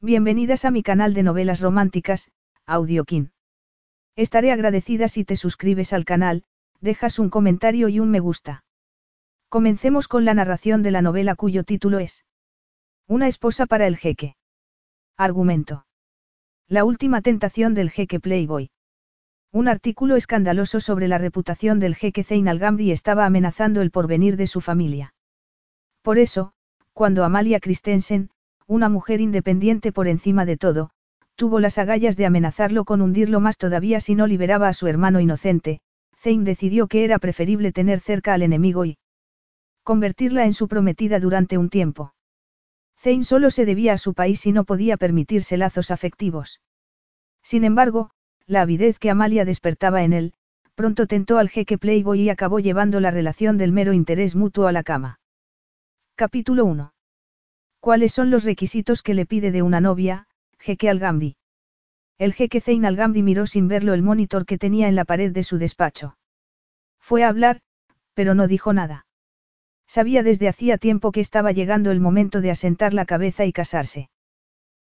Bienvenidas a mi canal de novelas románticas, Audiokin. Estaré agradecida si te suscribes al canal, dejas un comentario y un me gusta. Comencemos con la narración de la novela cuyo título es Una esposa para el jeque. Argumento. La última tentación del jeque Playboy. Un artículo escandaloso sobre la reputación del jeque Zein al estaba amenazando el porvenir de su familia. Por eso, cuando Amalia Christensen, una mujer independiente por encima de todo, tuvo las agallas de amenazarlo con hundirlo más todavía si no liberaba a su hermano inocente, Zane decidió que era preferible tener cerca al enemigo y convertirla en su prometida durante un tiempo. Zane solo se debía a su país y no podía permitirse lazos afectivos. Sin embargo, la avidez que Amalia despertaba en él, pronto tentó al jeque Playboy y acabó llevando la relación del mero interés mutuo a la cama. Capítulo 1. ¿Cuáles son los requisitos que le pide de una novia, jeque Al-Gamdi? El jeque Zein Al-Gamdi miró sin verlo el monitor que tenía en la pared de su despacho. Fue a hablar, pero no dijo nada. Sabía desde hacía tiempo que estaba llegando el momento de asentar la cabeza y casarse.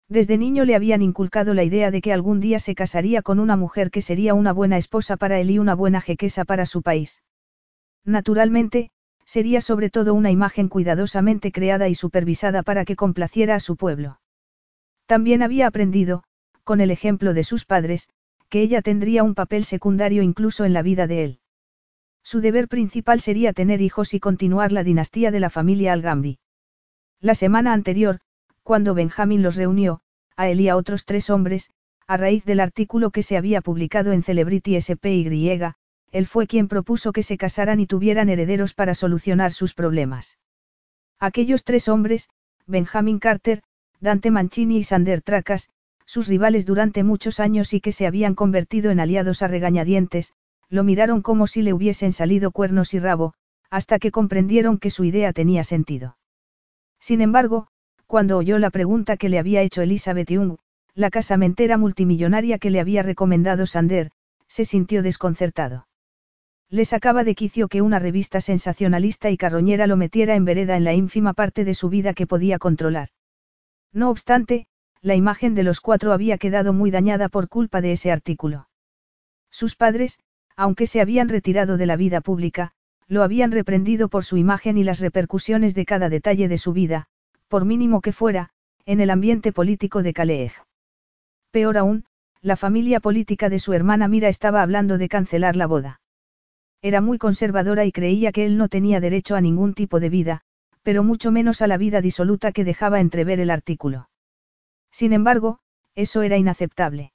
Desde niño le habían inculcado la idea de que algún día se casaría con una mujer que sería una buena esposa para él y una buena jequesa para su país. Naturalmente, sería sobre todo una imagen cuidadosamente creada y supervisada para que complaciera a su pueblo. También había aprendido, con el ejemplo de sus padres, que ella tendría un papel secundario incluso en la vida de él. Su deber principal sería tener hijos y continuar la dinastía de la familia Al-Gamdi. La semana anterior, cuando Benjamin los reunió, a él y a otros tres hombres, a raíz del artículo que se había publicado en Celebrity SPY, él fue quien propuso que se casaran y tuvieran herederos para solucionar sus problemas. Aquellos tres hombres, Benjamin Carter, Dante Mancini y Sander Tracas, sus rivales durante muchos años y que se habían convertido en aliados a regañadientes, lo miraron como si le hubiesen salido cuernos y rabo, hasta que comprendieron que su idea tenía sentido. Sin embargo, cuando oyó la pregunta que le había hecho Elizabeth Young, la casamentera multimillonaria que le había recomendado Sander, se sintió desconcertado. Le sacaba de quicio que una revista sensacionalista y carroñera lo metiera en vereda en la ínfima parte de su vida que podía controlar. No obstante, la imagen de los cuatro había quedado muy dañada por culpa de ese artículo. Sus padres, aunque se habían retirado de la vida pública, lo habían reprendido por su imagen y las repercusiones de cada detalle de su vida, por mínimo que fuera, en el ambiente político de Calais. Peor aún, la familia política de su hermana Mira estaba hablando de cancelar la boda. Era muy conservadora y creía que él no tenía derecho a ningún tipo de vida, pero mucho menos a la vida disoluta que dejaba entrever el artículo. Sin embargo, eso era inaceptable.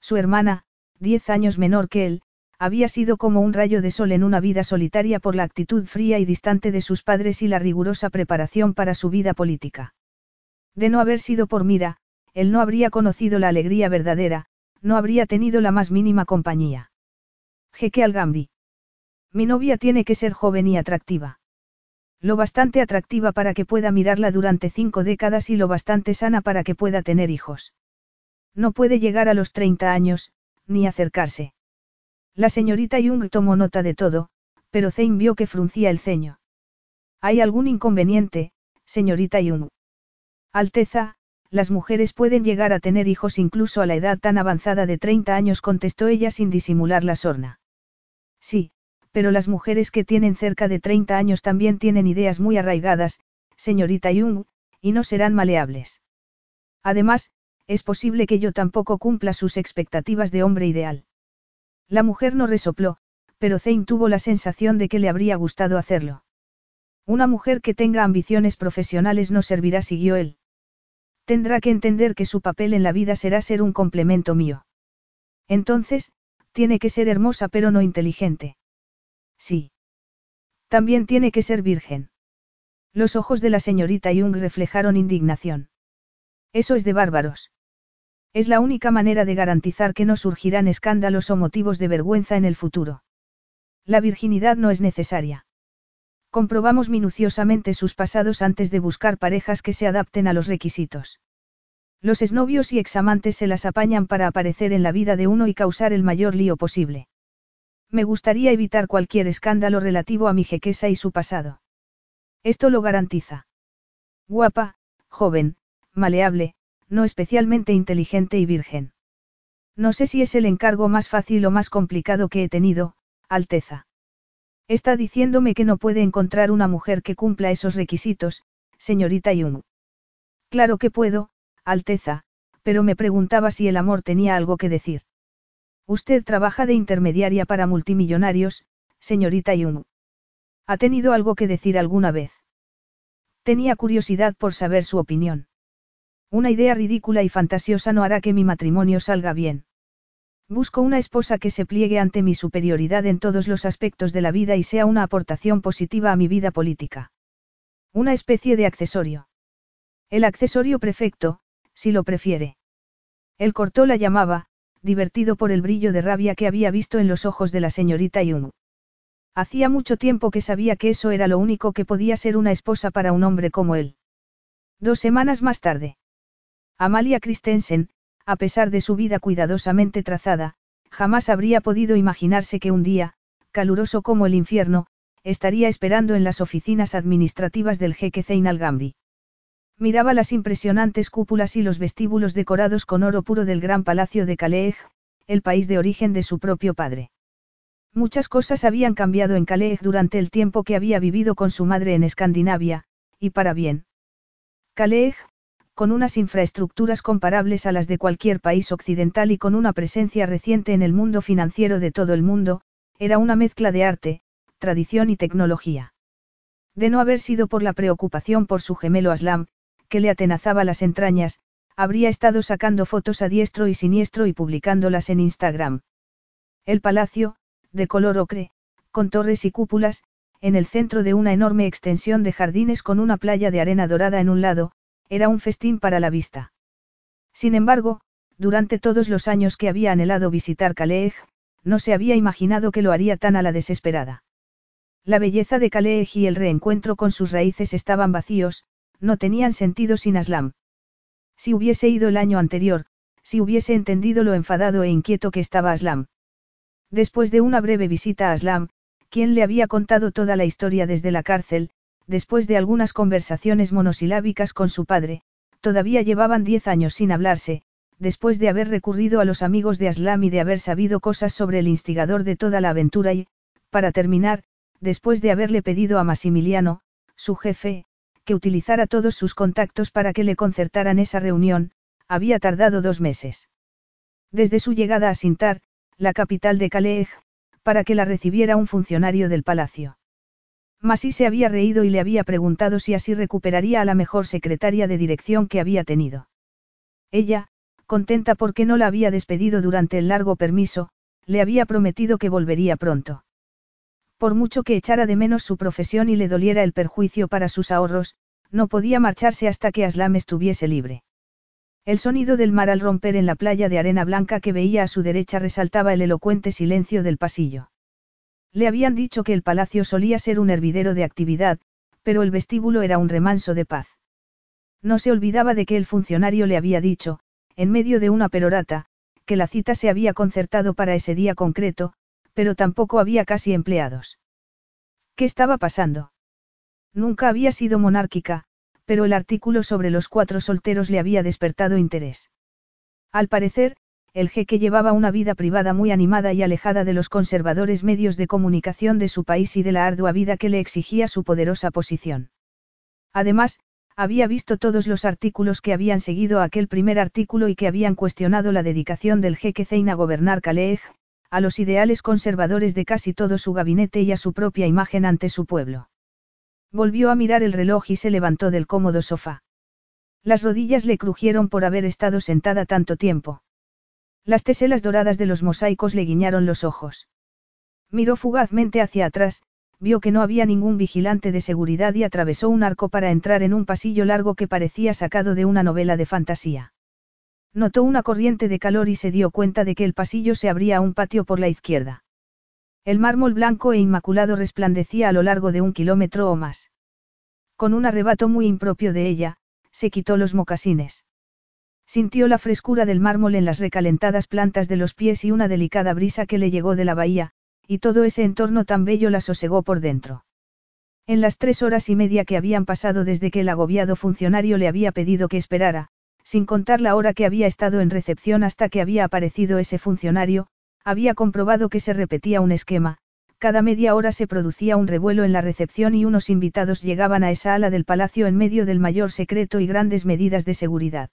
Su hermana, diez años menor que él, había sido como un rayo de sol en una vida solitaria por la actitud fría y distante de sus padres y la rigurosa preparación para su vida política. De no haber sido por Mira, él no habría conocido la alegría verdadera, no habría tenido la más mínima compañía. Jeque Al-Gamdi. Mi novia tiene que ser joven y atractiva. Lo bastante atractiva para que pueda mirarla durante cinco décadas y lo bastante sana para que pueda tener hijos. No puede llegar a los 30 años, ni acercarse. La señorita Jung tomó nota de todo, pero Zane vio que fruncía el ceño. ¿Hay algún inconveniente, señorita Jung? Alteza, las mujeres pueden llegar a tener hijos incluso a la edad tan avanzada de 30 años, contestó ella sin disimular la sorna. Sí, pero las mujeres que tienen cerca de 30 años también tienen ideas muy arraigadas, señorita Jung, y no serán maleables. Además, es posible que yo tampoco cumpla sus expectativas de hombre ideal. La mujer no resopló, pero Zane tuvo la sensación de que le habría gustado hacerlo. Una mujer que tenga ambiciones profesionales no servirá, siguió él. Tendrá que entender que su papel en la vida será ser un complemento mío. Entonces, tiene que ser hermosa pero no inteligente. Sí. También tiene que ser virgen. Los ojos de la señorita Jung reflejaron indignación. Eso es de bárbaros. Es la única manera de garantizar que no surgirán escándalos o motivos de vergüenza en el futuro. La virginidad no es necesaria. Comprobamos minuciosamente sus pasados antes de buscar parejas que se adapten a los requisitos. Los esnovios y examantes se las apañan para aparecer en la vida de uno y causar el mayor lío posible. Me gustaría evitar cualquier escándalo relativo a mi jequesa y su pasado. Esto lo garantiza. Guapa, joven, maleable, no especialmente inteligente y virgen. No sé si es el encargo más fácil o más complicado que he tenido, Alteza. Está diciéndome que no puede encontrar una mujer que cumpla esos requisitos, señorita Jung. Claro que puedo, Alteza, pero me preguntaba si el amor tenía algo que decir. Usted trabaja de intermediaria para multimillonarios, señorita Jung. ¿Ha tenido algo que decir alguna vez? Tenía curiosidad por saber su opinión. Una idea ridícula y fantasiosa no hará que mi matrimonio salga bien. Busco una esposa que se pliegue ante mi superioridad en todos los aspectos de la vida y sea una aportación positiva a mi vida política. Una especie de accesorio. El accesorio perfecto, si lo prefiere. Él cortó la llamaba, divertido por el brillo de rabia que había visto en los ojos de la señorita Jung. Hacía mucho tiempo que sabía que eso era lo único que podía ser una esposa para un hombre como él. Dos semanas más tarde. Amalia Christensen, a pesar de su vida cuidadosamente trazada, jamás habría podido imaginarse que un día, caluroso como el infierno, estaría esperando en las oficinas administrativas del jeque Zein. Miraba las impresionantes cúpulas y los vestíbulos decorados con oro puro del gran palacio de Calais, el país de origen de su propio padre. Muchas cosas habían cambiado en Calais durante el tiempo que había vivido con su madre en Escandinavia, y para bien. Calais, con unas infraestructuras comparables a las de cualquier país occidental y con una presencia reciente en el mundo financiero de todo el mundo, era una mezcla de arte, tradición y tecnología. De no haber sido por la preocupación por su gemelo Aslam, que le atenazaba las entrañas, habría estado sacando fotos a diestro y siniestro y publicándolas en Instagram. El palacio, de color ocre, con torres y cúpulas, en el centro de una enorme extensión de jardines con una playa de arena dorada en un lado, era un festín para la vista. Sin embargo, durante todos los años que había anhelado visitar Calais, no se había imaginado que lo haría tan a la desesperada. La belleza de Calais y el reencuentro con sus raíces estaban vacíos, no tenían sentido sin Aslam. Si hubiese ido el año anterior, si hubiese entendido lo enfadado e inquieto que estaba Aslam. Después de una breve visita a Aslam, quien le había contado toda la historia desde la cárcel, después de algunas conversaciones monosilábicas con su padre, todavía llevaban diez años sin hablarse, después de haber recurrido a los amigos de Aslam y de haber sabido cosas sobre el instigador de toda la aventura y, para terminar, después de haberle pedido a Massimiliano, su jefe, que utilizara todos sus contactos para que le concertaran esa reunión, había tardado dos meses. Desde su llegada a Sintar, la capital de Calais, para que la recibiera un funcionario del palacio. Masí se había reído y le había preguntado si así recuperaría a la mejor secretaria de dirección que había tenido. Ella, contenta porque no la había despedido durante el largo permiso, le había prometido que volvería pronto. Por mucho que echara de menos su profesión y le doliera el perjuicio para sus ahorros, no podía marcharse hasta que Aslam estuviese libre. El sonido del mar al romper en la playa de arena blanca que veía a su derecha resaltaba el elocuente silencio del pasillo. Le habían dicho que el palacio solía ser un hervidero de actividad, pero el vestíbulo era un remanso de paz. No se olvidaba de que el funcionario le había dicho, en medio de una perorata, que la cita se había concertado para ese día concreto, pero tampoco había casi empleados. ¿Qué estaba pasando? Nunca había sido monárquica, pero el artículo sobre los cuatro solteros le había despertado interés. Al parecer, el jeque llevaba una vida privada muy animada y alejada de los conservadores medios de comunicación de su país y de la ardua vida que le exigía su poderosa posición. Además, había visto todos los artículos que habían seguido aquel primer artículo y que habían cuestionado la dedicación del jeque Zein a gobernar Calais, a los ideales conservadores de casi todo su gabinete y a su propia imagen ante su pueblo. Volvió a mirar el reloj y se levantó del cómodo sofá. Las rodillas le crujieron por haber estado sentada tanto tiempo. Las teselas doradas de los mosaicos le guiñaron los ojos. Miró fugazmente hacia atrás, vio que no había ningún vigilante de seguridad y atravesó un arco para entrar en un pasillo largo que parecía sacado de una novela de fantasía. Notó una corriente de calor y se dio cuenta de que el pasillo se abría a un patio por la izquierda. El mármol blanco e inmaculado resplandecía a lo largo de un kilómetro o más. Con un arrebato muy impropio de ella, se quitó los mocasines. Sintió la frescura del mármol en las recalentadas plantas de los pies y una delicada brisa que le llegó de la bahía, y todo ese entorno tan bello la sosegó por dentro. En las tres horas y media que habían pasado desde que el agobiado funcionario le había pedido que esperara, sin contar la hora que había estado en recepción hasta que había aparecido ese funcionario, había comprobado que se repetía un esquema, cada media hora se producía un revuelo en la recepción y unos invitados llegaban a esa ala del palacio en medio del mayor secreto y grandes medidas de seguridad.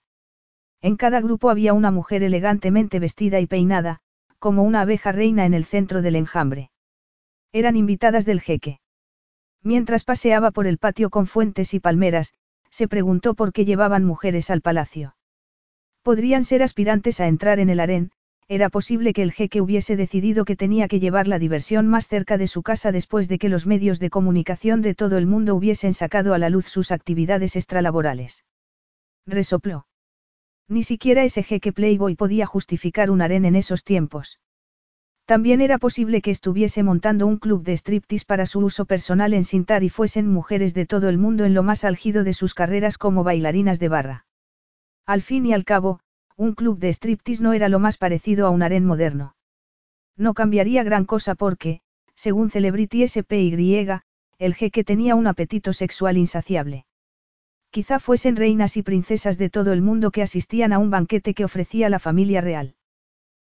En cada grupo había una mujer elegantemente vestida y peinada, como una abeja reina en el centro del enjambre. Eran invitadas del jeque. Mientras paseaba por el patio con fuentes y palmeras, se preguntó por qué llevaban mujeres al palacio. Podrían ser aspirantes a entrar en el harén, era posible que el jeque hubiese decidido que tenía que llevar la diversión más cerca de su casa después de que los medios de comunicación de todo el mundo hubiesen sacado a la luz sus actividades extralaborales. Resopló. Ni siquiera ese jeque Playboy podía justificar un harén en esos tiempos. También era posible que estuviese montando un club de striptease para su uso personal en Sintar y fuesen mujeres de todo el mundo en lo más álgido de sus carreras como bailarinas de barra. Al fin y al cabo, un club de striptease no era lo más parecido a un harén moderno. No cambiaría gran cosa porque, según Celebrity SPY, el jeque tenía un apetito sexual insaciable. Quizá fuesen reinas y princesas de todo el mundo que asistían a un banquete que ofrecía la familia real.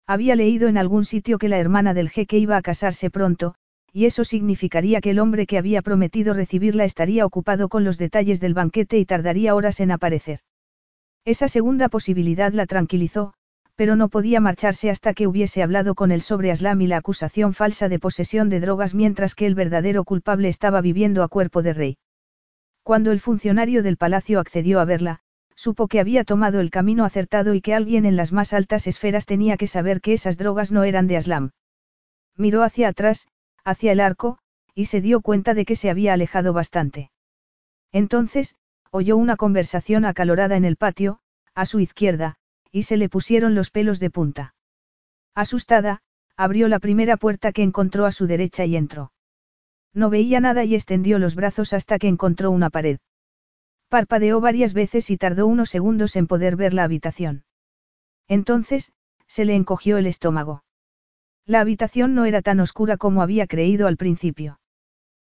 Había leído en algún sitio que la hermana del jeque iba a casarse pronto, y eso significaría que el hombre que había prometido recibirla estaría ocupado con los detalles del banquete y tardaría horas en aparecer. Esa segunda posibilidad la tranquilizó, pero no podía marcharse hasta que hubiese hablado con él sobre Aslam y la acusación falsa de posesión de drogas mientras que el verdadero culpable estaba viviendo a cuerpo de rey. Cuando el funcionario del palacio accedió a verla, supo que había tomado el camino acertado y que alguien en las más altas esferas tenía que saber que esas drogas no eran de Aslam. Miró hacia atrás, hacia el arco, y se dio cuenta de que se había alejado bastante. Entonces, oyó una conversación acalorada en el patio, a su izquierda, y se le pusieron los pelos de punta. Asustada, abrió la primera puerta que encontró a su derecha y entró. No veía nada y extendió los brazos hasta que encontró una pared. Parpadeó varias veces y tardó unos segundos en poder ver la habitación. Entonces, se le encogió el estómago. La habitación no era tan oscura como había creído al principio.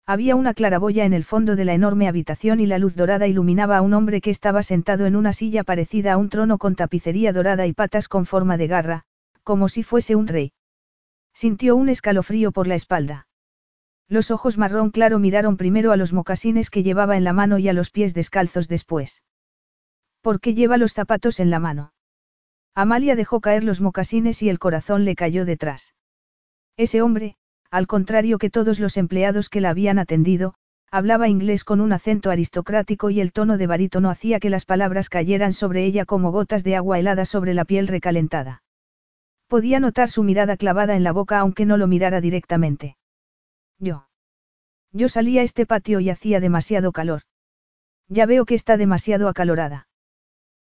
Había una claraboya en el fondo de la enorme habitación y la luz dorada iluminaba a un hombre que estaba sentado en una silla parecida a un trono con tapicería dorada y patas con forma de garra, como si fuese un rey. Sintió un escalofrío por la espalda. Los ojos marrón claro miraron primero a los mocasines que llevaba en la mano y a los pies descalzos después. ¿Por qué lleva los zapatos en la mano? Amalia dejó caer los mocasines y el corazón le cayó detrás. Ese hombre, al contrario que todos los empleados que la habían atendido, hablaba inglés con un acento aristocrático y el tono de barítono hacía que las palabras cayeran sobre ella como gotas de agua helada sobre la piel recalentada. Podía notar su mirada clavada en la boca aunque no lo mirara directamente. Yo. Yo salí a este patio y hacía demasiado calor. Ya veo que está demasiado acalorada.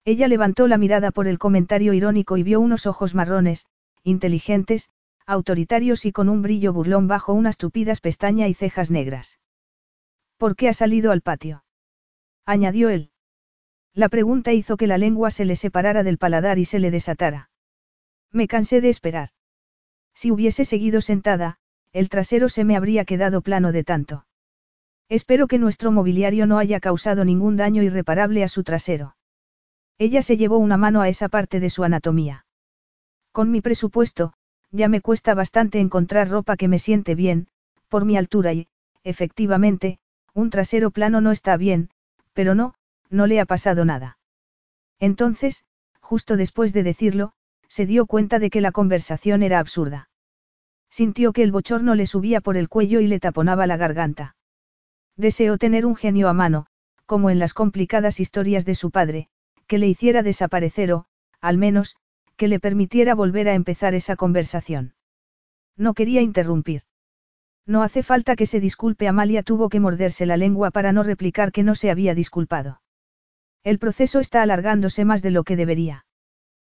Ella levantó la mirada por el comentario irónico y vio unos ojos marrones, inteligentes, autoritarios y con un brillo burlón bajo unas tupidas pestañas y cejas negras. ¿Por qué ha salido al patio? añadió él. La pregunta hizo que la lengua se le separara del paladar y se le desatara. Me cansé de esperar. Si hubiese seguido sentada, el trasero se me habría quedado plano de tanto. Espero que nuestro mobiliario no haya causado ningún daño irreparable a su trasero. Ella se llevó una mano a esa parte de su anatomía. Con mi presupuesto, ya me cuesta bastante encontrar ropa que me siente bien, por mi altura y, efectivamente, un trasero plano no está bien, pero no, no le ha pasado nada. Entonces, justo después de decirlo, se dio cuenta de que la conversación era absurda. Sintió que el bochorno le subía por el cuello y le taponaba la garganta. Deseó tener un genio a mano, como en las complicadas historias de su padre, que le hiciera desaparecer o, al menos, que le permitiera volver a empezar esa conversación. No quería interrumpir. No hace falta que se disculpe. Amalia tuvo que morderse la lengua para no replicar que no se había disculpado. El proceso está alargándose más de lo que debería.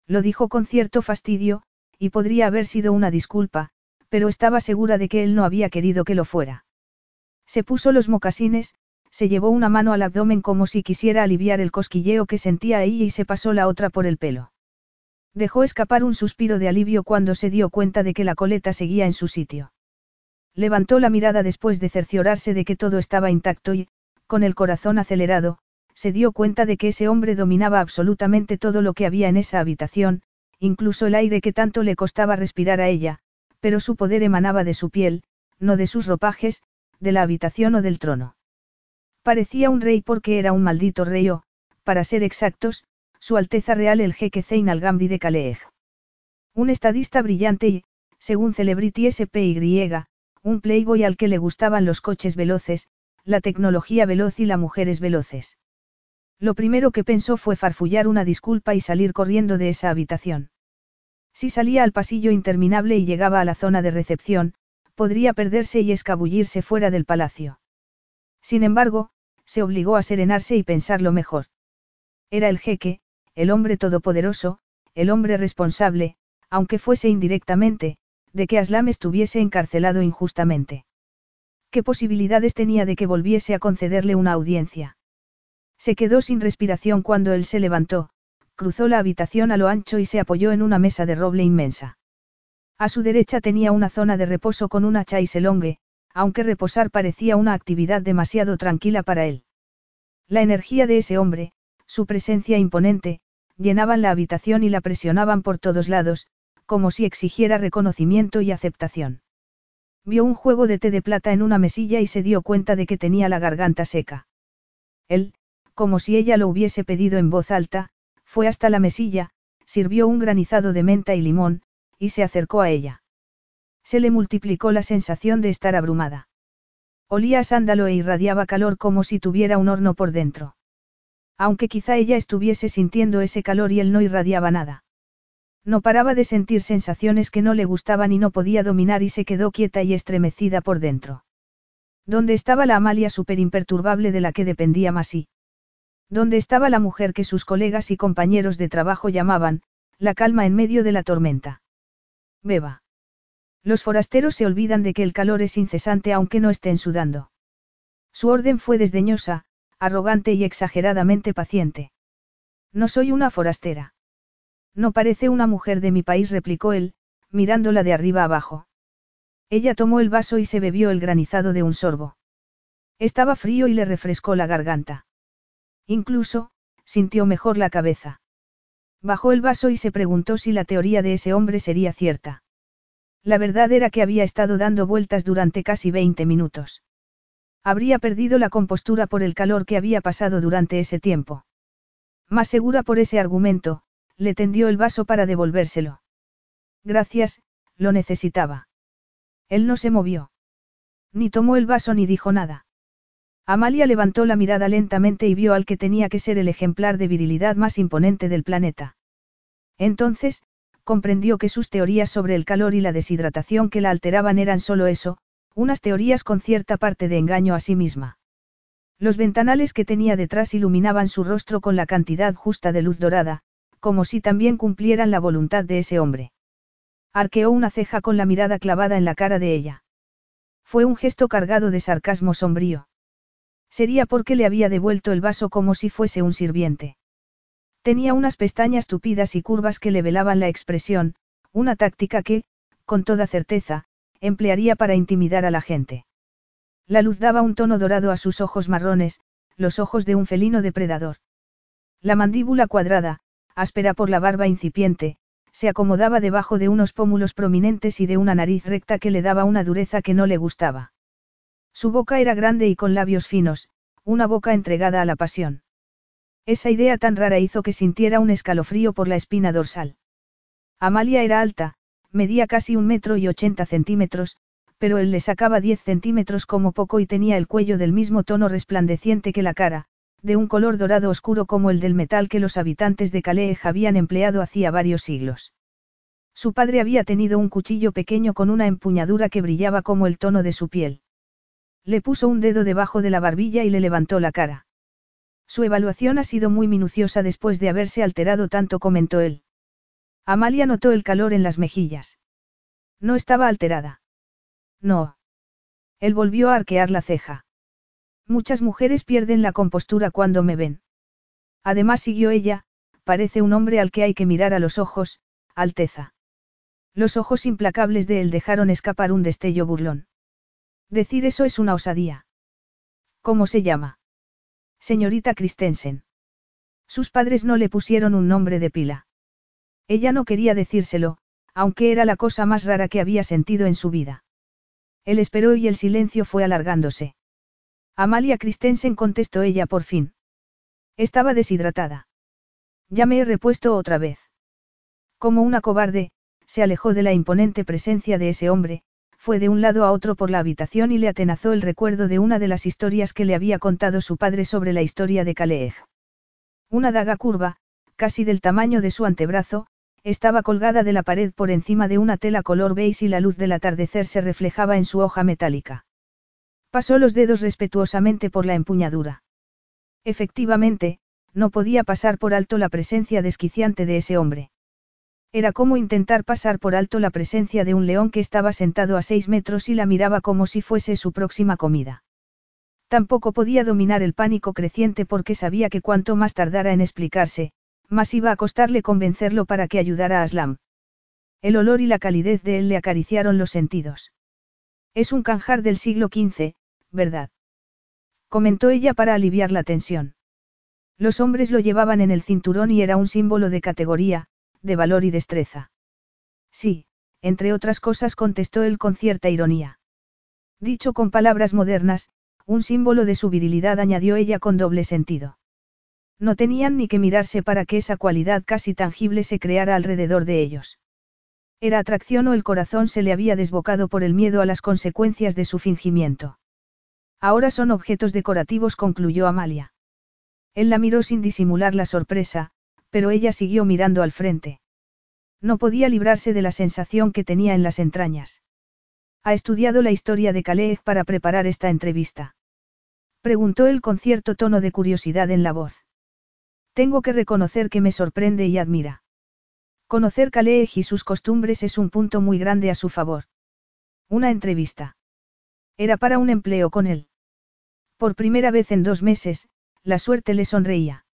Lo dijo con cierto fastidio, y podría haber sido una disculpa, pero estaba segura de que él no había querido que lo fuera. Se puso los mocasines, se llevó una mano al abdomen como si quisiera aliviar el cosquilleo que sentía ahí y se pasó la otra por el pelo. Dejó escapar un suspiro de alivio cuando se dio cuenta de que la coleta seguía en su sitio. Levantó la mirada después de cerciorarse de que todo estaba intacto y, con el corazón acelerado, se dio cuenta de que ese hombre dominaba absolutamente todo lo que había en esa habitación, incluso el aire que tanto le costaba respirar a ella, pero su poder emanaba de su piel, no de sus ropajes, de la habitación o del trono. Parecía un rey porque era un maldito rey o, para ser exactos, su Alteza Real el jeque Zein al-Gamdi de Kaleej. Un estadista brillante y, según Celebrity SPY, un playboy al que le gustaban los coches veloces, la tecnología veloz y las mujeres veloces. Lo primero que pensó fue farfullar una disculpa y salir corriendo de esa habitación. Si salía al pasillo interminable y llegaba a la zona de recepción, podría perderse y escabullirse fuera del palacio. Sin embargo, se obligó a serenarse y pensarlo mejor. Era el jeque, el hombre todopoderoso, el hombre responsable, aunque fuese indirectamente, de que Aslam estuviese encarcelado injustamente. ¿Qué posibilidades tenía de que volviese a concederle una audiencia? Se quedó sin respiración cuando él se levantó, cruzó la habitación a lo ancho y se apoyó en una mesa de roble inmensa. A su derecha tenía una zona de reposo con una chaiselongue, aunque reposar parecía una actividad demasiado tranquila para él. La energía de ese hombre, su presencia imponente, llenaban la habitación y la presionaban por todos lados, como si exigiera reconocimiento y aceptación. Vio un juego de té de plata en una mesilla y se dio cuenta de que tenía la garganta seca. Él, como si ella lo hubiese pedido en voz alta, fue hasta la mesilla, sirvió un granizado de menta y limón, y se acercó a ella. Se le multiplicó la sensación de estar abrumada. Olía a sándalo e irradiaba calor como si tuviera un horno por dentro. Aunque quizá ella estuviese sintiendo ese calor y él no irradiaba nada. No paraba de sentir sensaciones que no le gustaban y no podía dominar y se quedó quieta y estremecida por dentro. ¿Dónde estaba la Amalia súper imperturbable de la que dependía Masí? ¿Dónde estaba la mujer que sus colegas y compañeros de trabajo llamaban, la calma en medio de la tormenta? Beba. Los forasteros se olvidan de que el calor es incesante aunque no estén sudando. Su orden fue desdeñosa, arrogante y exageradamente paciente. No soy una forastera. No parece una mujer de mi país, replicó él, mirándola de arriba abajo. Ella tomó el vaso y se bebió el granizado de un sorbo. Estaba frío y le refrescó la garganta. Incluso, sintió mejor la cabeza. Bajó el vaso y se preguntó si la teoría de ese hombre sería cierta. La verdad era que había estado dando vueltas durante casi 20 minutos. Habría perdido la compostura por el calor que había pasado durante ese tiempo. Más segura por ese argumento, le tendió el vaso para devolvérselo. Gracias, lo necesitaba. Él no se movió. Ni tomó el vaso ni dijo nada. Amalia levantó la mirada lentamente y vio al que tenía que ser el ejemplar de virilidad más imponente del planeta. Entonces, comprendió que sus teorías sobre el calor y la deshidratación que la alteraban eran solo eso, unas teorías con cierta parte de engaño a sí misma. Los ventanales que tenía detrás iluminaban su rostro con la cantidad justa de luz dorada, como si también cumplieran la voluntad de ese hombre. Arqueó una ceja con la mirada clavada en la cara de ella. Fue un gesto cargado de sarcasmo sombrío. Sería porque le había devuelto el vaso como si fuese un sirviente. Tenía unas pestañas tupidas y curvas que le velaban la expresión, una táctica que, con toda certeza, emplearía para intimidar a la gente. La luz daba un tono dorado a sus ojos marrones, los ojos de un felino depredador. La mandíbula cuadrada, áspera por la barba incipiente, se acomodaba debajo de unos pómulos prominentes y de una nariz recta que le daba una dureza que no le gustaba. Su boca era grande y con labios finos, una boca entregada a la pasión. Esa idea tan rara hizo que sintiera un escalofrío por la espina dorsal. Amalia era alta, medía casi un metro y ochenta centímetros, pero él le sacaba diez centímetros como poco y tenía el cuello del mismo tono resplandeciente que la cara, de un color dorado oscuro como el del metal que los habitantes de Calais habían empleado hacía varios siglos. Su padre había tenido un cuchillo pequeño con una empuñadura que brillaba como el tono de su piel. Le puso un dedo debajo de la barbilla y le levantó la cara. Su evaluación ha sido muy minuciosa después de haberse alterado tanto, comentó él. Amalia notó el calor en las mejillas. No estaba alterada. No. Él volvió a arquear la ceja. Muchas mujeres pierden la compostura cuando me ven. Además siguió ella, parece un hombre al que hay que mirar a los ojos, Alteza. Los ojos implacables de él dejaron escapar un destello burlón. Decir eso es una osadía. ¿Cómo se llama? Señorita Christensen. Sus padres no le pusieron un nombre de pila. Ella no quería decírselo, aunque era la cosa más rara que había sentido en su vida. Él esperó y el silencio fue alargándose. Amalia Christensen contestó ella por fin. Estaba deshidratada. Ya me he repuesto otra vez. Como una cobarde, se alejó de la imponente presencia de ese hombre, fue de un lado a otro por la habitación y le atenazó el recuerdo de una de las historias que le había contado su padre sobre la historia de Kaleeg. Una daga curva, casi del tamaño de su antebrazo, estaba colgada de la pared por encima de una tela color beige y la luz del atardecer se reflejaba en su hoja metálica. Pasó los dedos respetuosamente por la empuñadura. Efectivamente, no podía pasar por alto la presencia desquiciante de ese hombre. Era como intentar pasar por alto la presencia de un león que estaba sentado a seis metros y la miraba como si fuese su próxima comida. Tampoco podía dominar el pánico creciente porque sabía que cuanto más tardara en explicarse, más iba a costarle convencerlo para que ayudara a Aslam. El olor y la calidez de él le acariciaron los sentidos. Es un canjar del siglo XV, ¿verdad? Comentó ella para aliviar la tensión. Los hombres lo llevaban en el cinturón y era un símbolo de categoría, de valor y destreza. Sí, entre otras cosas contestó él con cierta ironía. Dicho con palabras modernas, un símbolo de su virilidad añadió ella con doble sentido. No tenían ni que mirarse para que esa cualidad casi tangible se creara alrededor de ellos. Era atracción o el corazón se le había desbocado por el miedo a las consecuencias de su fingimiento. Ahora son objetos decorativos, concluyó Amalia. Él la miró sin disimular la sorpresa, pero ella siguió mirando al frente. No podía librarse de la sensación que tenía en las entrañas. ¿Ha estudiado la historia de Calais para preparar esta entrevista? Preguntó él con cierto tono de curiosidad en la voz. Tengo que reconocer que me sorprende y admira. Conocer Calais y sus costumbres es un punto muy grande a su favor. Una entrevista. Era para un empleo con él. Por primera vez en dos meses, la suerte le sonreía.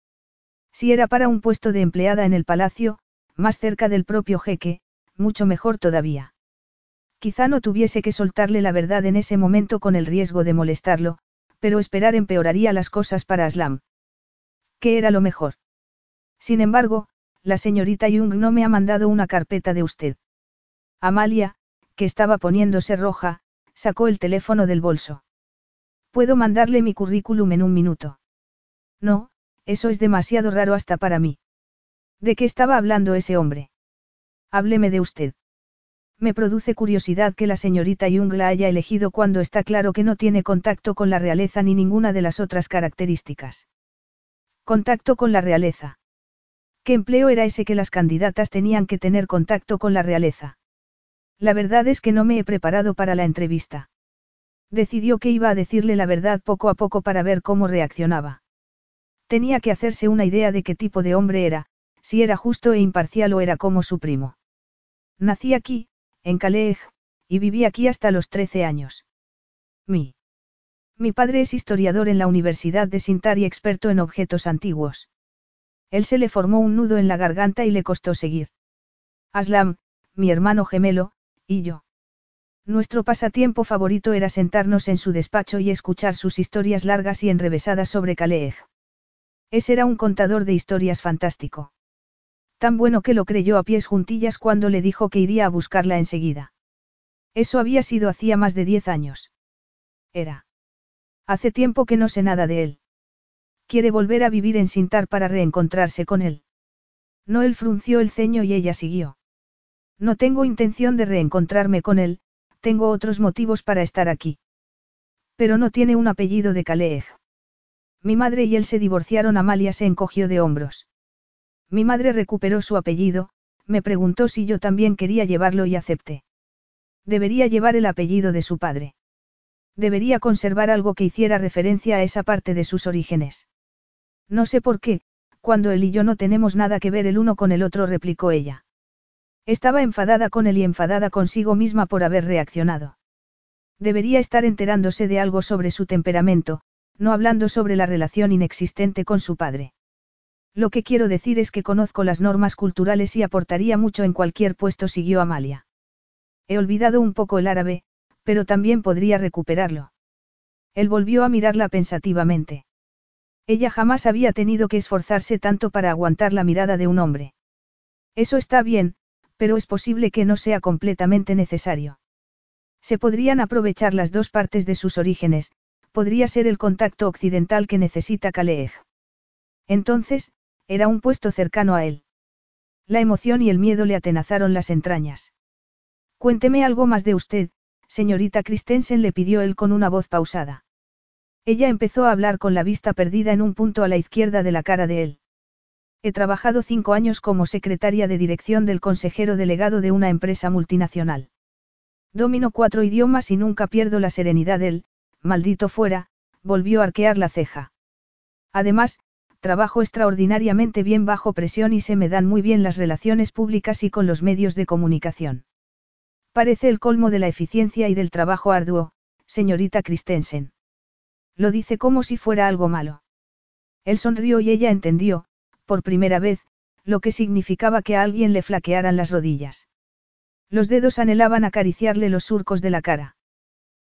Si era para un puesto de empleada en el palacio, más cerca del propio jeque, mucho mejor todavía. Quizá no tuviese que soltarle la verdad en ese momento con el riesgo de molestarlo, pero esperar empeoraría las cosas para Aslam. ¿Qué era lo mejor? Sin embargo, la señorita Jung no me ha mandado una carpeta de usted. Amalia, que estaba poniéndose roja, sacó el teléfono del bolso. Puedo mandarle mi currículum en un minuto. No, eso es demasiado raro hasta para mí. ¿De qué estaba hablando ese hombre? Hábleme de usted. Me produce curiosidad que la señorita Jung la haya elegido cuando está claro que no tiene contacto con la realeza ni ninguna de las otras características. Contacto con la realeza. ¿Qué empleo era ese que las candidatas tenían que tener contacto con la realeza? La verdad es que no me he preparado para la entrevista. Decidió que iba a decirle la verdad poco a poco para ver cómo reaccionaba. Tenía que hacerse una idea de qué tipo de hombre era, si era justo e imparcial o era como su primo. Nací aquí, en Calais, y viví aquí hasta los 13 años. Mi. Mi padre es historiador en la Universidad de Sintar y experto en objetos antiguos. Él se le formó un nudo en la garganta y le costó seguir. Aslam, mi hermano gemelo, y yo. Nuestro pasatiempo favorito era sentarnos en su despacho y escuchar sus historias largas y enrevesadas sobre Calais. Ese era un contador de historias fantástico. Tan bueno que lo creyó a pies juntillas cuando le dijo que iría a buscarla enseguida. Eso había sido hacía más de diez años. Era. Hace tiempo que no sé nada de él. Quiere volver a vivir en Sintar para reencontrarse con él. Noel frunció el ceño y ella siguió. No tengo intención de reencontrarme con él, tengo otros motivos para estar aquí. Pero no tiene un apellido de Calais. Mi madre y él se divorciaron. Amalia se encogió de hombros. Mi madre recuperó su apellido, me preguntó si yo también quería llevarlo y acepté. Debería llevar el apellido de su padre. Debería conservar algo que hiciera referencia a esa parte de sus orígenes. No sé por qué, cuando él y yo no tenemos nada que ver el uno con el otro, replicó ella. Estaba enfadada con él y enfadada consigo misma por haber reaccionado. Debería estar enterándose de algo sobre su temperamento, no hablando sobre la relación inexistente con su padre. Lo que quiero decir es que conozco las normas culturales y aportaría mucho en cualquier puesto, siguió Amalia. He olvidado un poco el árabe, pero también podría recuperarlo. Él volvió a mirarla pensativamente. Ella jamás había tenido que esforzarse tanto para aguantar la mirada de un hombre. Eso está bien, pero es posible que no sea completamente necesario. Se podrían aprovechar las dos partes de sus orígenes, podría ser el contacto occidental que necesita Kaleeg. Entonces, era un puesto cercano a él. La emoción y el miedo le atenazaron las entrañas. Cuénteme algo más de usted, señorita Christensen le pidió él con una voz pausada. Ella empezó a hablar con la vista perdida en un punto a la izquierda de la cara de él. He trabajado cinco años como secretaria de dirección del consejero delegado de una empresa multinacional. Domino cuatro idiomas y nunca pierdo la serenidad él, maldito fuera, volvió a arquear la ceja. Además, trabajo extraordinariamente bien bajo presión y se me dan muy bien las relaciones públicas y con los medios de comunicación. Parece el colmo de la eficiencia y del trabajo arduo, señorita Christensen. Lo dice como si fuera algo malo. Él sonrió y ella entendió, por primera vez, lo que significaba que a alguien le flaquearan las rodillas. Los dedos anhelaban acariciarle los surcos de la cara.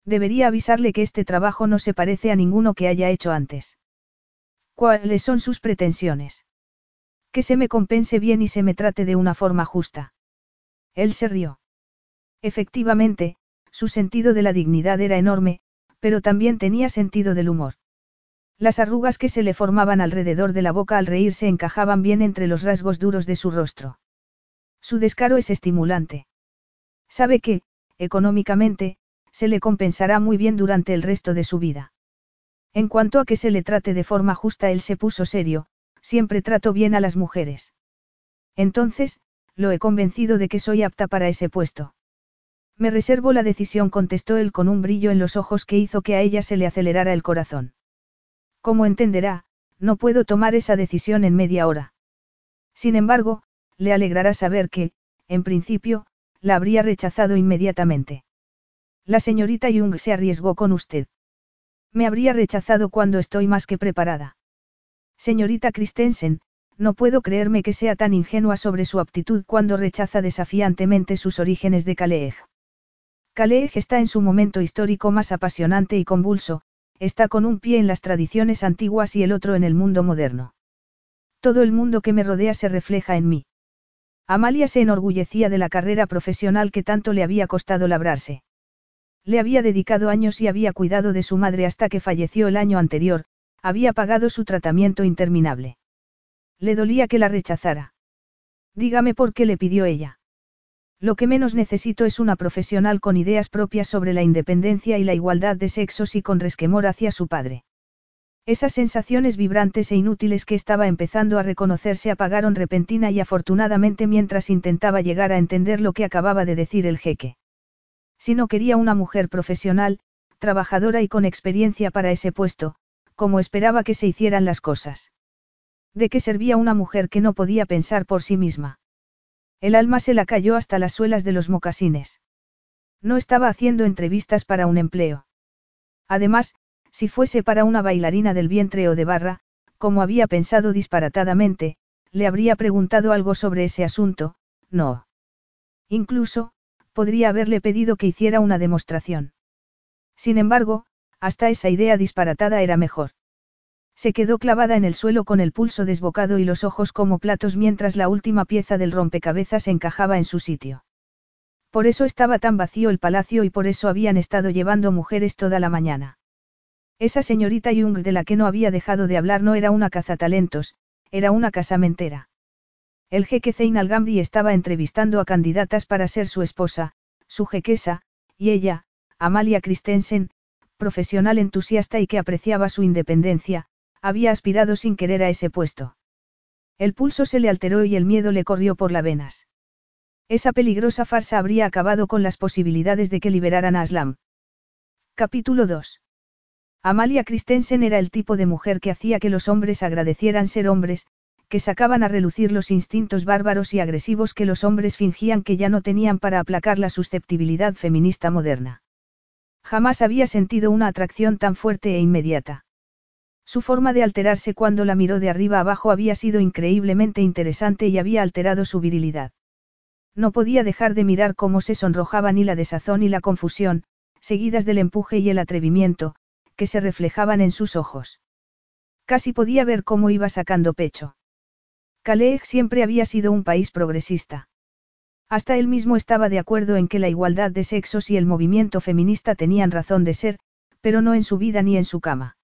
Debería avisarle que este trabajo no se parece a ninguno que haya hecho antes. ¿Cuáles son sus pretensiones? Que se me compense bien y se me trate de una forma justa. Él se rió. Efectivamente, su sentido de la dignidad era enorme, pero también tenía sentido del humor. Las arrugas que se le formaban alrededor de la boca al reírse encajaban bien entre los rasgos duros de su rostro. Su descaro es estimulante. Sabe que, económicamente, se le compensará muy bien durante el resto de su vida. En cuanto a que se le trate de forma justa, él se puso serio, siempre trato bien a las mujeres. Entonces, lo he convencido de que soy apta para ese puesto. Me reservo la decisión, contestó él con un brillo en los ojos que hizo que a ella se le acelerara el corazón. Como entenderá, no puedo tomar esa decisión en media hora. Sin embargo, le alegrará saber que, en principio, la habría rechazado inmediatamente. La señorita Jung se arriesgó con usted. Me habría rechazado cuando estoy más que preparada. Señorita Christensen, no puedo creerme que sea tan ingenua sobre su aptitud cuando rechaza desafiantemente sus orígenes de Kaleeg. Kaleeg está en su momento histórico más apasionante y convulso, está con un pie en las tradiciones antiguas y el otro en el mundo moderno. Todo el mundo que me rodea se refleja en mí. Amalia se enorgullecía de la carrera profesional que tanto le había costado labrarse. Le había dedicado años y había cuidado de su madre hasta que falleció el año anterior, había pagado su tratamiento interminable. Le dolía que la rechazara. Dígame por qué le pidió ella. Lo que menos necesito es una profesional con ideas propias sobre la independencia y la igualdad de sexos y con resquemor hacia su padre. Esas sensaciones vibrantes e inútiles que estaba empezando a reconocer se apagaron repentina y afortunadamente mientras intentaba llegar a entender lo que acababa de decir el jeque. Si no quería una mujer profesional, trabajadora y con experiencia para ese puesto, como esperaba que se hicieran las cosas. ¿De qué servía una mujer que no podía pensar por sí misma? El alma se la cayó hasta las suelas de los mocasines. No estaba haciendo entrevistas para un empleo. Además, si fuese para una bailarina del vientre o de barra, como había pensado disparatadamente, le habría preguntado algo sobre ese asunto, no. Incluso, podría haberle pedido que hiciera una demostración. Sin embargo, hasta esa idea disparatada era mejor. Se quedó clavada en el suelo con el pulso desbocado y los ojos como platos mientras la última pieza del rompecabezas encajaba en su sitio. Por eso estaba tan vacío el palacio y por eso habían estado llevando mujeres toda la mañana. Esa señorita Jung de la que no había dejado de hablar no era una cazatalentos, era una casamentera. El jeque Zein al estaba entrevistando a candidatas para ser su esposa, su jequesa, y ella, Amalia Christensen, profesional entusiasta y que apreciaba su independencia, había aspirado sin querer a ese puesto. El pulso se le alteró y el miedo le corrió por las venas. Esa peligrosa farsa habría acabado con las posibilidades de que liberaran a Aslam. Capítulo 2. Amalia Christensen era el tipo de mujer que hacía que los hombres agradecieran ser hombres, que sacaban a relucir los instintos bárbaros y agresivos que los hombres fingían que ya no tenían para aplacar la susceptibilidad feminista moderna. Jamás había sentido una atracción tan fuerte e inmediata. Su forma de alterarse cuando la miró de arriba abajo había sido increíblemente interesante y había alterado su virilidad. No podía dejar de mirar cómo se sonrojaban y la desazón y la confusión, seguidas del empuje y el atrevimiento, que se reflejaban en sus ojos. Casi podía ver cómo iba sacando pecho. Calais siempre había sido un país progresista. Hasta él mismo estaba de acuerdo en que la igualdad de sexos y el movimiento feminista tenían razón de ser, pero no en su vida ni en su cama.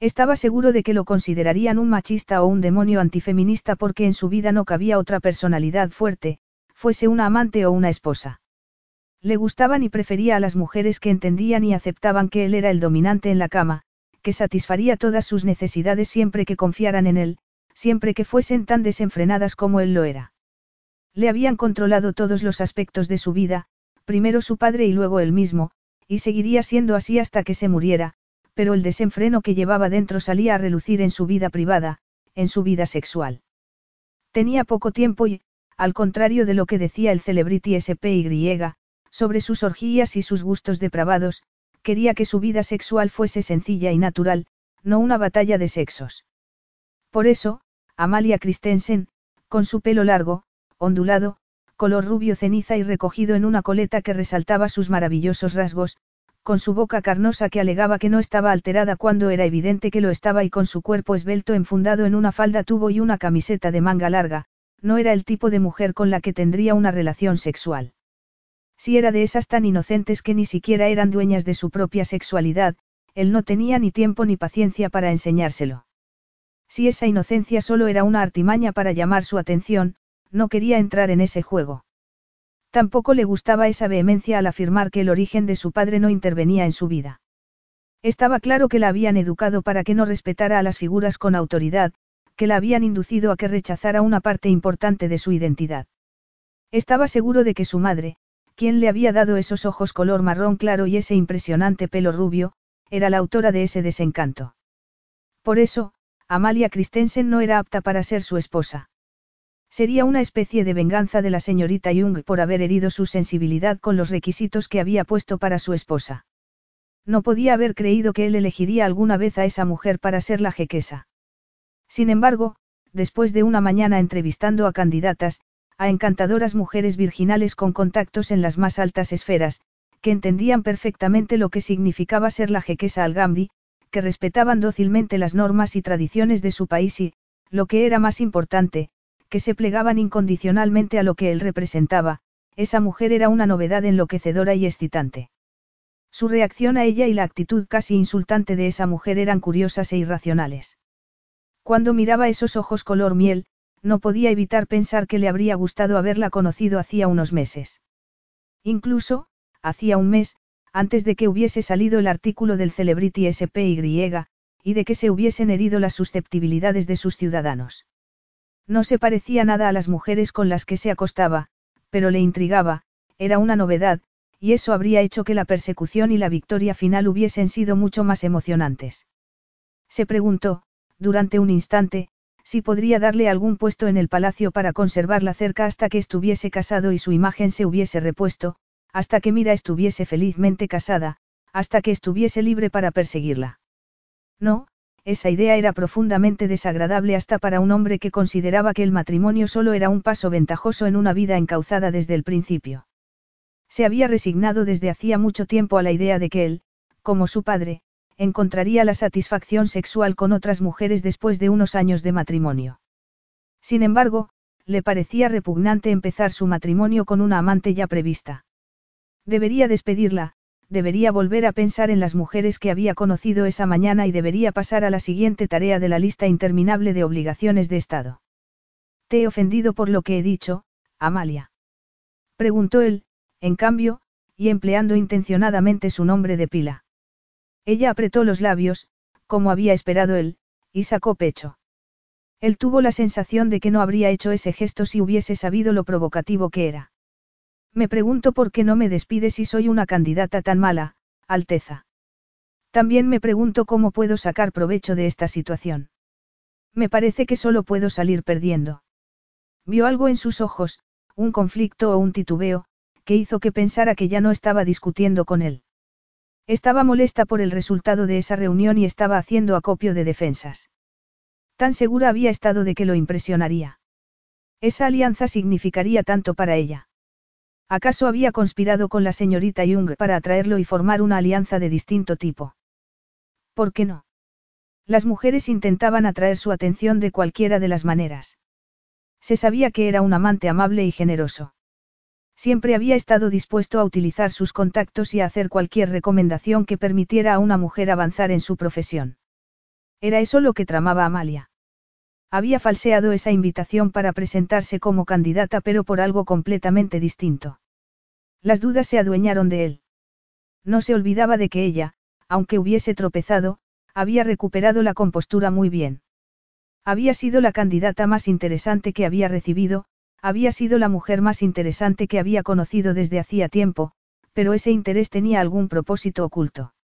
Estaba seguro de que lo considerarían un machista o un demonio antifeminista porque en su vida no cabía otra personalidad fuerte, fuese una amante o una esposa. Le gustaban y prefería a las mujeres que entendían y aceptaban que él era el dominante en la cama, que satisfaría todas sus necesidades siempre que confiaran en él, siempre que fuesen tan desenfrenadas como él lo era. Le habían controlado todos los aspectos de su vida, primero su padre y luego él mismo, y seguiría siendo así hasta que se muriera, pero el desenfreno que llevaba dentro salía a relucir en su vida privada, en su vida sexual. Tenía poco tiempo y, al contrario de lo que decía el celebrity SPY, sobre sus orgías y sus gustos depravados, quería que su vida sexual fuese sencilla y natural, no una batalla de sexos. Por eso, Amalia Christensen, con su pelo largo, ondulado, color rubio ceniza y recogido en una coleta que resaltaba sus maravillosos rasgos, con su boca carnosa que alegaba que no estaba alterada cuando era evidente que lo estaba y con su cuerpo esbelto enfundado en una falda tubo y una camiseta de manga larga, no era el tipo de mujer con la que tendría una relación sexual. Si era de esas tan inocentes que ni siquiera eran dueñas de su propia sexualidad, él no tenía ni tiempo ni paciencia para enseñárselo. Si esa inocencia solo era una artimaña para llamar su atención, no quería entrar en ese juego. Tampoco le gustaba esa vehemencia al afirmar que el origen de su padre no intervenía en su vida. Estaba claro que la habían educado para que no respetara a las figuras con autoridad, que la habían inducido a que rechazara una parte importante de su identidad. Estaba seguro de que su madre, quien le había dado esos ojos color marrón claro y ese impresionante pelo rubio, era la autora de ese desencanto. Por eso, Amalia Christensen no era apta para ser su esposa. Sería una especie de venganza de la señorita Jung por haber herido su sensibilidad con los requisitos que había puesto para su esposa. No podía haber creído que él elegiría alguna vez a esa mujer para ser la jequesa. Sin embargo, después de una mañana entrevistando a candidatas, a encantadoras mujeres virginales con contactos en las más altas esferas, que entendían perfectamente lo que significaba ser la jequesa al que respetaban dócilmente las normas y tradiciones de su país y, lo que era más importante, que se plegaban incondicionalmente a lo que él representaba, esa mujer era una novedad enloquecedora y excitante. Su reacción a ella y la actitud casi insultante de esa mujer eran curiosas e irracionales. Cuando miraba esos ojos color miel, no podía evitar pensar que le habría gustado haberla conocido hacía unos meses. Incluso, hacía un mes, antes de que hubiese salido el artículo del Celebrity SPY, y de que se hubiesen herido las susceptibilidades de sus ciudadanos. No se parecía nada a las mujeres con las que se acostaba, pero le intrigaba, era una novedad, y eso habría hecho que la persecución y la victoria final hubiesen sido mucho más emocionantes. Se preguntó, durante un instante, si podría darle algún puesto en el palacio para conservarla cerca hasta que estuviese casado y su imagen se hubiese repuesto, hasta que Mira estuviese felizmente casada, hasta que estuviese libre para perseguirla. No, esa idea era profundamente desagradable hasta para un hombre que consideraba que el matrimonio solo era un paso ventajoso en una vida encauzada desde el principio. Se había resignado desde hacía mucho tiempo a la idea de que él, como su padre, encontraría la satisfacción sexual con otras mujeres después de unos años de matrimonio. Sin embargo, le parecía repugnante empezar su matrimonio con una amante ya prevista. Debería despedirla, debería volver a pensar en las mujeres que había conocido esa mañana y debería pasar a la siguiente tarea de la lista interminable de obligaciones de Estado. ¿Te he ofendido por lo que he dicho, Amalia? Preguntó él, en cambio, y empleando intencionadamente su nombre de pila. Ella apretó los labios, como había esperado él, y sacó pecho. Él tuvo la sensación de que no habría hecho ese gesto si hubiese sabido lo provocativo que era. Me pregunto por qué no me despide si soy una candidata tan mala, Alteza. También me pregunto cómo puedo sacar provecho de esta situación. Me parece que solo puedo salir perdiendo. Vio algo en sus ojos, un conflicto o un titubeo, que hizo que pensara que ya no estaba discutiendo con él. Estaba molesta por el resultado de esa reunión y estaba haciendo acopio de defensas. Tan segura había estado de que lo impresionaría. Esa alianza significaría tanto para ella. ¿Acaso había conspirado con la señorita Jung para atraerlo y formar una alianza de distinto tipo? ¿Por qué no? Las mujeres intentaban atraer su atención de cualquiera de las maneras. Se sabía que era un amante amable y generoso. Siempre había estado dispuesto a utilizar sus contactos y a hacer cualquier recomendación que permitiera a una mujer avanzar en su profesión. Era eso lo que tramaba Amalia. Había falseado esa invitación para presentarse como candidata pero por algo completamente distinto. Las dudas se adueñaron de él. No se olvidaba de que ella, aunque hubiese tropezado, había recuperado la compostura muy bien. Había sido la candidata más interesante que había recibido, había sido la mujer más interesante que había conocido desde hacía tiempo, pero ese interés tenía algún propósito oculto.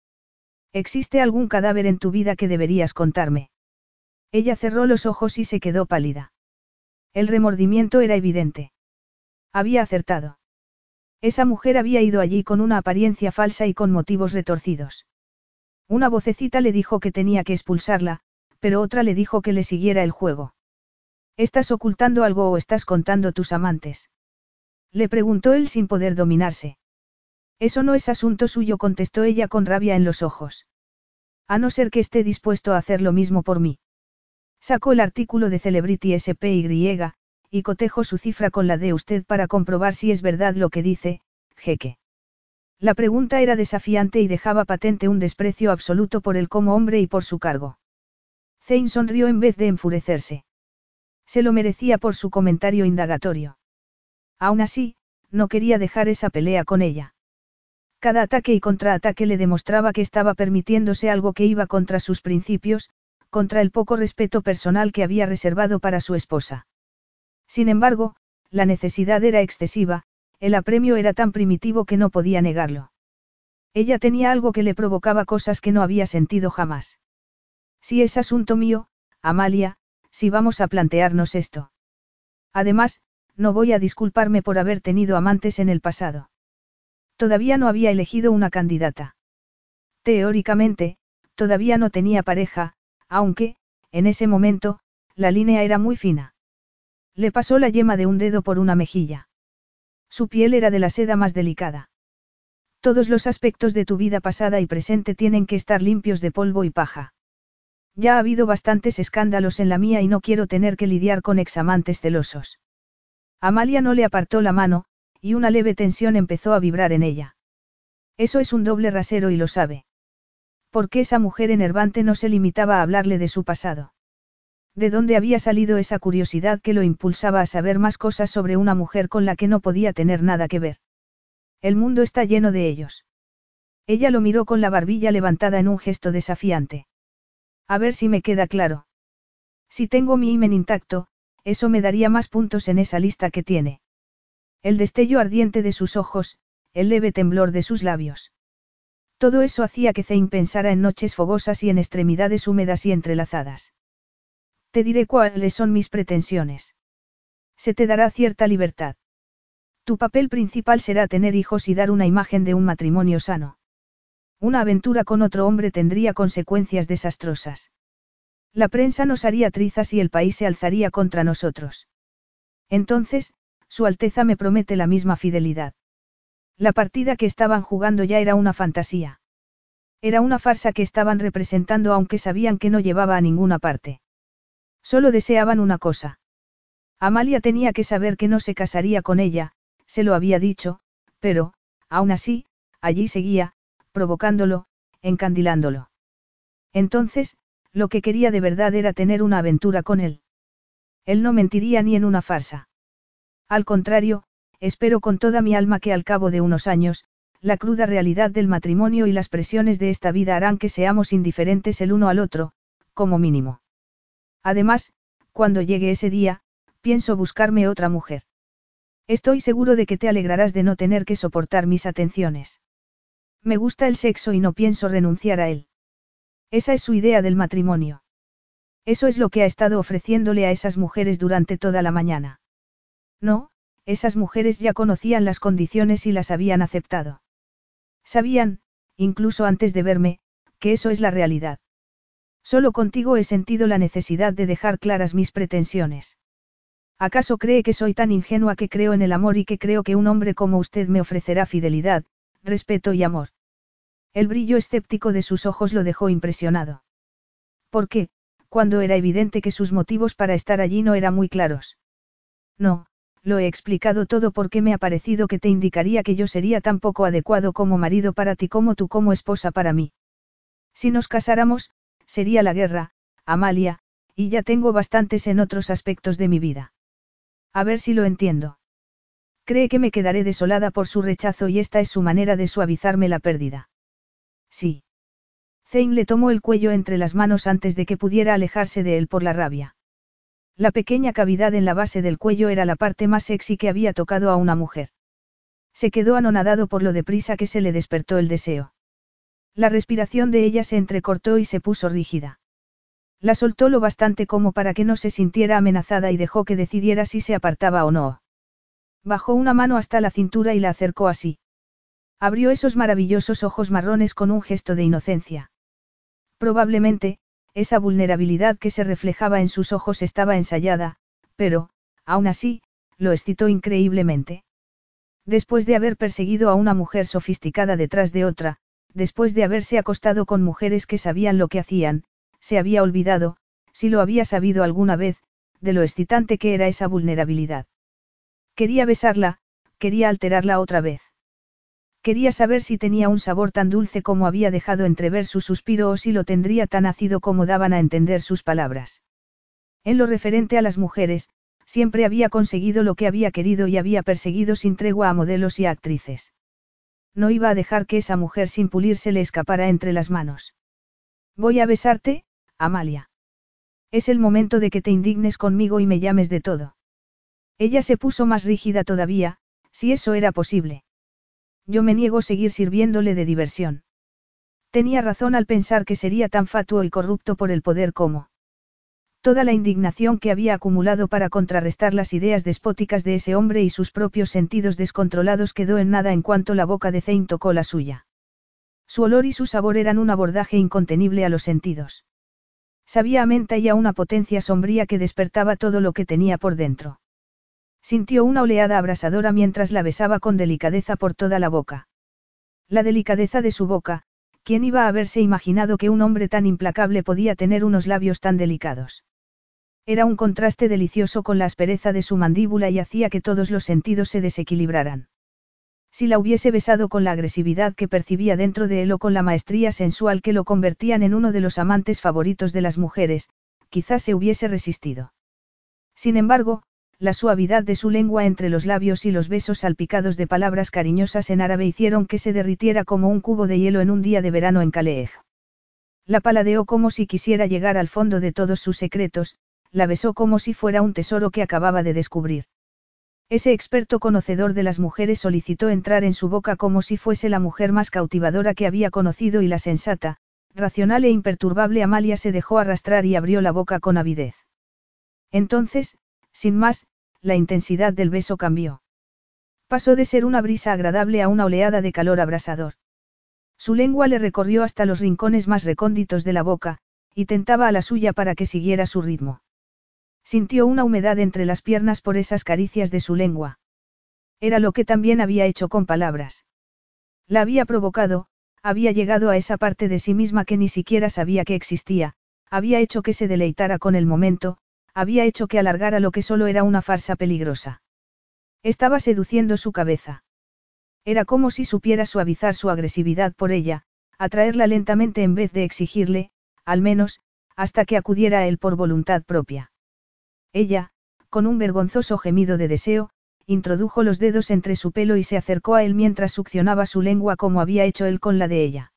¿Existe algún cadáver en tu vida que deberías contarme? Ella cerró los ojos y se quedó pálida. El remordimiento era evidente. Había acertado. Esa mujer había ido allí con una apariencia falsa y con motivos retorcidos. Una vocecita le dijo que tenía que expulsarla, pero otra le dijo que le siguiera el juego. ¿Estás ocultando algo o estás contando tus amantes? Le preguntó él sin poder dominarse. Eso no es asunto suyo, contestó ella con rabia en los ojos. A no ser que esté dispuesto a hacer lo mismo por mí. Sacó el artículo de Celebrity SPY, y cotejo su cifra con la de usted para comprobar si es verdad lo que dice, jeque. La pregunta era desafiante y dejaba patente un desprecio absoluto por él como hombre y por su cargo. Zane sonrió en vez de enfurecerse. Se lo merecía por su comentario indagatorio. Aún así, no quería dejar esa pelea con ella. Cada ataque y contraataque le demostraba que estaba permitiéndose algo que iba contra sus principios, contra el poco respeto personal que había reservado para su esposa. Sin embargo, la necesidad era excesiva, el apremio era tan primitivo que no podía negarlo. Ella tenía algo que le provocaba cosas que no había sentido jamás. Si es asunto mío, Amalia, si vamos a plantearnos esto. Además, no voy a disculparme por haber tenido amantes en el pasado. Todavía no había elegido una candidata. Teóricamente, todavía no tenía pareja, aunque, en ese momento, la línea era muy fina. Le pasó la yema de un dedo por una mejilla. Su piel era de la seda más delicada. Todos los aspectos de tu vida pasada y presente tienen que estar limpios de polvo y paja. Ya ha habido bastantes escándalos en la mía y no quiero tener que lidiar con examantes celosos. Amalia no le apartó la mano, y una leve tensión empezó a vibrar en ella. Eso es un doble rasero y lo sabe. ¿Por qué esa mujer enervante no se limitaba a hablarle de su pasado? ¿De dónde había salido esa curiosidad que lo impulsaba a saber más cosas sobre una mujer con la que no podía tener nada que ver? El mundo está lleno de ellos. Ella lo miró con la barbilla levantada en un gesto desafiante. A ver si me queda claro. Si tengo mi imen intacto, eso me daría más puntos en esa lista que tiene. El destello ardiente de sus ojos, el leve temblor de sus labios. Todo eso hacía que Zane pensara en noches fogosas y en extremidades húmedas y entrelazadas. Te diré cuáles son mis pretensiones. Se te dará cierta libertad. Tu papel principal será tener hijos y dar una imagen de un matrimonio sano. Una aventura con otro hombre tendría consecuencias desastrosas. La prensa nos haría trizas y el país se alzaría contra nosotros. Entonces, Su Alteza me promete la misma fidelidad. La partida que estaban jugando ya era una fantasía. Era una farsa que estaban representando aunque sabían que no llevaba a ninguna parte. Solo deseaban una cosa. Amalia tenía que saber que no se casaría con ella, se lo había dicho, pero, aún así, allí seguía, provocándolo, encandilándolo. Entonces, lo que quería de verdad era tener una aventura con él. Él no mentiría ni en una farsa. Al contrario, espero con toda mi alma que al cabo de unos años, la cruda realidad del matrimonio y las presiones de esta vida harán que seamos indiferentes el uno al otro, como mínimo. Además, cuando llegue ese día, pienso buscarme otra mujer. Estoy seguro de que te alegrarás de no tener que soportar mis atenciones. Me gusta el sexo y no pienso renunciar a él. Esa es su idea del matrimonio. Eso es lo que ha estado ofreciéndole a esas mujeres durante toda la mañana. No, esas mujeres ya conocían las condiciones y las habían aceptado. Sabían, incluso antes de verme, que eso es la realidad. Solo contigo he sentido la necesidad de dejar claras mis pretensiones. ¿Acaso cree que soy tan ingenua que creo en el amor y que creo que un hombre como usted me ofrecerá fidelidad, respeto y amor? El brillo escéptico de sus ojos lo dejó impresionado. qué, cuando era evidente que sus motivos para estar allí no eran muy claros. No, lo he explicado todo porque me ha parecido que te indicaría que yo sería tan poco adecuado como marido para ti como tú como esposa para mí. Si nos casáramos, sería la guerra, Amalia, y ya tengo bastantes en otros aspectos de mi vida. A ver si lo entiendo. Cree que me quedaré desolada por su rechazo y esta es su manera de suavizarme la pérdida. Sí. Zane le tomó el cuello entre las manos antes de que pudiera alejarse de él por la rabia. La pequeña cavidad en la base del cuello era la parte más sexy que había tocado a una mujer. Se quedó anonadado por lo deprisa que se le despertó el deseo. La respiración de ella se entrecortó y se puso rígida. La soltó lo bastante como para que no se sintiera amenazada y dejó que decidiera si se apartaba o no. Bajó una mano hasta la cintura y la acercó así. Abrió esos maravillosos ojos marrones con un gesto de inocencia. Probablemente, esa vulnerabilidad que se reflejaba en sus ojos estaba ensayada, pero, aún así, lo excitó increíblemente. Después de haber perseguido a una mujer sofisticada detrás de otra, después de haberse acostado con mujeres que sabían lo que hacían, se había olvidado, si lo había sabido alguna vez, de lo excitante que era esa vulnerabilidad. Quería besarla, quería alterarla otra vez. Quería saber si tenía un sabor tan dulce como había dejado entrever su suspiro o si lo tendría tan ácido como daban a entender sus palabras. En lo referente a las mujeres, siempre había conseguido lo que había querido y había perseguido sin tregua a modelos y a actrices. No iba a dejar que esa mujer sin pulirse le escapara entre las manos. Voy a besarte, Amalia. Es el momento de que te indignes conmigo y me llames de todo. Ella se puso más rígida todavía, si eso era posible. Yo me niego a seguir sirviéndole de diversión. Tenía razón al pensar que sería tan fatuo y corrupto por el poder como. Toda la indignación que había acumulado para contrarrestar las ideas despóticas de ese hombre y sus propios sentidos descontrolados quedó en nada en cuanto la boca de Zane tocó la suya. Su olor y su sabor eran un abordaje incontenible a los sentidos. Sabía a menta y a una potencia sombría que despertaba todo lo que tenía por dentro. Sintió una oleada abrasadora mientras la besaba con delicadeza por toda la boca. La delicadeza de su boca, ¿quién iba a haberse imaginado que un hombre tan implacable podía tener unos labios tan delicados? Era un contraste delicioso con la aspereza de su mandíbula y hacía que todos los sentidos se desequilibraran. Si la hubiese besado con la agresividad que percibía dentro de él o con la maestría sensual que lo convertían en uno de los amantes favoritos de las mujeres, quizás se hubiese resistido. Sin embargo, la suavidad de su lengua entre los labios y los besos salpicados de palabras cariñosas en árabe hicieron que se derritiera como un cubo de hielo en un día de verano en Calais. La paladeó como si quisiera llegar al fondo de todos sus secretos, la besó como si fuera un tesoro que acababa de descubrir. Ese experto conocedor de las mujeres solicitó entrar en su boca como si fuese la mujer más cautivadora que había conocido y la sensata, racional e imperturbable Amalia se dejó arrastrar y abrió la boca con avidez. Entonces, sin más, la intensidad del beso cambió. Pasó de ser una brisa agradable a una oleada de calor abrasador. Su lengua le recorrió hasta los rincones más recónditos de la boca, y tentaba a la suya para que siguiera su ritmo. Sintió una humedad entre las piernas por esas caricias de su lengua. Era lo que también había hecho con palabras. La había provocado, había llegado a esa parte de sí misma que ni siquiera sabía que existía, había hecho que se deleitara con el momento, había hecho que alargara lo que solo era una farsa peligrosa. Estaba seduciendo su cabeza. Era como si supiera suavizar su agresividad por ella, atraerla lentamente en vez de exigirle, al menos, hasta que acudiera a él por voluntad propia. Ella, con un vergonzoso gemido de deseo, introdujo los dedos entre su pelo y se acercó a él mientras succionaba su lengua como había hecho él con la de ella.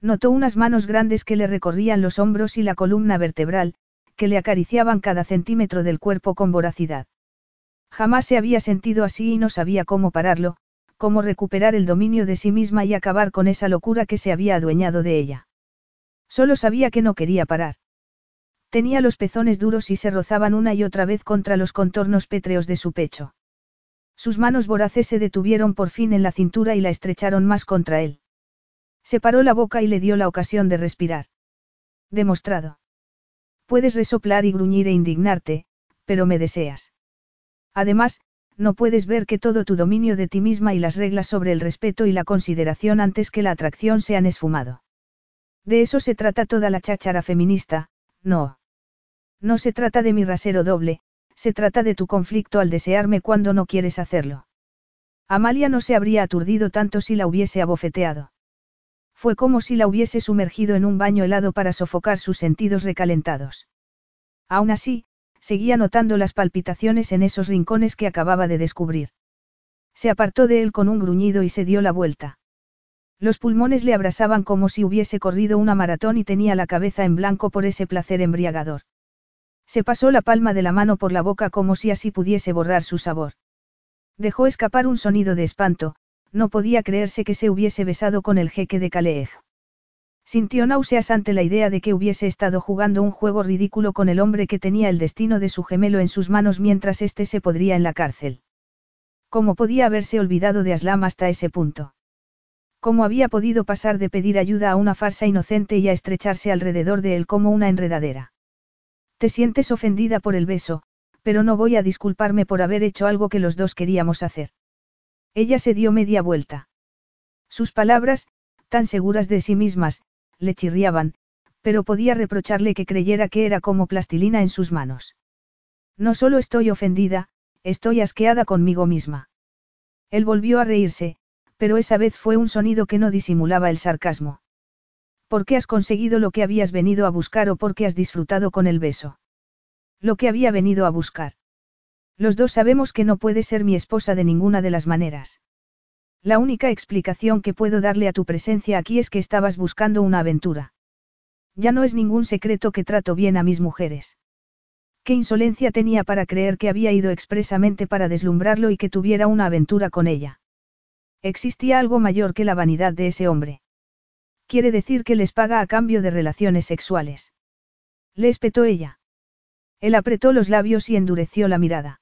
Notó unas manos grandes que le recorrían los hombros y la columna vertebral, que le acariciaban cada centímetro del cuerpo con voracidad. Jamás se había sentido así y no sabía cómo pararlo, cómo recuperar el dominio de sí misma y acabar con esa locura que se había adueñado de ella. Solo sabía que no quería parar. Tenía los pezones duros y se rozaban una y otra vez contra los contornos pétreos de su pecho. Sus manos voraces se detuvieron por fin en la cintura y la estrecharon más contra él. Separó la boca y le dio la ocasión de respirar. Demostrado. Puedes resoplar y gruñir e indignarte, pero me deseas. Además, no puedes ver que todo tu dominio de ti misma y las reglas sobre el respeto y la consideración antes que la atracción se han esfumado. De eso se trata toda la cháchara feminista, no. No se trata de mi rasero doble, se trata de tu conflicto al desearme cuando no quieres hacerlo. Amalia no se habría aturdido tanto si la hubiese abofeteado. Fue como si la hubiese sumergido en un baño helado para sofocar sus sentidos recalentados. Aún así, seguía notando las palpitaciones en esos rincones que acababa de descubrir. Se apartó de él con un gruñido y se dio la vuelta. Los pulmones le abrasaban como si hubiese corrido una maratón y tenía la cabeza en blanco por ese placer embriagador. Se pasó la palma de la mano por la boca como si así pudiese borrar su sabor. Dejó escapar un sonido de espanto, no podía creerse que se hubiese besado con el jeque de Calej. Sintió náuseas ante la idea de que hubiese estado jugando un juego ridículo con el hombre que tenía el destino de su gemelo en sus manos mientras éste se podría en la cárcel. ¿Cómo podía haberse olvidado de Aslam hasta ese punto? ¿Cómo había podido pasar de pedir ayuda a una farsa inocente y a estrecharse alrededor de él como una enredadera? Te sientes ofendida por el beso, pero no voy a disculparme por haber hecho algo que los dos queríamos hacer. Ella se dio media vuelta. Sus palabras, tan seguras de sí mismas, le chirriaban, pero podía reprocharle que creyera que era como plastilina en sus manos. No solo estoy ofendida, estoy asqueada conmigo misma. Él volvió a reírse, pero esa vez fue un sonido que no disimulaba el sarcasmo. ¿Por qué has conseguido lo que habías venido a buscar o por qué has disfrutado con el beso? Lo que había venido a buscar. Los dos sabemos que no puede ser mi esposa de ninguna de las maneras. La única explicación que puedo darle a tu presencia aquí es que estabas buscando una aventura. Ya no es ningún secreto que trato bien a mis mujeres. ¿Qué insolencia tenía para creer que había ido expresamente para deslumbrarlo y que tuviera una aventura con ella? Existía algo mayor que la vanidad de ese hombre. Quiere decir que les paga a cambio de relaciones sexuales. Le espetó ella. Él apretó los labios y endureció la mirada.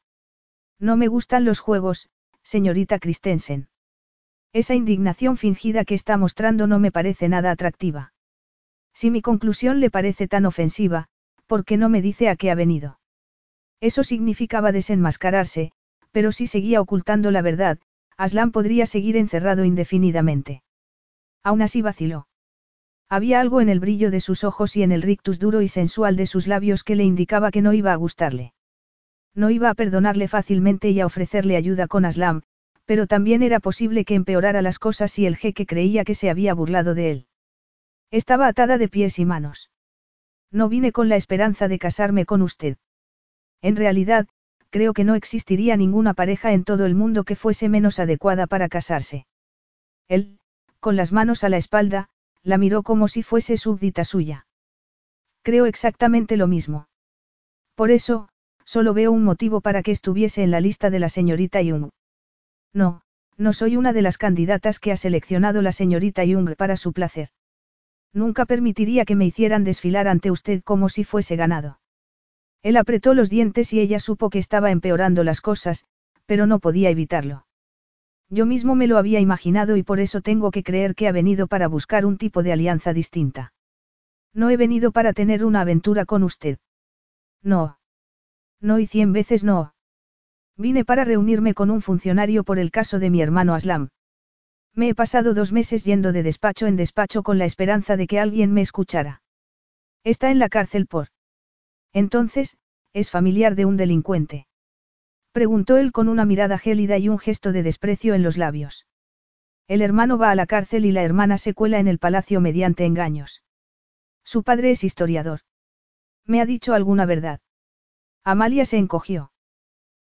No me gustan los juegos, señorita Christensen. Esa indignación fingida que está mostrando no me parece nada atractiva. Si mi conclusión le parece tan ofensiva, ¿por qué no me dice a qué ha venido? Eso significaba desenmascararse, pero si seguía ocultando la verdad, Aslan podría seguir encerrado indefinidamente. Aún así vaciló. Había algo en el brillo de sus ojos y en el rictus duro y sensual de sus labios que le indicaba que no iba a gustarle. No iba a perdonarle fácilmente y a ofrecerle ayuda con Aslam, pero también era posible que empeorara las cosas si el jeque creía que se había burlado de él. Estaba atada de pies y manos. No vine con la esperanza de casarme con usted. En realidad, creo que no existiría ninguna pareja en todo el mundo que fuese menos adecuada para casarse. Él, con las manos a la espalda, la miró como si fuese súbdita suya. Creo exactamente lo mismo. Por eso, solo veo un motivo para que estuviese en la lista de la señorita Jung. No, no soy una de las candidatas que ha seleccionado la señorita Jung para su placer. Nunca permitiría que me hicieran desfilar ante usted como si fuese ganado. Él apretó los dientes y ella supo que estaba empeorando las cosas, pero no podía evitarlo. Yo mismo me lo había imaginado y por eso tengo que creer que ha venido para buscar un tipo de alianza distinta. No he venido para tener una aventura con usted. No. No y cien veces no. Vine para reunirme con un funcionario por el caso de mi hermano Aslam. Me he pasado dos meses yendo de despacho en despacho con la esperanza de que alguien me escuchara. Está en la cárcel por. Entonces, es familiar de un delincuente. Preguntó él con una mirada gélida y un gesto de desprecio en los labios. El hermano va a la cárcel y la hermana se cuela en el palacio mediante engaños. Su padre es historiador. ¿Me ha dicho alguna verdad? Amalia se encogió.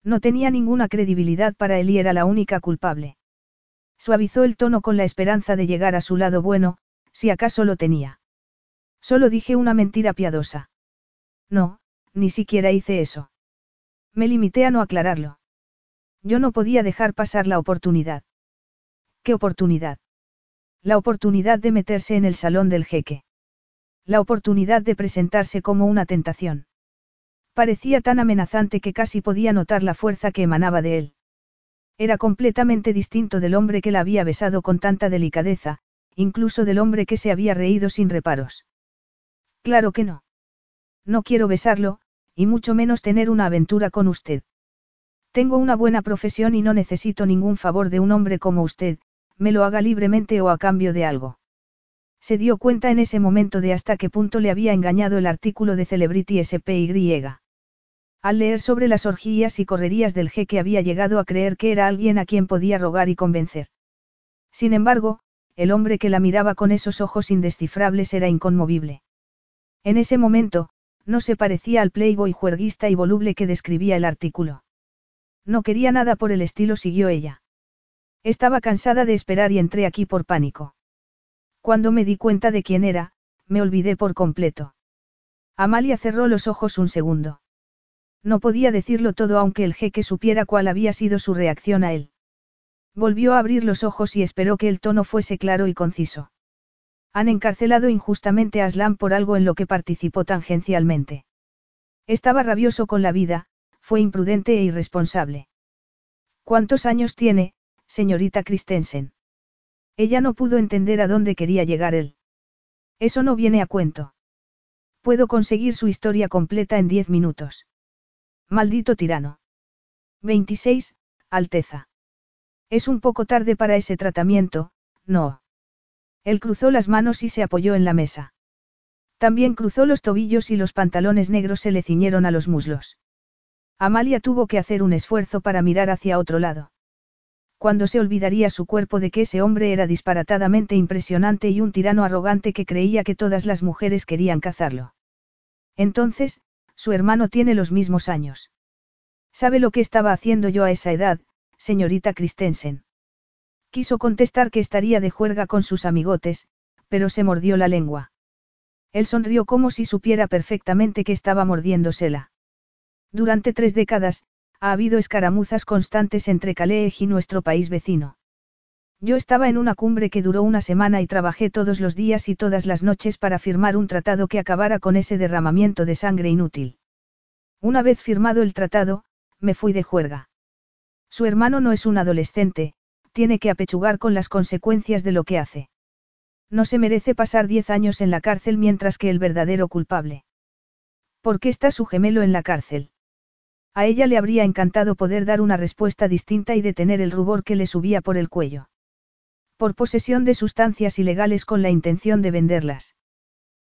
No tenía ninguna credibilidad para él y era la única culpable. Suavizó el tono con la esperanza de llegar a su lado bueno, si acaso lo tenía. Solo dije una mentira piadosa. No, ni siquiera hice eso. Me limité a no aclararlo. Yo no podía dejar pasar la oportunidad. ¿Qué oportunidad? La oportunidad de meterse en el salón del jeque. La oportunidad de presentarse como una tentación. Parecía tan amenazante que casi podía notar la fuerza que emanaba de él. Era completamente distinto del hombre que la había besado con tanta delicadeza, incluso del hombre que se había reído sin reparos. Claro que no. No quiero besarlo, y mucho menos tener una aventura con usted. Tengo una buena profesión y no necesito ningún favor de un hombre como usted, me lo haga libremente o a cambio de algo. Se dio cuenta en ese momento de hasta qué punto le había engañado el artículo de Celebrity SPY. Al leer sobre las orgías y correrías del jeque había llegado a creer que era alguien a quien podía rogar y convencer. Sin embargo, el hombre que la miraba con esos ojos indescifrables era inconmovible. En ese momento, no se parecía al playboy juerguista y voluble que describía el artículo. No quería nada por el estilo, siguió ella. Estaba cansada de esperar y entré aquí por pánico. Cuando me di cuenta de quién era, me olvidé por completo. Amalia cerró los ojos un segundo. No podía decirlo todo aunque el jeque supiera cuál había sido su reacción a él. Volvió a abrir los ojos y esperó que el tono fuese claro y conciso. Han encarcelado injustamente a Aslan por algo en lo que participó tangencialmente. Estaba rabioso con la vida, fue imprudente e irresponsable. ¿Cuántos años tiene, señorita Christensen? Ella no pudo entender a dónde quería llegar él. Eso no viene a cuento. Puedo conseguir su historia completa en diez minutos. Maldito tirano. 26, Alteza. Es un poco tarde para ese tratamiento, no. Él cruzó las manos y se apoyó en la mesa. También cruzó los tobillos y los pantalones negros se le ciñeron a los muslos. Amalia tuvo que hacer un esfuerzo para mirar hacia otro lado. Cuando se olvidaría su cuerpo de que ese hombre era disparatadamente impresionante y un tirano arrogante que creía que todas las mujeres querían cazarlo. Entonces, su hermano tiene los mismos años. ¿Sabe lo que estaba haciendo yo a esa edad, señorita Christensen? Quiso contestar que estaría de juerga con sus amigotes, pero se mordió la lengua. Él sonrió como si supiera perfectamente que estaba mordiéndosela. Durante tres décadas, ha habido escaramuzas constantes entre Calais y nuestro país vecino. Yo estaba en una cumbre que duró una semana y trabajé todos los días y todas las noches para firmar un tratado que acabara con ese derramamiento de sangre inútil. Una vez firmado el tratado, me fui de juerga. Su hermano no es un adolescente, tiene que apechugar con las consecuencias de lo que hace. No se merece pasar diez años en la cárcel mientras que el verdadero culpable. ¿Por qué está su gemelo en la cárcel? A ella le habría encantado poder dar una respuesta distinta y detener el rubor que le subía por el cuello. Por posesión de sustancias ilegales con la intención de venderlas.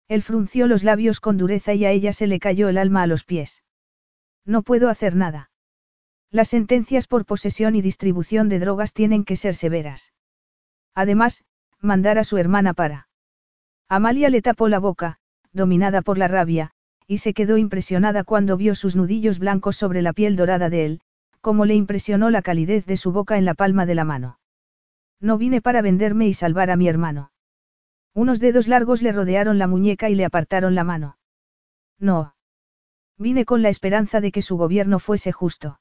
Él frunció los labios con dureza y a ella se le cayó el alma a los pies. No puedo hacer nada. Las sentencias por posesión y distribución de drogas tienen que ser severas. Además, mandar a su hermana para. Amalia le tapó la boca, dominada por la rabia, y se quedó impresionada cuando vio sus nudillos blancos sobre la piel dorada de él, como le impresionó la calidez de su boca en la palma de la mano. No vine para venderme y salvar a mi hermano. Unos dedos largos le rodearon la muñeca y le apartaron la mano. No. Vine con la esperanza de que su gobierno fuese justo.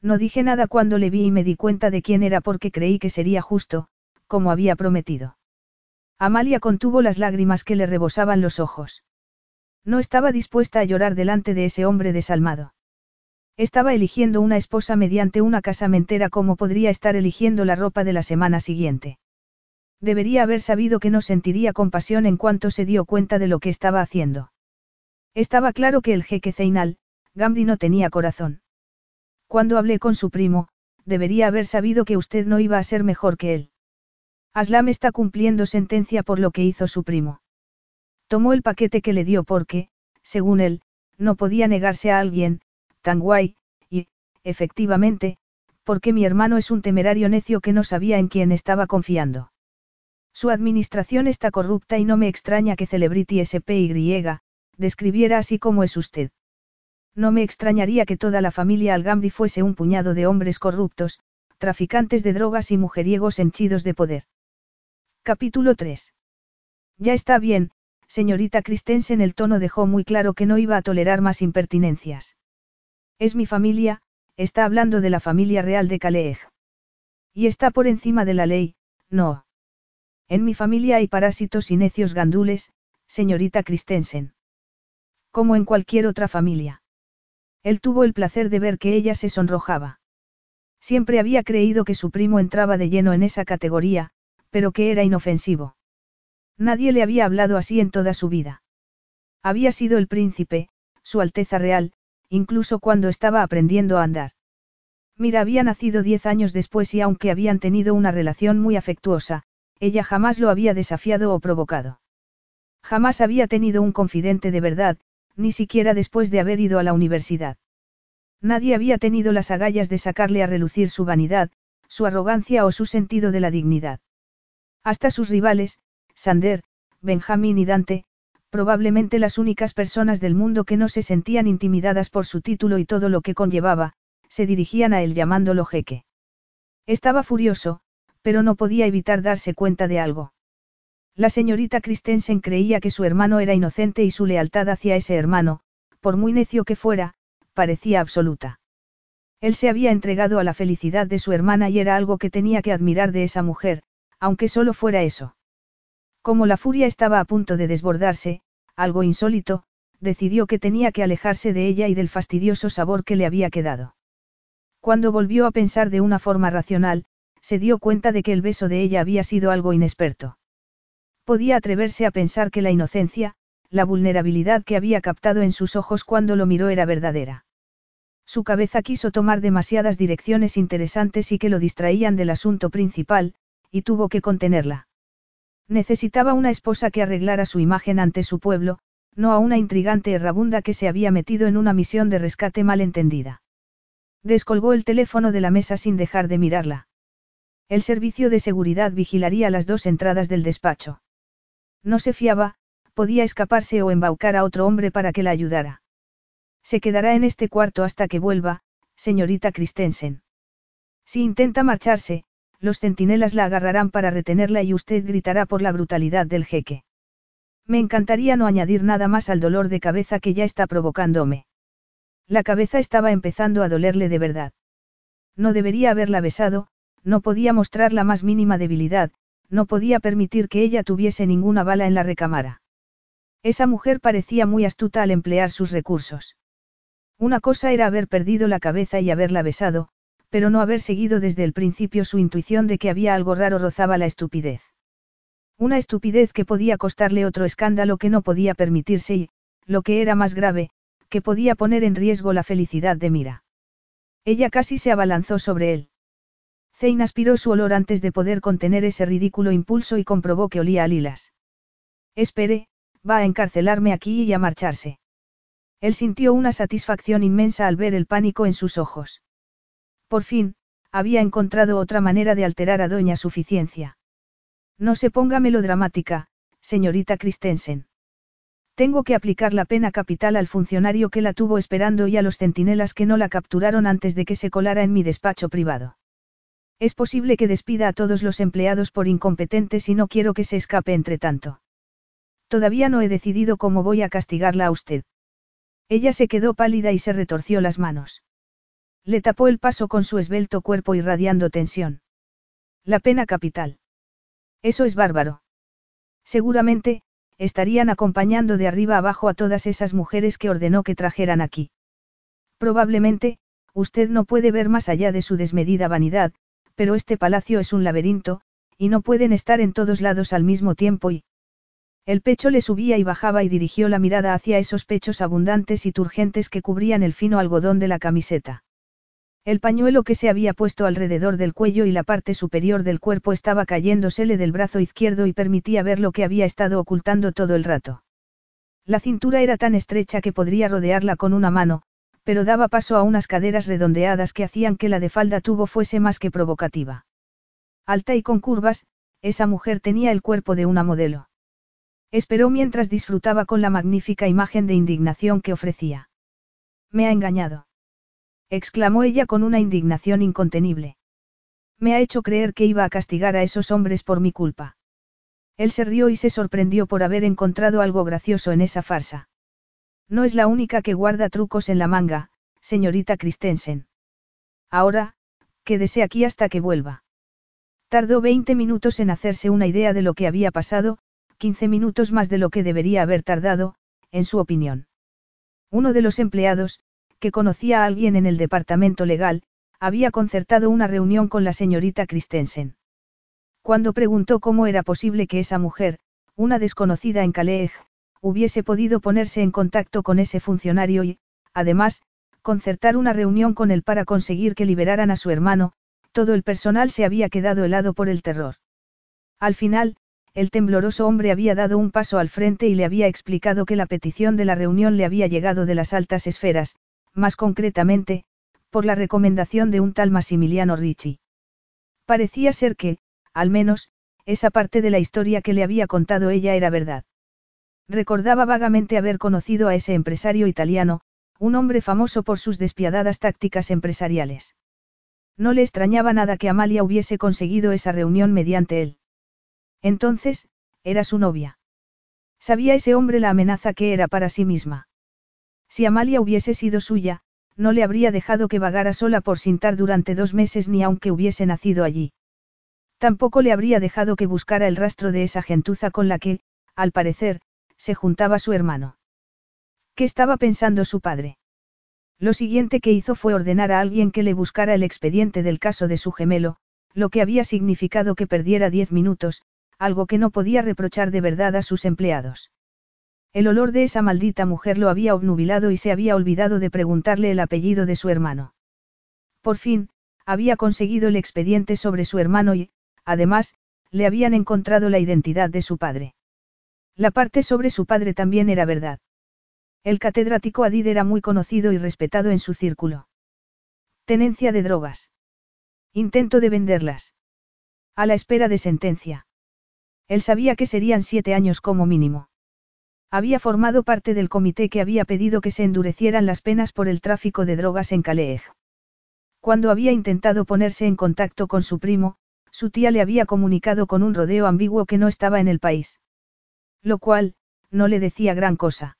No dije nada cuando le vi y me di cuenta de quién era porque creí que sería justo, como había prometido. Amalia contuvo las lágrimas que le rebosaban los ojos. No estaba dispuesta a llorar delante de ese hombre desalmado. Estaba eligiendo una esposa mediante una casamentera como podría estar eligiendo la ropa de la semana siguiente. Debería haber sabido que no sentiría compasión en cuanto se dio cuenta de lo que estaba haciendo. Estaba claro que el jeque Zeinal, Gamdi no tenía corazón. Cuando hablé con su primo, debería haber sabido que usted no iba a ser mejor que él. Aslam está cumpliendo sentencia por lo que hizo su primo. Tomó el paquete que le dio porque, según él, no podía negarse a alguien, tan guay, y, efectivamente, porque mi hermano es un temerario necio que no sabía en quién estaba confiando. Su administración está corrupta y no me extraña que Celebrity SPY, describiera así como es usted. No me extrañaría que toda la familia Algamdi fuese un puñado de hombres corruptos, traficantes de drogas y mujeriegos henchidos de poder. Capítulo 3. Ya está bien, señorita Christensen el tono dejó muy claro que no iba a tolerar más impertinencias. Es mi familia, está hablando de la familia real de Calais. Y está por encima de la ley, no. En mi familia hay parásitos y necios gandules, señorita Christensen. Como en cualquier otra familia. Él tuvo el placer de ver que ella se sonrojaba. Siempre había creído que su primo entraba de lleno en esa categoría, pero que era inofensivo. Nadie le había hablado así en toda su vida. Había sido el príncipe, su Alteza Real, incluso cuando estaba aprendiendo a andar. Mira había nacido diez años después y aunque habían tenido una relación muy afectuosa, ella jamás lo había desafiado o provocado. Jamás había tenido un confidente de verdad, ni siquiera después de haber ido a la universidad. Nadie había tenido las agallas de sacarle a relucir su vanidad, su arrogancia o su sentido de la dignidad. Hasta sus rivales, Sander, Benjamín y Dante, probablemente las únicas personas del mundo que no se sentían intimidadas por su título y todo lo que conllevaba, se dirigían a él llamándolo jeque. Estaba furioso, pero no podía evitar darse cuenta de algo. La señorita Christensen creía que su hermano era inocente y su lealtad hacia ese hermano, por muy necio que fuera, parecía absoluta. Él se había entregado a la felicidad de su hermana y era algo que tenía que admirar de esa mujer, aunque solo fuera eso. Como la furia estaba a punto de desbordarse, algo insólito, decidió que tenía que alejarse de ella y del fastidioso sabor que le había quedado. Cuando volvió a pensar de una forma racional, se dio cuenta de que el beso de ella había sido algo inexperto. Podía atreverse a pensar que la inocencia, la vulnerabilidad que había captado en sus ojos cuando lo miró era verdadera. Su cabeza quiso tomar demasiadas direcciones interesantes y que lo distraían del asunto principal, y tuvo que contenerla. Necesitaba una esposa que arreglara su imagen ante su pueblo, no a una intrigante errabunda que se había metido en una misión de rescate mal entendida. Descolgó el teléfono de la mesa sin dejar de mirarla. El servicio de seguridad vigilaría las dos entradas del despacho. No se fiaba, podía escaparse o embaucar a otro hombre para que la ayudara. Se quedará en este cuarto hasta que vuelva, señorita Christensen. Si intenta marcharse, los centinelas la agarrarán para retenerla y usted gritará por la brutalidad del jeque. Me encantaría no añadir nada más al dolor de cabeza que ya está provocándome. La cabeza estaba empezando a dolerle de verdad. No debería haberla besado, no podía mostrar la más mínima debilidad, no podía permitir que ella tuviese ninguna bala en la recámara. Esa mujer parecía muy astuta al emplear sus recursos. Una cosa era haber perdido la cabeza y haberla besado, pero no haber seguido desde el principio su intuición de que había algo raro rozaba la estupidez. Una estupidez que podía costarle otro escándalo que no podía permitirse y, lo que era más grave, que podía poner en riesgo la felicidad de Mira. Ella casi se abalanzó sobre él. Zane aspiró su olor antes de poder contener ese ridículo impulso y comprobó que olía a lilas. Espere, va a encarcelarme aquí y a marcharse. Él sintió una satisfacción inmensa al ver el pánico en sus ojos. Por fin, había encontrado otra manera de alterar a Doña Suficiencia. No se ponga melodramática, señorita Christensen. Tengo que aplicar la pena capital al funcionario que la tuvo esperando y a los centinelas que no la capturaron antes de que se colara en mi despacho privado. Es posible que despida a todos los empleados por incompetentes y no quiero que se escape entre tanto. Todavía no he decidido cómo voy a castigarla a usted. Ella se quedó pálida y se retorció las manos. Le tapó el paso con su esbelto cuerpo irradiando tensión. La pena capital. Eso es bárbaro. Seguramente, estarían acompañando de arriba abajo a todas esas mujeres que ordenó que trajeran aquí. Probablemente, usted no puede ver más allá de su desmedida vanidad, pero este palacio es un laberinto, y no pueden estar en todos lados al mismo tiempo y... El pecho le subía y bajaba y dirigió la mirada hacia esos pechos abundantes y turgentes que cubrían el fino algodón de la camiseta. El pañuelo que se había puesto alrededor del cuello y la parte superior del cuerpo estaba cayéndosele del brazo izquierdo y permitía ver lo que había estado ocultando todo el rato. La cintura era tan estrecha que podría rodearla con una mano, pero daba paso a unas caderas redondeadas que hacían que la de falda tubo fuese más que provocativa. Alta y con curvas, esa mujer tenía el cuerpo de una modelo. Esperó mientras disfrutaba con la magnífica imagen de indignación que ofrecía. Me ha engañado. Exclamó ella con una indignación incontenible. Me ha hecho creer que iba a castigar a esos hombres por mi culpa. Él se rió y se sorprendió por haber encontrado algo gracioso en esa farsa. No es la única que guarda trucos en la manga, señorita Christensen. Ahora, quédese aquí hasta que vuelva. Tardó 20 minutos en hacerse una idea de lo que había pasado, 15 minutos más de lo que debería haber tardado, en su opinión. Uno de los empleados, que conocía a alguien en el departamento legal, había concertado una reunión con la señorita Christensen. Cuando preguntó cómo era posible que esa mujer, una desconocida en Calais, hubiese podido ponerse en contacto con ese funcionario y, además, concertar una reunión con él para conseguir que liberaran a su hermano, todo el personal se había quedado helado por el terror. Al final, el tembloroso hombre había dado un paso al frente y le había explicado que la petición de la reunión le había llegado de las altas esferas, más concretamente, por la recomendación de un tal Massimiliano Ricci. Parecía ser que, al menos, esa parte de la historia que le había contado ella era verdad. Recordaba vagamente haber conocido a ese empresario italiano, un hombre famoso por sus despiadadas tácticas empresariales. No le extrañaba nada que Amalia hubiese conseguido esa reunión mediante él. Entonces, era su novia. Sabía ese hombre la amenaza que era para sí misma. Si Amalia hubiese sido suya, no le habría dejado que vagara sola por Sintar durante dos meses ni aunque hubiese nacido allí. Tampoco le habría dejado que buscara el rastro de esa gentuza con la que, al parecer, se juntaba su hermano. ¿Qué estaba pensando su padre? Lo siguiente que hizo fue ordenar a alguien que le buscara el expediente del caso de su gemelo, lo que había significado que perdiera diez minutos, algo que no podía reprochar de verdad a sus empleados. El olor de esa maldita mujer lo había obnubilado y se había olvidado de preguntarle el apellido de su hermano. Por fin, había conseguido el expediente sobre su hermano y, además, le habían encontrado la identidad de su padre. La parte sobre su padre también era verdad. El catedrático Adid era muy conocido y respetado en su círculo. Tenencia de drogas. Intento de venderlas. A la espera de sentencia. Él sabía que serían siete años como mínimo. Había formado parte del comité que había pedido que se endurecieran las penas por el tráfico de drogas en Calais. Cuando había intentado ponerse en contacto con su primo, su tía le había comunicado con un rodeo ambiguo que no estaba en el país. Lo cual, no le decía gran cosa.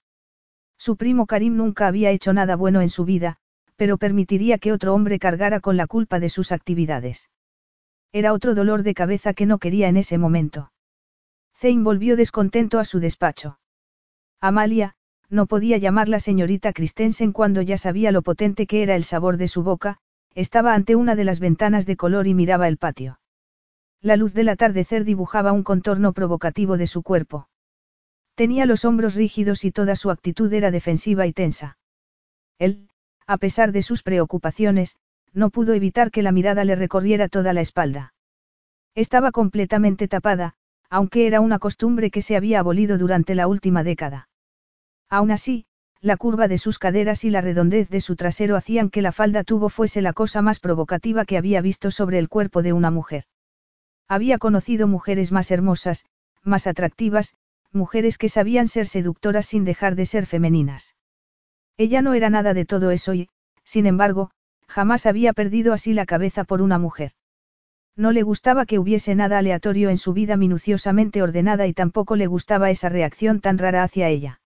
Su primo Karim nunca había hecho nada bueno en su vida, pero permitiría que otro hombre cargara con la culpa de sus actividades. Era otro dolor de cabeza que no quería en ese momento. Zane volvió descontento a su despacho. Amalia, no podía llamarla señorita Christensen cuando ya sabía lo potente que era el sabor de su boca, estaba ante una de las ventanas de color y miraba el patio. La luz del atardecer dibujaba un contorno provocativo de su cuerpo. Tenía los hombros rígidos y toda su actitud era defensiva y tensa. Él, a pesar de sus preocupaciones, no pudo evitar que la mirada le recorriera toda la espalda. Estaba completamente tapada, aunque era una costumbre que se había abolido durante la última década. Aún así, la curva de sus caderas y la redondez de su trasero hacían que la falda tubo fuese la cosa más provocativa que había visto sobre el cuerpo de una mujer. Había conocido mujeres más hermosas, más atractivas, mujeres que sabían ser seductoras sin dejar de ser femeninas. Ella no era nada de todo eso y, sin embargo, jamás había perdido así la cabeza por una mujer. No le gustaba que hubiese nada aleatorio en su vida minuciosamente ordenada y tampoco le gustaba esa reacción tan rara hacia ella.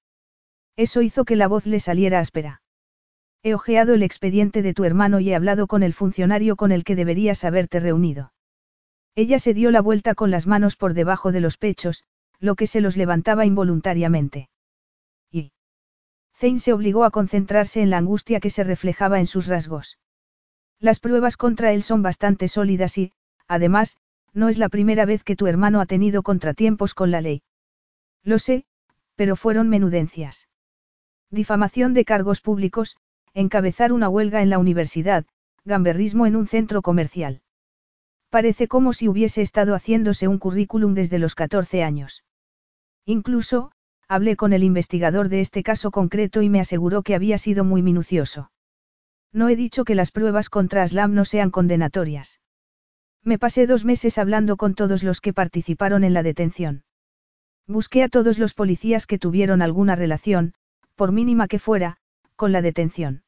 Eso hizo que la voz le saliera áspera. He ojeado el expediente de tu hermano y he hablado con el funcionario con el que deberías haberte reunido. Ella se dio la vuelta con las manos por debajo de los pechos, lo que se los levantaba involuntariamente. Y. Zane se obligó a concentrarse en la angustia que se reflejaba en sus rasgos. Las pruebas contra él son bastante sólidas y, Además, no es la primera vez que tu hermano ha tenido contratiempos con la ley. Lo sé, pero fueron menudencias. Difamación de cargos públicos, encabezar una huelga en la universidad, gamberrismo en un centro comercial. Parece como si hubiese estado haciéndose un currículum desde los 14 años. Incluso, hablé con el investigador de este caso concreto y me aseguró que había sido muy minucioso. No he dicho que las pruebas contra Aslam no sean condenatorias. Me pasé dos meses hablando con todos los que participaron en la detención. Busqué a todos los policías que tuvieron alguna relación, por mínima que fuera, con la detención.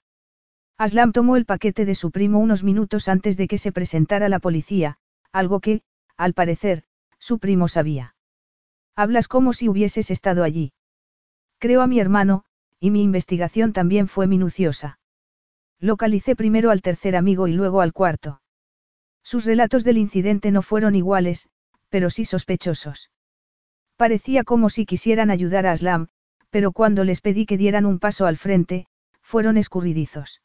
Aslam tomó el paquete de su primo unos minutos antes de que se presentara la policía, algo que, al parecer, su primo sabía. Hablas como si hubieses estado allí. Creo a mi hermano, y mi investigación también fue minuciosa. Localicé primero al tercer amigo y luego al cuarto. Sus relatos del incidente no fueron iguales, pero sí sospechosos. Parecía como si quisieran ayudar a Aslam, pero cuando les pedí que dieran un paso al frente, fueron escurridizos.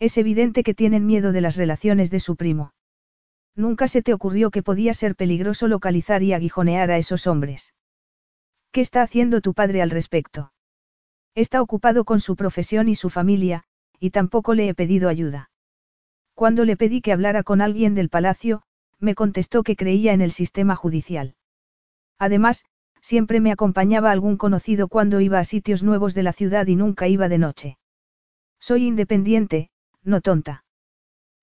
Es evidente que tienen miedo de las relaciones de su primo. Nunca se te ocurrió que podía ser peligroso localizar y aguijonear a esos hombres. ¿Qué está haciendo tu padre al respecto? Está ocupado con su profesión y su familia, y tampoco le he pedido ayuda. Cuando le pedí que hablara con alguien del palacio, me contestó que creía en el sistema judicial. Además, siempre me acompañaba algún conocido cuando iba a sitios nuevos de la ciudad y nunca iba de noche. Soy independiente, no tonta.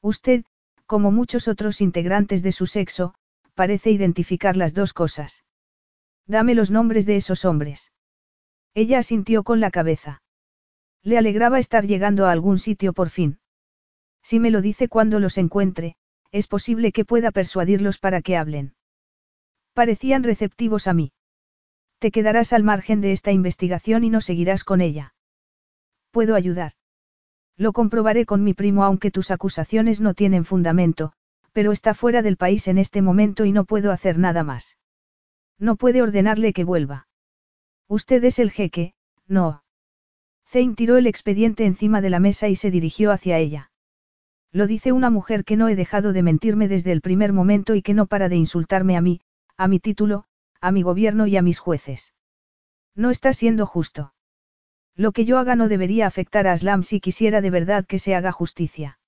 Usted, como muchos otros integrantes de su sexo, parece identificar las dos cosas. Dame los nombres de esos hombres. Ella asintió con la cabeza. Le alegraba estar llegando a algún sitio por fin. Si me lo dice cuando los encuentre, es posible que pueda persuadirlos para que hablen. Parecían receptivos a mí. Te quedarás al margen de esta investigación y no seguirás con ella. Puedo ayudar. Lo comprobaré con mi primo aunque tus acusaciones no tienen fundamento, pero está fuera del país en este momento y no puedo hacer nada más. No puede ordenarle que vuelva. Usted es el jeque, no. Zane tiró el expediente encima de la mesa y se dirigió hacia ella. Lo dice una mujer que no he dejado de mentirme desde el primer momento y que no para de insultarme a mí, a mi título, a mi gobierno y a mis jueces. No está siendo justo. Lo que yo haga no debería afectar a Aslam si quisiera de verdad que se haga justicia.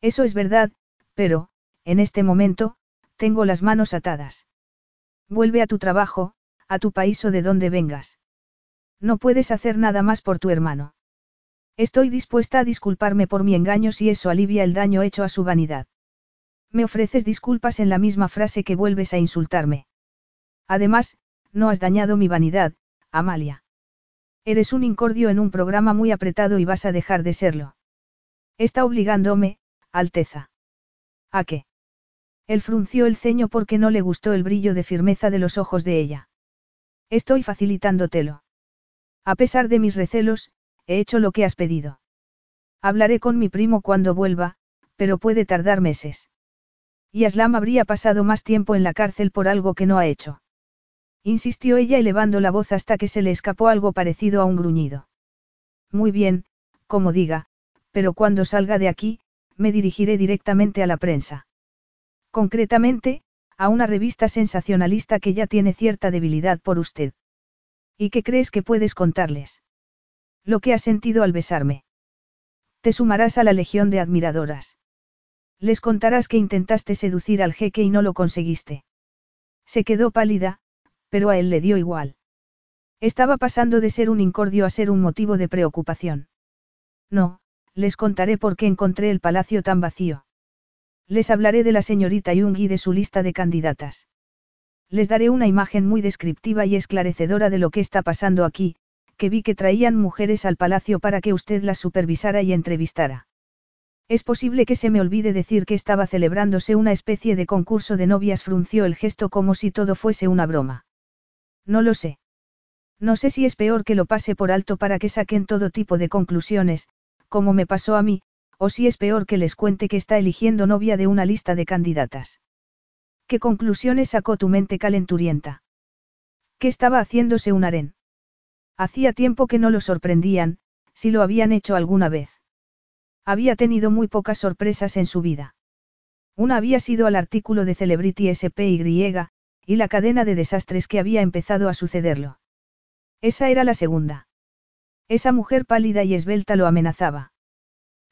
Eso es verdad, pero, en este momento, tengo las manos atadas. Vuelve a tu trabajo, a tu país o de donde vengas. No puedes hacer nada más por tu hermano. Estoy dispuesta a disculparme por mi engaño si eso alivia el daño hecho a su vanidad. Me ofreces disculpas en la misma frase que vuelves a insultarme. Además, no has dañado mi vanidad, Amalia. Eres un incordio en un programa muy apretado y vas a dejar de serlo. Está obligándome, Alteza. ¿A qué? Él frunció el ceño porque no le gustó el brillo de firmeza de los ojos de ella. Estoy facilitándotelo. A pesar de mis recelos, he hecho lo que has pedido. Hablaré con mi primo cuando vuelva, pero puede tardar meses. Y Aslam habría pasado más tiempo en la cárcel por algo que no ha hecho. Insistió ella elevando la voz hasta que se le escapó algo parecido a un gruñido. Muy bien, como diga, pero cuando salga de aquí, me dirigiré directamente a la prensa. Concretamente, a una revista sensacionalista que ya tiene cierta debilidad por usted. ¿Y qué crees que puedes contarles? Lo que has sentido al besarme. Te sumarás a la legión de admiradoras. Les contarás que intentaste seducir al jeque y no lo conseguiste. Se quedó pálida, pero a él le dio igual. Estaba pasando de ser un incordio a ser un motivo de preocupación. No, les contaré por qué encontré el palacio tan vacío. Les hablaré de la señorita Jung y de su lista de candidatas. Les daré una imagen muy descriptiva y esclarecedora de lo que está pasando aquí, que vi que traían mujeres al palacio para que usted las supervisara y entrevistara. Es posible que se me olvide decir que estaba celebrándose una especie de concurso de novias, frunció el gesto como si todo fuese una broma. No lo sé. No sé si es peor que lo pase por alto para que saquen todo tipo de conclusiones, como me pasó a mí, o si es peor que les cuente que está eligiendo novia de una lista de candidatas. ¿Qué conclusiones sacó tu mente calenturienta? ¿Qué estaba haciéndose un harén? Hacía tiempo que no lo sorprendían, si lo habían hecho alguna vez. Había tenido muy pocas sorpresas en su vida. Una había sido al artículo de Celebrity SPY, y la cadena de desastres que había empezado a sucederlo. Esa era la segunda. Esa mujer pálida y esbelta lo amenazaba.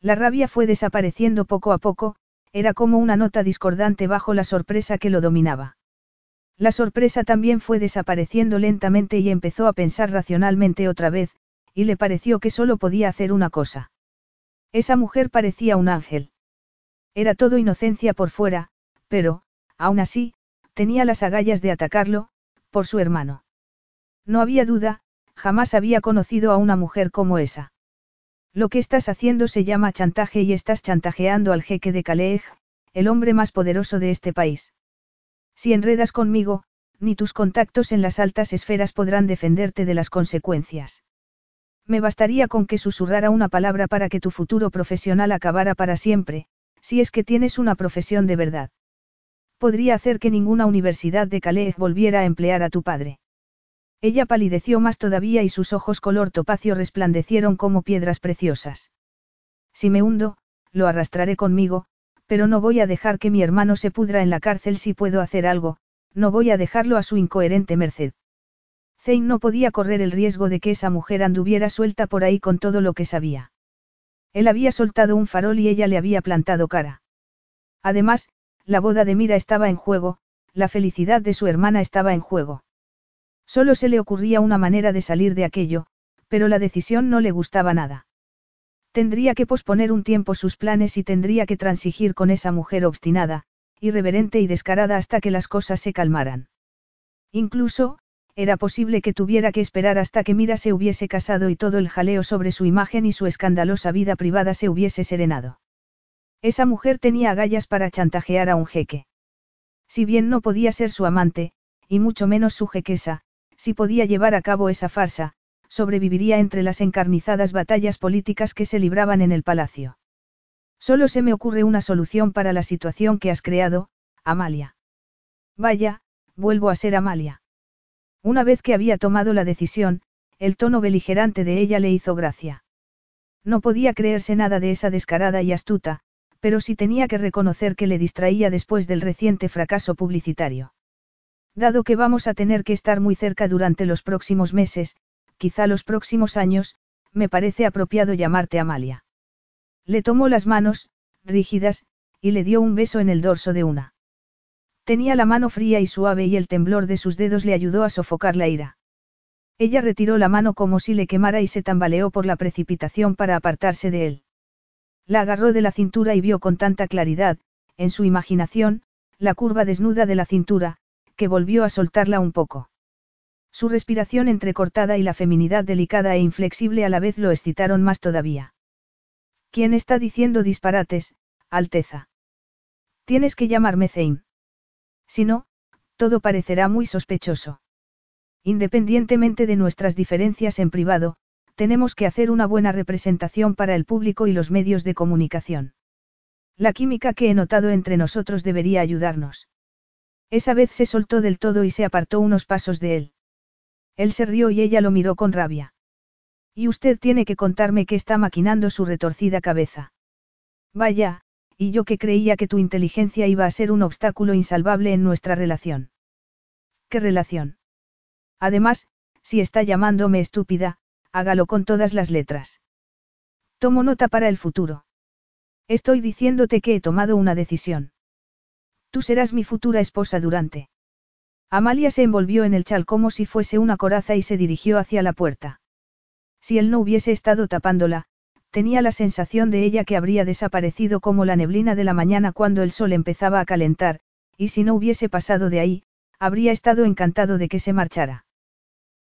La rabia fue desapareciendo poco a poco, era como una nota discordante bajo la sorpresa que lo dominaba. La sorpresa también fue desapareciendo lentamente y empezó a pensar racionalmente otra vez, y le pareció que solo podía hacer una cosa. Esa mujer parecía un ángel. Era todo inocencia por fuera, pero, aún así, tenía las agallas de atacarlo, por su hermano. No había duda, jamás había conocido a una mujer como esa. Lo que estás haciendo se llama chantaje y estás chantajeando al jeque de Calais, el hombre más poderoso de este país. Si enredas conmigo, ni tus contactos en las altas esferas podrán defenderte de las consecuencias. Me bastaría con que susurrara una palabra para que tu futuro profesional acabara para siempre, si es que tienes una profesión de verdad. Podría hacer que ninguna universidad de Calais volviera a emplear a tu padre. Ella palideció más todavía y sus ojos color topacio resplandecieron como piedras preciosas. Si me hundo, lo arrastraré conmigo, pero no voy a dejar que mi hermano se pudra en la cárcel si puedo hacer algo, no voy a dejarlo a su incoherente merced. Zane no podía correr el riesgo de que esa mujer anduviera suelta por ahí con todo lo que sabía. Él había soltado un farol y ella le había plantado cara. Además, la boda de Mira estaba en juego, la felicidad de su hermana estaba en juego. Solo se le ocurría una manera de salir de aquello, pero la decisión no le gustaba nada. Tendría que posponer un tiempo sus planes y tendría que transigir con esa mujer obstinada, irreverente y descarada hasta que las cosas se calmaran. Incluso, era posible que tuviera que esperar hasta que Mira se hubiese casado y todo el jaleo sobre su imagen y su escandalosa vida privada se hubiese serenado. Esa mujer tenía agallas para chantajear a un jeque. Si bien no podía ser su amante, y mucho menos su jequesa, si podía llevar a cabo esa farsa, sobreviviría entre las encarnizadas batallas políticas que se libraban en el palacio. Solo se me ocurre una solución para la situación que has creado, Amalia. Vaya, vuelvo a ser Amalia. Una vez que había tomado la decisión, el tono beligerante de ella le hizo gracia. No podía creerse nada de esa descarada y astuta, pero sí tenía que reconocer que le distraía después del reciente fracaso publicitario. Dado que vamos a tener que estar muy cerca durante los próximos meses, quizá los próximos años, me parece apropiado llamarte Amalia. Le tomó las manos, rígidas, y le dio un beso en el dorso de una. Tenía la mano fría y suave y el temblor de sus dedos le ayudó a sofocar la ira. Ella retiró la mano como si le quemara y se tambaleó por la precipitación para apartarse de él. La agarró de la cintura y vio con tanta claridad, en su imaginación, la curva desnuda de la cintura, que volvió a soltarla un poco. Su respiración entrecortada y la feminidad delicada e inflexible a la vez lo excitaron más todavía. ¿Quién está diciendo disparates, Alteza? Tienes que llamarme Zane. Si no, todo parecerá muy sospechoso. Independientemente de nuestras diferencias en privado, tenemos que hacer una buena representación para el público y los medios de comunicación. La química que he notado entre nosotros debería ayudarnos. Esa vez se soltó del todo y se apartó unos pasos de él. Él se rió y ella lo miró con rabia. Y usted tiene que contarme qué está maquinando su retorcida cabeza. Vaya, y yo que creía que tu inteligencia iba a ser un obstáculo insalvable en nuestra relación. ¿Qué relación? Además, si está llamándome estúpida, hágalo con todas las letras. Tomo nota para el futuro. Estoy diciéndote que he tomado una decisión. Tú serás mi futura esposa durante. Amalia se envolvió en el chal como si fuese una coraza y se dirigió hacia la puerta. Si él no hubiese estado tapándola, tenía la sensación de ella que habría desaparecido como la neblina de la mañana cuando el sol empezaba a calentar, y si no hubiese pasado de ahí, habría estado encantado de que se marchara.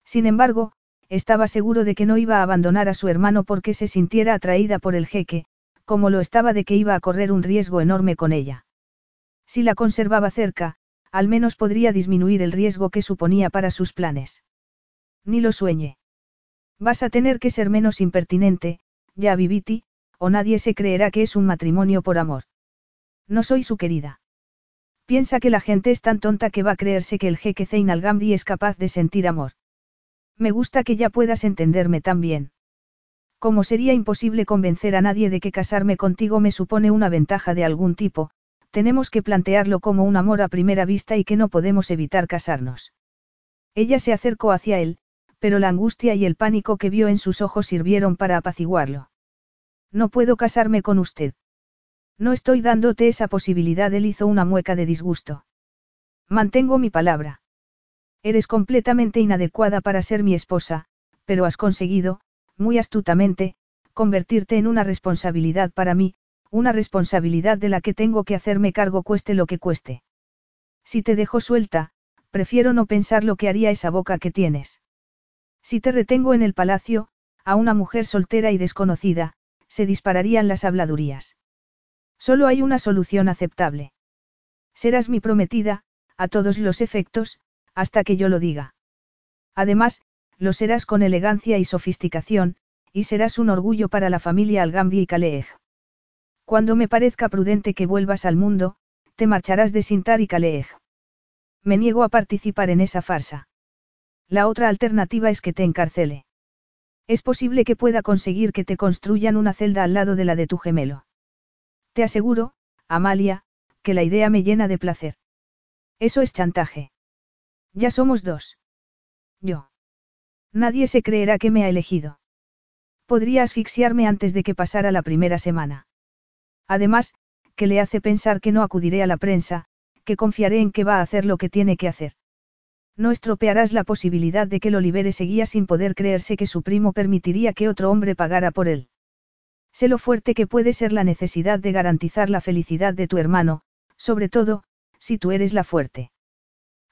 Sin embargo, estaba seguro de que no iba a abandonar a su hermano porque se sintiera atraída por el jeque, como lo estaba de que iba a correr un riesgo enorme con ella. Si la conservaba cerca, al menos podría disminuir el riesgo que suponía para sus planes. Ni lo sueñe. Vas a tener que ser menos impertinente, ya viviti, o nadie se creerá que es un matrimonio por amor. No soy su querida. Piensa que la gente es tan tonta que va a creerse que el jeque Zein al es capaz de sentir amor. Me gusta que ya puedas entenderme tan bien. Como sería imposible convencer a nadie de que casarme contigo me supone una ventaja de algún tipo, tenemos que plantearlo como un amor a primera vista y que no podemos evitar casarnos. Ella se acercó hacia él, pero la angustia y el pánico que vio en sus ojos sirvieron para apaciguarlo. No puedo casarme con usted. No estoy dándote esa posibilidad, él hizo una mueca de disgusto. Mantengo mi palabra. Eres completamente inadecuada para ser mi esposa, pero has conseguido, muy astutamente, convertirte en una responsabilidad para mí, una responsabilidad de la que tengo que hacerme cargo cueste lo que cueste. Si te dejo suelta, prefiero no pensar lo que haría esa boca que tienes. Si te retengo en el palacio, a una mujer soltera y desconocida, se dispararían las habladurías. Solo hay una solución aceptable. Serás mi prometida, a todos los efectos, hasta que yo lo diga. Además, lo serás con elegancia y sofisticación, y serás un orgullo para la familia Algamdi y Kaleej. Cuando me parezca prudente que vuelvas al mundo, te marcharás de Sintar y Kaleej. Me niego a participar en esa farsa. La otra alternativa es que te encarcele. Es posible que pueda conseguir que te construyan una celda al lado de la de tu gemelo. Te aseguro, Amalia, que la idea me llena de placer. Eso es chantaje. Ya somos dos. Yo. Nadie se creerá que me ha elegido. Podría asfixiarme antes de que pasara la primera semana. Además, que le hace pensar que no acudiré a la prensa, que confiaré en que va a hacer lo que tiene que hacer. No estropearás la posibilidad de que lo libere seguía sin poder creerse que su primo permitiría que otro hombre pagara por él. Sé lo fuerte que puede ser la necesidad de garantizar la felicidad de tu hermano, sobre todo, si tú eres la fuerte.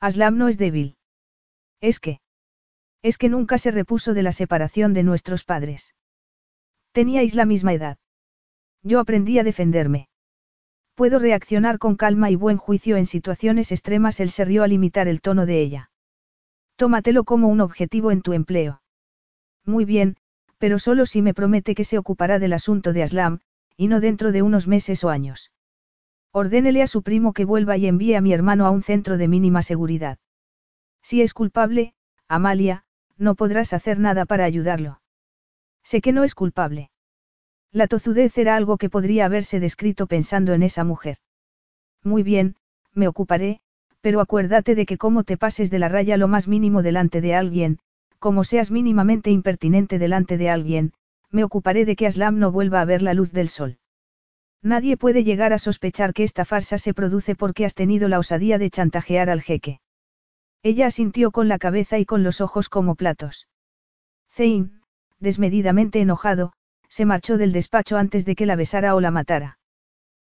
Aslam no es débil. Es que. Es que nunca se repuso de la separación de nuestros padres. Teníais la misma edad. Yo aprendí a defenderme. Puedo reaccionar con calma y buen juicio en situaciones extremas. Él se rió al imitar el tono de ella. Tómatelo como un objetivo en tu empleo. Muy bien, pero solo si me promete que se ocupará del asunto de Aslam, y no dentro de unos meses o años. Ordénele a su primo que vuelva y envíe a mi hermano a un centro de mínima seguridad. Si es culpable, Amalia, no podrás hacer nada para ayudarlo. Sé que no es culpable. La tozudez era algo que podría haberse descrito pensando en esa mujer. Muy bien, me ocuparé, pero acuérdate de que como te pases de la raya lo más mínimo delante de alguien, como seas mínimamente impertinente delante de alguien, me ocuparé de que Aslam no vuelva a ver la luz del sol. Nadie puede llegar a sospechar que esta farsa se produce porque has tenido la osadía de chantajear al jeque. Ella asintió con la cabeza y con los ojos como platos. Zein, desmedidamente enojado, se marchó del despacho antes de que la besara o la matara.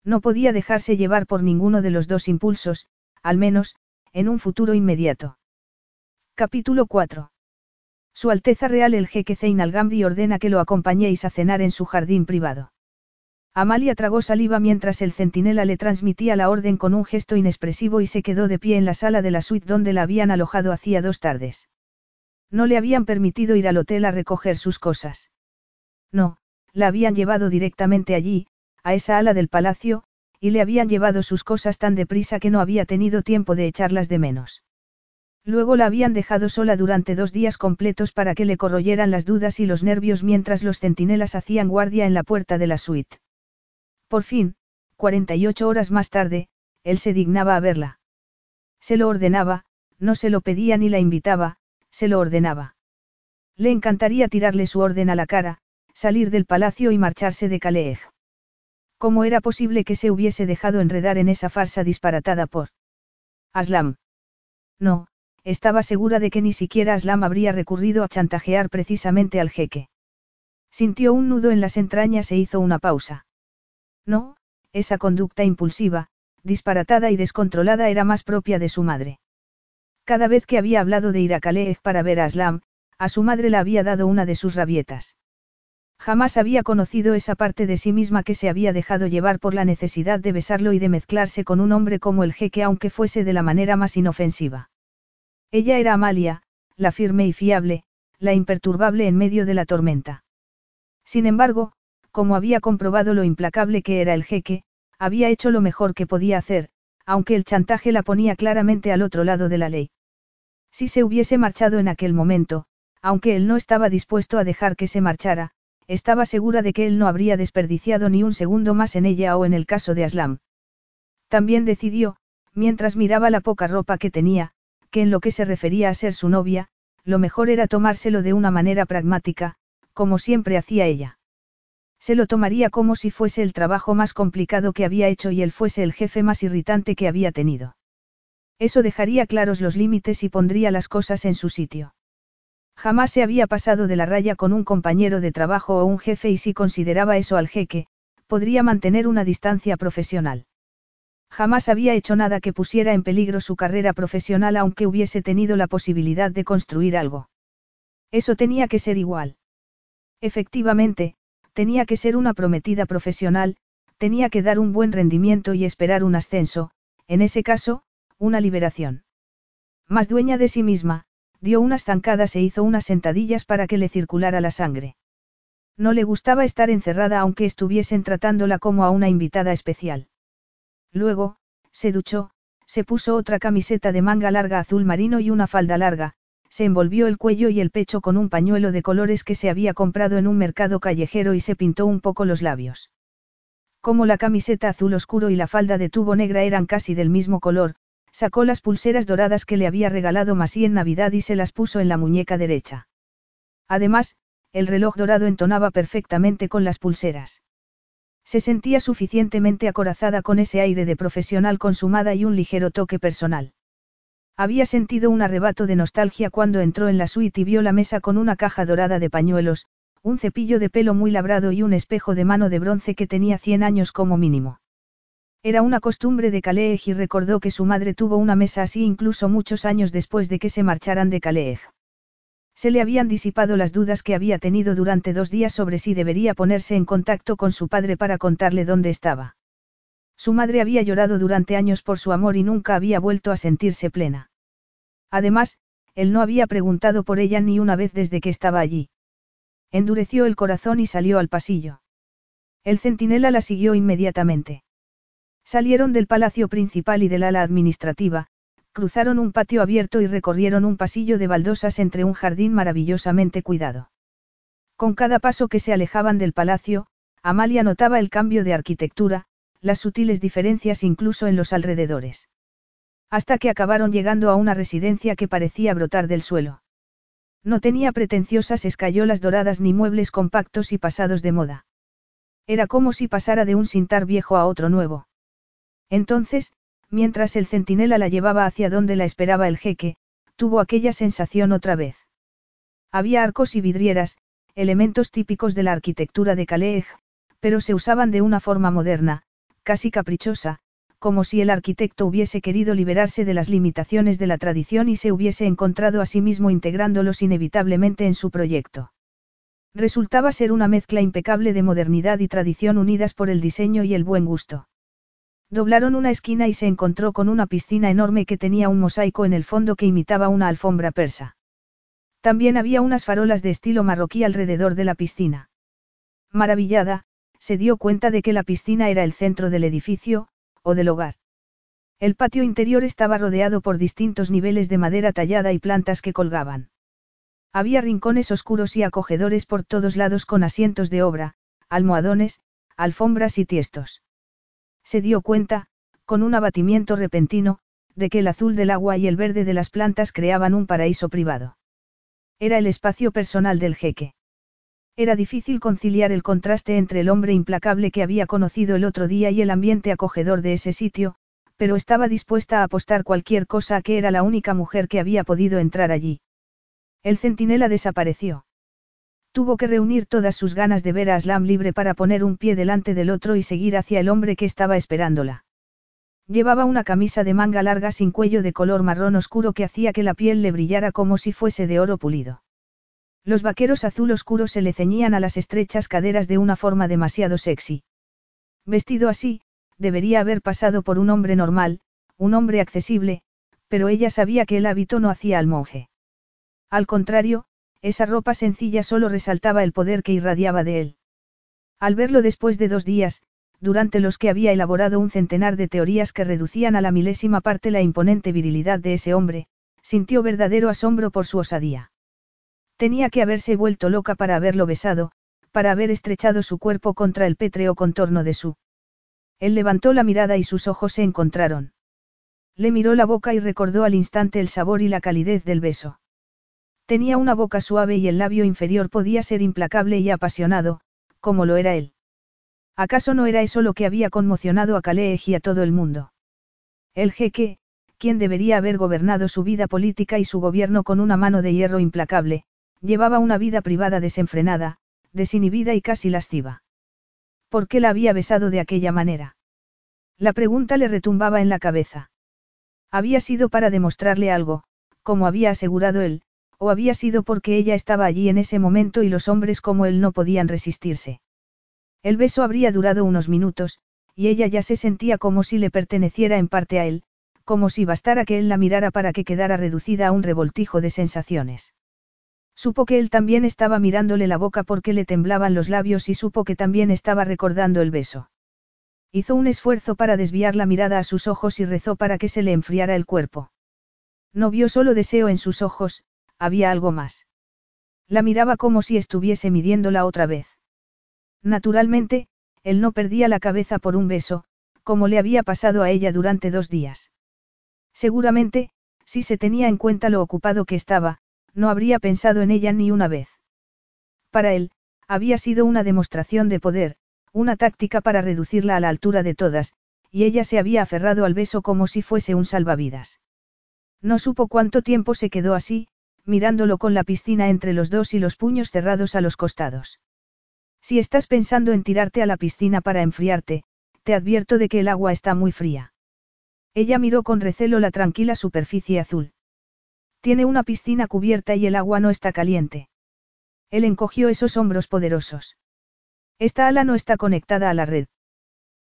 No podía dejarse llevar por ninguno de los dos impulsos, al menos, en un futuro inmediato. Capítulo 4. Su Alteza Real el jeque Zein al ordena que lo acompañéis a cenar en su jardín privado. Amalia tragó saliva mientras el centinela le transmitía la orden con un gesto inexpresivo y se quedó de pie en la sala de la suite donde la habían alojado hacía dos tardes. No le habían permitido ir al hotel a recoger sus cosas. No, la habían llevado directamente allí, a esa ala del palacio, y le habían llevado sus cosas tan deprisa que no había tenido tiempo de echarlas de menos. Luego la habían dejado sola durante dos días completos para que le corroyeran las dudas y los nervios mientras los centinelas hacían guardia en la puerta de la suite. Por fin, 48 horas más tarde, él se dignaba a verla. Se lo ordenaba, no se lo pedía ni la invitaba, se lo ordenaba. Le encantaría tirarle su orden a la cara, salir del palacio y marcharse de Calais. ¿Cómo era posible que se hubiese dejado enredar en esa farsa disparatada por Aslam? No, estaba segura de que ni siquiera Aslam habría recurrido a chantajear precisamente al jeque. Sintió un nudo en las entrañas e hizo una pausa. No, esa conducta impulsiva, disparatada y descontrolada era más propia de su madre. Cada vez que había hablado de ir a Calais para ver a Aslam, a su madre le había dado una de sus rabietas. Jamás había conocido esa parte de sí misma que se había dejado llevar por la necesidad de besarlo y de mezclarse con un hombre como el jeque aunque fuese de la manera más inofensiva. Ella era Amalia, la firme y fiable, la imperturbable en medio de la tormenta. Sin embargo, como había comprobado lo implacable que era el jeque, había hecho lo mejor que podía hacer, aunque el chantaje la ponía claramente al otro lado de la ley. Si se hubiese marchado en aquel momento, aunque él no estaba dispuesto a dejar que se marchara, estaba segura de que él no habría desperdiciado ni un segundo más en ella o en el caso de Aslam. También decidió, mientras miraba la poca ropa que tenía, que en lo que se refería a ser su novia, lo mejor era tomárselo de una manera pragmática, como siempre hacía ella. Se lo tomaría como si fuese el trabajo más complicado que había hecho y él fuese el jefe más irritante que había tenido. Eso dejaría claros los límites y pondría las cosas en su sitio. Jamás se había pasado de la raya con un compañero de trabajo o un jefe y si consideraba eso al jeque, podría mantener una distancia profesional. Jamás había hecho nada que pusiera en peligro su carrera profesional aunque hubiese tenido la posibilidad de construir algo. Eso tenía que ser igual. Efectivamente, tenía que ser una prometida profesional, tenía que dar un buen rendimiento y esperar un ascenso, en ese caso, una liberación. Más dueña de sí misma, dio unas zancadas e hizo unas sentadillas para que le circulara la sangre. No le gustaba estar encerrada aunque estuviesen tratándola como a una invitada especial. Luego, se duchó, se puso otra camiseta de manga larga azul marino y una falda larga, se envolvió el cuello y el pecho con un pañuelo de colores que se había comprado en un mercado callejero y se pintó un poco los labios. Como la camiseta azul oscuro y la falda de tubo negra eran casi del mismo color, Sacó las pulseras doradas que le había regalado Masí en Navidad y se las puso en la muñeca derecha. Además, el reloj dorado entonaba perfectamente con las pulseras. Se sentía suficientemente acorazada con ese aire de profesional consumada y un ligero toque personal. Había sentido un arrebato de nostalgia cuando entró en la suite y vio la mesa con una caja dorada de pañuelos, un cepillo de pelo muy labrado y un espejo de mano de bronce que tenía 100 años como mínimo. Era una costumbre de Calais y recordó que su madre tuvo una mesa así incluso muchos años después de que se marcharan de Calais. Se le habían disipado las dudas que había tenido durante dos días sobre si debería ponerse en contacto con su padre para contarle dónde estaba. Su madre había llorado durante años por su amor y nunca había vuelto a sentirse plena. Además, él no había preguntado por ella ni una vez desde que estaba allí. Endureció el corazón y salió al pasillo. El centinela la siguió inmediatamente. Salieron del palacio principal y del ala administrativa, cruzaron un patio abierto y recorrieron un pasillo de baldosas entre un jardín maravillosamente cuidado. Con cada paso que se alejaban del palacio, Amalia notaba el cambio de arquitectura, las sutiles diferencias incluso en los alrededores. Hasta que acabaron llegando a una residencia que parecía brotar del suelo. No tenía pretenciosas escayolas doradas ni muebles compactos y pasados de moda. Era como si pasara de un cintar viejo a otro nuevo. Entonces, mientras el centinela la llevaba hacia donde la esperaba el jeque, tuvo aquella sensación otra vez. Había arcos y vidrieras, elementos típicos de la arquitectura de Calais, pero se usaban de una forma moderna, casi caprichosa, como si el arquitecto hubiese querido liberarse de las limitaciones de la tradición y se hubiese encontrado a sí mismo integrándolos inevitablemente en su proyecto. Resultaba ser una mezcla impecable de modernidad y tradición unidas por el diseño y el buen gusto. Doblaron una esquina y se encontró con una piscina enorme que tenía un mosaico en el fondo que imitaba una alfombra persa. También había unas farolas de estilo marroquí alrededor de la piscina. Maravillada, se dio cuenta de que la piscina era el centro del edificio, o del hogar. El patio interior estaba rodeado por distintos niveles de madera tallada y plantas que colgaban. Había rincones oscuros y acogedores por todos lados con asientos de obra, almohadones, alfombras y tiestos. Se dio cuenta, con un abatimiento repentino, de que el azul del agua y el verde de las plantas creaban un paraíso privado. Era el espacio personal del jeque. Era difícil conciliar el contraste entre el hombre implacable que había conocido el otro día y el ambiente acogedor de ese sitio, pero estaba dispuesta a apostar cualquier cosa a que era la única mujer que había podido entrar allí. El centinela desapareció. Tuvo que reunir todas sus ganas de ver a Aslam libre para poner un pie delante del otro y seguir hacia el hombre que estaba esperándola. Llevaba una camisa de manga larga sin cuello de color marrón oscuro que hacía que la piel le brillara como si fuese de oro pulido. Los vaqueros azul oscuro se le ceñían a las estrechas caderas de una forma demasiado sexy. Vestido así, debería haber pasado por un hombre normal, un hombre accesible, pero ella sabía que el hábito no hacía al monje. Al contrario, esa ropa sencilla solo resaltaba el poder que irradiaba de él. Al verlo después de dos días, durante los que había elaborado un centenar de teorías que reducían a la milésima parte la imponente virilidad de ese hombre, sintió verdadero asombro por su osadía. Tenía que haberse vuelto loca para haberlo besado, para haber estrechado su cuerpo contra el pétreo contorno de su. Él levantó la mirada y sus ojos se encontraron. Le miró la boca y recordó al instante el sabor y la calidez del beso. Tenía una boca suave y el labio inferior podía ser implacable y apasionado, como lo era él. ¿Acaso no era eso lo que había conmocionado a Calais y a todo el mundo? El jeque, quien debería haber gobernado su vida política y su gobierno con una mano de hierro implacable, llevaba una vida privada desenfrenada, desinhibida y casi lasciva. ¿Por qué la había besado de aquella manera? La pregunta le retumbaba en la cabeza. Había sido para demostrarle algo, como había asegurado él, o había sido porque ella estaba allí en ese momento y los hombres como él no podían resistirse. El beso habría durado unos minutos, y ella ya se sentía como si le perteneciera en parte a él, como si bastara que él la mirara para que quedara reducida a un revoltijo de sensaciones. Supo que él también estaba mirándole la boca porque le temblaban los labios y supo que también estaba recordando el beso. Hizo un esfuerzo para desviar la mirada a sus ojos y rezó para que se le enfriara el cuerpo. No vio solo deseo en sus ojos, había algo más. La miraba como si estuviese midiéndola otra vez. Naturalmente, él no perdía la cabeza por un beso, como le había pasado a ella durante dos días. Seguramente, si se tenía en cuenta lo ocupado que estaba, no habría pensado en ella ni una vez. Para él, había sido una demostración de poder, una táctica para reducirla a la altura de todas, y ella se había aferrado al beso como si fuese un salvavidas. No supo cuánto tiempo se quedó así, mirándolo con la piscina entre los dos y los puños cerrados a los costados. Si estás pensando en tirarte a la piscina para enfriarte, te advierto de que el agua está muy fría. Ella miró con recelo la tranquila superficie azul. Tiene una piscina cubierta y el agua no está caliente. Él encogió esos hombros poderosos. Esta ala no está conectada a la red.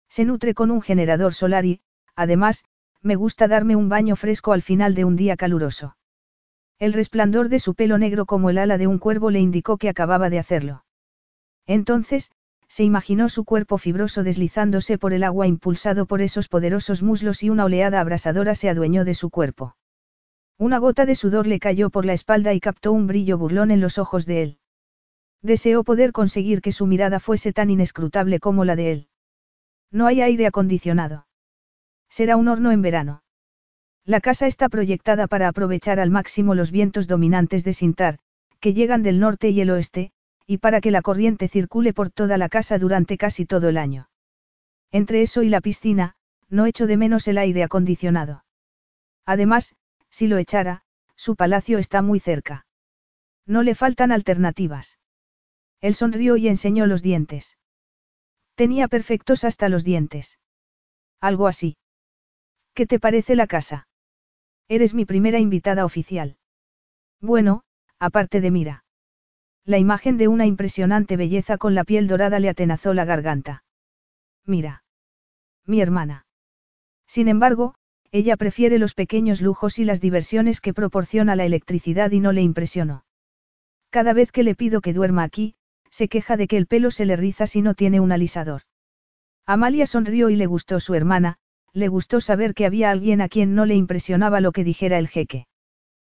Se nutre con un generador solar y, además, me gusta darme un baño fresco al final de un día caluroso. El resplandor de su pelo negro como el ala de un cuervo le indicó que acababa de hacerlo. Entonces, se imaginó su cuerpo fibroso deslizándose por el agua impulsado por esos poderosos muslos y una oleada abrasadora se adueñó de su cuerpo. Una gota de sudor le cayó por la espalda y captó un brillo burlón en los ojos de él. Deseó poder conseguir que su mirada fuese tan inescrutable como la de él. No hay aire acondicionado. Será un horno en verano. La casa está proyectada para aprovechar al máximo los vientos dominantes de Sintar, que llegan del norte y el oeste, y para que la corriente circule por toda la casa durante casi todo el año. Entre eso y la piscina, no echo de menos el aire acondicionado. Además, si lo echara, su palacio está muy cerca. No le faltan alternativas. Él sonrió y enseñó los dientes. Tenía perfectos hasta los dientes. Algo así. ¿Qué te parece la casa? Eres mi primera invitada oficial. Bueno, aparte de Mira. La imagen de una impresionante belleza con la piel dorada le atenazó la garganta. Mira. Mi hermana. Sin embargo, ella prefiere los pequeños lujos y las diversiones que proporciona la electricidad y no le impresionó. Cada vez que le pido que duerma aquí, se queja de que el pelo se le riza si no tiene un alisador. Amalia sonrió y le gustó su hermana, le gustó saber que había alguien a quien no le impresionaba lo que dijera el jeque.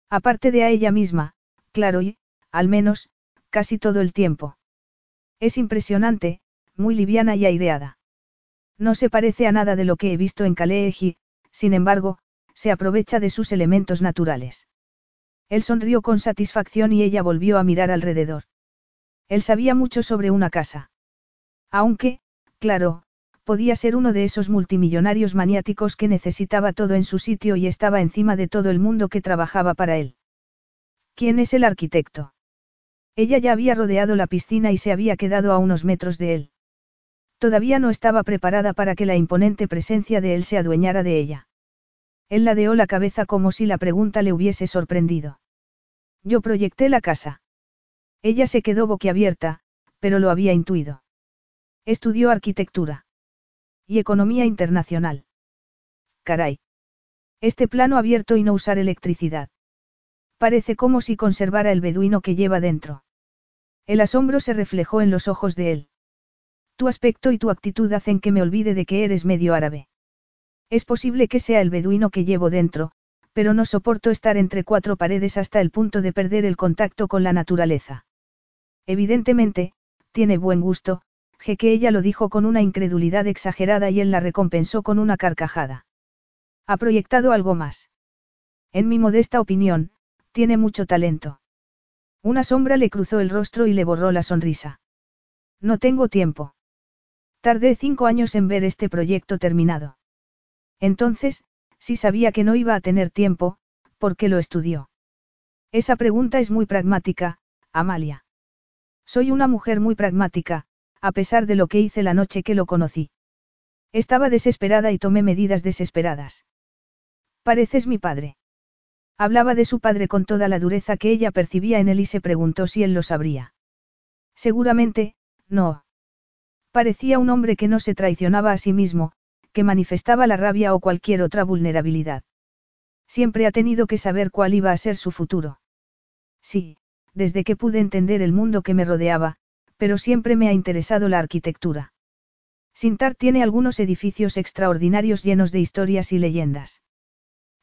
Aparte de a ella misma, claro y, al menos, casi todo el tiempo. Es impresionante, muy liviana y aireada. No se parece a nada de lo que he visto en y, sin embargo, se aprovecha de sus elementos naturales. Él sonrió con satisfacción y ella volvió a mirar alrededor. Él sabía mucho sobre una casa. Aunque, claro, podía ser uno de esos multimillonarios maniáticos que necesitaba todo en su sitio y estaba encima de todo el mundo que trabajaba para él. ¿Quién es el arquitecto? Ella ya había rodeado la piscina y se había quedado a unos metros de él. Todavía no estaba preparada para que la imponente presencia de él se adueñara de ella. Él ladeó la cabeza como si la pregunta le hubiese sorprendido. Yo proyecté la casa. Ella se quedó boquiabierta, pero lo había intuido. Estudió arquitectura. Y economía internacional. Caray. Este plano abierto y no usar electricidad. Parece como si conservara el beduino que lleva dentro. El asombro se reflejó en los ojos de él. Tu aspecto y tu actitud hacen que me olvide de que eres medio árabe. Es posible que sea el beduino que llevo dentro, pero no soporto estar entre cuatro paredes hasta el punto de perder el contacto con la naturaleza. Evidentemente, tiene buen gusto, que ella lo dijo con una incredulidad exagerada y él la recompensó con una carcajada. Ha proyectado algo más. En mi modesta opinión, tiene mucho talento. Una sombra le cruzó el rostro y le borró la sonrisa. No tengo tiempo. Tardé cinco años en ver este proyecto terminado. Entonces, si sabía que no iba a tener tiempo, ¿por qué lo estudió? Esa pregunta es muy pragmática, Amalia. Soy una mujer muy pragmática, a pesar de lo que hice la noche que lo conocí. Estaba desesperada y tomé medidas desesperadas. Pareces mi padre. Hablaba de su padre con toda la dureza que ella percibía en él y se preguntó si él lo sabría. Seguramente, no. Parecía un hombre que no se traicionaba a sí mismo, que manifestaba la rabia o cualquier otra vulnerabilidad. Siempre ha tenido que saber cuál iba a ser su futuro. Sí, desde que pude entender el mundo que me rodeaba, pero siempre me ha interesado la arquitectura. Sintar tiene algunos edificios extraordinarios llenos de historias y leyendas.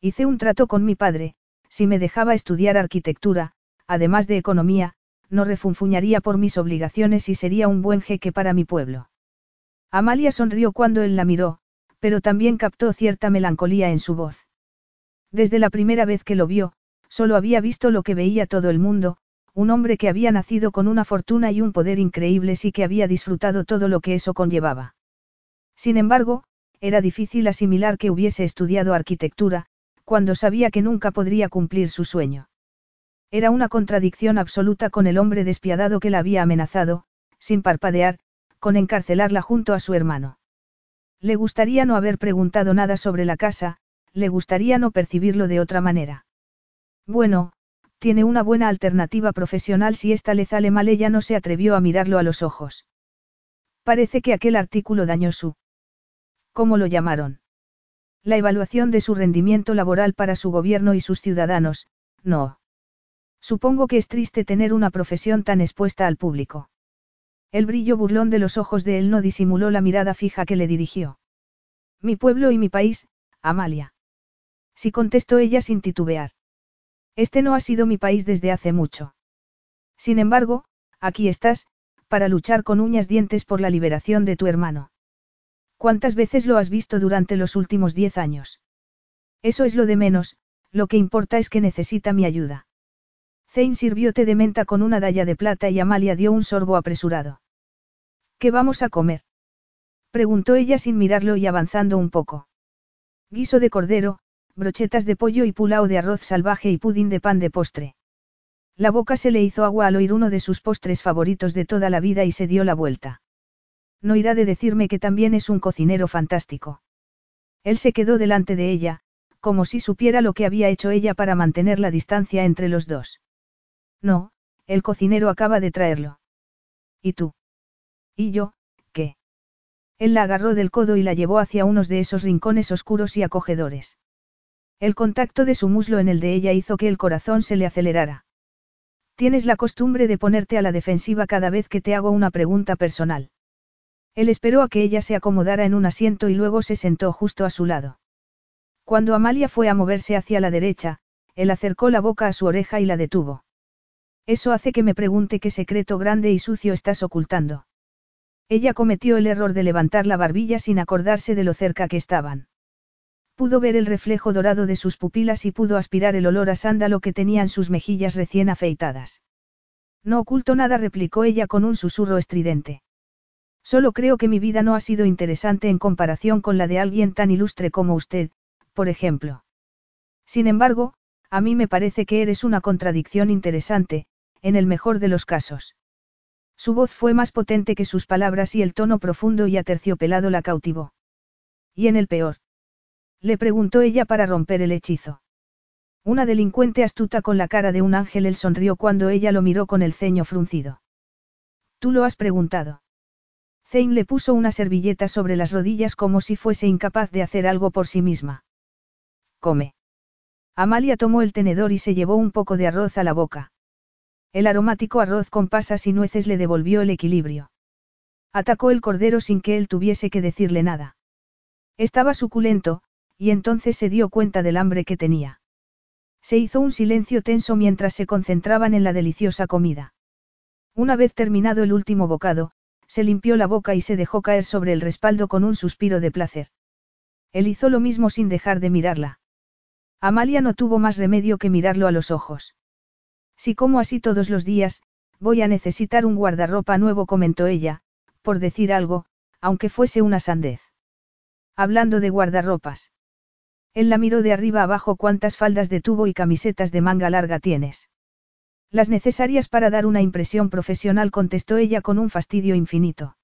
Hice un trato con mi padre, si me dejaba estudiar arquitectura, además de economía, no refunfuñaría por mis obligaciones y sería un buen jeque para mi pueblo. Amalia sonrió cuando él la miró, pero también captó cierta melancolía en su voz. Desde la primera vez que lo vio, solo había visto lo que veía todo el mundo, un hombre que había nacido con una fortuna y un poder increíbles y que había disfrutado todo lo que eso conllevaba. Sin embargo, era difícil asimilar que hubiese estudiado arquitectura, cuando sabía que nunca podría cumplir su sueño. Era una contradicción absoluta con el hombre despiadado que la había amenazado, sin parpadear, con encarcelarla junto a su hermano. Le gustaría no haber preguntado nada sobre la casa, le gustaría no percibirlo de otra manera. Bueno, tiene una buena alternativa profesional si esta le sale mal ella no se atrevió a mirarlo a los ojos. Parece que aquel artículo dañó su... ¿Cómo lo llamaron? La evaluación de su rendimiento laboral para su gobierno y sus ciudadanos, no. Supongo que es triste tener una profesión tan expuesta al público. El brillo burlón de los ojos de él no disimuló la mirada fija que le dirigió. Mi pueblo y mi país, Amalia. Si contestó ella sin titubear. Este no ha sido mi país desde hace mucho. Sin embargo, aquí estás, para luchar con uñas dientes por la liberación de tu hermano. ¿Cuántas veces lo has visto durante los últimos diez años? Eso es lo de menos, lo que importa es que necesita mi ayuda. Zane sirvió té de menta con una dalla de plata y Amalia dio un sorbo apresurado. ¿Qué vamos a comer? Preguntó ella sin mirarlo y avanzando un poco. Guiso de cordero, brochetas de pollo y pulao de arroz salvaje y pudín de pan de postre. La boca se le hizo agua al oír uno de sus postres favoritos de toda la vida y se dio la vuelta. No irá de decirme que también es un cocinero fantástico. Él se quedó delante de ella, como si supiera lo que había hecho ella para mantener la distancia entre los dos. No, el cocinero acaba de traerlo. ¿Y tú? ¿Y yo, qué? Él la agarró del codo y la llevó hacia unos de esos rincones oscuros y acogedores. El contacto de su muslo en el de ella hizo que el corazón se le acelerara. Tienes la costumbre de ponerte a la defensiva cada vez que te hago una pregunta personal. Él esperó a que ella se acomodara en un asiento y luego se sentó justo a su lado. Cuando Amalia fue a moverse hacia la derecha, él acercó la boca a su oreja y la detuvo. Eso hace que me pregunte qué secreto grande y sucio estás ocultando. Ella cometió el error de levantar la barbilla sin acordarse de lo cerca que estaban. Pudo ver el reflejo dorado de sus pupilas y pudo aspirar el olor a sándalo que tenían sus mejillas recién afeitadas. No oculto nada, replicó ella con un susurro estridente. Solo creo que mi vida no ha sido interesante en comparación con la de alguien tan ilustre como usted, por ejemplo. Sin embargo, a mí me parece que eres una contradicción interesante, en el mejor de los casos. Su voz fue más potente que sus palabras y el tono profundo y aterciopelado la cautivó. ¿Y en el peor? Le preguntó ella para romper el hechizo. Una delincuente astuta con la cara de un ángel él sonrió cuando ella lo miró con el ceño fruncido. Tú lo has preguntado. Zane le puso una servilleta sobre las rodillas como si fuese incapaz de hacer algo por sí misma. Come. Amalia tomó el tenedor y se llevó un poco de arroz a la boca. El aromático arroz con pasas y nueces le devolvió el equilibrio. Atacó el cordero sin que él tuviese que decirle nada. Estaba suculento, y entonces se dio cuenta del hambre que tenía. Se hizo un silencio tenso mientras se concentraban en la deliciosa comida. Una vez terminado el último bocado, se limpió la boca y se dejó caer sobre el respaldo con un suspiro de placer. Él hizo lo mismo sin dejar de mirarla. Amalia no tuvo más remedio que mirarlo a los ojos. Si como así todos los días, voy a necesitar un guardarropa nuevo, comentó ella, por decir algo, aunque fuese una sandez. Hablando de guardarropas. Él la miró de arriba abajo cuántas faldas de tubo y camisetas de manga larga tienes. Las necesarias para dar una impresión profesional contestó ella con un fastidio infinito.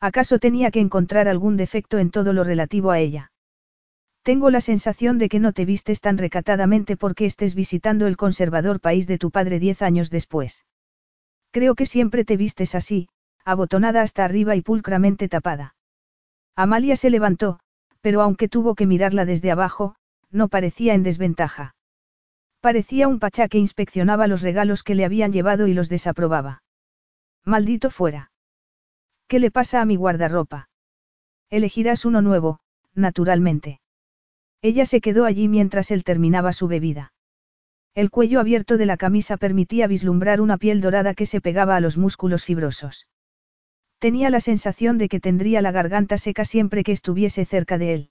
¿Acaso tenía que encontrar algún defecto en todo lo relativo a ella? Tengo la sensación de que no te vistes tan recatadamente porque estés visitando el conservador país de tu padre diez años después. Creo que siempre te vistes así, abotonada hasta arriba y pulcramente tapada. Amalia se levantó, pero aunque tuvo que mirarla desde abajo, no parecía en desventaja. Parecía un pachá que inspeccionaba los regalos que le habían llevado y los desaprobaba. Maldito fuera. ¿Qué le pasa a mi guardarropa? Elegirás uno nuevo, naturalmente. Ella se quedó allí mientras él terminaba su bebida. El cuello abierto de la camisa permitía vislumbrar una piel dorada que se pegaba a los músculos fibrosos. Tenía la sensación de que tendría la garganta seca siempre que estuviese cerca de él.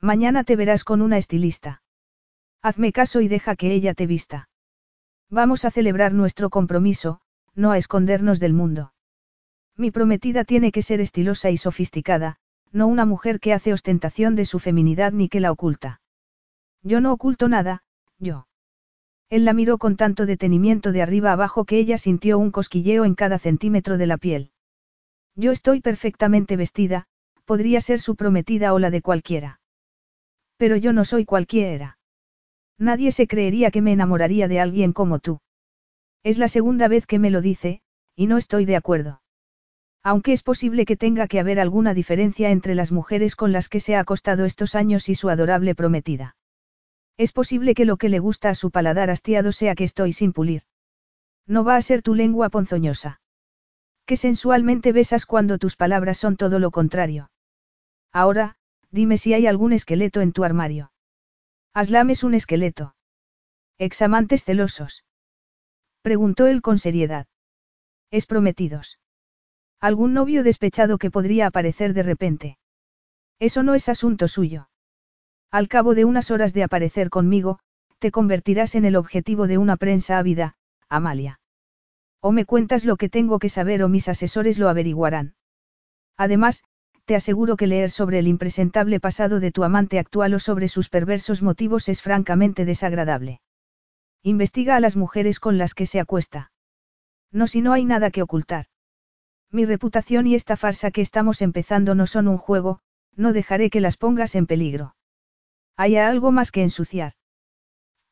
Mañana te verás con una estilista. Hazme caso y deja que ella te vista. Vamos a celebrar nuestro compromiso, no a escondernos del mundo. Mi prometida tiene que ser estilosa y sofisticada, no una mujer que hace ostentación de su feminidad ni que la oculta. Yo no oculto nada, yo. Él la miró con tanto detenimiento de arriba abajo que ella sintió un cosquilleo en cada centímetro de la piel. Yo estoy perfectamente vestida, podría ser su prometida o la de cualquiera. Pero yo no soy cualquiera. Nadie se creería que me enamoraría de alguien como tú. Es la segunda vez que me lo dice, y no estoy de acuerdo. Aunque es posible que tenga que haber alguna diferencia entre las mujeres con las que se ha acostado estos años y su adorable prometida. Es posible que lo que le gusta a su paladar hastiado sea que estoy sin pulir. No va a ser tu lengua ponzoñosa. Que sensualmente besas cuando tus palabras son todo lo contrario. Ahora, dime si hay algún esqueleto en tu armario. Aslam es un esqueleto. Examantes celosos. Preguntó él con seriedad. Es prometidos. Algún novio despechado que podría aparecer de repente. Eso no es asunto suyo. Al cabo de unas horas de aparecer conmigo, te convertirás en el objetivo de una prensa ávida, Amalia. O me cuentas lo que tengo que saber o mis asesores lo averiguarán. Además, te aseguro que leer sobre el impresentable pasado de tu amante actual o sobre sus perversos motivos es francamente desagradable. Investiga a las mujeres con las que se acuesta. No si no hay nada que ocultar. Mi reputación y esta farsa que estamos empezando no son un juego, no dejaré que las pongas en peligro. Hay algo más que ensuciar.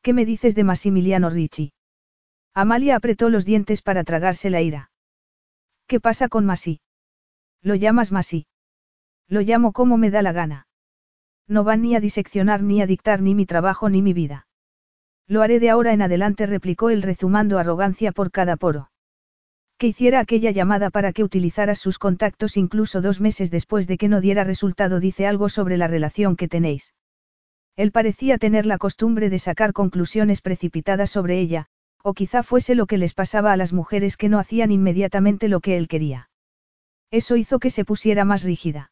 ¿Qué me dices de Massimiliano Ricci? Amalia apretó los dientes para tragarse la ira. ¿Qué pasa con Masi? Lo llamas Masi. Lo llamo como me da la gana. No van ni a diseccionar ni a dictar ni mi trabajo ni mi vida. Lo haré de ahora en adelante, replicó él rezumando arrogancia por cada poro. Que hiciera aquella llamada para que utilizara sus contactos incluso dos meses después de que no diera resultado dice algo sobre la relación que tenéis. Él parecía tener la costumbre de sacar conclusiones precipitadas sobre ella, o quizá fuese lo que les pasaba a las mujeres que no hacían inmediatamente lo que él quería. Eso hizo que se pusiera más rígida.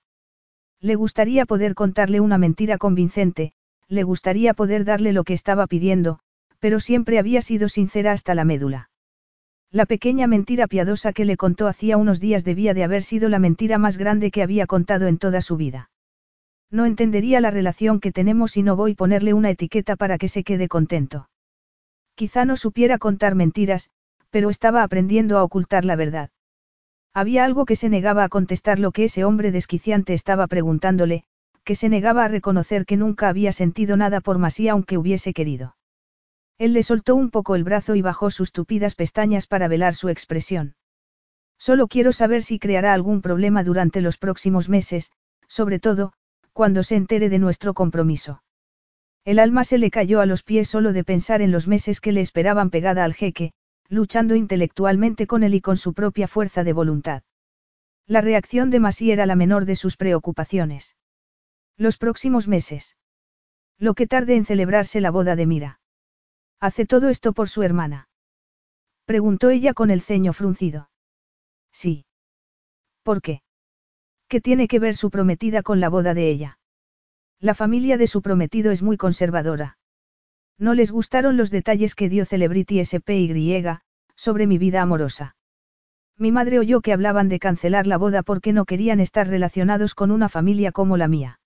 Le gustaría poder contarle una mentira convincente, le gustaría poder darle lo que estaba pidiendo, pero siempre había sido sincera hasta la médula. La pequeña mentira piadosa que le contó hacía unos días debía de haber sido la mentira más grande que había contado en toda su vida. No entendería la relación que tenemos y no voy a ponerle una etiqueta para que se quede contento. Quizá no supiera contar mentiras, pero estaba aprendiendo a ocultar la verdad. Había algo que se negaba a contestar lo que ese hombre desquiciante estaba preguntándole, que se negaba a reconocer que nunca había sentido nada por Masía aunque hubiese querido. Él le soltó un poco el brazo y bajó sus tupidas pestañas para velar su expresión. Solo quiero saber si creará algún problema durante los próximos meses, sobre todo, cuando se entere de nuestro compromiso. El alma se le cayó a los pies solo de pensar en los meses que le esperaban pegada al jeque, luchando intelectualmente con él y con su propia fuerza de voluntad. La reacción de Masí era la menor de sus preocupaciones. Los próximos meses. Lo que tarde en celebrarse la boda de Mira. ¿Hace todo esto por su hermana? Preguntó ella con el ceño fruncido. Sí. ¿Por qué? ¿Qué tiene que ver su prometida con la boda de ella? La familia de su prometido es muy conservadora. No les gustaron los detalles que dio Celebrity SPY, sobre mi vida amorosa. Mi madre oyó que hablaban de cancelar la boda porque no querían estar relacionados con una familia como la mía.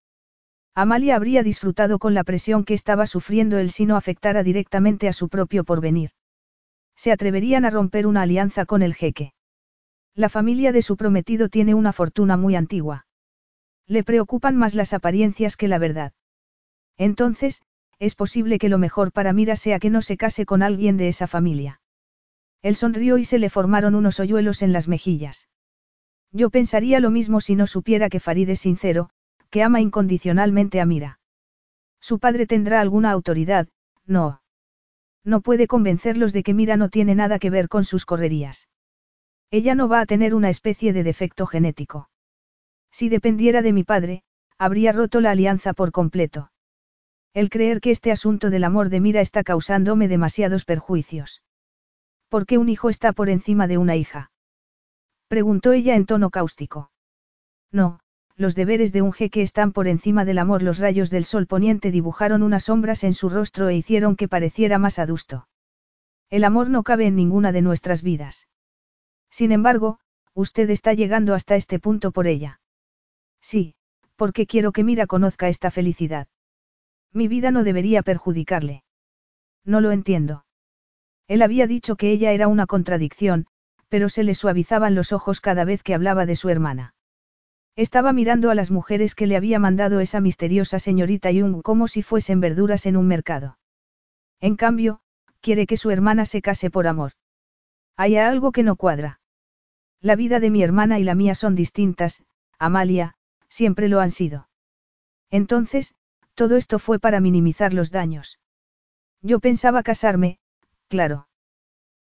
Amalia habría disfrutado con la presión que estaba sufriendo él si no afectara directamente a su propio porvenir. Se atreverían a romper una alianza con el jeque. La familia de su prometido tiene una fortuna muy antigua. Le preocupan más las apariencias que la verdad. Entonces, es posible que lo mejor para Mira sea que no se case con alguien de esa familia. Él sonrió y se le formaron unos hoyuelos en las mejillas. Yo pensaría lo mismo si no supiera que Farid es sincero, que ama incondicionalmente a Mira. Su padre tendrá alguna autoridad, no. No puede convencerlos de que Mira no tiene nada que ver con sus correrías. Ella no va a tener una especie de defecto genético. Si dependiera de mi padre, habría roto la alianza por completo. El creer que este asunto del amor de Mira está causándome demasiados perjuicios. ¿Por qué un hijo está por encima de una hija? Preguntó ella en tono cáustico. No, los deberes de un jeque están por encima del amor. Los rayos del sol poniente dibujaron unas sombras en su rostro e hicieron que pareciera más adusto. El amor no cabe en ninguna de nuestras vidas. Sin embargo, usted está llegando hasta este punto por ella. Sí, porque quiero que Mira conozca esta felicidad. Mi vida no debería perjudicarle. No lo entiendo. Él había dicho que ella era una contradicción, pero se le suavizaban los ojos cada vez que hablaba de su hermana. Estaba mirando a las mujeres que le había mandado esa misteriosa señorita Jung como si fuesen verduras en un mercado. En cambio, quiere que su hermana se case por amor. Hay algo que no cuadra. La vida de mi hermana y la mía son distintas, Amalia, siempre lo han sido. Entonces, todo esto fue para minimizar los daños. Yo pensaba casarme, claro.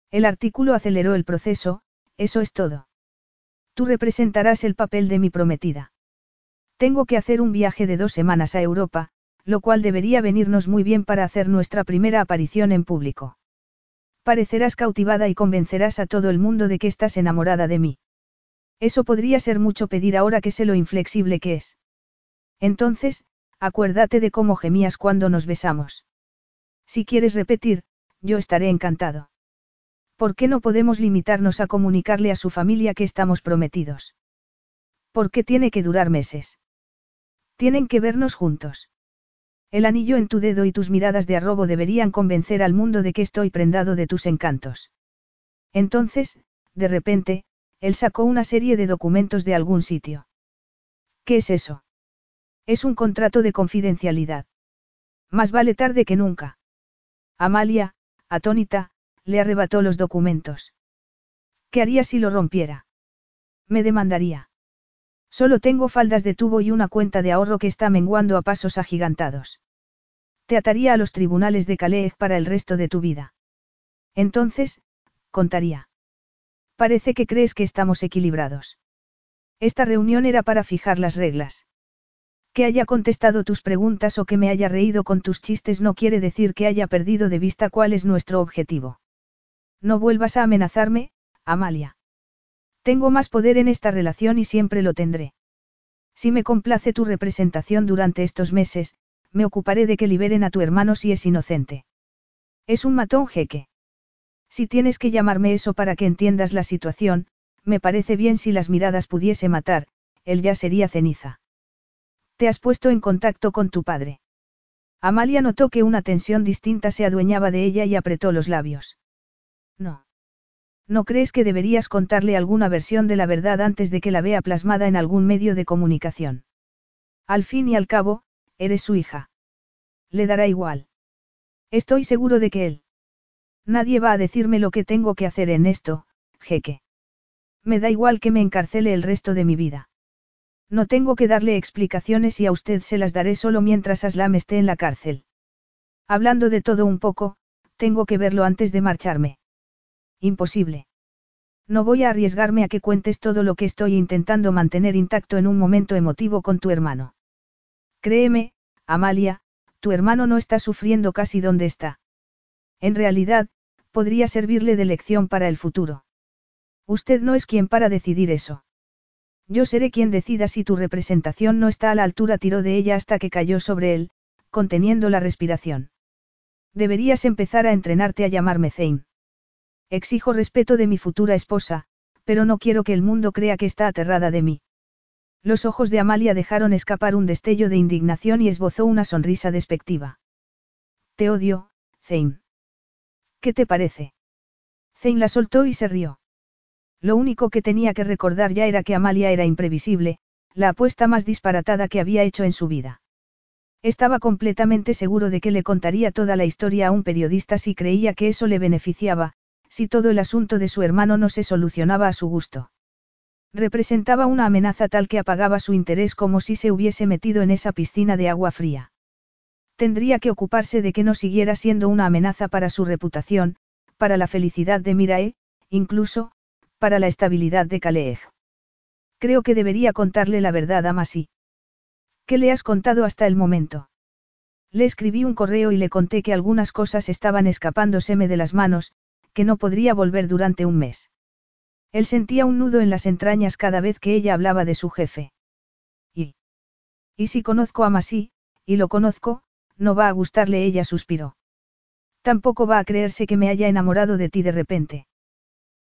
El artículo aceleró el proceso, eso es todo. Tú representarás el papel de mi prometida. Tengo que hacer un viaje de dos semanas a Europa, lo cual debería venirnos muy bien para hacer nuestra primera aparición en público. Parecerás cautivada y convencerás a todo el mundo de que estás enamorada de mí. Eso podría ser mucho pedir ahora que sé lo inflexible que es. Entonces, acuérdate de cómo gemías cuando nos besamos. Si quieres repetir, yo estaré encantado. ¿Por qué no podemos limitarnos a comunicarle a su familia que estamos prometidos? ¿Por qué tiene que durar meses? Tienen que vernos juntos. El anillo en tu dedo y tus miradas de arrobo deberían convencer al mundo de que estoy prendado de tus encantos. Entonces, de repente, él sacó una serie de documentos de algún sitio. ¿Qué es eso? Es un contrato de confidencialidad. Más vale tarde que nunca. Amalia, atónita, le arrebató los documentos. ¿Qué haría si lo rompiera? Me demandaría. Solo tengo faldas de tubo y una cuenta de ahorro que está menguando a pasos agigantados. Te ataría a los tribunales de Calais para el resto de tu vida. Entonces, contaría. Parece que crees que estamos equilibrados. Esta reunión era para fijar las reglas. Que haya contestado tus preguntas o que me haya reído con tus chistes no quiere decir que haya perdido de vista cuál es nuestro objetivo. No vuelvas a amenazarme, Amalia. Tengo más poder en esta relación y siempre lo tendré. Si me complace tu representación durante estos meses, me ocuparé de que liberen a tu hermano si es inocente. Es un matón jeque. Si tienes que llamarme eso para que entiendas la situación, me parece bien si las miradas pudiese matar, él ya sería ceniza. ¿Te has puesto en contacto con tu padre? Amalia notó que una tensión distinta se adueñaba de ella y apretó los labios. No. ¿No crees que deberías contarle alguna versión de la verdad antes de que la vea plasmada en algún medio de comunicación? Al fin y al cabo, eres su hija. Le dará igual. Estoy seguro de que él. Nadie va a decirme lo que tengo que hacer en esto, jeque. Me da igual que me encarcele el resto de mi vida. No tengo que darle explicaciones y a usted se las daré solo mientras Aslam esté en la cárcel. Hablando de todo un poco, tengo que verlo antes de marcharme. Imposible. No voy a arriesgarme a que cuentes todo lo que estoy intentando mantener intacto en un momento emotivo con tu hermano. Créeme, Amalia, tu hermano no está sufriendo casi donde está. En realidad, podría servirle de lección para el futuro. Usted no es quien para decidir eso. Yo seré quien decida si tu representación no está a la altura, tiró de ella hasta que cayó sobre él, conteniendo la respiración. Deberías empezar a entrenarte a llamarme Zane. Exijo respeto de mi futura esposa, pero no quiero que el mundo crea que está aterrada de mí. Los ojos de Amalia dejaron escapar un destello de indignación y esbozó una sonrisa despectiva. Te odio, Zane. ¿Qué te parece? Zane la soltó y se rió. Lo único que tenía que recordar ya era que Amalia era imprevisible, la apuesta más disparatada que había hecho en su vida. Estaba completamente seguro de que le contaría toda la historia a un periodista si creía que eso le beneficiaba, si todo el asunto de su hermano no se solucionaba a su gusto. Representaba una amenaza tal que apagaba su interés como si se hubiese metido en esa piscina de agua fría. Tendría que ocuparse de que no siguiera siendo una amenaza para su reputación, para la felicidad de Mirae, incluso, para la estabilidad de Kaleeg. Creo que debería contarle la verdad a Masi. ¿Qué le has contado hasta el momento? Le escribí un correo y le conté que algunas cosas estaban escapándoseme de las manos, que no podría volver durante un mes. Él sentía un nudo en las entrañas cada vez que ella hablaba de su jefe. Y. Y si conozco a Masi, y lo conozco, no va a gustarle, ella suspiró. Tampoco va a creerse que me haya enamorado de ti de repente.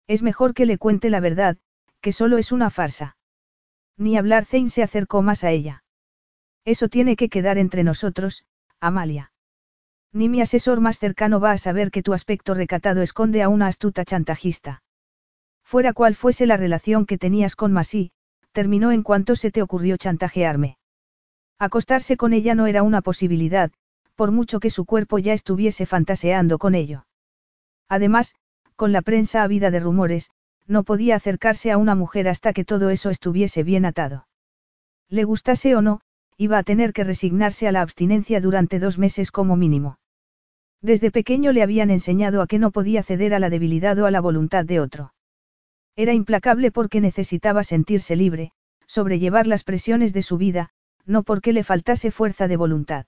Es mejor que le cuente la verdad, que solo es una farsa. Ni hablar Zane se acercó más a ella. Eso tiene que quedar entre nosotros, Amalia. Ni mi asesor más cercano va a saber que tu aspecto recatado esconde a una astuta chantajista. Fuera cual fuese la relación que tenías con Masí, terminó en cuanto se te ocurrió chantajearme. Acostarse con ella no era una posibilidad, por mucho que su cuerpo ya estuviese fantaseando con ello. Además, con la prensa ávida de rumores, no podía acercarse a una mujer hasta que todo eso estuviese bien atado. Le gustase o no, iba a tener que resignarse a la abstinencia durante dos meses como mínimo. Desde pequeño le habían enseñado a que no podía ceder a la debilidad o a la voluntad de otro. Era implacable porque necesitaba sentirse libre, sobrellevar las presiones de su vida, no porque le faltase fuerza de voluntad.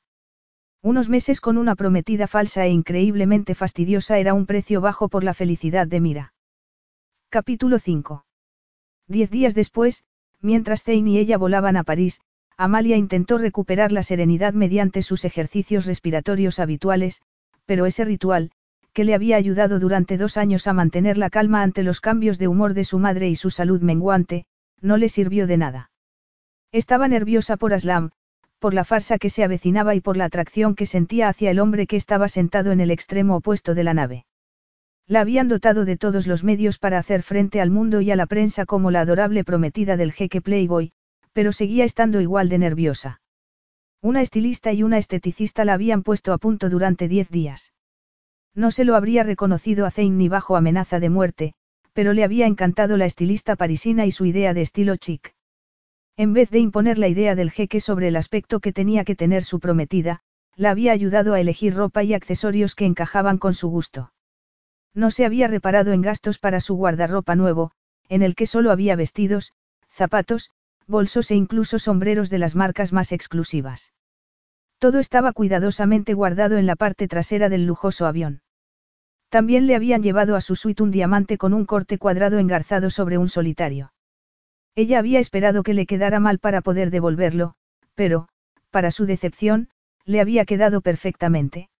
Unos meses con una prometida falsa e increíblemente fastidiosa era un precio bajo por la felicidad de Mira. Capítulo 5. Diez días después, mientras Zane y ella volaban a París, Amalia intentó recuperar la serenidad mediante sus ejercicios respiratorios habituales, pero ese ritual, que le había ayudado durante dos años a mantener la calma ante los cambios de humor de su madre y su salud menguante, no le sirvió de nada. Estaba nerviosa por Aslam, por la farsa que se avecinaba y por la atracción que sentía hacia el hombre que estaba sentado en el extremo opuesto de la nave. La habían dotado de todos los medios para hacer frente al mundo y a la prensa como la adorable prometida del jeque Playboy, pero seguía estando igual de nerviosa. Una estilista y una esteticista la habían puesto a punto durante diez días. No se lo habría reconocido a Zane ni bajo amenaza de muerte, pero le había encantado la estilista parisina y su idea de estilo chic. En vez de imponer la idea del jeque sobre el aspecto que tenía que tener su prometida, la había ayudado a elegir ropa y accesorios que encajaban con su gusto. No se había reparado en gastos para su guardarropa nuevo, en el que solo había vestidos, zapatos, bolsos e incluso sombreros de las marcas más exclusivas. Todo estaba cuidadosamente guardado en la parte trasera del lujoso avión. También le habían llevado a su suite un diamante con un corte cuadrado engarzado sobre un solitario. Ella había esperado que le quedara mal para poder devolverlo, pero, para su decepción, le había quedado perfectamente.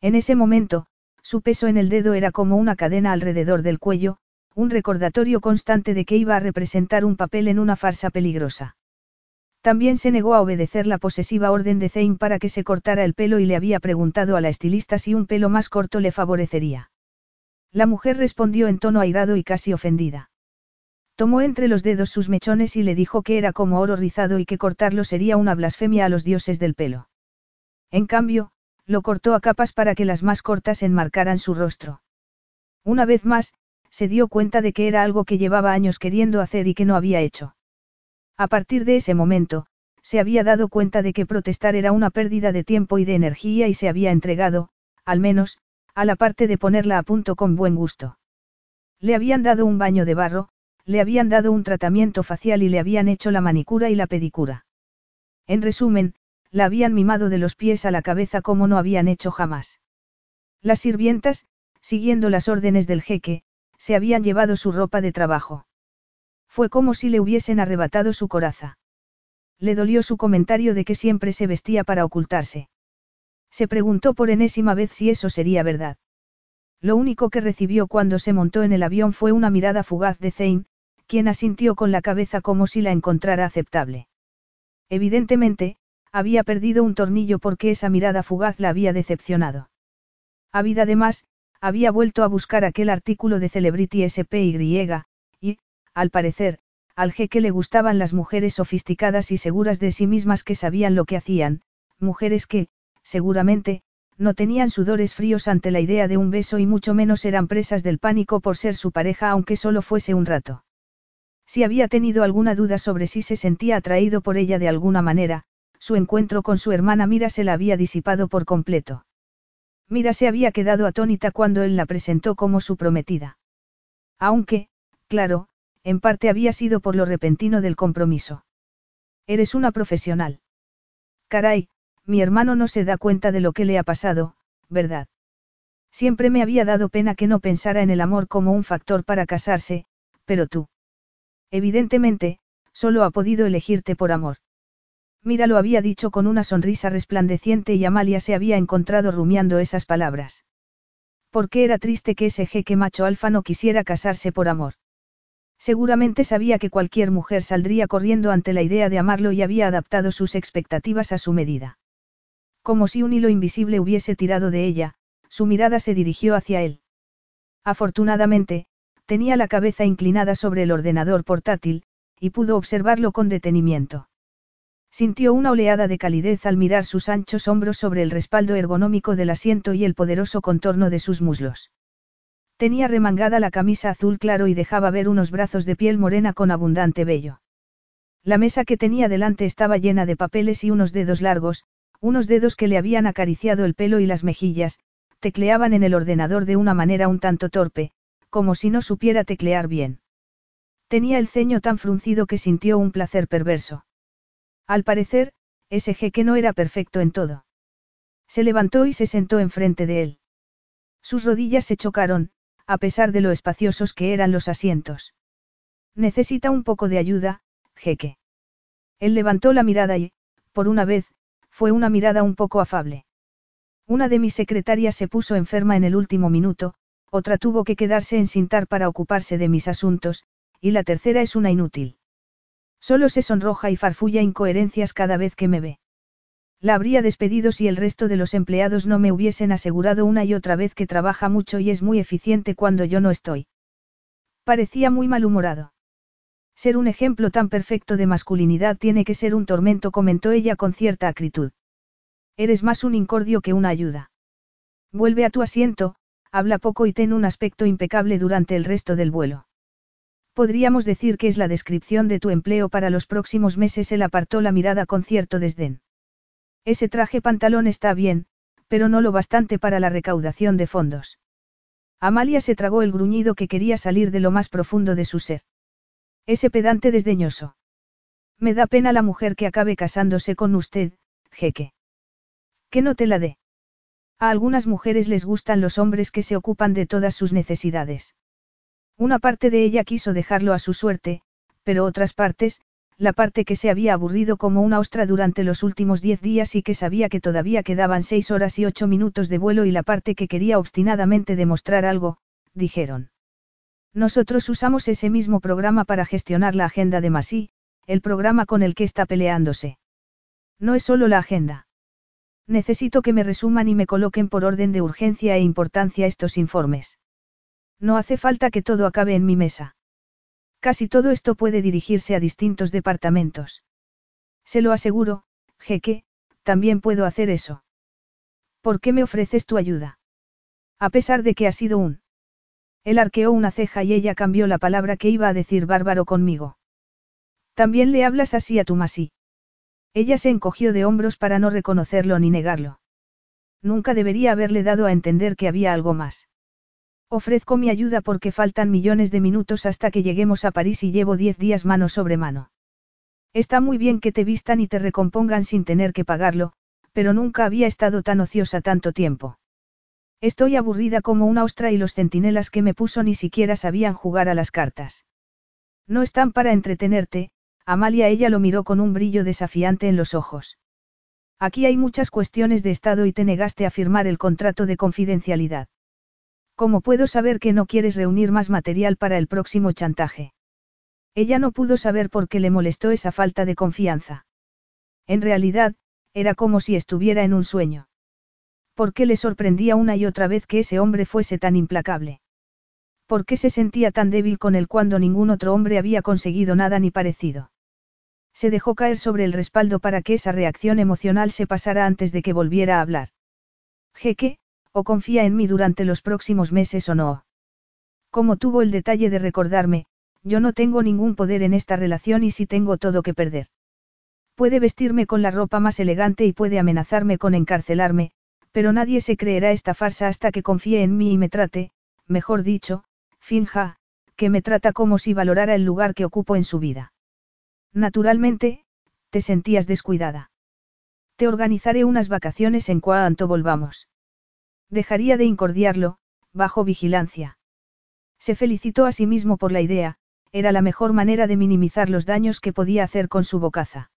En ese momento, su peso en el dedo era como una cadena alrededor del cuello, un recordatorio constante de que iba a representar un papel en una farsa peligrosa. También se negó a obedecer la posesiva orden de Zane para que se cortara el pelo y le había preguntado a la estilista si un pelo más corto le favorecería. La mujer respondió en tono airado y casi ofendida. Tomó entre los dedos sus mechones y le dijo que era como oro rizado y que cortarlo sería una blasfemia a los dioses del pelo. En cambio, lo cortó a capas para que las más cortas enmarcaran su rostro. Una vez más, se dio cuenta de que era algo que llevaba años queriendo hacer y que no había hecho. A partir de ese momento, se había dado cuenta de que protestar era una pérdida de tiempo y de energía y se había entregado, al menos, a la parte de ponerla a punto con buen gusto. Le habían dado un baño de barro, le habían dado un tratamiento facial y le habían hecho la manicura y la pedicura. En resumen, la habían mimado de los pies a la cabeza como no habían hecho jamás. Las sirvientas, siguiendo las órdenes del jeque, se habían llevado su ropa de trabajo. Fue como si le hubiesen arrebatado su coraza. Le dolió su comentario de que siempre se vestía para ocultarse. Se preguntó por enésima vez si eso sería verdad. Lo único que recibió cuando se montó en el avión fue una mirada fugaz de Zane, quien asintió con la cabeza como si la encontrara aceptable. Evidentemente, había perdido un tornillo porque esa mirada fugaz la había decepcionado. Habida además, había vuelto a buscar aquel artículo de Celebrity SPY, y, al parecer, al jeque le gustaban las mujeres sofisticadas y seguras de sí mismas que sabían lo que hacían, mujeres que, seguramente, no tenían sudores fríos ante la idea de un beso y mucho menos eran presas del pánico por ser su pareja aunque solo fuese un rato. Si había tenido alguna duda sobre si se sentía atraído por ella de alguna manera, su encuentro con su hermana Mira se la había disipado por completo. Mira se había quedado atónita cuando él la presentó como su prometida. Aunque, claro, en parte había sido por lo repentino del compromiso. Eres una profesional. Caray, mi hermano no se da cuenta de lo que le ha pasado, ¿verdad? Siempre me había dado pena que no pensara en el amor como un factor para casarse, pero tú. Evidentemente, solo ha podido elegirte por amor. Mira lo había dicho con una sonrisa resplandeciente y Amalia se había encontrado rumiando esas palabras. qué era triste que ese jeque macho alfa no quisiera casarse por amor. Seguramente sabía que cualquier mujer saldría corriendo ante la idea de amarlo y había adaptado sus expectativas a su medida. Como si un hilo invisible hubiese tirado de ella, su mirada se dirigió hacia él. Afortunadamente, tenía la cabeza inclinada sobre el ordenador portátil, y pudo observarlo con detenimiento. Sintió una oleada de calidez al mirar sus anchos hombros sobre el respaldo ergonómico del asiento y el poderoso contorno de sus muslos. Tenía remangada la camisa azul claro y dejaba ver unos brazos de piel morena con abundante vello. La mesa que tenía delante estaba llena de papeles y unos dedos largos, unos dedos que le habían acariciado el pelo y las mejillas, tecleaban en el ordenador de una manera un tanto torpe, como si no supiera teclear bien. Tenía el ceño tan fruncido que sintió un placer perverso. Al parecer, ese jeque no era perfecto en todo. Se levantó y se sentó enfrente de él. Sus rodillas se chocaron, a pesar de lo espaciosos que eran los asientos. Necesita un poco de ayuda, jeque. Él levantó la mirada y, por una vez, fue una mirada un poco afable. Una de mis secretarias se puso enferma en el último minuto, otra tuvo que quedarse en Sintar para ocuparse de mis asuntos, y la tercera es una inútil. Solo se sonroja y farfulla incoherencias cada vez que me ve. La habría despedido si el resto de los empleados no me hubiesen asegurado una y otra vez que trabaja mucho y es muy eficiente cuando yo no estoy. Parecía muy malhumorado. Ser un ejemplo tan perfecto de masculinidad tiene que ser un tormento, comentó ella con cierta acritud. Eres más un incordio que una ayuda. Vuelve a tu asiento, habla poco y ten un aspecto impecable durante el resto del vuelo. Podríamos decir que es la descripción de tu empleo para los próximos meses. Él apartó la mirada con cierto desdén. Ese traje pantalón está bien, pero no lo bastante para la recaudación de fondos. Amalia se tragó el gruñido que quería salir de lo más profundo de su ser. Ese pedante desdeñoso. Me da pena la mujer que acabe casándose con usted, jeque. Que no te la dé. A algunas mujeres les gustan los hombres que se ocupan de todas sus necesidades. Una parte de ella quiso dejarlo a su suerte, pero otras partes, la parte que se había aburrido como una ostra durante los últimos diez días y que sabía que todavía quedaban seis horas y ocho minutos de vuelo y la parte que quería obstinadamente demostrar algo, dijeron. Nosotros usamos ese mismo programa para gestionar la agenda de Masí, el programa con el que está peleándose. No es solo la agenda. Necesito que me resuman y me coloquen por orden de urgencia e importancia estos informes. No hace falta que todo acabe en mi mesa. Casi todo esto puede dirigirse a distintos departamentos. Se lo aseguro, jeque, también puedo hacer eso. ¿Por qué me ofreces tu ayuda? A pesar de que ha sido un... Él arqueó una ceja y ella cambió la palabra que iba a decir bárbaro conmigo. También le hablas así a tu masí. Ella se encogió de hombros para no reconocerlo ni negarlo. Nunca debería haberle dado a entender que había algo más. Ofrezco mi ayuda porque faltan millones de minutos hasta que lleguemos a París y llevo diez días mano sobre mano. Está muy bien que te vistan y te recompongan sin tener que pagarlo, pero nunca había estado tan ociosa tanto tiempo. Estoy aburrida como una ostra y los centinelas que me puso ni siquiera sabían jugar a las cartas. No están para entretenerte, Amalia ella lo miró con un brillo desafiante en los ojos. Aquí hay muchas cuestiones de Estado y te negaste a firmar el contrato de confidencialidad. ¿Cómo puedo saber que no quieres reunir más material para el próximo chantaje? Ella no pudo saber por qué le molestó esa falta de confianza. En realidad, era como si estuviera en un sueño. ¿Por qué le sorprendía una y otra vez que ese hombre fuese tan implacable? ¿Por qué se sentía tan débil con él cuando ningún otro hombre había conseguido nada ni parecido? Se dejó caer sobre el respaldo para que esa reacción emocional se pasara antes de que volviera a hablar. Jeque, o confía en mí durante los próximos meses o no. Como tuvo el detalle de recordarme, yo no tengo ningún poder en esta relación y sí tengo todo que perder. Puede vestirme con la ropa más elegante y puede amenazarme con encarcelarme, pero nadie se creerá esta farsa hasta que confíe en mí y me trate, mejor dicho, finja, que me trata como si valorara el lugar que ocupo en su vida. Naturalmente, te sentías descuidada. Te organizaré unas vacaciones en cuanto volvamos. Dejaría de incordiarlo, bajo vigilancia. Se felicitó a sí mismo por la idea, era la mejor manera de minimizar los daños que podía hacer con su bocaza.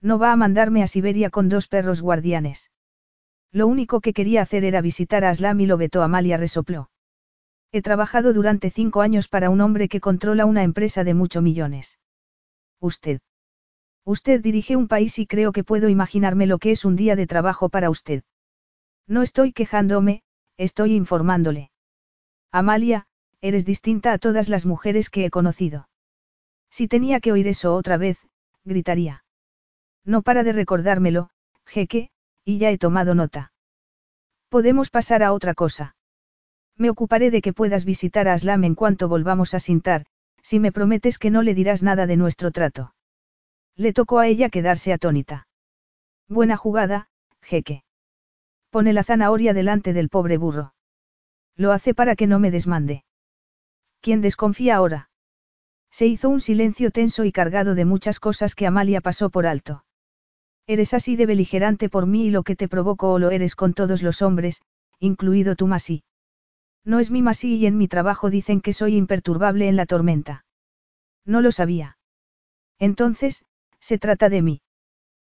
No va a mandarme a Siberia con dos perros guardianes. Lo único que quería hacer era visitar a Aslam y lo vetó Amalia resopló. He trabajado durante cinco años para un hombre que controla una empresa de muchos millones. Usted. Usted dirige un país y creo que puedo imaginarme lo que es un día de trabajo para usted. No estoy quejándome, estoy informándole. Amalia, eres distinta a todas las mujeres que he conocido. Si tenía que oír eso otra vez, gritaría. No para de recordármelo, jeque, y ya he tomado nota. Podemos pasar a otra cosa. Me ocuparé de que puedas visitar a Aslam en cuanto volvamos a Sintar, si me prometes que no le dirás nada de nuestro trato. Le tocó a ella quedarse atónita. Buena jugada, jeque. Pone la zanahoria delante del pobre burro. Lo hace para que no me desmande. ¿Quién desconfía ahora? Se hizo un silencio tenso y cargado de muchas cosas que Amalia pasó por alto. Eres así de beligerante por mí y lo que te provoco o lo eres con todos los hombres, incluido tú Masí. No es mi Masí y en mi trabajo dicen que soy imperturbable en la tormenta. No lo sabía. Entonces, se trata de mí.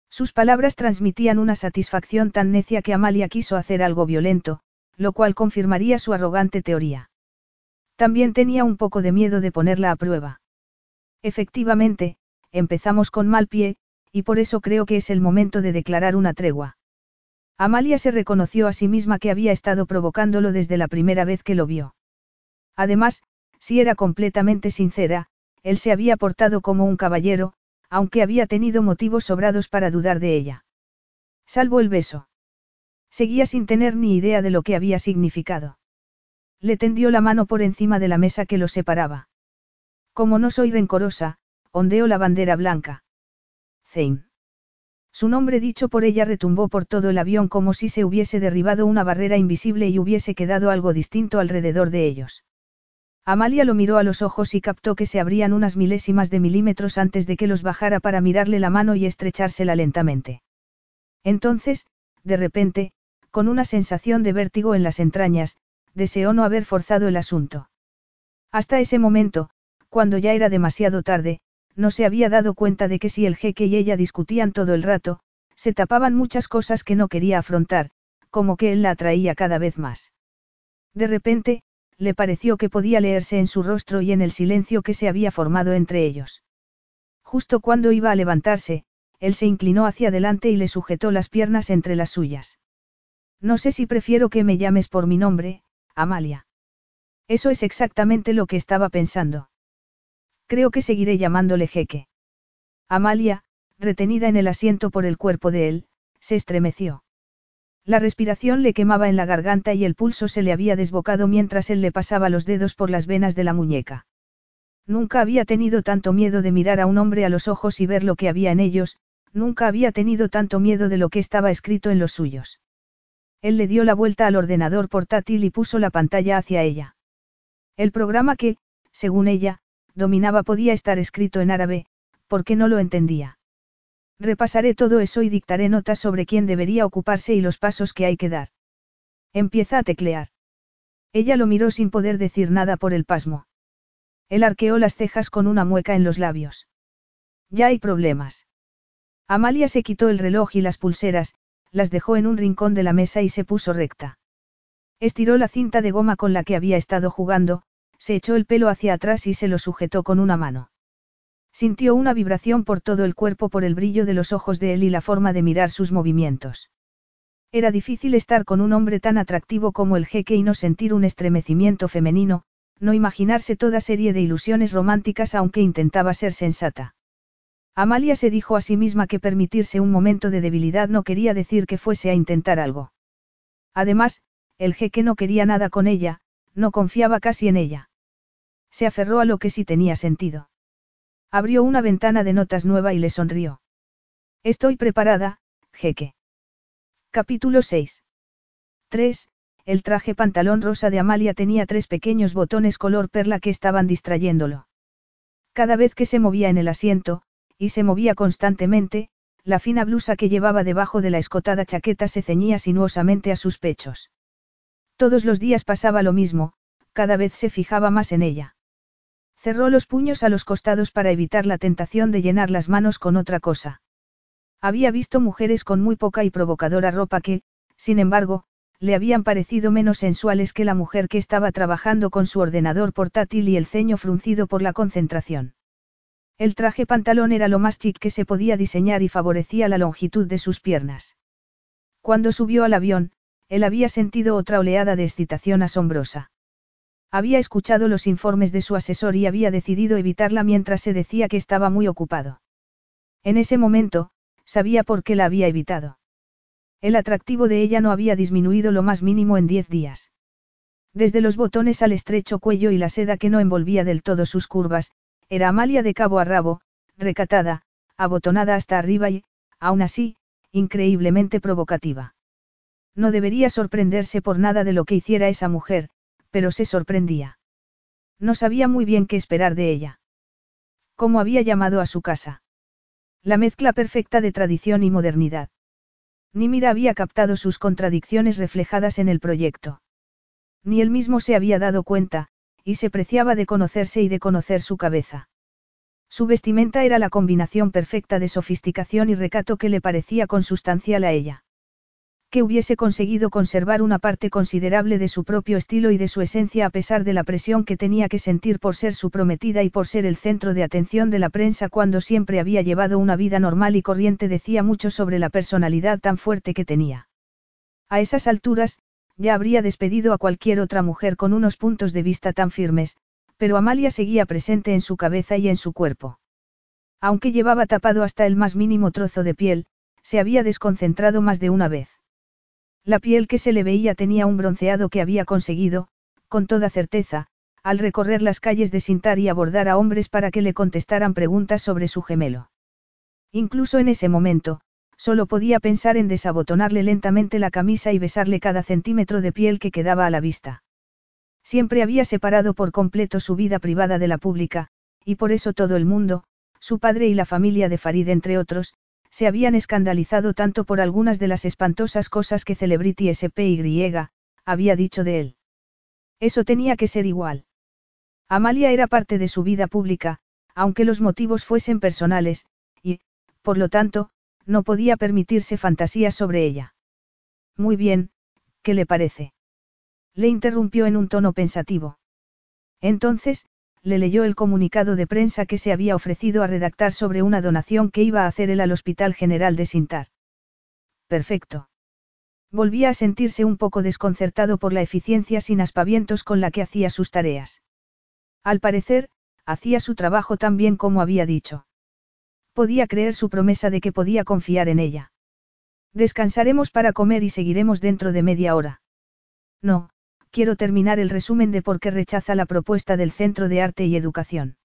Sus palabras transmitían una satisfacción tan necia que Amalia quiso hacer algo violento, lo cual confirmaría su arrogante teoría. También tenía un poco de miedo de ponerla a prueba. Efectivamente, empezamos con mal pie, y por eso creo que es el momento de declarar una tregua. Amalia se reconoció a sí misma que había estado provocándolo desde la primera vez que lo vio. Además, si era completamente sincera, él se había portado como un caballero, aunque había tenido motivos sobrados para dudar de ella. Salvo el beso. Seguía sin tener ni idea de lo que había significado. Le tendió la mano por encima de la mesa que lo separaba. Como no soy rencorosa, ondeó la bandera blanca. Zane. Su nombre dicho por ella retumbó por todo el avión como si se hubiese derribado una barrera invisible y hubiese quedado algo distinto alrededor de ellos. Amalia lo miró a los ojos y captó que se abrían unas milésimas de milímetros antes de que los bajara para mirarle la mano y estrechársela lentamente. Entonces, de repente, con una sensación de vértigo en las entrañas, deseó no haber forzado el asunto. Hasta ese momento, cuando ya era demasiado tarde, no se había dado cuenta de que si el jeque y ella discutían todo el rato, se tapaban muchas cosas que no quería afrontar, como que él la atraía cada vez más. De repente, le pareció que podía leerse en su rostro y en el silencio que se había formado entre ellos. Justo cuando iba a levantarse, él se inclinó hacia adelante y le sujetó las piernas entre las suyas. No sé si prefiero que me llames por mi nombre, Amalia. Eso es exactamente lo que estaba pensando. Creo que seguiré llamándole jeque. Amalia, retenida en el asiento por el cuerpo de él, se estremeció. La respiración le quemaba en la garganta y el pulso se le había desbocado mientras él le pasaba los dedos por las venas de la muñeca. Nunca había tenido tanto miedo de mirar a un hombre a los ojos y ver lo que había en ellos, nunca había tenido tanto miedo de lo que estaba escrito en los suyos. Él le dio la vuelta al ordenador portátil y puso la pantalla hacia ella. El programa que, según ella, dominaba podía estar escrito en árabe, porque no lo entendía. Repasaré todo eso y dictaré notas sobre quién debería ocuparse y los pasos que hay que dar. Empieza a teclear. Ella lo miró sin poder decir nada por el pasmo. Él arqueó las cejas con una mueca en los labios. Ya hay problemas. Amalia se quitó el reloj y las pulseras, las dejó en un rincón de la mesa y se puso recta. Estiró la cinta de goma con la que había estado jugando, se echó el pelo hacia atrás y se lo sujetó con una mano. Sintió una vibración por todo el cuerpo por el brillo de los ojos de él y la forma de mirar sus movimientos. Era difícil estar con un hombre tan atractivo como el jeque y no sentir un estremecimiento femenino, no imaginarse toda serie de ilusiones románticas aunque intentaba ser sensata. Amalia se dijo a sí misma que permitirse un momento de debilidad no quería decir que fuese a intentar algo. Además, el jeque no quería nada con ella, no confiaba casi en ella. Se aferró a lo que sí tenía sentido. Abrió una ventana de notas nueva y le sonrió. Estoy preparada, jeque. Capítulo 6. 3. El traje pantalón rosa de Amalia tenía tres pequeños botones color perla que estaban distrayéndolo. Cada vez que se movía en el asiento, y se movía constantemente, la fina blusa que llevaba debajo de la escotada chaqueta se ceñía sinuosamente a sus pechos. Todos los días pasaba lo mismo, cada vez se fijaba más en ella. Cerró los puños a los costados para evitar la tentación de llenar las manos con otra cosa. Había visto mujeres con muy poca y provocadora ropa que, Sin embargo, le habían parecido menos sensuales que la mujer que estaba trabajando con su ordenador portátil y el ceño fruncido por la concentración. El traje pantalón era lo más chic que se podía diseñar y favorecía la longitud de sus piernas. Cuando subió al avión, él había sentido otra oleada de excitación asombrosa. Había escuchado los informes de su asesor y había decidido evitarla mientras se decía que estaba muy ocupado. En ese momento, sabía por qué la había evitado. El atractivo de ella no había disminuido lo más mínimo en diez días. Desde los botones al estrecho cuello y la seda que no envolvía del todo sus curvas, era Amalia de cabo a rabo, recatada, abotonada hasta arriba y, aún así, increíblemente provocativa. No debería sorprenderse por nada de lo que hiciera esa mujer, pero se sorprendía. No sabía muy bien qué esperar de ella. ¿Cómo había llamado a su casa? La mezcla perfecta de tradición y modernidad. Nimira había captado sus contradicciones reflejadas en el proyecto. Ni él mismo se había dado cuenta, y se preciaba de conocerse y de conocer su cabeza. Su vestimenta era la combinación perfecta de sofisticación y recato que le parecía consustancial a ella que hubiese conseguido conservar una parte considerable de su propio estilo y de su esencia a pesar de la presión que tenía que sentir por ser su prometida y por ser el centro de atención de la prensa cuando siempre había llevado una vida normal y corriente decía mucho sobre la personalidad tan fuerte que tenía. A esas alturas, ya habría despedido a cualquier otra mujer con unos puntos de vista tan firmes, pero Amalia seguía presente en su cabeza y en su cuerpo. Aunque llevaba tapado hasta el más mínimo trozo de piel, se había desconcentrado más de una vez. La piel que se le veía tenía un bronceado que había conseguido, con toda certeza, al recorrer las calles de Sintar y abordar a hombres para que le contestaran preguntas sobre su gemelo. Incluso en ese momento, solo podía pensar en desabotonarle lentamente la camisa y besarle cada centímetro de piel que quedaba a la vista. Siempre había separado por completo su vida privada de la pública, y por eso todo el mundo, su padre y la familia de Farid entre otros, se habían escandalizado tanto por algunas de las espantosas cosas que Celebrity SPY, había dicho de él. Eso tenía que ser igual. Amalia era parte de su vida pública, aunque los motivos fuesen personales, y, por lo tanto, no podía permitirse fantasías sobre ella. Muy bien, ¿qué le parece? Le interrumpió en un tono pensativo. Entonces, le leyó el comunicado de prensa que se había ofrecido a redactar sobre una donación que iba a hacer él al Hospital General de Sintar. Perfecto. Volvía a sentirse un poco desconcertado por la eficiencia sin aspavientos con la que hacía sus tareas. Al parecer, hacía su trabajo tan bien como había dicho. Podía creer su promesa de que podía confiar en ella. Descansaremos para comer y seguiremos dentro de media hora. No, quiero terminar el resumen de por qué rechaza la propuesta del Centro de Arte y Educación.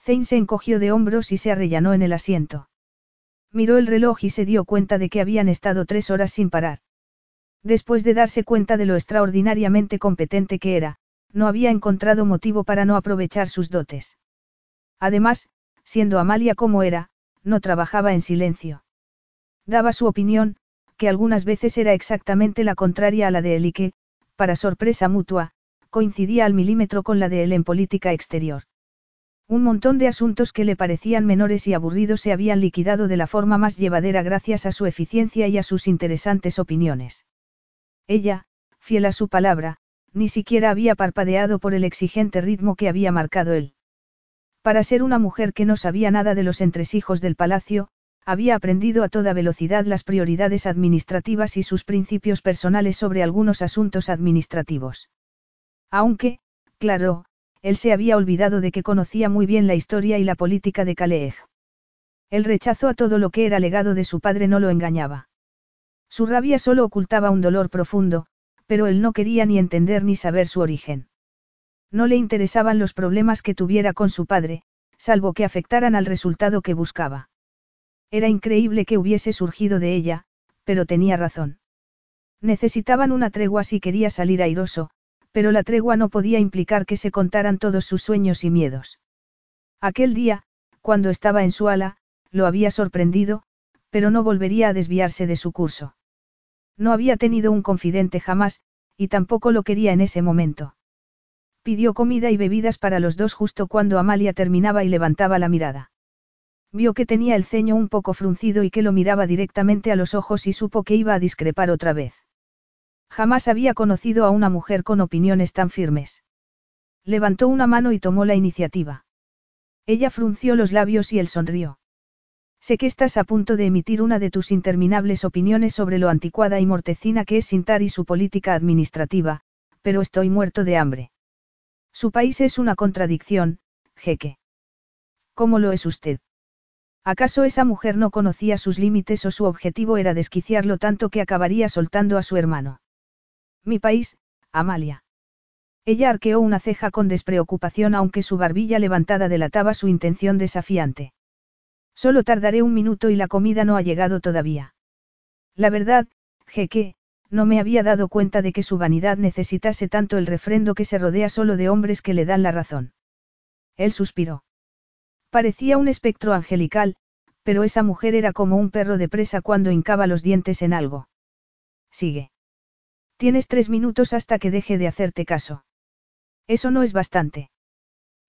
Zane se encogió de hombros y se arrellanó en el asiento. Miró el reloj y se dio cuenta de que habían estado tres horas sin parar. Después de darse cuenta de lo extraordinariamente competente que era, no había encontrado motivo para no aprovechar sus dotes. Además, siendo Amalia como era, no trabajaba en silencio. Daba su opinión, que algunas veces era exactamente la contraria a la de él para sorpresa mutua, coincidía al milímetro con la de él en política exterior. Un montón de asuntos que le parecían menores y aburridos se habían liquidado de la forma más llevadera gracias a su eficiencia y a sus interesantes opiniones. Ella, fiel a su palabra, ni siquiera había parpadeado por el exigente ritmo que había marcado él. Para ser una mujer que no sabía nada de los entresijos del palacio, había aprendido a toda velocidad las prioridades administrativas y sus principios personales sobre algunos asuntos administrativos. Aunque, claro, él se había olvidado de que conocía muy bien la historia y la política de Calais. El rechazo a todo lo que era legado de su padre no lo engañaba. Su rabia solo ocultaba un dolor profundo, pero él no quería ni entender ni saber su origen. No le interesaban los problemas que tuviera con su padre, salvo que afectaran al resultado que buscaba. Era increíble que hubiese surgido de ella, pero tenía razón. Necesitaban una tregua si quería salir airoso, pero la tregua no podía implicar que se contaran todos sus sueños y miedos. Aquel día, cuando estaba en su ala, lo había sorprendido, pero no volvería a desviarse de su curso. No había tenido un confidente jamás, y tampoco lo quería en ese momento. Pidió comida y bebidas para los dos justo cuando Amalia terminaba y levantaba la mirada. Vio que tenía el ceño un poco fruncido y que lo miraba directamente a los ojos y supo que iba a discrepar otra vez. Jamás había conocido a una mujer con opiniones tan firmes. Levantó una mano y tomó la iniciativa. Ella frunció los labios y él sonrió. Sé que estás a punto de emitir una de tus interminables opiniones sobre lo anticuada y mortecina que es Sintar y su política administrativa, pero estoy muerto de hambre. Su país es una contradicción, jeque. ¿Cómo lo es usted? ¿Acaso esa mujer no conocía sus límites o su objetivo era desquiciarlo tanto que acabaría soltando a su hermano? Mi país, Amalia. Ella arqueó una ceja con despreocupación aunque su barbilla levantada delataba su intención desafiante. Solo tardaré un minuto y la comida no ha llegado todavía. La verdad, jeque, no me había dado cuenta de que su vanidad necesitase tanto el refrendo que se rodea solo de hombres que le dan la razón. Él suspiró. Parecía un espectro angelical, pero esa mujer era como un perro de presa cuando hincaba los dientes en algo. Sigue. Tienes tres minutos hasta que deje de hacerte caso. Eso no es bastante.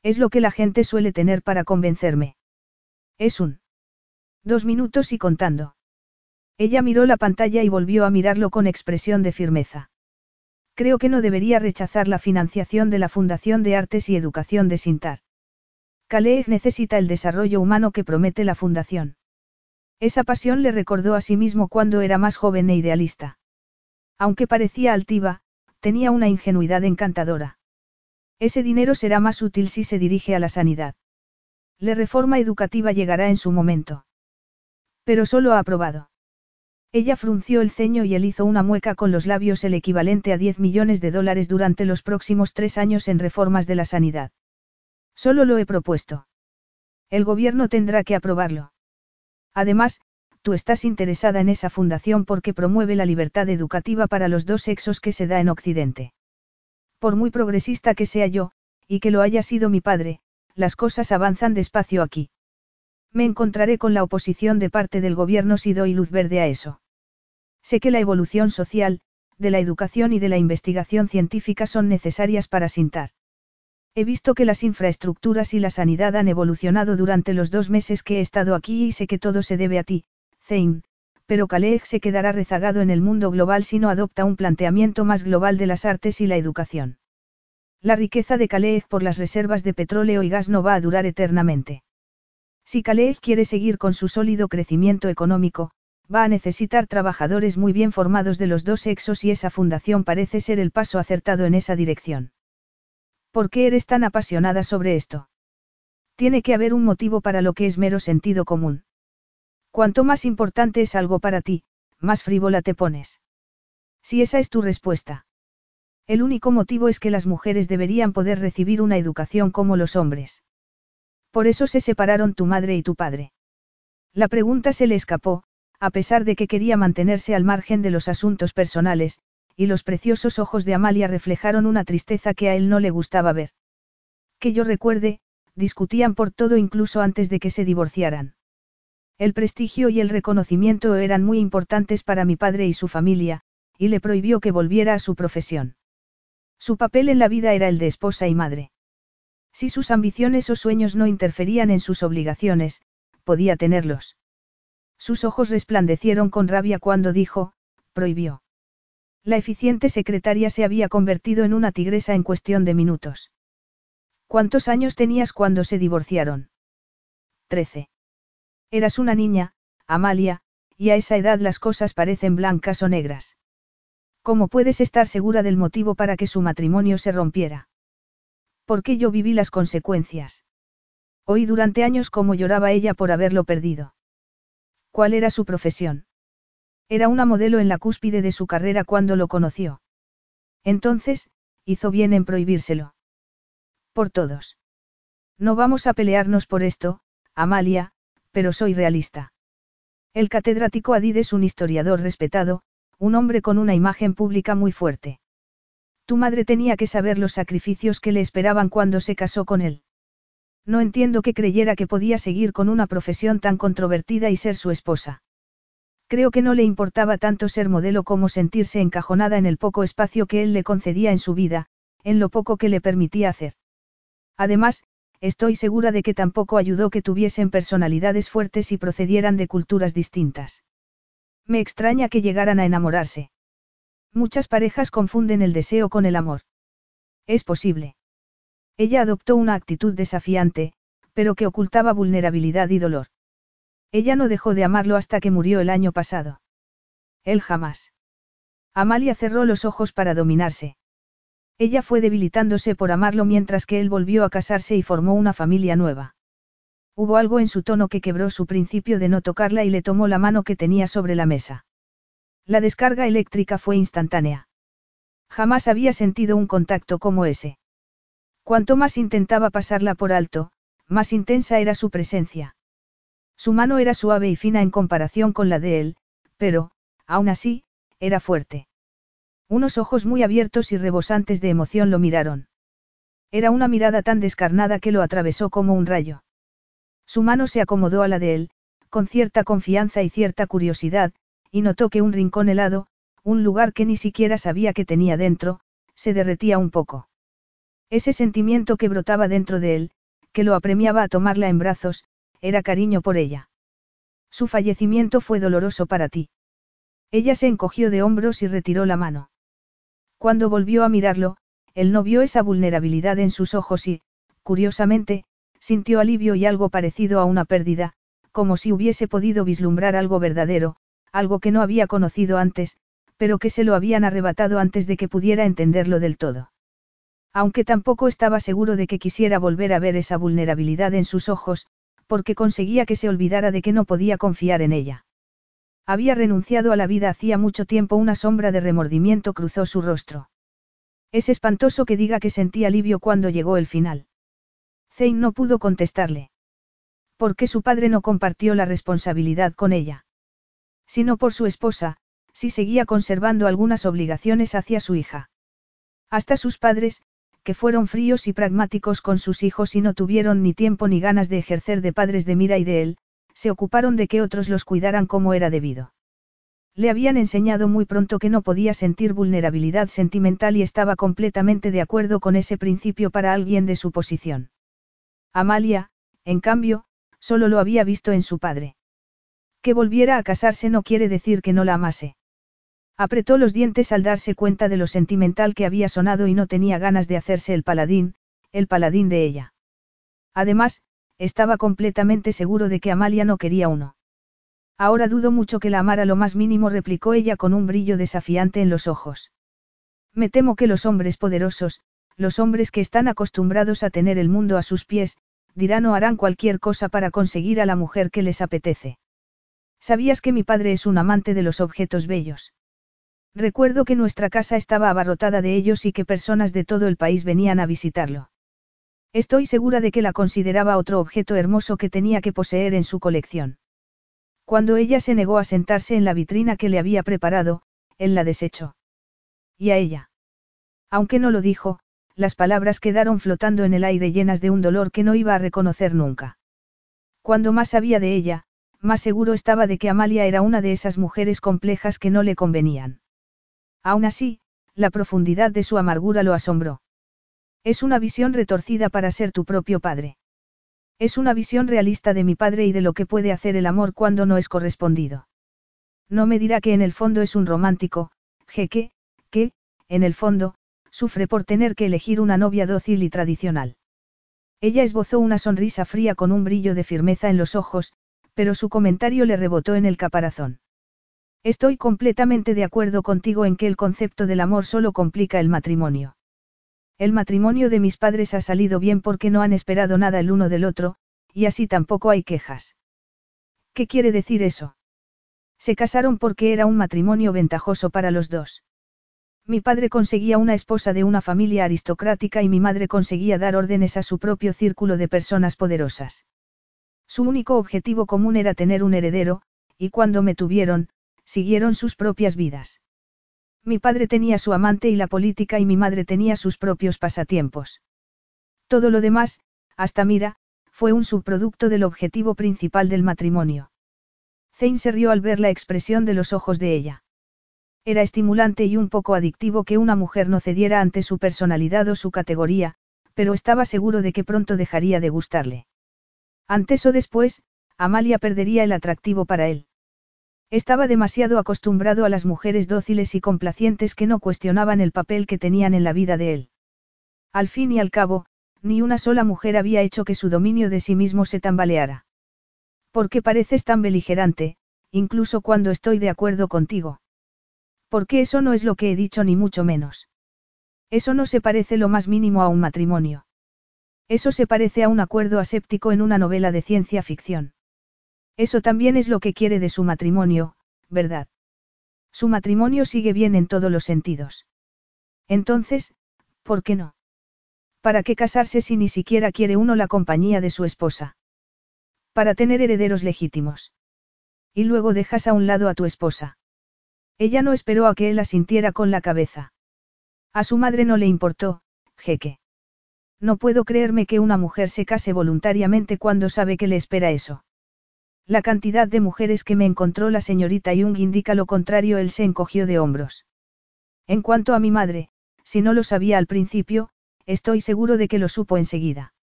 Es lo que la gente suele tener para convencerme. Es un. Dos minutos y contando. Ella miró la pantalla y volvió a mirarlo con expresión de firmeza. Creo que no debería rechazar la financiación de la Fundación de Artes y Educación de Sintar. Kaleeg necesita el desarrollo humano que promete la Fundación. Esa pasión le recordó a sí mismo cuando era más joven e idealista. Aunque parecía altiva, tenía una ingenuidad encantadora. Ese dinero será más útil si se dirige a la sanidad. La reforma educativa llegará en su momento. Pero solo ha aprobado. Ella frunció el ceño y él hizo una mueca con los labios el equivalente a 10 millones de dólares durante los próximos tres años en reformas de la sanidad. Solo lo he propuesto. El gobierno tendrá que aprobarlo. Además, tú estás interesada en esa fundación porque promueve la libertad educativa para los dos sexos que se da en Occidente. Por muy progresista que sea yo, y que lo haya sido mi padre, las cosas avanzan despacio aquí. Me encontraré con la oposición de parte del gobierno si doy luz verde a eso. Sé que la evolución social, de la educación y de la investigación científica son necesarias para Sintar. He visto que las infraestructuras y la sanidad han evolucionado durante los dos meses que he estado aquí y sé que todo se debe a ti, Zein, pero Kaleeg se quedará rezagado en el mundo global si no adopta un planteamiento más global de las artes y la educación. La riqueza de Kaleeg por las reservas de petróleo y gas no va a durar eternamente. Si Kaleeg quiere seguir con su sólido crecimiento económico, va a necesitar trabajadores muy bien formados de los dos sexos y esa fundación parece ser el paso acertado en esa dirección. ¿Por qué eres tan apasionada sobre esto? Tiene que haber un motivo para lo que es mero sentido común. Cuanto más importante es algo para ti, más frívola te pones. Si esa es tu respuesta. El único motivo es que las mujeres deberían poder recibir una educación como los hombres. Por eso se separaron tu madre y tu padre. La pregunta se le escapó, a pesar de que quería mantenerse al margen de los asuntos personales, y los preciosos ojos de Amalia reflejaron una tristeza que a él no le gustaba ver. Que yo recuerde, discutían por todo incluso antes de que se divorciaran. El prestigio y el reconocimiento eran muy importantes para mi padre y su familia, y le prohibió que volviera a su profesión. Su papel en la vida era el de esposa y madre. Si sus ambiciones o sueños no interferían en sus obligaciones, podía tenerlos. Sus ojos resplandecieron con rabia cuando dijo, prohibió. La eficiente secretaria se había convertido en una tigresa en cuestión de minutos. ¿Cuántos años tenías cuando se divorciaron? Trece. Eras una niña, Amalia, y a esa edad las cosas parecen blancas o negras. ¿Cómo puedes estar segura del motivo para que su matrimonio se rompiera? Porque yo viví las consecuencias. Oí durante años cómo lloraba ella por haberlo perdido. ¿Cuál era su profesión? Era una modelo en la cúspide de su carrera cuando lo conoció. Entonces, hizo bien en prohibírselo. Por todos. No vamos a pelearnos por esto, Amalia, pero soy realista. El catedrático Adid es un historiador respetado, un hombre con una imagen pública muy fuerte. Tu madre tenía que saber los sacrificios que le esperaban cuando se casó con él. No entiendo que creyera que podía seguir con una profesión tan controvertida y ser su esposa. Creo que no le importaba tanto ser modelo como sentirse encajonada en el poco espacio que él le concedía en su vida, en lo poco que le permitía hacer. Además, estoy segura de que tampoco ayudó que tuviesen personalidades fuertes y procedieran de culturas distintas. Me extraña que llegaran a enamorarse. Muchas parejas confunden el deseo con el amor. Es posible. Ella adoptó una actitud desafiante, pero que ocultaba vulnerabilidad y dolor. Ella no dejó de amarlo hasta que murió el año pasado. Él jamás. Amalia cerró los ojos para dominarse. Ella fue debilitándose por amarlo mientras que él volvió a casarse y formó una familia nueva. Hubo algo en su tono que quebró su principio de no tocarla y le tomó la mano que tenía sobre la mesa. La descarga eléctrica fue instantánea. Jamás había sentido un contacto como ese. Cuanto más intentaba pasarla por alto, más intensa era su presencia. Su mano era suave y fina en comparación con la de él, pero, aún así, era fuerte. Unos ojos muy abiertos y rebosantes de emoción lo miraron. Era una mirada tan descarnada que lo atravesó como un rayo. Su mano se acomodó a la de él, con cierta confianza y cierta curiosidad, y notó que un rincón helado, un lugar que ni siquiera sabía que tenía dentro, se derretía un poco. Ese sentimiento que brotaba dentro de él, que lo apremiaba a tomarla en brazos, era cariño por ella. Su fallecimiento fue doloroso para ti. Ella se encogió de hombros y retiró la mano. Cuando volvió a mirarlo, él no vio esa vulnerabilidad en sus ojos y, curiosamente, sintió alivio y algo parecido a una pérdida, como si hubiese podido vislumbrar algo verdadero, algo que no había conocido antes, pero que se lo habían arrebatado antes de que pudiera entenderlo del todo. Aunque tampoco estaba seguro de que quisiera volver a ver esa vulnerabilidad en sus ojos, porque conseguía que se olvidara de que no podía confiar en ella. Había renunciado a la vida hacía mucho tiempo, una sombra de remordimiento cruzó su rostro. Es espantoso que diga que sentí alivio cuando llegó el final. Zane no pudo contestarle. ¿Por qué su padre no compartió la responsabilidad con ella? Sino por su esposa, si seguía conservando algunas obligaciones hacia su hija. Hasta sus padres, que fueron fríos y pragmáticos con sus hijos y no tuvieron ni tiempo ni ganas de ejercer de padres de Mira y de él, se ocuparon de que otros los cuidaran como era debido. Le habían enseñado muy pronto que no podía sentir vulnerabilidad sentimental y estaba completamente de acuerdo con ese principio para alguien de su posición. Amalia, en cambio, solo lo había visto en su padre. Que volviera a casarse no quiere decir que no la amase. Apretó los dientes al darse cuenta de lo sentimental que había sonado y no tenía ganas de hacerse el paladín, el paladín de ella. Además, estaba completamente seguro de que Amalia no quería uno. Ahora dudo mucho que la amara lo más mínimo, replicó ella con un brillo desafiante en los ojos. Me temo que los hombres poderosos, los hombres que están acostumbrados a tener el mundo a sus pies, dirán o harán cualquier cosa para conseguir a la mujer que les apetece. ¿Sabías que mi padre es un amante de los objetos bellos? Recuerdo que nuestra casa estaba abarrotada de ellos y que personas de todo el país venían a visitarlo. Estoy segura de que la consideraba otro objeto hermoso que tenía que poseer en su colección. Cuando ella se negó a sentarse en la vitrina que le había preparado, él la desechó. ¿Y a ella? Aunque no lo dijo, las palabras quedaron flotando en el aire llenas de un dolor que no iba a reconocer nunca. Cuando más sabía de ella, más seguro estaba de que Amalia era una de esas mujeres complejas que no le convenían. Aún así, la profundidad de su amargura lo asombró. Es una visión retorcida para ser tu propio padre. Es una visión realista de mi padre y de lo que puede hacer el amor cuando no es correspondido. No me dirá que en el fondo es un romántico, jeque, que, en el fondo, sufre por tener que elegir una novia dócil y tradicional. Ella esbozó una sonrisa fría con un brillo de firmeza en los ojos, pero su comentario le rebotó en el caparazón. Estoy completamente de acuerdo contigo en que el concepto del amor solo complica el matrimonio. El matrimonio de mis padres ha salido bien porque no han esperado nada el uno del otro, y así tampoco hay quejas. ¿Qué quiere decir eso? Se casaron porque era un matrimonio ventajoso para los dos. Mi padre conseguía una esposa de una familia aristocrática y mi madre conseguía dar órdenes a su propio círculo de personas poderosas. Su único objetivo común era tener un heredero, y cuando me tuvieron, siguieron sus propias vidas. Mi padre tenía su amante y la política y mi madre tenía sus propios pasatiempos. Todo lo demás, hasta mira, fue un subproducto del objetivo principal del matrimonio. Zane se rió al ver la expresión de los ojos de ella. Era estimulante y un poco adictivo que una mujer no cediera ante su personalidad o su categoría, pero estaba seguro de que pronto dejaría de gustarle. Antes o después, Amalia perdería el atractivo para él. Estaba demasiado acostumbrado a las mujeres dóciles y complacientes que no cuestionaban el papel que tenían en la vida de él. Al fin y al cabo, ni una sola mujer había hecho que su dominio de sí mismo se tambaleara. ¿Por qué pareces tan beligerante, incluso cuando estoy de acuerdo contigo? Porque eso no es lo que he dicho ni mucho menos. Eso no se parece lo más mínimo a un matrimonio. Eso se parece a un acuerdo aséptico en una novela de ciencia ficción. Eso también es lo que quiere de su matrimonio, ¿verdad? Su matrimonio sigue bien en todos los sentidos. Entonces, ¿por qué no? ¿Para qué casarse si ni siquiera quiere uno la compañía de su esposa? Para tener herederos legítimos. Y luego dejas a un lado a tu esposa. Ella no esperó a que él asintiera con la cabeza. A su madre no le importó, jeque. No puedo creerme que una mujer se case voluntariamente cuando sabe que le espera eso. La cantidad de mujeres que me encontró la señorita Young indica lo contrario, él se encogió de hombros. En cuanto a mi madre, si no lo sabía al principio, estoy seguro de que lo supo enseguida.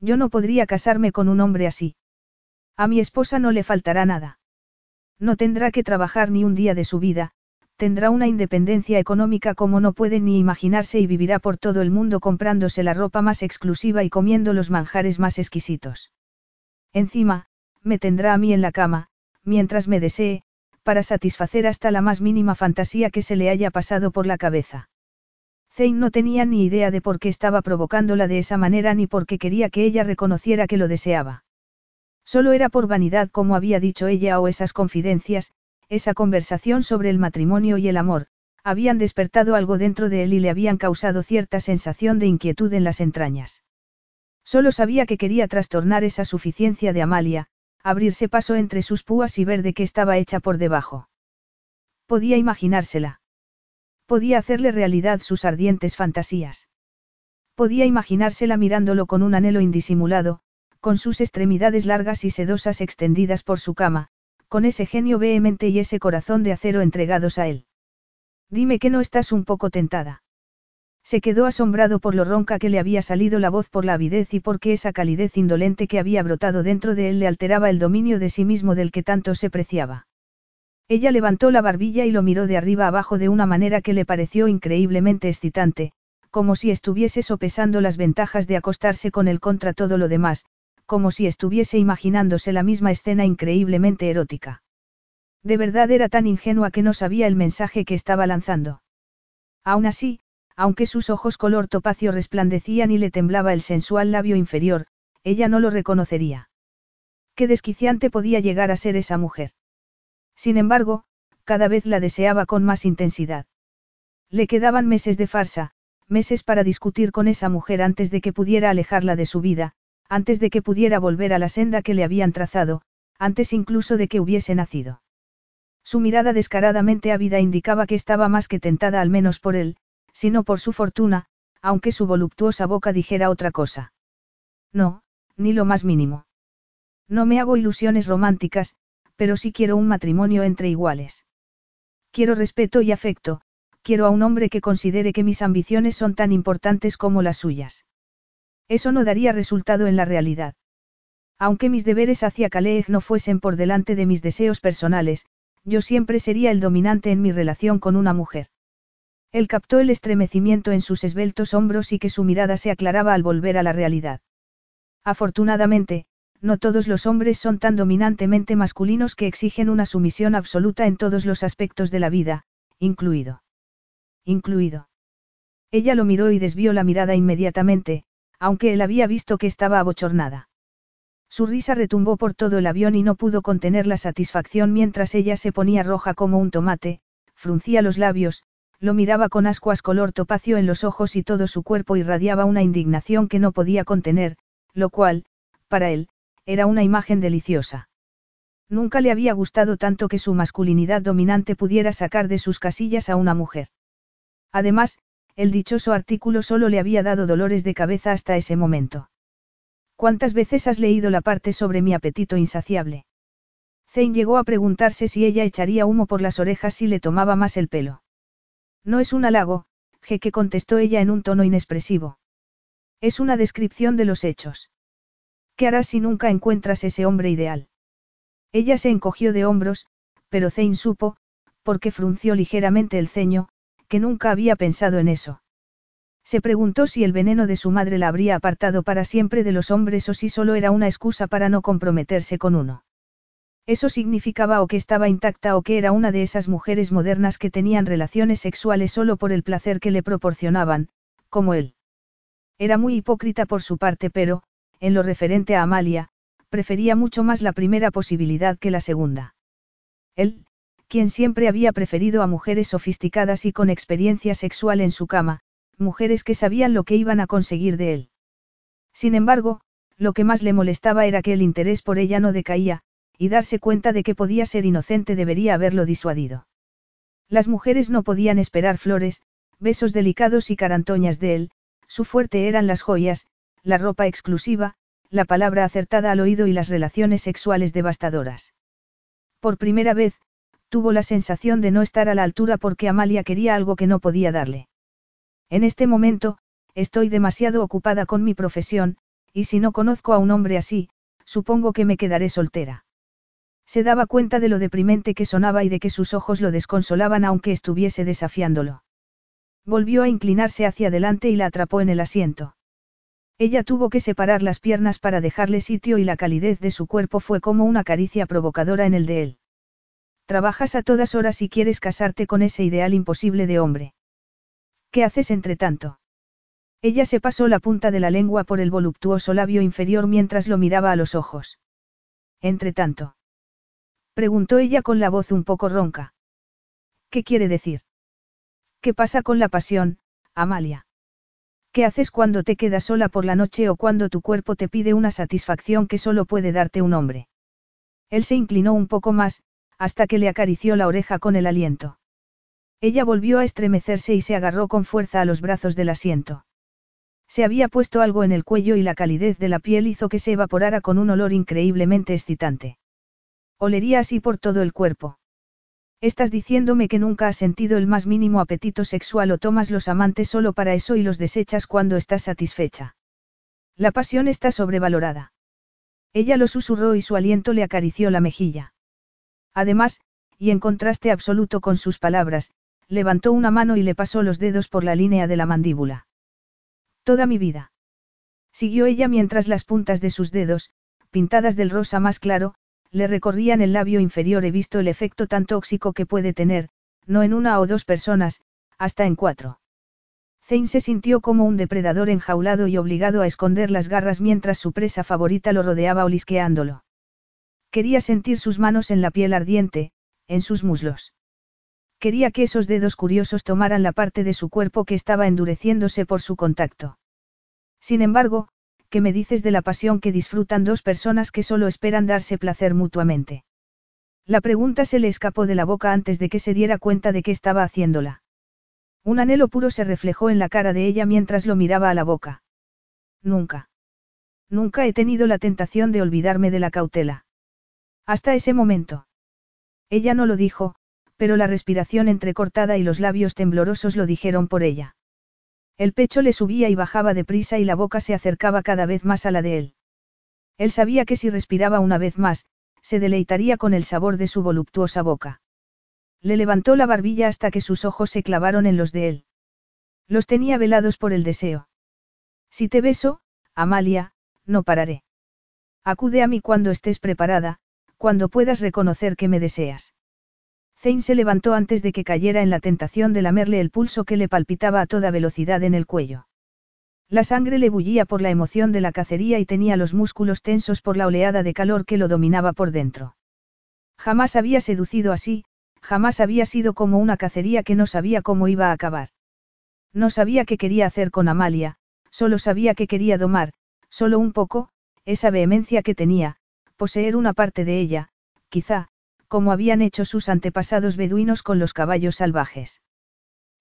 Yo no podría casarme con un hombre así. A mi esposa no le faltará nada. No tendrá que trabajar ni un día de su vida, tendrá una independencia económica como no puede ni imaginarse y vivirá por todo el mundo comprándose la ropa más exclusiva y comiendo los manjares más exquisitos. Encima, me tendrá a mí en la cama, mientras me desee, para satisfacer hasta la más mínima fantasía que se le haya pasado por la cabeza. Zane no tenía ni idea de por qué estaba provocándola de esa manera ni por qué quería que ella reconociera que lo deseaba. Solo era por vanidad como había dicho ella o esas confidencias, esa conversación sobre el matrimonio y el amor, habían despertado algo dentro de él y le habían causado cierta sensación de inquietud en las entrañas. Solo sabía que quería trastornar esa suficiencia de Amalia, abrirse paso entre sus púas y ver de qué estaba hecha por debajo. Podía imaginársela. Podía hacerle realidad sus ardientes fantasías. Podía imaginársela mirándolo con un anhelo indisimulado, con sus extremidades largas y sedosas extendidas por su cama, con ese genio vehemente y ese corazón de acero entregados a él. Dime que no estás un poco tentada. Se quedó asombrado por lo ronca que le había salido la voz por la avidez y porque esa calidez indolente que había brotado dentro de él le alteraba el dominio de sí mismo del que tanto se preciaba. Ella levantó la barbilla y lo miró de arriba abajo de una manera que le pareció increíblemente excitante, como si estuviese sopesando las ventajas de acostarse con él contra todo lo demás, como si estuviese imaginándose la misma escena increíblemente erótica. De verdad era tan ingenua que no sabía el mensaje que estaba lanzando. Aún así, aunque sus ojos color topacio resplandecían y le temblaba el sensual labio inferior, ella no lo reconocería. Qué desquiciante podía llegar a ser esa mujer. Sin embargo, cada vez la deseaba con más intensidad. Le quedaban meses de farsa, meses para discutir con esa mujer antes de que pudiera alejarla de su vida, antes de que pudiera volver a la senda que le habían trazado, antes incluso de que hubiese nacido. Su mirada descaradamente ávida indicaba que estaba más que tentada al menos por él, sino por su fortuna, aunque su voluptuosa boca dijera otra cosa. No, ni lo más mínimo. No me hago ilusiones románticas, pero sí quiero un matrimonio entre iguales. Quiero respeto y afecto, quiero a un hombre que considere que mis ambiciones son tan importantes como las suyas. Eso no daría resultado en la realidad. Aunque mis deberes hacia Kaleeg no fuesen por delante de mis deseos personales, yo siempre sería el dominante en mi relación con una mujer. Él captó el estremecimiento en sus esbeltos hombros y que su mirada se aclaraba al volver a la realidad. Afortunadamente, no todos los hombres son tan dominantemente masculinos que exigen una sumisión absoluta en todos los aspectos de la vida, incluido. Incluido. Ella lo miró y desvió la mirada inmediatamente, aunque él había visto que estaba abochornada. Su risa retumbó por todo el avión y no pudo contener la satisfacción mientras ella se ponía roja como un tomate, fruncía los labios, lo miraba con ascuas color topacio en los ojos y todo su cuerpo irradiaba una indignación que no podía contener, lo cual, para él, era una imagen deliciosa. Nunca le había gustado tanto que su masculinidad dominante pudiera sacar de sus casillas a una mujer. Además, el dichoso artículo solo le había dado dolores de cabeza hasta ese momento. ¿Cuántas veces has leído la parte sobre mi apetito insaciable? Zane llegó a preguntarse si ella echaría humo por las orejas si le tomaba más el pelo. No es un halago, jeque contestó ella en un tono inexpresivo. Es una descripción de los hechos. ¿Qué harás si nunca encuentras ese hombre ideal? Ella se encogió de hombros, pero Zane supo, porque frunció ligeramente el ceño, que nunca había pensado en eso. Se preguntó si el veneno de su madre la habría apartado para siempre de los hombres o si solo era una excusa para no comprometerse con uno. Eso significaba o que estaba intacta o que era una de esas mujeres modernas que tenían relaciones sexuales solo por el placer que le proporcionaban, como él. Era muy hipócrita por su parte, pero, en lo referente a Amalia, prefería mucho más la primera posibilidad que la segunda. Él, quien siempre había preferido a mujeres sofisticadas y con experiencia sexual en su cama, mujeres que sabían lo que iban a conseguir de él. Sin embargo, lo que más le molestaba era que el interés por ella no decaía, y darse cuenta de que podía ser inocente debería haberlo disuadido. Las mujeres no podían esperar flores, besos delicados y carantoñas de él, su fuerte eran las joyas, la ropa exclusiva, la palabra acertada al oído y las relaciones sexuales devastadoras. Por primera vez, tuvo la sensación de no estar a la altura porque Amalia quería algo que no podía darle. En este momento, estoy demasiado ocupada con mi profesión, y si no conozco a un hombre así, supongo que me quedaré soltera. Se daba cuenta de lo deprimente que sonaba y de que sus ojos lo desconsolaban aunque estuviese desafiándolo. Volvió a inclinarse hacia adelante y la atrapó en el asiento. Ella tuvo que separar las piernas para dejarle sitio y la calidez de su cuerpo fue como una caricia provocadora en el de él. Trabajas a todas horas y quieres casarte con ese ideal imposible de hombre. ¿Qué haces entre tanto? Ella se pasó la punta de la lengua por el voluptuoso labio inferior mientras lo miraba a los ojos. Entre tanto. Preguntó ella con la voz un poco ronca. ¿Qué quiere decir? ¿Qué pasa con la pasión, Amalia? ¿Qué haces cuando te quedas sola por la noche o cuando tu cuerpo te pide una satisfacción que solo puede darte un hombre? Él se inclinó un poco más, hasta que le acarició la oreja con el aliento. Ella volvió a estremecerse y se agarró con fuerza a los brazos del asiento. Se había puesto algo en el cuello y la calidez de la piel hizo que se evaporara con un olor increíblemente excitante. Olería así por todo el cuerpo. Estás diciéndome que nunca has sentido el más mínimo apetito sexual o tomas los amantes solo para eso y los desechas cuando estás satisfecha. La pasión está sobrevalorada. Ella lo susurró y su aliento le acarició la mejilla. Además, y en contraste absoluto con sus palabras, levantó una mano y le pasó los dedos por la línea de la mandíbula. Toda mi vida. Siguió ella mientras las puntas de sus dedos, pintadas del rosa más claro, le recorrían el labio inferior. He visto el efecto tan tóxico que puede tener, no en una o dos personas, hasta en cuatro. Zane se sintió como un depredador enjaulado y obligado a esconder las garras mientras su presa favorita lo rodeaba olisqueándolo. Quería sentir sus manos en la piel ardiente, en sus muslos. Quería que esos dedos curiosos tomaran la parte de su cuerpo que estaba endureciéndose por su contacto. Sin embargo, ¿qué me dices de la pasión que disfrutan dos personas que solo esperan darse placer mutuamente? La pregunta se le escapó de la boca antes de que se diera cuenta de que estaba haciéndola. Un anhelo puro se reflejó en la cara de ella mientras lo miraba a la boca. Nunca. Nunca he tenido la tentación de olvidarme de la cautela. Hasta ese momento. Ella no lo dijo, pero la respiración entrecortada y los labios temblorosos lo dijeron por ella. El pecho le subía y bajaba deprisa y la boca se acercaba cada vez más a la de él. Él sabía que si respiraba una vez más, se deleitaría con el sabor de su voluptuosa boca. Le levantó la barbilla hasta que sus ojos se clavaron en los de él. Los tenía velados por el deseo. Si te beso, Amalia, no pararé. Acude a mí cuando estés preparada, cuando puedas reconocer que me deseas. Zane se levantó antes de que cayera en la tentación de lamerle el pulso que le palpitaba a toda velocidad en el cuello. La sangre le bullía por la emoción de la cacería y tenía los músculos tensos por la oleada de calor que lo dominaba por dentro. Jamás había seducido así, jamás había sido como una cacería que no sabía cómo iba a acabar. No sabía qué quería hacer con Amalia, solo sabía que quería domar, solo un poco, esa vehemencia que tenía, poseer una parte de ella, quizá, como habían hecho sus antepasados beduinos con los caballos salvajes.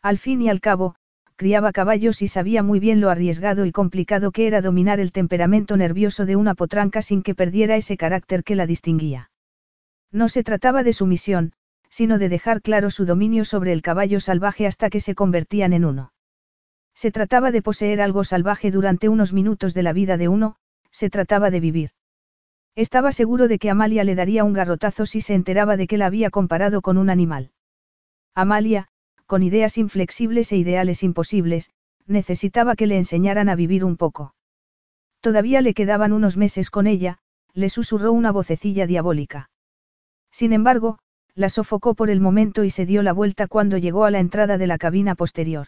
Al fin y al cabo, criaba caballos y sabía muy bien lo arriesgado y complicado que era dominar el temperamento nervioso de una potranca sin que perdiera ese carácter que la distinguía. No se trataba de sumisión, sino de dejar claro su dominio sobre el caballo salvaje hasta que se convertían en uno. Se trataba de poseer algo salvaje durante unos minutos de la vida de uno, se trataba de vivir. Estaba seguro de que Amalia le daría un garrotazo si se enteraba de que la había comparado con un animal. Amalia, con ideas inflexibles e ideales imposibles, necesitaba que le enseñaran a vivir un poco. Todavía le quedaban unos meses con ella, le susurró una vocecilla diabólica. Sin embargo, la sofocó por el momento y se dio la vuelta cuando llegó a la entrada de la cabina posterior.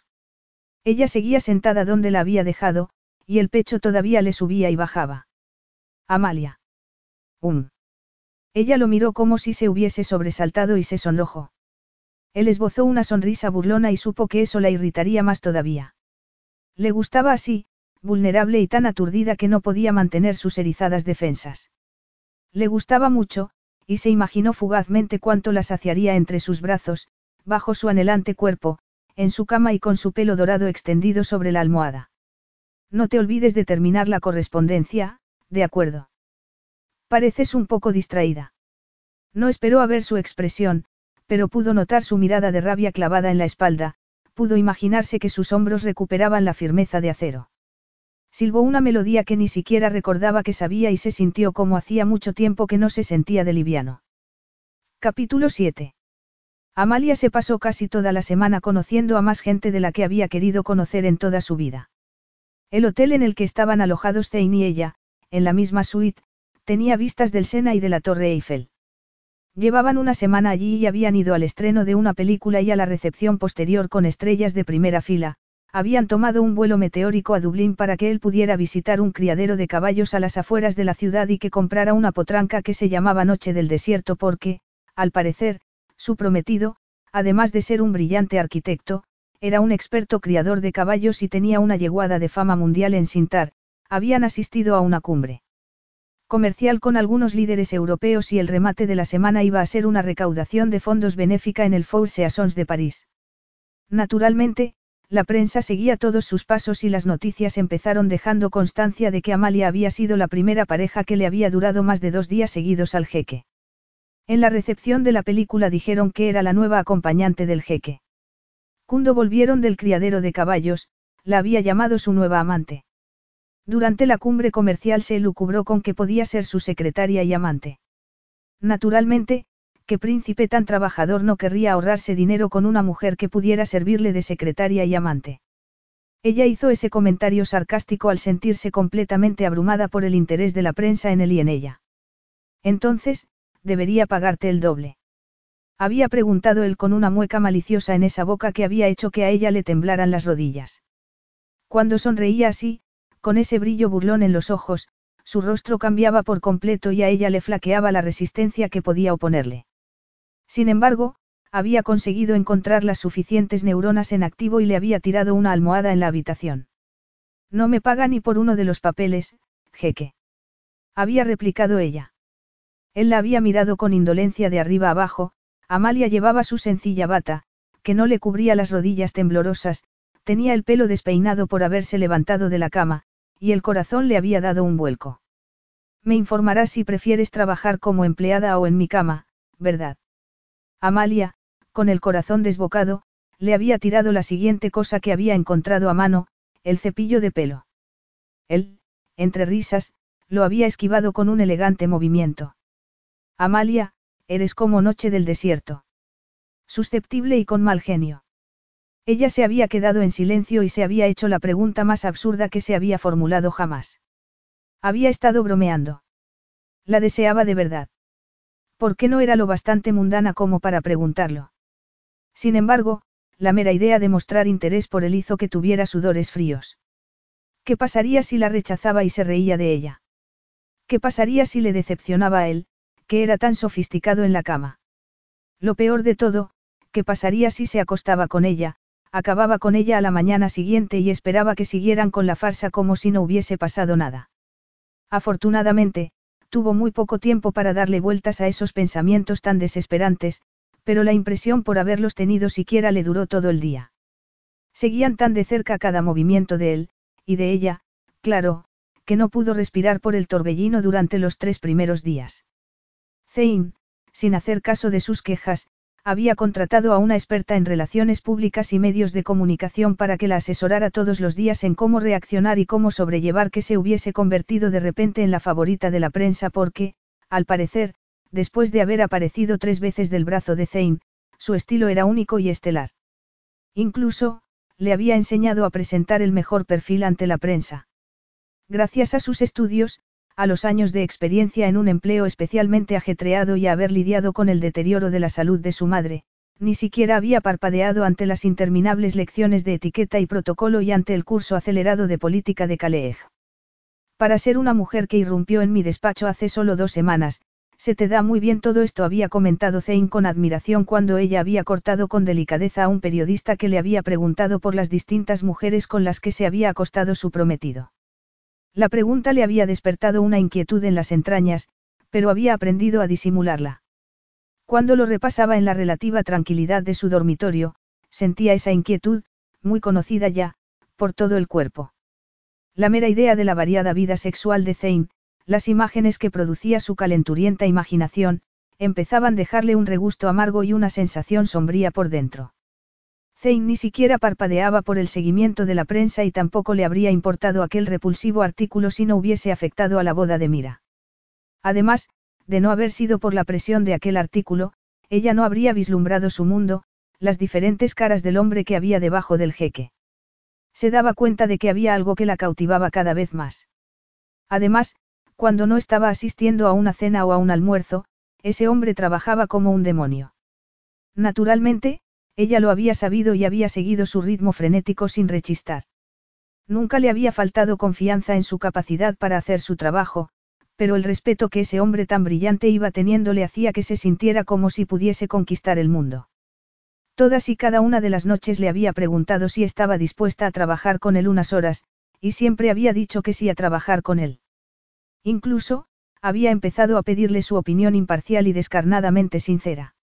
Ella seguía sentada donde la había dejado, y el pecho todavía le subía y bajaba. Amalia. Ella lo miró como si se hubiese sobresaltado y se sonrojó. Él esbozó una sonrisa burlona y supo que eso la irritaría más todavía. Le gustaba así, vulnerable y tan aturdida que no podía mantener sus erizadas defensas. Le gustaba mucho, y se imaginó fugazmente cuánto la saciaría entre sus brazos, bajo su anhelante cuerpo, en su cama y con su pelo dorado extendido sobre la almohada. No te olvides de terminar la correspondencia, de acuerdo. Pareces un poco distraída. No esperó a ver su expresión, pero pudo notar su mirada de rabia clavada en la espalda, pudo imaginarse que sus hombros recuperaban la firmeza de acero. Silbó una melodía que ni siquiera recordaba que sabía y se sintió como hacía mucho tiempo que no se sentía de liviano. Capítulo 7. Amalia se pasó casi toda la semana conociendo a más gente de la que había querido conocer en toda su vida. El hotel en el que estaban alojados Zane y ella, en la misma suite, tenía vistas del Sena y de la Torre Eiffel. Llevaban una semana allí y habían ido al estreno de una película y a la recepción posterior con estrellas de primera fila, habían tomado un vuelo meteórico a Dublín para que él pudiera visitar un criadero de caballos a las afueras de la ciudad y que comprara una potranca que se llamaba Noche del Desierto porque, al parecer, su prometido, además de ser un brillante arquitecto, era un experto criador de caballos y tenía una yeguada de fama mundial en Sintar, habían asistido a una cumbre comercial con algunos líderes europeos y el remate de la semana iba a ser una recaudación de fondos benéfica en el Four Seasons de París. Naturalmente, la prensa seguía todos sus pasos y las noticias empezaron dejando constancia de que Amalia había sido la primera pareja que le había durado más de dos días seguidos al jeque. En la recepción de la película dijeron que era la nueva acompañante del jeque. Cuando volvieron del criadero de caballos, la había llamado su nueva amante. Durante la cumbre comercial se lucubró con que podía ser su secretaria y amante. Naturalmente, ¿qué príncipe tan trabajador no querría ahorrarse dinero con una mujer que pudiera servirle de secretaria y amante? Ella hizo ese comentario sarcástico al sentirse completamente abrumada por el interés de la prensa en él y en ella. Entonces, debería pagarte el doble. Había preguntado él con una mueca maliciosa en esa boca que había hecho que a ella le temblaran las rodillas. Cuando sonreía así, con ese brillo burlón en los ojos, su rostro cambiaba por completo y a ella le flaqueaba la resistencia que podía oponerle. Sin embargo, había conseguido encontrar las suficientes neuronas en activo y le había tirado una almohada en la habitación. No me paga ni por uno de los papeles, jeque. Había replicado ella. Él la había mirado con indolencia de arriba abajo, Amalia llevaba su sencilla bata, que no le cubría las rodillas temblorosas, tenía el pelo despeinado por haberse levantado de la cama, y el corazón le había dado un vuelco. Me informarás si prefieres trabajar como empleada o en mi cama, ¿verdad? Amalia, con el corazón desbocado, le había tirado la siguiente cosa que había encontrado a mano, el cepillo de pelo. Él, entre risas, lo había esquivado con un elegante movimiento. Amalia, eres como noche del desierto. Susceptible y con mal genio. Ella se había quedado en silencio y se había hecho la pregunta más absurda que se había formulado jamás. Había estado bromeando. La deseaba de verdad. ¿Por qué no era lo bastante mundana como para preguntarlo? Sin embargo, la mera idea de mostrar interés por él hizo que tuviera sudores fríos. ¿Qué pasaría si la rechazaba y se reía de ella? ¿Qué pasaría si le decepcionaba a él, que era tan sofisticado en la cama? Lo peor de todo, ¿qué pasaría si se acostaba con ella, acababa con ella a la mañana siguiente y esperaba que siguieran con la farsa como si no hubiese pasado nada? Afortunadamente, tuvo muy poco tiempo para darle vueltas a esos pensamientos tan desesperantes, pero la impresión por haberlos tenido siquiera le duró todo el día. Seguían tan de cerca cada movimiento de él, y de ella, claro, que no pudo respirar por el torbellino durante los tres primeros días. Zane, sin hacer caso de sus quejas, había contratado a una experta en relaciones públicas y medios de comunicación para que la asesorara todos los días en cómo reaccionar y cómo sobrellevar que se hubiese convertido de repente en la favorita de la prensa porque, al parecer, después de haber aparecido tres veces del brazo de Zane, su estilo era único y estelar. Incluso, le había enseñado a presentar el mejor perfil ante la prensa. Gracias a sus estudios, a los años de experiencia en un empleo especialmente ajetreado y a haber lidiado con el deterioro de la salud de su madre, ni siquiera había parpadeado ante las interminables lecciones de etiqueta y protocolo y ante el curso acelerado de política de Caleej. Para ser una mujer que irrumpió en mi despacho hace solo dos semanas, se te da muy bien todo esto, había comentado Zane con admiración cuando ella había cortado con delicadeza a un periodista que le había preguntado por las distintas mujeres con las que se había acostado su prometido. La pregunta le había despertado una inquietud en las entrañas, pero había aprendido a disimularla. Cuando lo repasaba en la relativa tranquilidad de su dormitorio, sentía esa inquietud, muy conocida ya, por todo el cuerpo. La mera idea de la variada vida sexual de Zane, las imágenes que producía su calenturienta imaginación, empezaban a dejarle un regusto amargo y una sensación sombría por dentro. Zane ni siquiera parpadeaba por el seguimiento de la prensa y tampoco le habría importado aquel repulsivo artículo si no hubiese afectado a la boda de Mira. Además, de no haber sido por la presión de aquel artículo, ella no habría vislumbrado su mundo, las diferentes caras del hombre que había debajo del jeque. Se daba cuenta de que había algo que la cautivaba cada vez más. Además, cuando no estaba asistiendo a una cena o a un almuerzo, ese hombre trabajaba como un demonio. Naturalmente, ella lo había sabido y había seguido su ritmo frenético sin rechistar. Nunca le había faltado confianza en su capacidad para hacer su trabajo, pero el respeto que ese hombre tan brillante iba teniendo le hacía que se sintiera como si pudiese conquistar el mundo. Todas y cada una de las noches le había preguntado si estaba dispuesta a trabajar con él unas horas, y siempre había dicho que sí a trabajar con él. Incluso, había empezado a pedirle su opinión imparcial y descarnadamente sincera.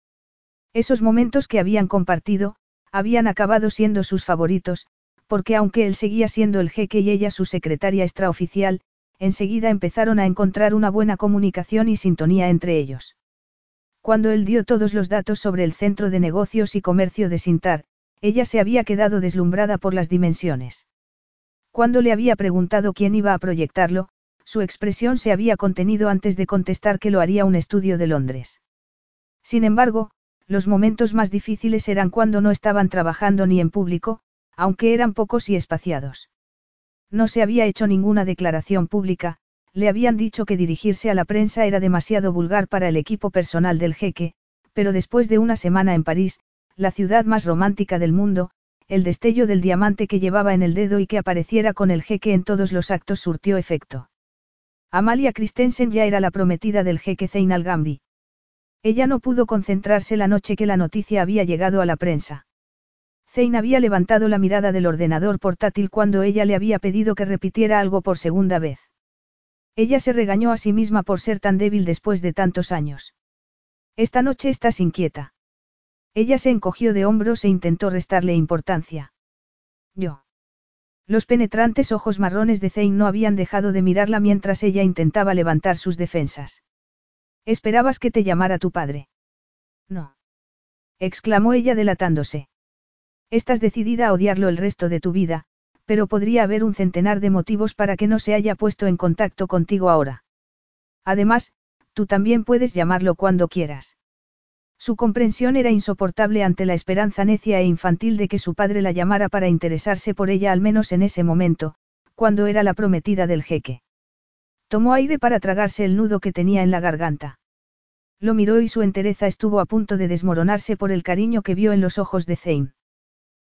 Esos momentos que habían compartido, habían acabado siendo sus favoritos, porque aunque él seguía siendo el jeque y ella su secretaria extraoficial, enseguida empezaron a encontrar una buena comunicación y sintonía entre ellos. Cuando él dio todos los datos sobre el centro de negocios y comercio de Sintar, ella se había quedado deslumbrada por las dimensiones. Cuando le había preguntado quién iba a proyectarlo, su expresión se había contenido antes de contestar que lo haría un estudio de Londres. Sin embargo, los momentos más difíciles eran cuando no estaban trabajando ni en público, aunque eran pocos y espaciados. No se había hecho ninguna declaración pública, le habían dicho que dirigirse a la prensa era demasiado vulgar para el equipo personal del jeque, pero después de una semana en París, la ciudad más romántica del mundo, el destello del diamante que llevaba en el dedo y que apareciera con el jeque en todos los actos surtió efecto. Amalia Christensen ya era la prometida del jeque Zeinal Gambi. Ella no pudo concentrarse la noche que la noticia había llegado a la prensa. Zein había levantado la mirada del ordenador portátil cuando ella le había pedido que repitiera algo por segunda vez. Ella se regañó a sí misma por ser tan débil después de tantos años. Esta noche estás inquieta. Ella se encogió de hombros e intentó restarle importancia. Yo. Los penetrantes ojos marrones de Zein no habían dejado de mirarla mientras ella intentaba levantar sus defensas. Esperabas que te llamara tu padre. No. exclamó ella delatándose. Estás decidida a odiarlo el resto de tu vida, pero podría haber un centenar de motivos para que no se haya puesto en contacto contigo ahora. Además, tú también puedes llamarlo cuando quieras. Su comprensión era insoportable ante la esperanza necia e infantil de que su padre la llamara para interesarse por ella al menos en ese momento, cuando era la prometida del jeque. Tomó aire para tragarse el nudo que tenía en la garganta. Lo miró y su entereza estuvo a punto de desmoronarse por el cariño que vio en los ojos de Zane.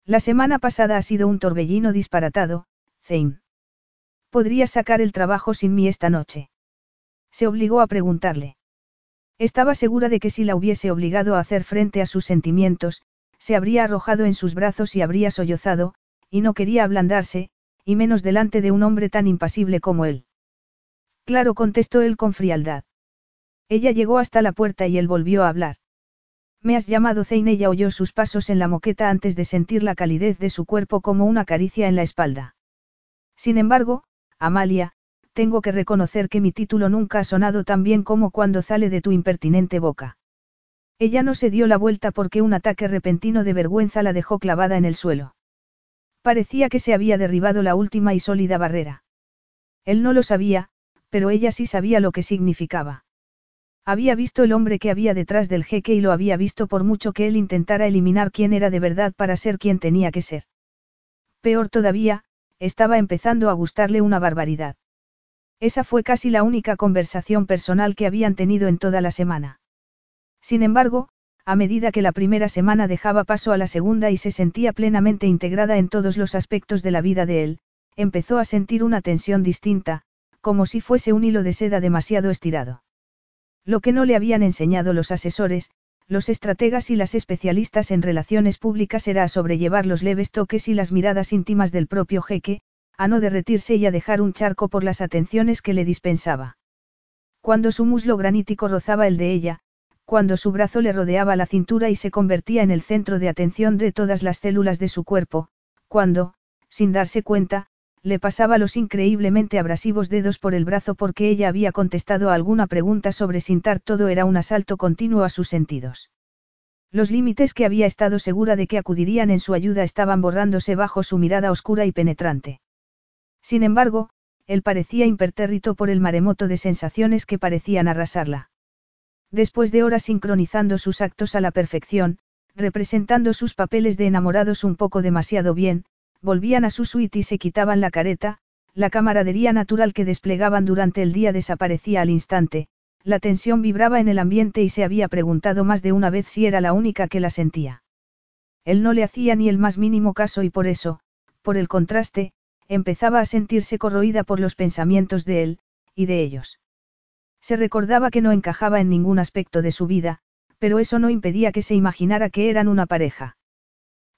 La semana pasada ha sido un torbellino disparatado, Zane. ¿Podrías sacar el trabajo sin mí esta noche? Se obligó a preguntarle. Estaba segura de que si la hubiese obligado a hacer frente a sus sentimientos, se habría arrojado en sus brazos y habría sollozado, y no quería ablandarse, y menos delante de un hombre tan impasible como él. Claro, contestó él con frialdad. Ella llegó hasta la puerta y él volvió a hablar. Me has llamado Zane. Ella oyó sus pasos en la moqueta antes de sentir la calidez de su cuerpo como una caricia en la espalda. Sin embargo, Amalia, tengo que reconocer que mi título nunca ha sonado tan bien como cuando sale de tu impertinente boca. Ella no se dio la vuelta porque un ataque repentino de vergüenza la dejó clavada en el suelo. Parecía que se había derribado la última y sólida barrera. Él no lo sabía, pero ella sí sabía lo que significaba. Había visto el hombre que había detrás del jeque y lo había visto por mucho que él intentara eliminar quién era de verdad para ser quien tenía que ser. Peor todavía, estaba empezando a gustarle una barbaridad. Esa fue casi la única conversación personal que habían tenido en toda la semana. Sin embargo, a medida que la primera semana dejaba paso a la segunda y se sentía plenamente integrada en todos los aspectos de la vida de él, empezó a sentir una tensión distinta, como si fuese un hilo de seda demasiado estirado. Lo que no le habían enseñado los asesores, los estrategas y las especialistas en relaciones públicas era a sobrellevar los leves toques y las miradas íntimas del propio jeque, a no derretirse y a dejar un charco por las atenciones que le dispensaba. Cuando su muslo granítico rozaba el de ella, cuando su brazo le rodeaba la cintura y se convertía en el centro de atención de todas las células de su cuerpo, cuando, sin darse cuenta, le pasaba los increíblemente abrasivos dedos por el brazo porque ella había contestado a alguna pregunta sobre sintar todo era un asalto continuo a sus sentidos. Los límites que había estado segura de que acudirían en su ayuda estaban borrándose bajo su mirada oscura y penetrante. Sin embargo, él parecía impertérrito por el maremoto de sensaciones que parecían arrasarla. Después de horas sincronizando sus actos a la perfección, representando sus papeles de enamorados un poco demasiado bien, volvían a su suite y se quitaban la careta, la camaradería natural que desplegaban durante el día desaparecía al instante, la tensión vibraba en el ambiente y se había preguntado más de una vez si era la única que la sentía. Él no le hacía ni el más mínimo caso y por eso, por el contraste, empezaba a sentirse corroída por los pensamientos de él, y de ellos. Se recordaba que no encajaba en ningún aspecto de su vida, pero eso no impedía que se imaginara que eran una pareja.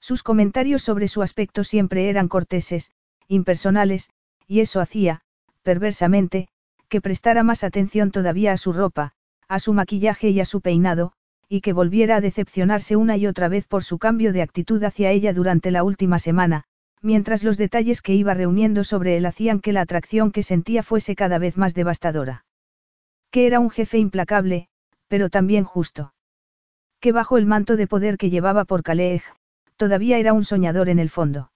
Sus comentarios sobre su aspecto siempre eran corteses, impersonales, y eso hacía, perversamente, que prestara más atención todavía a su ropa, a su maquillaje y a su peinado, y que volviera a decepcionarse una y otra vez por su cambio de actitud hacia ella durante la última semana, mientras los detalles que iba reuniendo sobre él hacían que la atracción que sentía fuese cada vez más devastadora. Que era un jefe implacable, pero también justo. Que bajo el manto de poder que llevaba por Calej, todavía era un soñador en el fondo.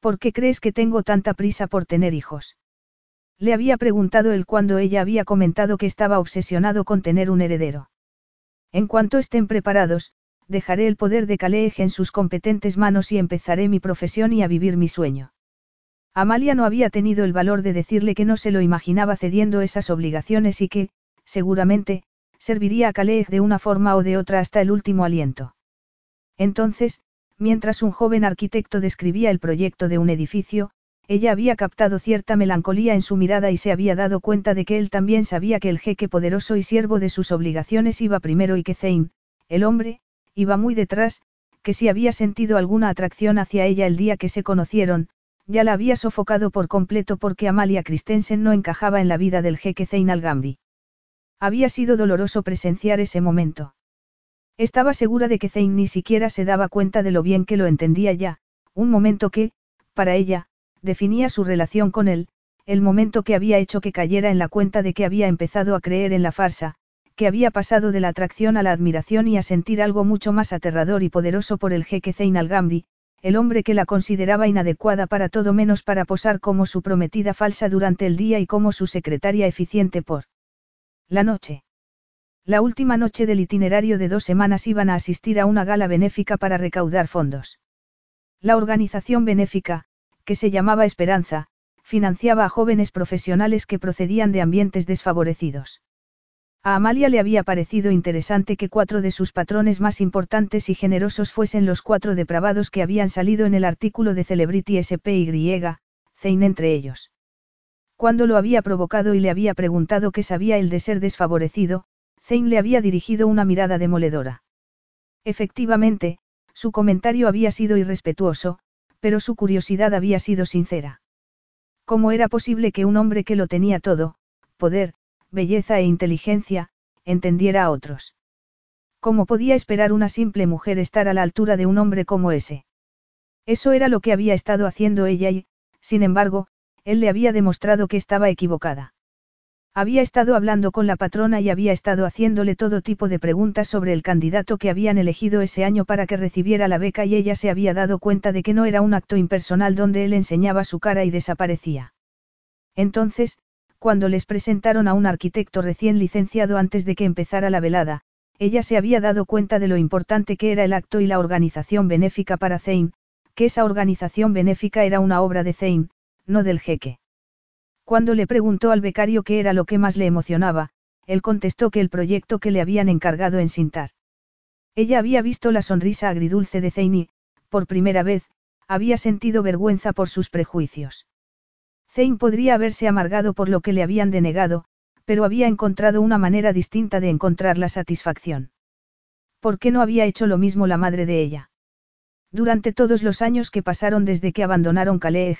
¿Por qué crees que tengo tanta prisa por tener hijos? Le había preguntado él cuando ella había comentado que estaba obsesionado con tener un heredero. En cuanto estén preparados, dejaré el poder de Calej en sus competentes manos y empezaré mi profesión y a vivir mi sueño. Amalia no había tenido el valor de decirle que no se lo imaginaba cediendo esas obligaciones y que, seguramente, serviría a Calais de una forma o de otra hasta el último aliento. Entonces, mientras un joven arquitecto describía el proyecto de un edificio, ella había captado cierta melancolía en su mirada y se había dado cuenta de que él también sabía que el jeque poderoso y siervo de sus obligaciones iba primero y que Zane, el hombre, iba muy detrás, que si había sentido alguna atracción hacia ella el día que se conocieron, ya la había sofocado por completo porque Amalia Christensen no encajaba en la vida del jeque Zein al Había sido doloroso presenciar ese momento. Estaba segura de que Zein ni siquiera se daba cuenta de lo bien que lo entendía ya, un momento que, para ella, definía su relación con él, el momento que había hecho que cayera en la cuenta de que había empezado a creer en la farsa, que había pasado de la atracción a la admiración y a sentir algo mucho más aterrador y poderoso por el jeque Zein al el hombre que la consideraba inadecuada para todo menos para posar como su prometida falsa durante el día y como su secretaria eficiente por la noche. La última noche del itinerario de dos semanas iban a asistir a una gala benéfica para recaudar fondos. La organización benéfica, que se llamaba Esperanza, financiaba a jóvenes profesionales que procedían de ambientes desfavorecidos. A Amalia le había parecido interesante que cuatro de sus patrones más importantes y generosos fuesen los cuatro depravados que habían salido en el artículo de Celebrity SPY, Zane entre ellos. Cuando lo había provocado y le había preguntado qué sabía él de ser desfavorecido, Zane le había dirigido una mirada demoledora. Efectivamente, su comentario había sido irrespetuoso, pero su curiosidad había sido sincera. ¿Cómo era posible que un hombre que lo tenía todo, poder, belleza e inteligencia, entendiera a otros. ¿Cómo podía esperar una simple mujer estar a la altura de un hombre como ese? Eso era lo que había estado haciendo ella y, sin embargo, él le había demostrado que estaba equivocada. Había estado hablando con la patrona y había estado haciéndole todo tipo de preguntas sobre el candidato que habían elegido ese año para que recibiera la beca y ella se había dado cuenta de que no era un acto impersonal donde él enseñaba su cara y desaparecía. Entonces, cuando les presentaron a un arquitecto recién licenciado antes de que empezara la velada, ella se había dado cuenta de lo importante que era el acto y la organización benéfica para Zane, que esa organización benéfica era una obra de Zane, no del jeque. Cuando le preguntó al becario qué era lo que más le emocionaba, él contestó que el proyecto que le habían encargado en Sintar. Ella había visto la sonrisa agridulce de y, por primera vez, había sentido vergüenza por sus prejuicios. Zane podría haberse amargado por lo que le habían denegado, pero había encontrado una manera distinta de encontrar la satisfacción. ¿Por qué no había hecho lo mismo la madre de ella? Durante todos los años que pasaron desde que abandonaron Calais,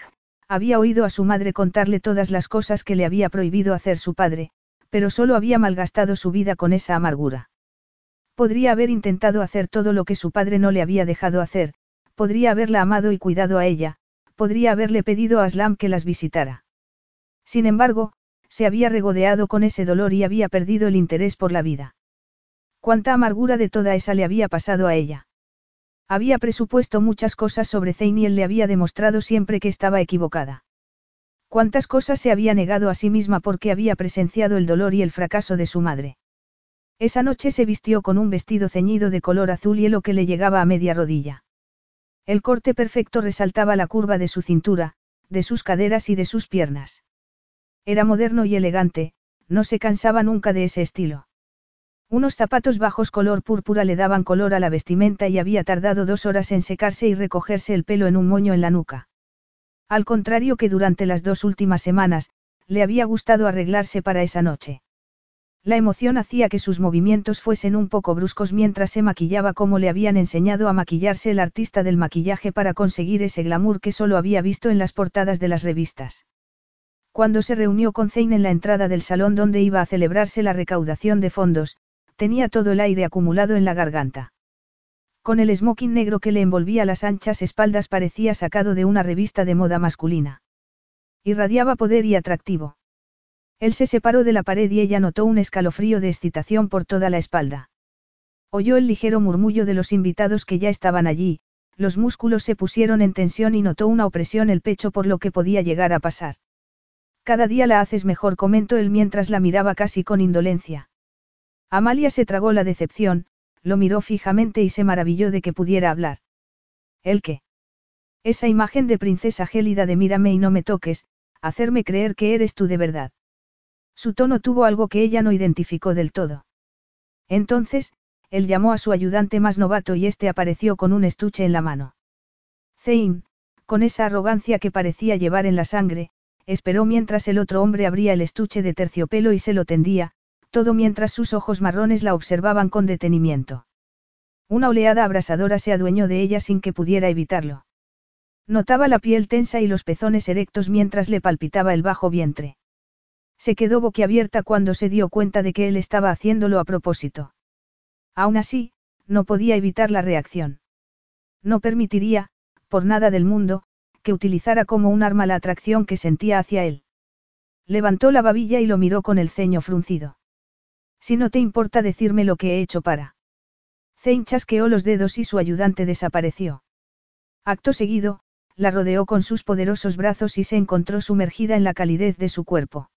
había oído a su madre contarle todas las cosas que le había prohibido hacer su padre, pero solo había malgastado su vida con esa amargura. Podría haber intentado hacer todo lo que su padre no le había dejado hacer, podría haberla amado y cuidado a ella, podría haberle pedido a Aslam que las visitara. Sin embargo, se había regodeado con ese dolor y había perdido el interés por la vida. Cuánta amargura de toda esa le había pasado a ella. Había presupuesto muchas cosas sobre Zane y él le había demostrado siempre que estaba equivocada. Cuántas cosas se había negado a sí misma porque había presenciado el dolor y el fracaso de su madre. Esa noche se vistió con un vestido ceñido de color azul hielo que le llegaba a media rodilla. El corte perfecto resaltaba la curva de su cintura, de sus caderas y de sus piernas. Era moderno y elegante, no se cansaba nunca de ese estilo. Unos zapatos bajos color púrpura le daban color a la vestimenta y había tardado dos horas en secarse y recogerse el pelo en un moño en la nuca. Al contrario que durante las dos últimas semanas, le había gustado arreglarse para esa noche. La emoción hacía que sus movimientos fuesen un poco bruscos mientras se maquillaba como le habían enseñado a maquillarse el artista del maquillaje para conseguir ese glamour que solo había visto en las portadas de las revistas. Cuando se reunió con Zane en la entrada del salón donde iba a celebrarse la recaudación de fondos, tenía todo el aire acumulado en la garganta. Con el smoking negro que le envolvía las anchas espaldas parecía sacado de una revista de moda masculina. Irradiaba poder y atractivo. Él se separó de la pared y ella notó un escalofrío de excitación por toda la espalda. Oyó el ligero murmullo de los invitados que ya estaban allí, los músculos se pusieron en tensión y notó una opresión el pecho por lo que podía llegar a pasar. Cada día la haces mejor, comentó él mientras la miraba casi con indolencia. Amalia se tragó la decepción, lo miró fijamente y se maravilló de que pudiera hablar. ¿El qué? Esa imagen de princesa gélida de mírame y no me toques, hacerme creer que eres tú de verdad. Su tono tuvo algo que ella no identificó del todo. Entonces, él llamó a su ayudante más novato y este apareció con un estuche en la mano. Zane, con esa arrogancia que parecía llevar en la sangre, esperó mientras el otro hombre abría el estuche de terciopelo y se lo tendía, todo mientras sus ojos marrones la observaban con detenimiento. Una oleada abrasadora se adueñó de ella sin que pudiera evitarlo. Notaba la piel tensa y los pezones erectos mientras le palpitaba el bajo vientre. Se quedó boquiabierta cuando se dio cuenta de que él estaba haciéndolo a propósito. Aún así, no podía evitar la reacción. No permitiría, por nada del mundo, que utilizara como un arma la atracción que sentía hacia él. Levantó la babilla y lo miró con el ceño fruncido. Si no te importa decirme lo que he hecho para. Zane chasqueó los dedos y su ayudante desapareció. Acto seguido, la rodeó con sus poderosos brazos y se encontró sumergida en la calidez de su cuerpo.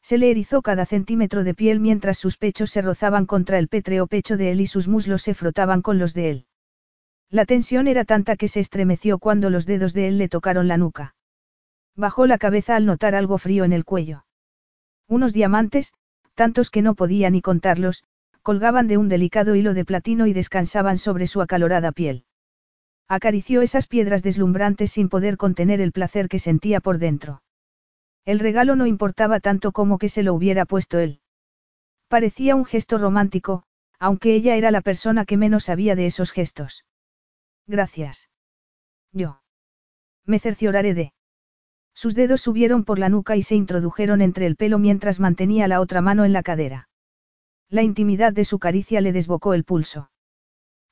Se le erizó cada centímetro de piel mientras sus pechos se rozaban contra el pétreo pecho de él y sus muslos se frotaban con los de él. La tensión era tanta que se estremeció cuando los dedos de él le tocaron la nuca. Bajó la cabeza al notar algo frío en el cuello. Unos diamantes, tantos que no podía ni contarlos, colgaban de un delicado hilo de platino y descansaban sobre su acalorada piel. Acarició esas piedras deslumbrantes sin poder contener el placer que sentía por dentro. El regalo no importaba tanto como que se lo hubiera puesto él. Parecía un gesto romántico, aunque ella era la persona que menos sabía de esos gestos. Gracias. Yo. Me cercioraré de. Sus dedos subieron por la nuca y se introdujeron entre el pelo mientras mantenía la otra mano en la cadera. La intimidad de su caricia le desbocó el pulso.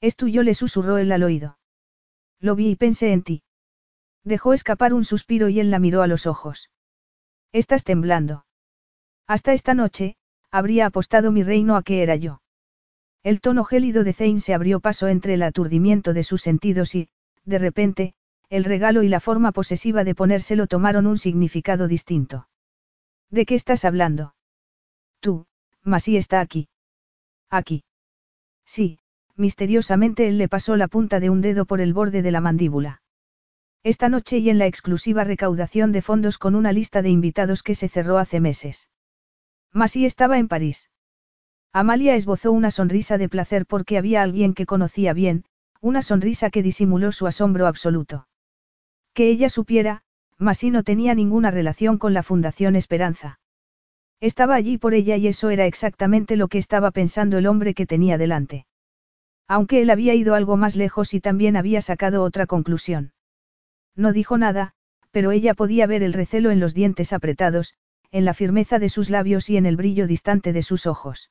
Es tuyo, le susurró él al oído. Lo vi y pensé en ti. Dejó escapar un suspiro y él la miró a los ojos. Estás temblando. Hasta esta noche, habría apostado mi reino a que era yo. El tono gélido de Zane se abrió paso entre el aturdimiento de sus sentidos y, de repente, el regalo y la forma posesiva de ponérselo tomaron un significado distinto. ¿De qué estás hablando? Tú, Masí está aquí. Aquí. Sí, misteriosamente él le pasó la punta de un dedo por el borde de la mandíbula. Esta noche y en la exclusiva recaudación de fondos con una lista de invitados que se cerró hace meses. Masí estaba en París. Amalia esbozó una sonrisa de placer porque había alguien que conocía bien, una sonrisa que disimuló su asombro absoluto. Que ella supiera, Masí no tenía ninguna relación con la Fundación Esperanza. Estaba allí por ella y eso era exactamente lo que estaba pensando el hombre que tenía delante. Aunque él había ido algo más lejos y también había sacado otra conclusión. No dijo nada, pero ella podía ver el recelo en los dientes apretados, en la firmeza de sus labios y en el brillo distante de sus ojos.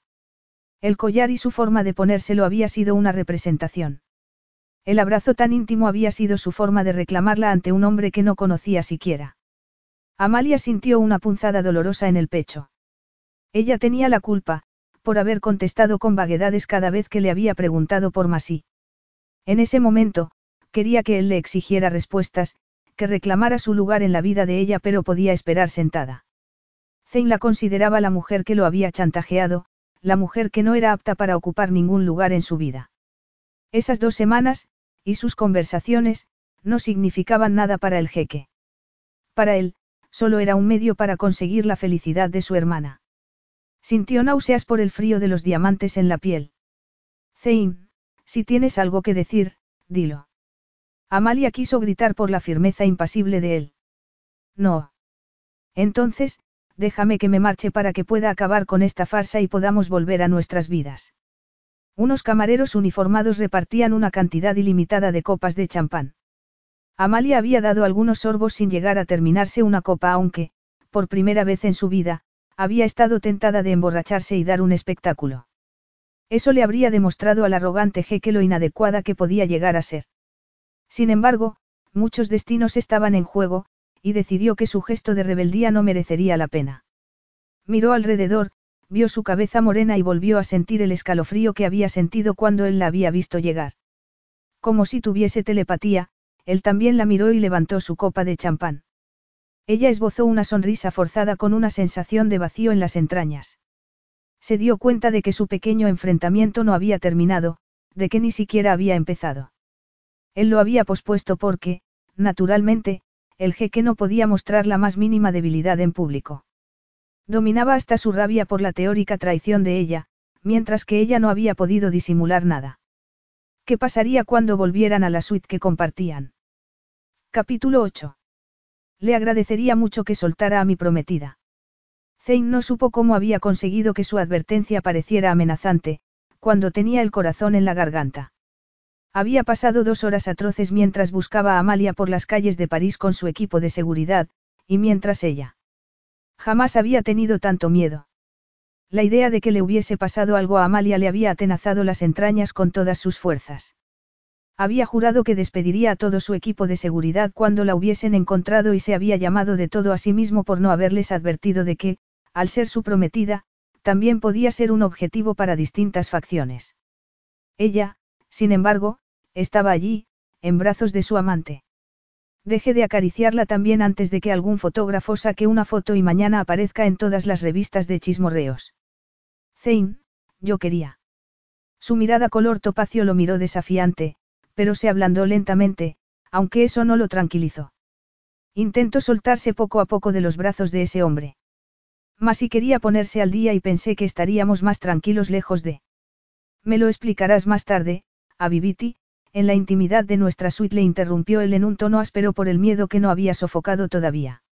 El collar y su forma de ponérselo había sido una representación. El abrazo tan íntimo había sido su forma de reclamarla ante un hombre que no conocía siquiera. Amalia sintió una punzada dolorosa en el pecho. Ella tenía la culpa, por haber contestado con vaguedades cada vez que le había preguntado por Masí. En ese momento, quería que él le exigiera respuestas, que reclamara su lugar en la vida de ella pero podía esperar sentada. Zane la consideraba la mujer que lo había chantajeado, la mujer que no era apta para ocupar ningún lugar en su vida. Esas dos semanas, y sus conversaciones, no significaban nada para el jeque. Para él, solo era un medio para conseguir la felicidad de su hermana. Sintió náuseas por el frío de los diamantes en la piel. Zane, si tienes algo que decir, dilo. Amalia quiso gritar por la firmeza impasible de él. No. Entonces, déjame que me marche para que pueda acabar con esta farsa y podamos volver a nuestras vidas. Unos camareros uniformados repartían una cantidad ilimitada de copas de champán. Amalia había dado algunos sorbos sin llegar a terminarse una copa aunque, por primera vez en su vida, había estado tentada de emborracharse y dar un espectáculo. Eso le habría demostrado al arrogante jeque lo inadecuada que podía llegar a ser. Sin embargo, muchos destinos estaban en juego, y decidió que su gesto de rebeldía no merecería la pena. Miró alrededor, vio su cabeza morena y volvió a sentir el escalofrío que había sentido cuando él la había visto llegar. Como si tuviese telepatía, él también la miró y levantó su copa de champán. Ella esbozó una sonrisa forzada con una sensación de vacío en las entrañas. Se dio cuenta de que su pequeño enfrentamiento no había terminado, de que ni siquiera había empezado. Él lo había pospuesto porque, naturalmente, el jeque no podía mostrar la más mínima debilidad en público. Dominaba hasta su rabia por la teórica traición de ella, mientras que ella no había podido disimular nada. ¿Qué pasaría cuando volvieran a la suite que compartían? Capítulo 8. Le agradecería mucho que soltara a mi prometida. Zane no supo cómo había conseguido que su advertencia pareciera amenazante, cuando tenía el corazón en la garganta. Había pasado dos horas atroces mientras buscaba a Amalia por las calles de París con su equipo de seguridad, y mientras ella. Jamás había tenido tanto miedo. La idea de que le hubiese pasado algo a Amalia le había atenazado las entrañas con todas sus fuerzas. Había jurado que despediría a todo su equipo de seguridad cuando la hubiesen encontrado y se había llamado de todo a sí mismo por no haberles advertido de que, al ser su prometida, también podía ser un objetivo para distintas facciones. Ella, sin embargo, estaba allí, en brazos de su amante. Deje de acariciarla también antes de que algún fotógrafo saque una foto y mañana aparezca en todas las revistas de chismorreos. Zane, yo quería. Su mirada color topacio lo miró desafiante, pero se ablandó lentamente, aunque eso no lo tranquilizó. Intentó soltarse poco a poco de los brazos de ese hombre. Mas si quería ponerse al día y pensé que estaríamos más tranquilos lejos de. Me lo explicarás más tarde, a Viviti, en la intimidad de nuestra suite le interrumpió él en un tono áspero por el miedo que no había sofocado todavía.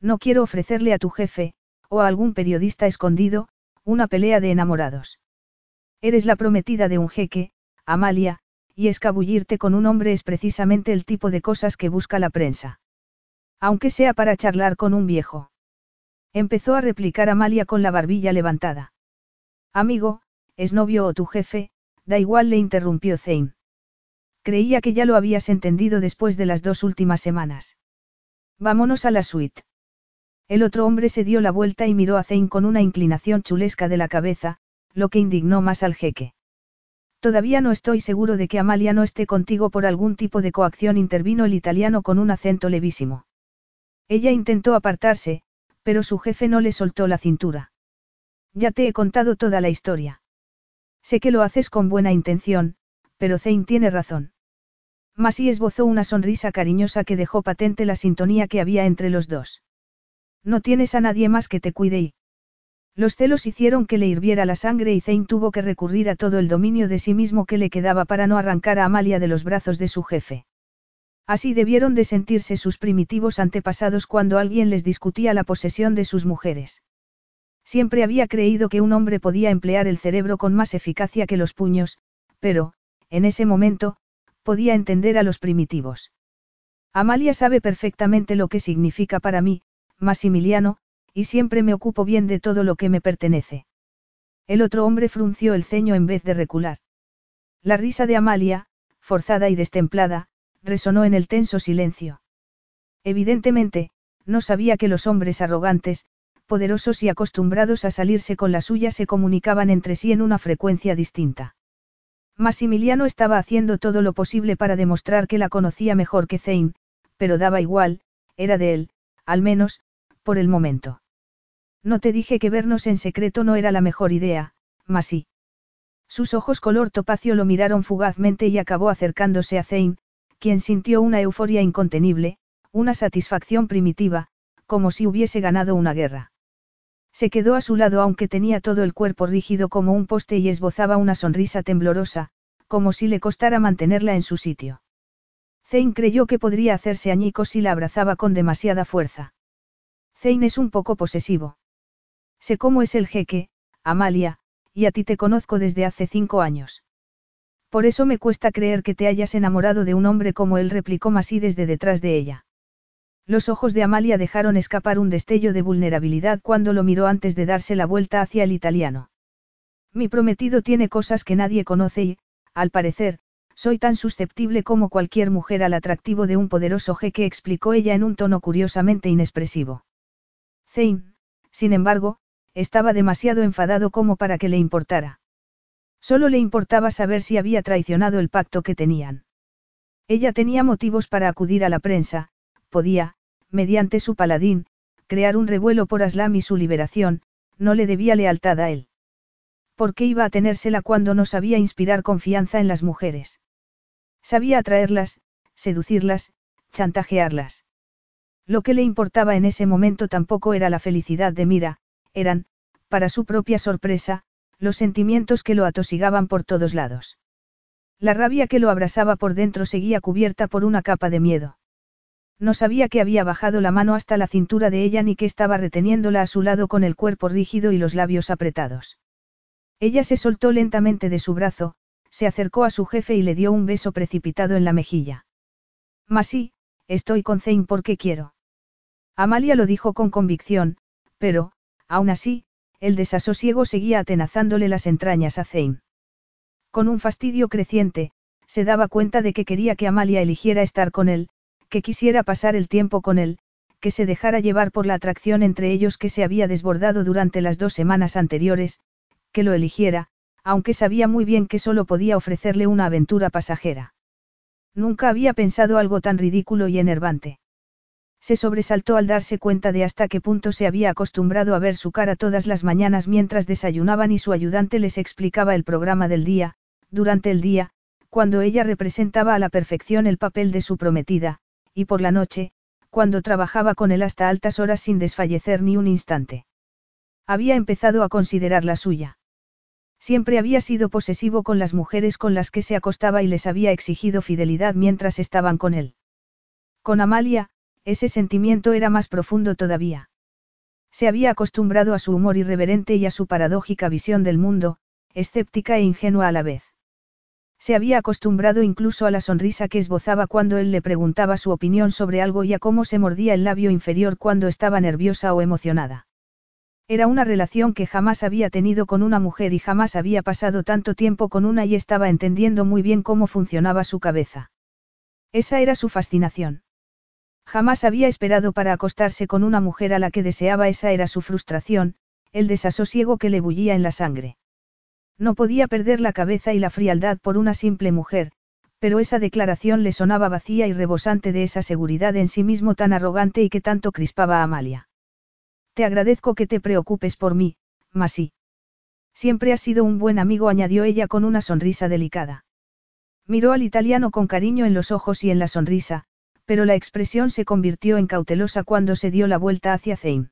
No quiero ofrecerle a tu jefe, o a algún periodista escondido, una pelea de enamorados. Eres la prometida de un jeque, Amalia, y escabullirte con un hombre es precisamente el tipo de cosas que busca la prensa. Aunque sea para charlar con un viejo. Empezó a replicar Amalia con la barbilla levantada. Amigo, es novio o tu jefe, da igual le interrumpió Zane. Creía que ya lo habías entendido después de las dos últimas semanas. Vámonos a la suite. El otro hombre se dio la vuelta y miró a Zane con una inclinación chulesca de la cabeza, lo que indignó más al jeque. Todavía no estoy seguro de que Amalia no esté contigo por algún tipo de coacción, intervino el italiano con un acento levísimo. Ella intentó apartarse, pero su jefe no le soltó la cintura. Ya te he contado toda la historia. Sé que lo haces con buena intención, pero Zane tiene razón. Masi esbozó una sonrisa cariñosa que dejó patente la sintonía que había entre los dos. No tienes a nadie más que te cuide y... Los celos hicieron que le hirviera la sangre y Zane tuvo que recurrir a todo el dominio de sí mismo que le quedaba para no arrancar a Amalia de los brazos de su jefe. Así debieron de sentirse sus primitivos antepasados cuando alguien les discutía la posesión de sus mujeres. Siempre había creído que un hombre podía emplear el cerebro con más eficacia que los puños, pero, en ese momento, podía entender a los primitivos. Amalia sabe perfectamente lo que significa para mí, Maximiliano, y siempre me ocupo bien de todo lo que me pertenece. El otro hombre frunció el ceño en vez de recular. La risa de Amalia, forzada y destemplada, resonó en el tenso silencio. Evidentemente, no sabía que los hombres arrogantes, poderosos y acostumbrados a salirse con la suya se comunicaban entre sí en una frecuencia distinta. Maximiliano estaba haciendo todo lo posible para demostrar que la conocía mejor que Zane, pero daba igual, era de él, al menos, por el momento. No te dije que vernos en secreto no era la mejor idea, Masi. Sus ojos color topacio lo miraron fugazmente y acabó acercándose a Zane, quien sintió una euforia incontenible, una satisfacción primitiva, como si hubiese ganado una guerra. Se quedó a su lado aunque tenía todo el cuerpo rígido como un poste y esbozaba una sonrisa temblorosa, como si le costara mantenerla en su sitio. Zane creyó que podría hacerse añicos si la abrazaba con demasiada fuerza. Zane es un poco posesivo. Sé cómo es el jeque, Amalia, y a ti te conozco desde hace cinco años. Por eso me cuesta creer que te hayas enamorado de un hombre como él, replicó Masí desde detrás de ella. Los ojos de Amalia dejaron escapar un destello de vulnerabilidad cuando lo miró antes de darse la vuelta hacia el italiano. Mi prometido tiene cosas que nadie conoce y, al parecer, soy tan susceptible como cualquier mujer al atractivo de un poderoso jeque, explicó ella en un tono curiosamente inexpresivo. Zane, sin embargo, estaba demasiado enfadado como para que le importara. Solo le importaba saber si había traicionado el pacto que tenían. Ella tenía motivos para acudir a la prensa, podía, mediante su paladín, crear un revuelo por Aslam y su liberación, no le debía lealtad a él. ¿Por qué iba a tenérsela cuando no sabía inspirar confianza en las mujeres? Sabía atraerlas, seducirlas, chantajearlas. Lo que le importaba en ese momento tampoco era la felicidad de Mira, eran, para su propia sorpresa, los sentimientos que lo atosigaban por todos lados. La rabia que lo abrasaba por dentro seguía cubierta por una capa de miedo. No sabía que había bajado la mano hasta la cintura de ella ni que estaba reteniéndola a su lado con el cuerpo rígido y los labios apretados. Ella se soltó lentamente de su brazo, se acercó a su jefe y le dio un beso precipitado en la mejilla. Masí, estoy con Zane porque quiero. Amalia lo dijo con convicción, pero, aún así, el desasosiego seguía atenazándole las entrañas a Zane. Con un fastidio creciente, se daba cuenta de que quería que Amalia eligiera estar con él, que quisiera pasar el tiempo con él, que se dejara llevar por la atracción entre ellos que se había desbordado durante las dos semanas anteriores, que lo eligiera, aunque sabía muy bien que solo podía ofrecerle una aventura pasajera. Nunca había pensado algo tan ridículo y enervante. Se sobresaltó al darse cuenta de hasta qué punto se había acostumbrado a ver su cara todas las mañanas mientras desayunaban y su ayudante les explicaba el programa del día, durante el día, cuando ella representaba a la perfección el papel de su prometida, y por la noche, cuando trabajaba con él hasta altas horas sin desfallecer ni un instante. Había empezado a considerar la suya. Siempre había sido posesivo con las mujeres con las que se acostaba y les había exigido fidelidad mientras estaban con él. Con Amalia, ese sentimiento era más profundo todavía. Se había acostumbrado a su humor irreverente y a su paradójica visión del mundo, escéptica e ingenua a la vez. Se había acostumbrado incluso a la sonrisa que esbozaba cuando él le preguntaba su opinión sobre algo y a cómo se mordía el labio inferior cuando estaba nerviosa o emocionada. Era una relación que jamás había tenido con una mujer y jamás había pasado tanto tiempo con una y estaba entendiendo muy bien cómo funcionaba su cabeza. Esa era su fascinación. Jamás había esperado para acostarse con una mujer a la que deseaba, esa era su frustración, el desasosiego que le bullía en la sangre. No podía perder la cabeza y la frialdad por una simple mujer, pero esa declaración le sonaba vacía y rebosante de esa seguridad en sí mismo tan arrogante y que tanto crispaba a Amalia. Te agradezco que te preocupes por mí, Masi. Siempre has sido un buen amigo, añadió ella con una sonrisa delicada. Miró al italiano con cariño en los ojos y en la sonrisa, pero la expresión se convirtió en cautelosa cuando se dio la vuelta hacia Zane.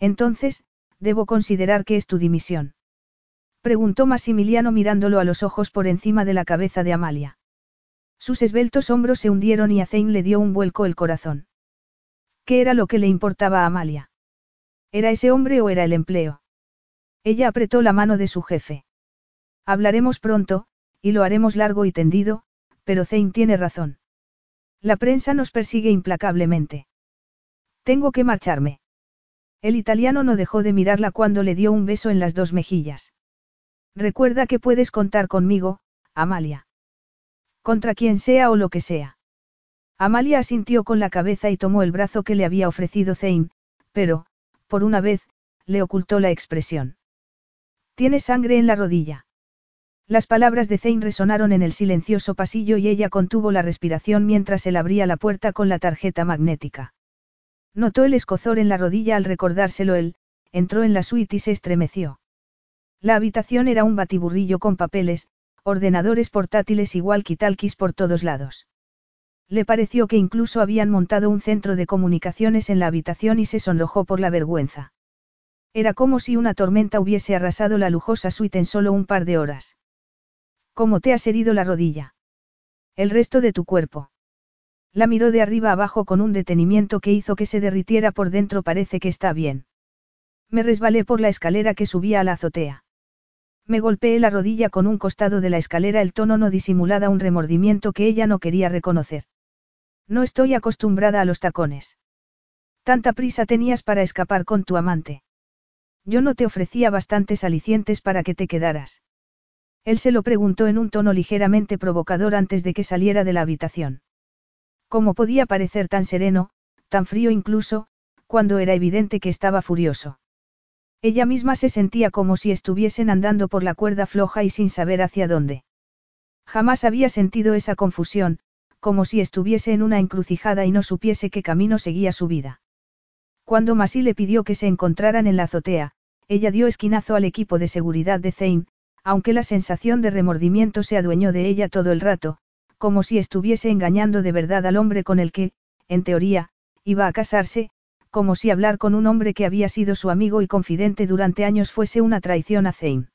Entonces, debo considerar que es tu dimisión. Preguntó Massimiliano mirándolo a los ojos por encima de la cabeza de Amalia. Sus esbeltos hombros se hundieron y a Zane le dio un vuelco el corazón. ¿Qué era lo que le importaba a Amalia? ¿Era ese hombre o era el empleo? Ella apretó la mano de su jefe. Hablaremos pronto, y lo haremos largo y tendido, pero Zane tiene razón. La prensa nos persigue implacablemente. Tengo que marcharme. El italiano no dejó de mirarla cuando le dio un beso en las dos mejillas. Recuerda que puedes contar conmigo, Amalia. Contra quien sea o lo que sea. Amalia asintió con la cabeza y tomó el brazo que le había ofrecido Zane, pero, por una vez, le ocultó la expresión. Tiene sangre en la rodilla. Las palabras de Zane resonaron en el silencioso pasillo y ella contuvo la respiración mientras él abría la puerta con la tarjeta magnética. Notó el escozor en la rodilla al recordárselo él, entró en la suite y se estremeció. La habitación era un batiburrillo con papeles, ordenadores portátiles igual talquis por todos lados. Le pareció que incluso habían montado un centro de comunicaciones en la habitación y se sonrojó por la vergüenza. Era como si una tormenta hubiese arrasado la lujosa suite en solo un par de horas. ¿Cómo te has herido la rodilla? El resto de tu cuerpo. La miró de arriba abajo con un detenimiento que hizo que se derritiera por dentro. Parece que está bien. Me resbalé por la escalera que subía a la azotea. Me golpeé la rodilla con un costado de la escalera, el tono no disimulada un remordimiento que ella no quería reconocer. No estoy acostumbrada a los tacones. Tanta prisa tenías para escapar con tu amante. Yo no te ofrecía bastantes alicientes para que te quedaras. Él se lo preguntó en un tono ligeramente provocador antes de que saliera de la habitación. ¿Cómo podía parecer tan sereno, tan frío incluso, cuando era evidente que estaba furioso? Ella misma se sentía como si estuviesen andando por la cuerda floja y sin saber hacia dónde. Jamás había sentido esa confusión, como si estuviese en una encrucijada y no supiese qué camino seguía su vida. Cuando Masi le pidió que se encontraran en la azotea, ella dio esquinazo al equipo de seguridad de Zane, aunque la sensación de remordimiento se adueñó de ella todo el rato, como si estuviese engañando de verdad al hombre con el que, en teoría, iba a casarse, como si hablar con un hombre que había sido su amigo y confidente durante años fuese una traición a Zane.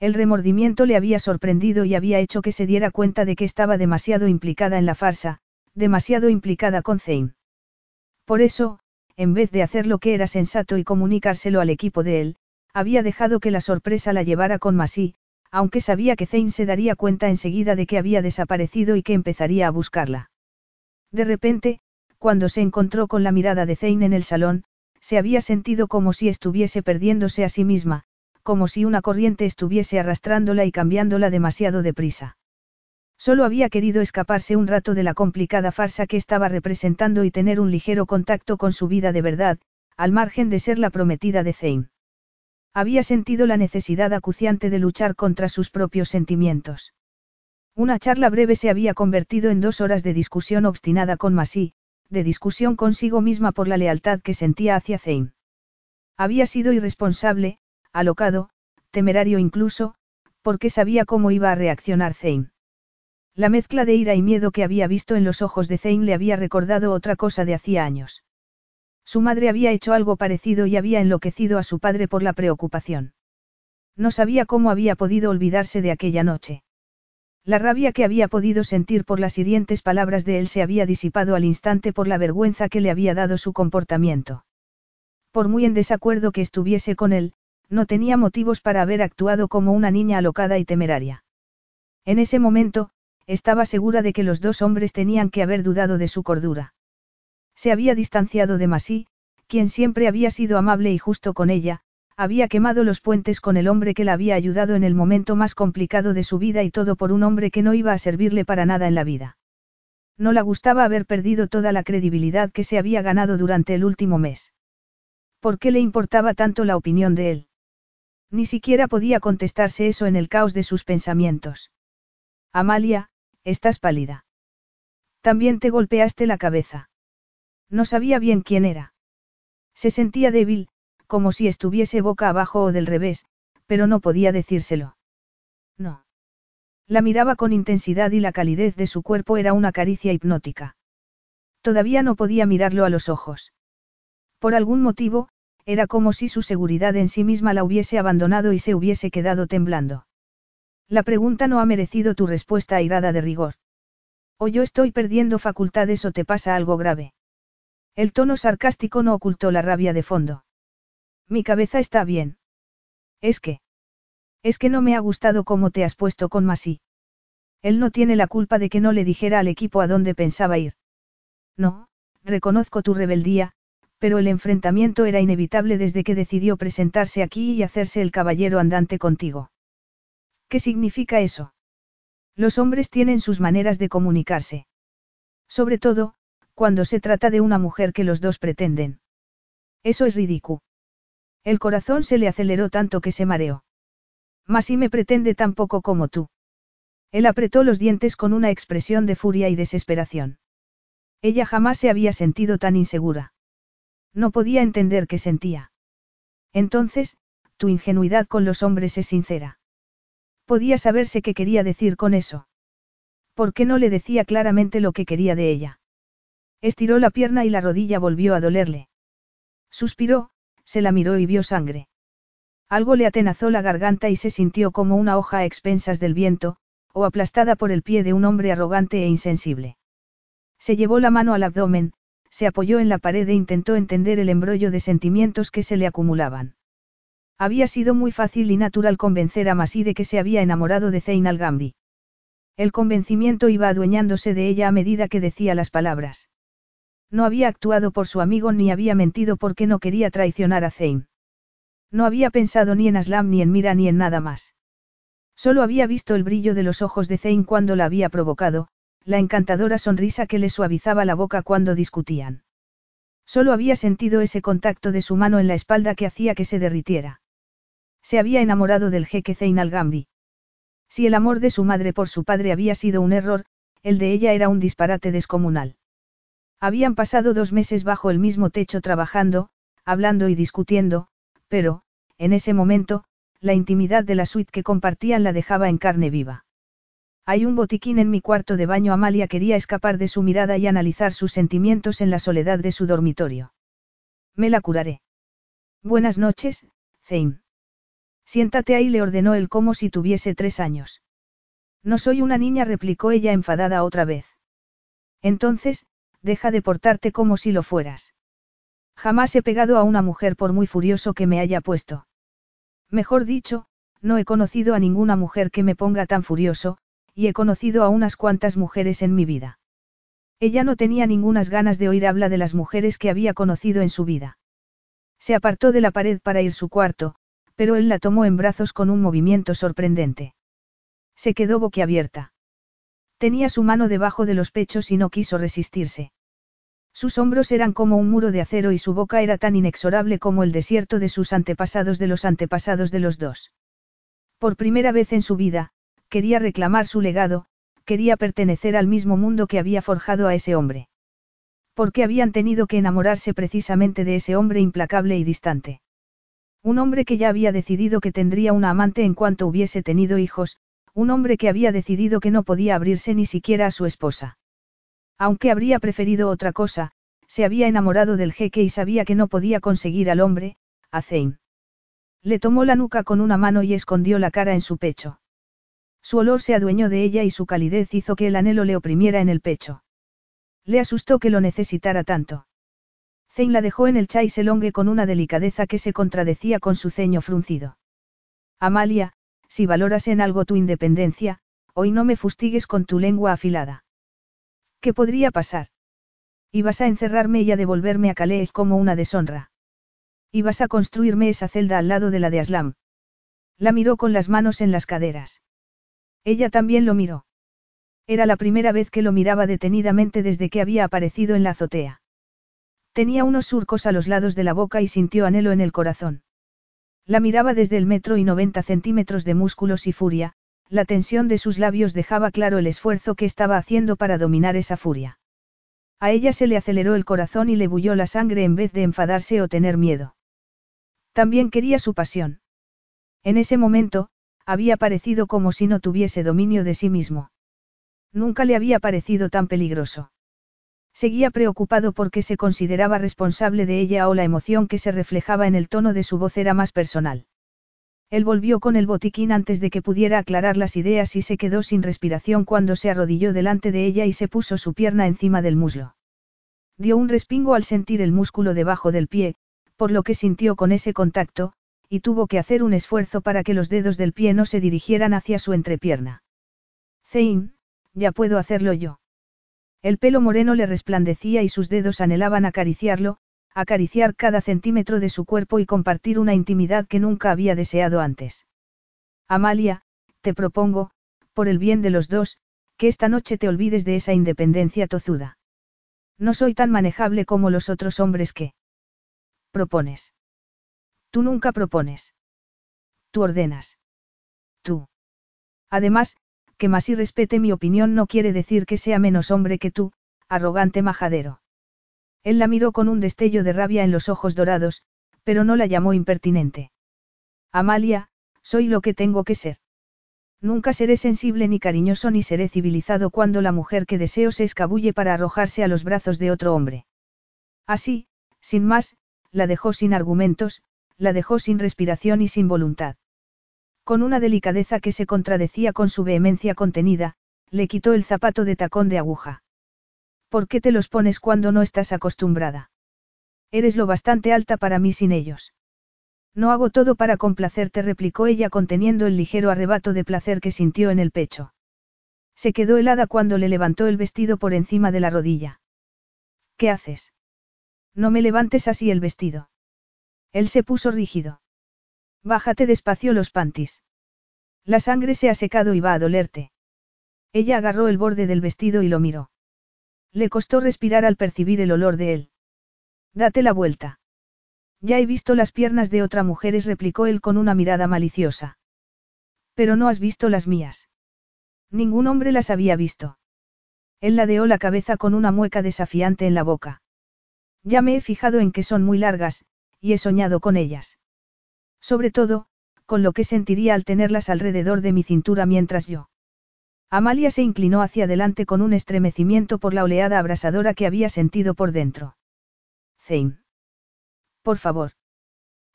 El remordimiento le había sorprendido y había hecho que se diera cuenta de que estaba demasiado implicada en la farsa, demasiado implicada con Zane. Por eso, en vez de hacer lo que era sensato y comunicárselo al equipo de él, había dejado que la sorpresa la llevara con Masí, aunque sabía que Zane se daría cuenta enseguida de que había desaparecido y que empezaría a buscarla. De repente, cuando se encontró con la mirada de Zane en el salón, se había sentido como si estuviese perdiéndose a sí misma, como si una corriente estuviese arrastrándola y cambiándola demasiado deprisa. Solo había querido escaparse un rato de la complicada farsa que estaba representando y tener un ligero contacto con su vida de verdad, al margen de ser la prometida de Zane. Había sentido la necesidad acuciante de luchar contra sus propios sentimientos. Una charla breve se había convertido en dos horas de discusión obstinada con Masí, de discusión consigo misma por la lealtad que sentía hacia Zane. Había sido irresponsable, alocado, temerario incluso, porque sabía cómo iba a reaccionar Zane. La mezcla de ira y miedo que había visto en los ojos de Zane le había recordado otra cosa de hacía años. Su madre había hecho algo parecido y había enloquecido a su padre por la preocupación. No sabía cómo había podido olvidarse de aquella noche. La rabia que había podido sentir por las hirientes palabras de él se había disipado al instante por la vergüenza que le había dado su comportamiento. Por muy en desacuerdo que estuviese con él, no tenía motivos para haber actuado como una niña alocada y temeraria. En ese momento, estaba segura de que los dos hombres tenían que haber dudado de su cordura. Se había distanciado de Masí, quien siempre había sido amable y justo con ella, había quemado los puentes con el hombre que la había ayudado en el momento más complicado de su vida y todo por un hombre que no iba a servirle para nada en la vida. No la gustaba haber perdido toda la credibilidad que se había ganado durante el último mes. ¿Por qué le importaba tanto la opinión de él? Ni siquiera podía contestarse eso en el caos de sus pensamientos. Amalia, estás pálida. También te golpeaste la cabeza. No sabía bien quién era. Se sentía débil, como si estuviese boca abajo o del revés, pero no podía decírselo. No. La miraba con intensidad y la calidez de su cuerpo era una caricia hipnótica. Todavía no podía mirarlo a los ojos. Por algún motivo, era como si su seguridad en sí misma la hubiese abandonado y se hubiese quedado temblando. La pregunta no ha merecido tu respuesta airada de rigor. O yo estoy perdiendo facultades o te pasa algo grave. El tono sarcástico no ocultó la rabia de fondo. Mi cabeza está bien. Es que. Es que no me ha gustado cómo te has puesto con Masí. Él no tiene la culpa de que no le dijera al equipo a dónde pensaba ir. No, reconozco tu rebeldía, pero el enfrentamiento era inevitable desde que decidió presentarse aquí y hacerse el caballero andante contigo. ¿Qué significa eso? Los hombres tienen sus maneras de comunicarse. Sobre todo, cuando se trata de una mujer que los dos pretenden. Eso es ridículo. El corazón se le aceleró tanto que se mareó. Mas y me pretende tan poco como tú. Él apretó los dientes con una expresión de furia y desesperación. Ella jamás se había sentido tan insegura. No podía entender qué sentía. Entonces, tu ingenuidad con los hombres es sincera. Podía saberse qué quería decir con eso. ¿Por qué no le decía claramente lo que quería de ella? Estiró la pierna y la rodilla volvió a dolerle. Suspiró, se la miró y vio sangre. Algo le atenazó la garganta y se sintió como una hoja a expensas del viento, o aplastada por el pie de un hombre arrogante e insensible. Se llevó la mano al abdomen, se apoyó en la pared e intentó entender el embrollo de sentimientos que se le acumulaban. Había sido muy fácil y natural convencer a Masí de que se había enamorado de Zein al-Gambi. El convencimiento iba adueñándose de ella a medida que decía las palabras. No había actuado por su amigo ni había mentido porque no quería traicionar a Zein. No había pensado ni en Aslam ni en Mira ni en nada más. Solo había visto el brillo de los ojos de Zane cuando la había provocado, la encantadora sonrisa que le suavizaba la boca cuando discutían. Solo había sentido ese contacto de su mano en la espalda que hacía que se derritiera. Se había enamorado del jeque Zain al-Gambi. Si el amor de su madre por su padre había sido un error, el de ella era un disparate descomunal. Habían pasado dos meses bajo el mismo techo trabajando, hablando y discutiendo, pero, en ese momento, la intimidad de la suite que compartían la dejaba en carne viva. Hay un botiquín en mi cuarto de baño. Amalia quería escapar de su mirada y analizar sus sentimientos en la soledad de su dormitorio. Me la curaré. Buenas noches, Zane. Siéntate ahí, le ordenó él como si tuviese tres años. No soy una niña, replicó ella enfadada otra vez. Entonces, deja de portarte como si lo fueras. Jamás he pegado a una mujer por muy furioso que me haya puesto. Mejor dicho, no he conocido a ninguna mujer que me ponga tan furioso, y he conocido a unas cuantas mujeres en mi vida. Ella no tenía ningunas ganas de oír habla de las mujeres que había conocido en su vida. Se apartó de la pared para ir su cuarto, pero él la tomó en brazos con un movimiento sorprendente. Se quedó boquiabierta. Tenía su mano debajo de los pechos y no quiso resistirse. Sus hombros eran como un muro de acero y su boca era tan inexorable como el desierto de sus antepasados de los antepasados de los dos. Por primera vez en su vida, quería reclamar su legado, quería pertenecer al mismo mundo que había forjado a ese hombre. Porque habían tenido que enamorarse precisamente de ese hombre implacable y distante. Un hombre que ya había decidido que tendría una amante en cuanto hubiese tenido hijos, un hombre que había decidido que no podía abrirse ni siquiera a su esposa. Aunque habría preferido otra cosa, se había enamorado del jeque y sabía que no podía conseguir al hombre, a Zein. Le tomó la nuca con una mano y escondió la cara en su pecho. Su olor se adueñó de ella y su calidez hizo que el anhelo le oprimiera en el pecho. Le asustó que lo necesitara tanto. Zein la dejó en el chaiselongue con una delicadeza que se contradecía con su ceño fruncido. Amalia, si valoras en algo tu independencia, hoy no me fustigues con tu lengua afilada. ¿Qué podría pasar? Ibas a encerrarme y a devolverme a Calais como una deshonra. Ibas a construirme esa celda al lado de la de Aslam. La miró con las manos en las caderas. Ella también lo miró. Era la primera vez que lo miraba detenidamente desde que había aparecido en la azotea. Tenía unos surcos a los lados de la boca y sintió anhelo en el corazón. La miraba desde el metro y 90 centímetros de músculos y furia, la tensión de sus labios dejaba claro el esfuerzo que estaba haciendo para dominar esa furia. A ella se le aceleró el corazón y le bulló la sangre en vez de enfadarse o tener miedo. También quería su pasión. En ese momento, había parecido como si no tuviese dominio de sí mismo. Nunca le había parecido tan peligroso. Seguía preocupado porque se consideraba responsable de ella o la emoción que se reflejaba en el tono de su voz era más personal. Él volvió con el botiquín antes de que pudiera aclarar las ideas y se quedó sin respiración cuando se arrodilló delante de ella y se puso su pierna encima del muslo. Dio un respingo al sentir el músculo debajo del pie, por lo que sintió con ese contacto, y tuvo que hacer un esfuerzo para que los dedos del pie no se dirigieran hacia su entrepierna. Zein, ya puedo hacerlo yo. El pelo moreno le resplandecía y sus dedos anhelaban acariciarlo, acariciar cada centímetro de su cuerpo y compartir una intimidad que nunca había deseado antes. Amalia, te propongo, por el bien de los dos, que esta noche te olvides de esa independencia tozuda. No soy tan manejable como los otros hombres que... Propones. Tú nunca propones. Tú ordenas. Tú. Además, que más y respete mi opinión no quiere decir que sea menos hombre que tú, arrogante majadero. Él la miró con un destello de rabia en los ojos dorados, pero no la llamó impertinente. Amalia, soy lo que tengo que ser. Nunca seré sensible ni cariñoso ni seré civilizado cuando la mujer que deseo se escabulle para arrojarse a los brazos de otro hombre. Así, sin más, la dejó sin argumentos, la dejó sin respiración y sin voluntad. Con una delicadeza que se contradecía con su vehemencia contenida, le quitó el zapato de tacón de aguja. ¿Por qué te los pones cuando no estás acostumbrada? Eres lo bastante alta para mí sin ellos. No hago todo para complacerte, replicó ella conteniendo el ligero arrebato de placer que sintió en el pecho. Se quedó helada cuando le levantó el vestido por encima de la rodilla. ¿Qué haces? No me levantes así el vestido. Él se puso rígido. Bájate despacio los pantis. La sangre se ha secado y va a dolerte. Ella agarró el borde del vestido y lo miró. Le costó respirar al percibir el olor de él. Date la vuelta. Ya he visto las piernas de otra mujeres, replicó él con una mirada maliciosa. Pero no has visto las mías. Ningún hombre las había visto. Él ladeó la cabeza con una mueca desafiante en la boca. Ya me he fijado en que son muy largas, y he soñado con ellas. Sobre todo, con lo que sentiría al tenerlas alrededor de mi cintura mientras yo. Amalia se inclinó hacia adelante con un estremecimiento por la oleada abrasadora que había sentido por dentro. Zane. Por favor.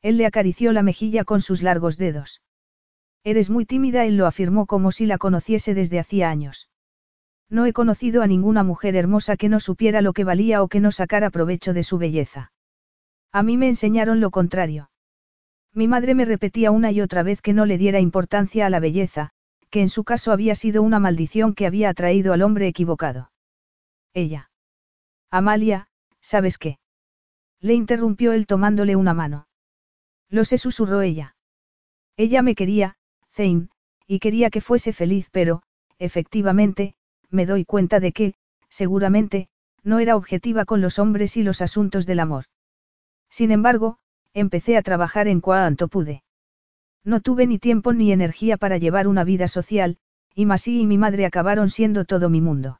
Él le acarició la mejilla con sus largos dedos. Eres muy tímida, él lo afirmó como si la conociese desde hacía años. No he conocido a ninguna mujer hermosa que no supiera lo que valía o que no sacara provecho de su belleza. A mí me enseñaron lo contrario. Mi madre me repetía una y otra vez que no le diera importancia a la belleza, que en su caso había sido una maldición que había atraído al hombre equivocado. Ella. Amalia, ¿sabes qué? Le interrumpió él tomándole una mano. Lo sé, susurró ella. Ella me quería, Zane, y quería que fuese feliz, pero, efectivamente, me doy cuenta de que, seguramente, no era objetiva con los hombres y los asuntos del amor. Sin embargo, empecé a trabajar en cuanto pude. No tuve ni tiempo ni energía para llevar una vida social, y Masí y mi madre acabaron siendo todo mi mundo.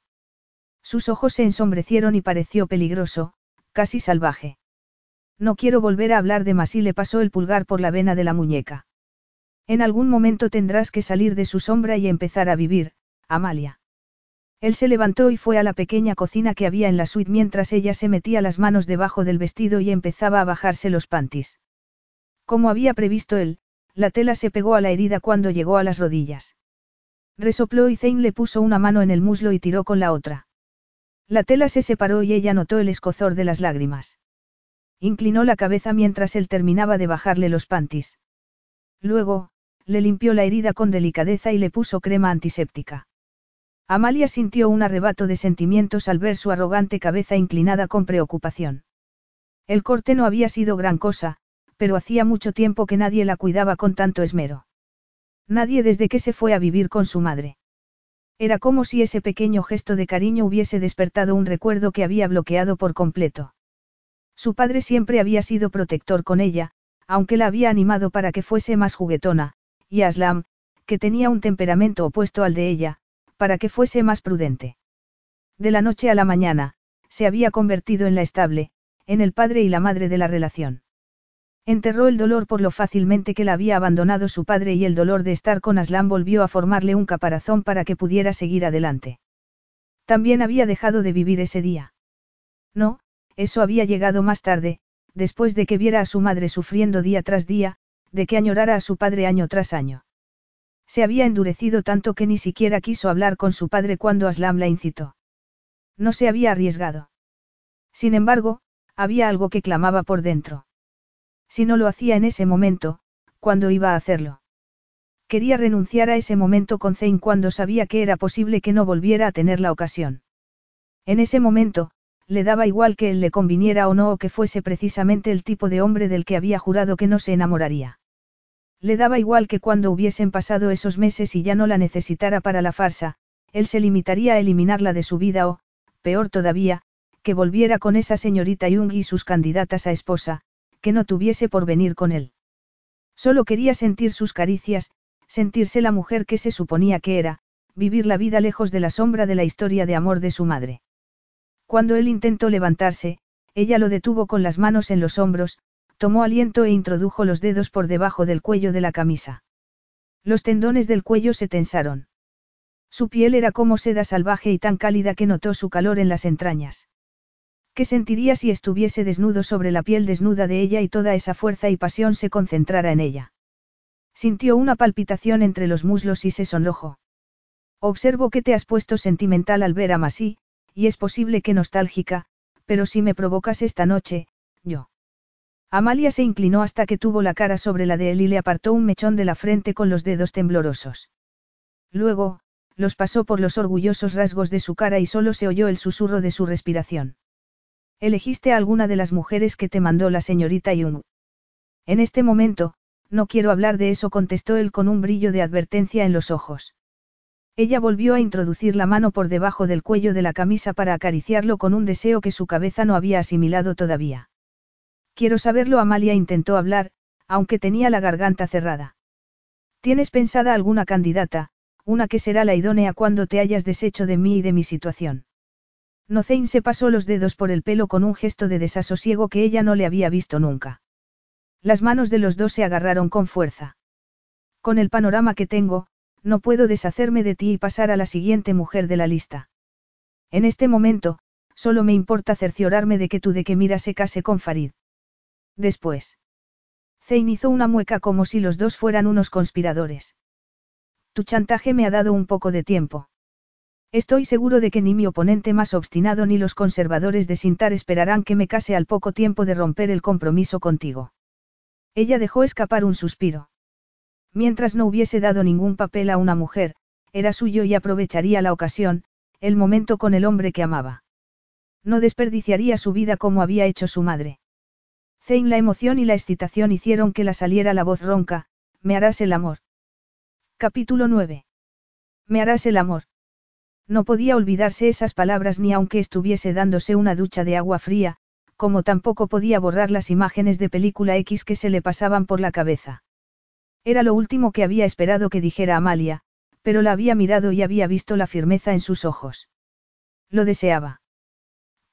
Sus ojos se ensombrecieron y pareció peligroso, casi salvaje. No quiero volver a hablar de Masí, le pasó el pulgar por la vena de la muñeca. En algún momento tendrás que salir de su sombra y empezar a vivir, Amalia. Él se levantó y fue a la pequeña cocina que había en la suite mientras ella se metía las manos debajo del vestido y empezaba a bajarse los pantis. Como había previsto él, la tela se pegó a la herida cuando llegó a las rodillas. Resopló y Zane le puso una mano en el muslo y tiró con la otra. La tela se separó y ella notó el escozor de las lágrimas. Inclinó la cabeza mientras él terminaba de bajarle los pantis. Luego, le limpió la herida con delicadeza y le puso crema antiséptica. Amalia sintió un arrebato de sentimientos al ver su arrogante cabeza inclinada con preocupación. El corte no había sido gran cosa, pero hacía mucho tiempo que nadie la cuidaba con tanto esmero. Nadie desde que se fue a vivir con su madre. Era como si ese pequeño gesto de cariño hubiese despertado un recuerdo que había bloqueado por completo. Su padre siempre había sido protector con ella, aunque la había animado para que fuese más juguetona, y Aslam, que tenía un temperamento opuesto al de ella, para que fuese más prudente. De la noche a la mañana, se había convertido en la estable, en el padre y la madre de la relación. Enterró el dolor por lo fácilmente que la había abandonado su padre y el dolor de estar con Aslam volvió a formarle un caparazón para que pudiera seguir adelante. También había dejado de vivir ese día. No, eso había llegado más tarde, después de que viera a su madre sufriendo día tras día, de que añorara a su padre año tras año. Se había endurecido tanto que ni siquiera quiso hablar con su padre cuando Aslam la incitó. No se había arriesgado. Sin embargo, había algo que clamaba por dentro. Si no lo hacía en ese momento, ¿cuándo iba a hacerlo? Quería renunciar a ese momento con Zane cuando sabía que era posible que no volviera a tener la ocasión. En ese momento, le daba igual que él le conviniera o no o que fuese precisamente el tipo de hombre del que había jurado que no se enamoraría. Le daba igual que cuando hubiesen pasado esos meses y ya no la necesitara para la farsa, él se limitaría a eliminarla de su vida o, peor todavía, que volviera con esa señorita Jung y sus candidatas a esposa, que no tuviese por venir con él. Solo quería sentir sus caricias, sentirse la mujer que se suponía que era, vivir la vida lejos de la sombra de la historia de amor de su madre. Cuando él intentó levantarse, ella lo detuvo con las manos en los hombros, tomó aliento e introdujo los dedos por debajo del cuello de la camisa. Los tendones del cuello se tensaron. Su piel era como seda salvaje y tan cálida que notó su calor en las entrañas. ¿Qué sentiría si estuviese desnudo sobre la piel desnuda de ella y toda esa fuerza y pasión se concentrara en ella? Sintió una palpitación entre los muslos y se sonrojó. Observo que te has puesto sentimental al ver a Masí, y es posible que nostálgica, pero si me provocas esta noche, yo. Amalia se inclinó hasta que tuvo la cara sobre la de él y le apartó un mechón de la frente con los dedos temblorosos. Luego, los pasó por los orgullosos rasgos de su cara y solo se oyó el susurro de su respiración. Elegiste a alguna de las mujeres que te mandó la señorita Jung. En este momento, no quiero hablar de eso, contestó él con un brillo de advertencia en los ojos. Ella volvió a introducir la mano por debajo del cuello de la camisa para acariciarlo con un deseo que su cabeza no había asimilado todavía. Quiero saberlo, Amalia intentó hablar, aunque tenía la garganta cerrada. ¿Tienes pensada alguna candidata, una que será la idónea cuando te hayas deshecho de mí y de mi situación? Nozein se pasó los dedos por el pelo con un gesto de desasosiego que ella no le había visto nunca. Las manos de los dos se agarraron con fuerza. Con el panorama que tengo, no puedo deshacerme de ti y pasar a la siguiente mujer de la lista. En este momento, solo me importa cerciorarme de que tú de que mira se case con Farid. Después. Zein hizo una mueca como si los dos fueran unos conspiradores. Tu chantaje me ha dado un poco de tiempo. Estoy seguro de que ni mi oponente más obstinado ni los conservadores de Sintar esperarán que me case al poco tiempo de romper el compromiso contigo. Ella dejó escapar un suspiro. Mientras no hubiese dado ningún papel a una mujer, era suyo y aprovecharía la ocasión, el momento con el hombre que amaba. No desperdiciaría su vida como había hecho su madre. Zane la emoción y la excitación hicieron que la saliera la voz ronca, me harás el amor. Capítulo 9. Me harás el amor. No podía olvidarse esas palabras ni aunque estuviese dándose una ducha de agua fría, como tampoco podía borrar las imágenes de película X que se le pasaban por la cabeza. Era lo último que había esperado que dijera Amalia, pero la había mirado y había visto la firmeza en sus ojos. Lo deseaba.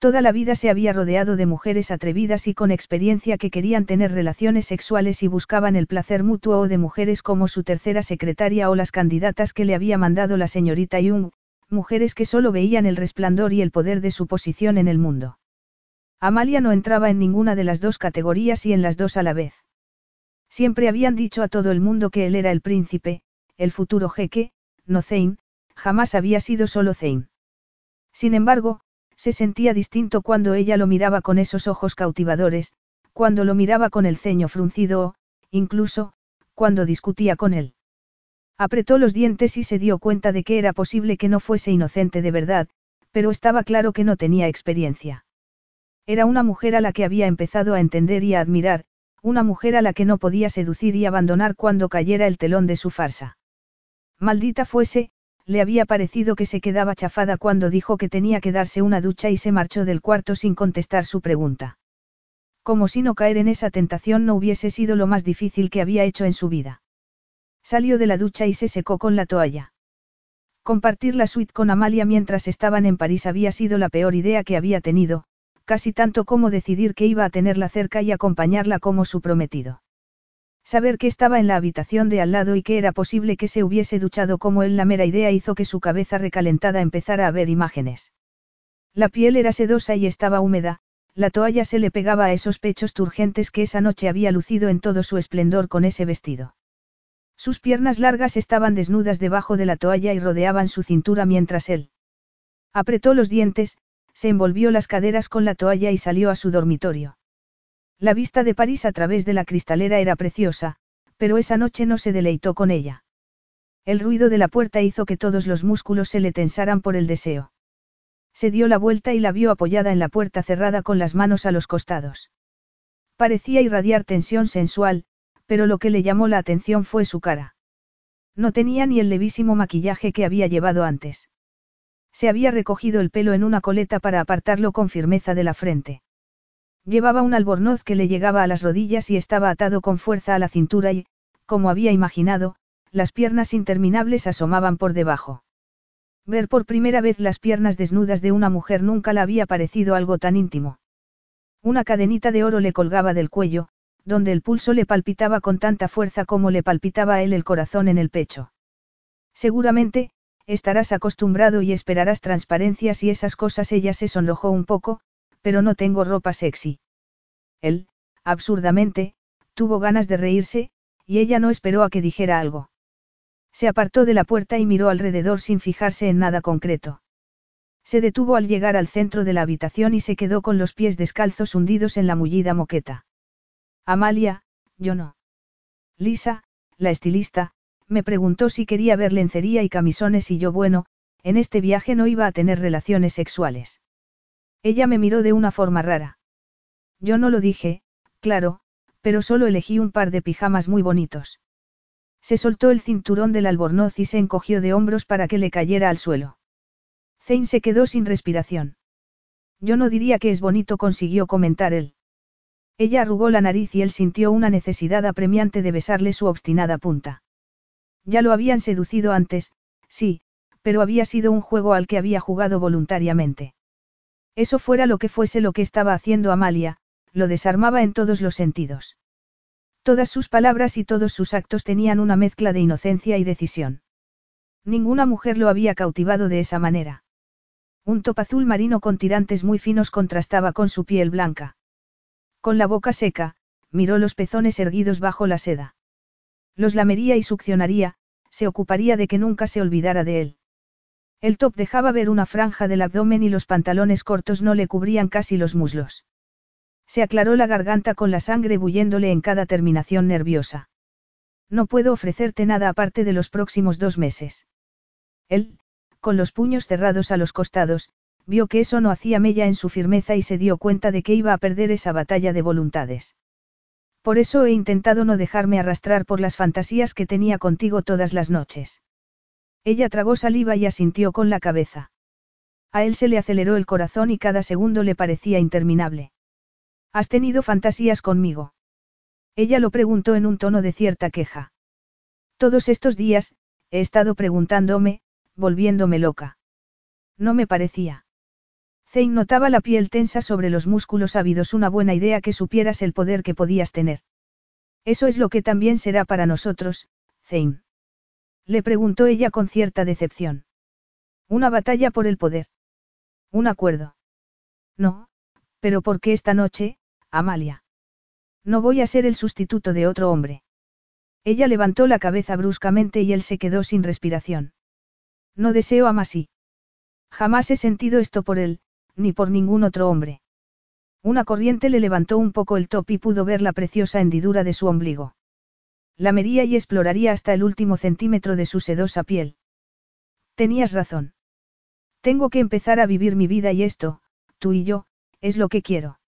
Toda la vida se había rodeado de mujeres atrevidas y con experiencia que querían tener relaciones sexuales y buscaban el placer mutuo o de mujeres como su tercera secretaria o las candidatas que le había mandado la señorita Jung, mujeres que solo veían el resplandor y el poder de su posición en el mundo. Amalia no entraba en ninguna de las dos categorías y en las dos a la vez. Siempre habían dicho a todo el mundo que él era el príncipe, el futuro jeque, no Zane, jamás había sido solo Zane. Sin embargo, se sentía distinto cuando ella lo miraba con esos ojos cautivadores, cuando lo miraba con el ceño fruncido o, incluso, cuando discutía con él. Apretó los dientes y se dio cuenta de que era posible que no fuese inocente de verdad, pero estaba claro que no tenía experiencia. Era una mujer a la que había empezado a entender y a admirar, una mujer a la que no podía seducir y abandonar cuando cayera el telón de su farsa. Maldita fuese, le había parecido que se quedaba chafada cuando dijo que tenía que darse una ducha y se marchó del cuarto sin contestar su pregunta. Como si no caer en esa tentación no hubiese sido lo más difícil que había hecho en su vida. Salió de la ducha y se secó con la toalla. Compartir la suite con Amalia mientras estaban en París había sido la peor idea que había tenido, casi tanto como decidir que iba a tenerla cerca y acompañarla como su prometido. Saber que estaba en la habitación de al lado y que era posible que se hubiese duchado como él la mera idea hizo que su cabeza recalentada empezara a ver imágenes. La piel era sedosa y estaba húmeda, la toalla se le pegaba a esos pechos turgentes que esa noche había lucido en todo su esplendor con ese vestido. Sus piernas largas estaban desnudas debajo de la toalla y rodeaban su cintura mientras él apretó los dientes, se envolvió las caderas con la toalla y salió a su dormitorio. La vista de París a través de la cristalera era preciosa, pero esa noche no se deleitó con ella. El ruido de la puerta hizo que todos los músculos se le tensaran por el deseo. Se dio la vuelta y la vio apoyada en la puerta cerrada con las manos a los costados. Parecía irradiar tensión sensual, pero lo que le llamó la atención fue su cara. No tenía ni el levísimo maquillaje que había llevado antes. Se había recogido el pelo en una coleta para apartarlo con firmeza de la frente. Llevaba un albornoz que le llegaba a las rodillas y estaba atado con fuerza a la cintura y, como había imaginado, las piernas interminables asomaban por debajo. Ver por primera vez las piernas desnudas de una mujer nunca le había parecido algo tan íntimo. Una cadenita de oro le colgaba del cuello, donde el pulso le palpitaba con tanta fuerza como le palpitaba a él el corazón en el pecho. Seguramente, estarás acostumbrado y esperarás transparencias y esas cosas. Ella se sonrojó un poco, pero no tengo ropa sexy. Él, absurdamente, tuvo ganas de reírse, y ella no esperó a que dijera algo. Se apartó de la puerta y miró alrededor sin fijarse en nada concreto. Se detuvo al llegar al centro de la habitación y se quedó con los pies descalzos hundidos en la mullida moqueta. Amalia, yo no. Lisa, la estilista, me preguntó si quería ver lencería y camisones y yo bueno, en este viaje no iba a tener relaciones sexuales. Ella me miró de una forma rara. Yo no lo dije, claro, pero solo elegí un par de pijamas muy bonitos. Se soltó el cinturón del albornoz y se encogió de hombros para que le cayera al suelo. Zane se quedó sin respiración. Yo no diría que es bonito, consiguió comentar él. Ella arrugó la nariz y él sintió una necesidad apremiante de besarle su obstinada punta. Ya lo habían seducido antes, sí, pero había sido un juego al que había jugado voluntariamente. Eso fuera lo que fuese lo que estaba haciendo Amalia, lo desarmaba en todos los sentidos. Todas sus palabras y todos sus actos tenían una mezcla de inocencia y decisión. Ninguna mujer lo había cautivado de esa manera. Un top azul marino con tirantes muy finos contrastaba con su piel blanca. Con la boca seca, miró los pezones erguidos bajo la seda. Los lamería y succionaría, se ocuparía de que nunca se olvidara de él. El top dejaba ver una franja del abdomen y los pantalones cortos no le cubrían casi los muslos. Se aclaró la garganta con la sangre bulléndole en cada terminación nerviosa. No puedo ofrecerte nada aparte de los próximos dos meses. Él, con los puños cerrados a los costados, vio que eso no hacía mella en su firmeza y se dio cuenta de que iba a perder esa batalla de voluntades. Por eso he intentado no dejarme arrastrar por las fantasías que tenía contigo todas las noches. Ella tragó saliva y asintió con la cabeza. A él se le aceleró el corazón y cada segundo le parecía interminable. ¿Has tenido fantasías conmigo? Ella lo preguntó en un tono de cierta queja. Todos estos días, he estado preguntándome, volviéndome loca. No me parecía. Zane notaba la piel tensa sobre los músculos ávidos, una buena idea que supieras el poder que podías tener. Eso es lo que también será para nosotros, Zane. Le preguntó ella con cierta decepción. Una batalla por el poder. Un acuerdo. No, pero ¿por qué esta noche, Amalia? No voy a ser el sustituto de otro hombre. Ella levantó la cabeza bruscamente y él se quedó sin respiración. No deseo a Masi. Jamás he sentido esto por él, ni por ningún otro hombre. Una corriente le levantó un poco el top y pudo ver la preciosa hendidura de su ombligo lamería y exploraría hasta el último centímetro de su sedosa piel. Tenías razón. Tengo que empezar a vivir mi vida y esto, tú y yo, es lo que quiero.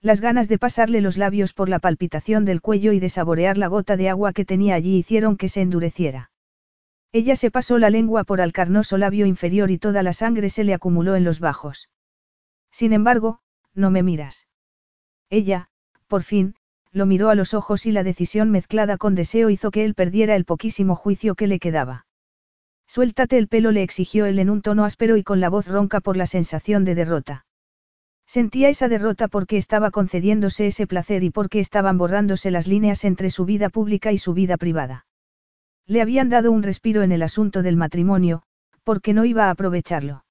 Las ganas de pasarle los labios por la palpitación del cuello y de saborear la gota de agua que tenía allí hicieron que se endureciera. Ella se pasó la lengua por el carnoso labio inferior y toda la sangre se le acumuló en los bajos. Sin embargo, no me miras. Ella, por fin, lo miró a los ojos y la decisión mezclada con deseo hizo que él perdiera el poquísimo juicio que le quedaba. Suéltate el pelo, le exigió él en un tono áspero y con la voz ronca por la sensación de derrota. Sentía esa derrota porque estaba concediéndose ese placer y porque estaban borrándose las líneas entre su vida pública y su vida privada. Le habían dado un respiro en el asunto del matrimonio, porque no iba a aprovecharlo.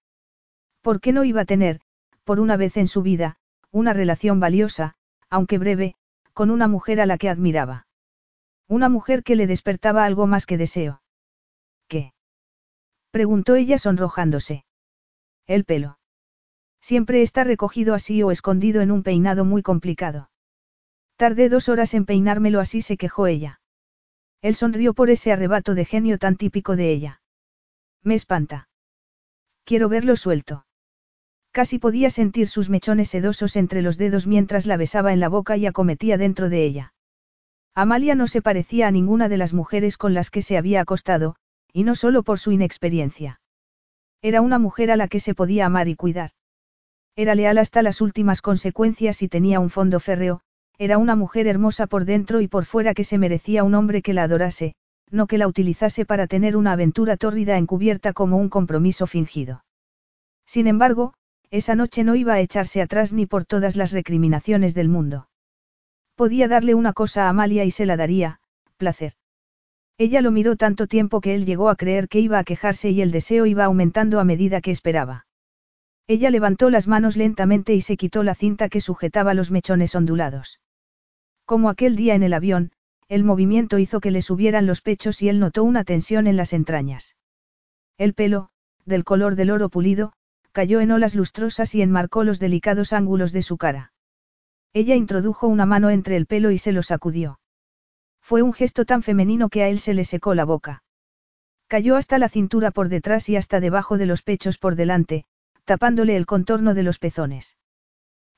Porque no iba a tener, por una vez en su vida, una relación valiosa, aunque breve, con una mujer a la que admiraba. Una mujer que le despertaba algo más que deseo. ¿Qué? preguntó ella sonrojándose. El pelo. Siempre está recogido así o escondido en un peinado muy complicado. Tardé dos horas en peinármelo así, se quejó ella. Él sonrió por ese arrebato de genio tan típico de ella. Me espanta. Quiero verlo suelto. Casi podía sentir sus mechones sedosos entre los dedos mientras la besaba en la boca y acometía dentro de ella. Amalia no se parecía a ninguna de las mujeres con las que se había acostado, y no solo por su inexperiencia. Era una mujer a la que se podía amar y cuidar. Era leal hasta las últimas consecuencias y tenía un fondo férreo, era una mujer hermosa por dentro y por fuera que se merecía un hombre que la adorase, no que la utilizase para tener una aventura tórrida encubierta como un compromiso fingido. Sin embargo, esa noche no iba a echarse atrás ni por todas las recriminaciones del mundo. Podía darle una cosa a Amalia y se la daría, placer. Ella lo miró tanto tiempo que él llegó a creer que iba a quejarse y el deseo iba aumentando a medida que esperaba. Ella levantó las manos lentamente y se quitó la cinta que sujetaba los mechones ondulados. Como aquel día en el avión, el movimiento hizo que le subieran los pechos y él notó una tensión en las entrañas. El pelo, del color del oro pulido, cayó en olas lustrosas y enmarcó los delicados ángulos de su cara. Ella introdujo una mano entre el pelo y se lo sacudió. Fue un gesto tan femenino que a él se le secó la boca. Cayó hasta la cintura por detrás y hasta debajo de los pechos por delante, tapándole el contorno de los pezones.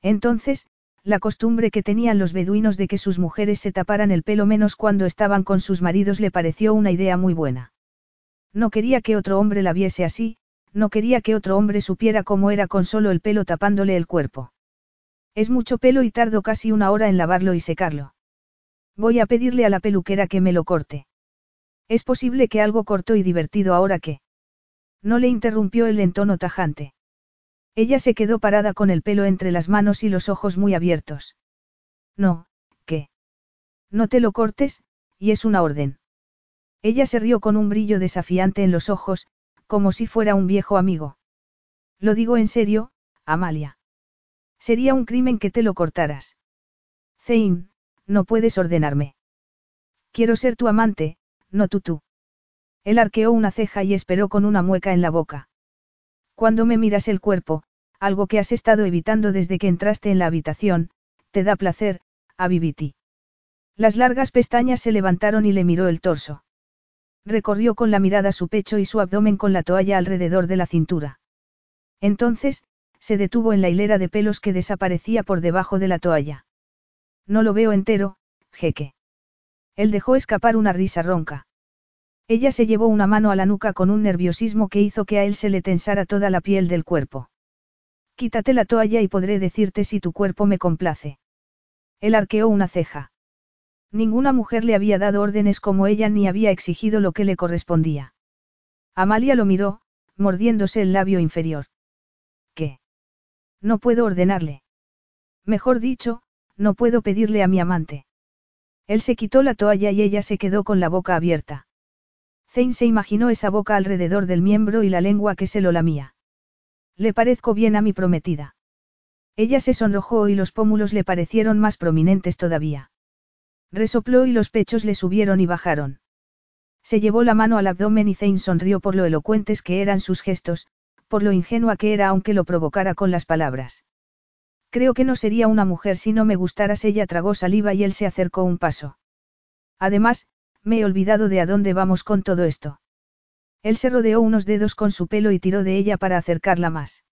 Entonces, la costumbre que tenían los beduinos de que sus mujeres se taparan el pelo menos cuando estaban con sus maridos le pareció una idea muy buena. No quería que otro hombre la viese así, no quería que otro hombre supiera cómo era con solo el pelo tapándole el cuerpo. Es mucho pelo y tardo casi una hora en lavarlo y secarlo. Voy a pedirle a la peluquera que me lo corte. Es posible que algo corto y divertido ahora que. No le interrumpió el en tono tajante. Ella se quedó parada con el pelo entre las manos y los ojos muy abiertos. No, ¿qué? No te lo cortes, y es una orden. Ella se rió con un brillo desafiante en los ojos, como si fuera un viejo amigo. Lo digo en serio, Amalia. Sería un crimen que te lo cortaras. Zane, no puedes ordenarme. Quiero ser tu amante, no tú tú. Él arqueó una ceja y esperó con una mueca en la boca. Cuando me miras el cuerpo, algo que has estado evitando desde que entraste en la habitación, te da placer, Aviviti. Las largas pestañas se levantaron y le miró el torso. Recorrió con la mirada su pecho y su abdomen con la toalla alrededor de la cintura. Entonces, se detuvo en la hilera de pelos que desaparecía por debajo de la toalla. No lo veo entero, jeque. Él dejó escapar una risa ronca. Ella se llevó una mano a la nuca con un nerviosismo que hizo que a él se le tensara toda la piel del cuerpo. Quítate la toalla y podré decirte si tu cuerpo me complace. Él arqueó una ceja. Ninguna mujer le había dado órdenes como ella ni había exigido lo que le correspondía. Amalia lo miró, mordiéndose el labio inferior. ¿Qué? No puedo ordenarle. Mejor dicho, no puedo pedirle a mi amante. Él se quitó la toalla y ella se quedó con la boca abierta. Zane se imaginó esa boca alrededor del miembro y la lengua que se lo lamía. Le parezco bien a mi prometida. Ella se sonrojó y los pómulos le parecieron más prominentes todavía. Resopló y los pechos le subieron y bajaron. Se llevó la mano al abdomen y Zane sonrió por lo elocuentes que eran sus gestos, por lo ingenua que era aunque lo provocara con las palabras. Creo que no sería una mujer si no me gustaras. Ella tragó saliva y él se acercó un paso. Además, me he olvidado de a dónde vamos con todo esto. Él se rodeó unos dedos con su pelo y tiró de ella para acercarla más.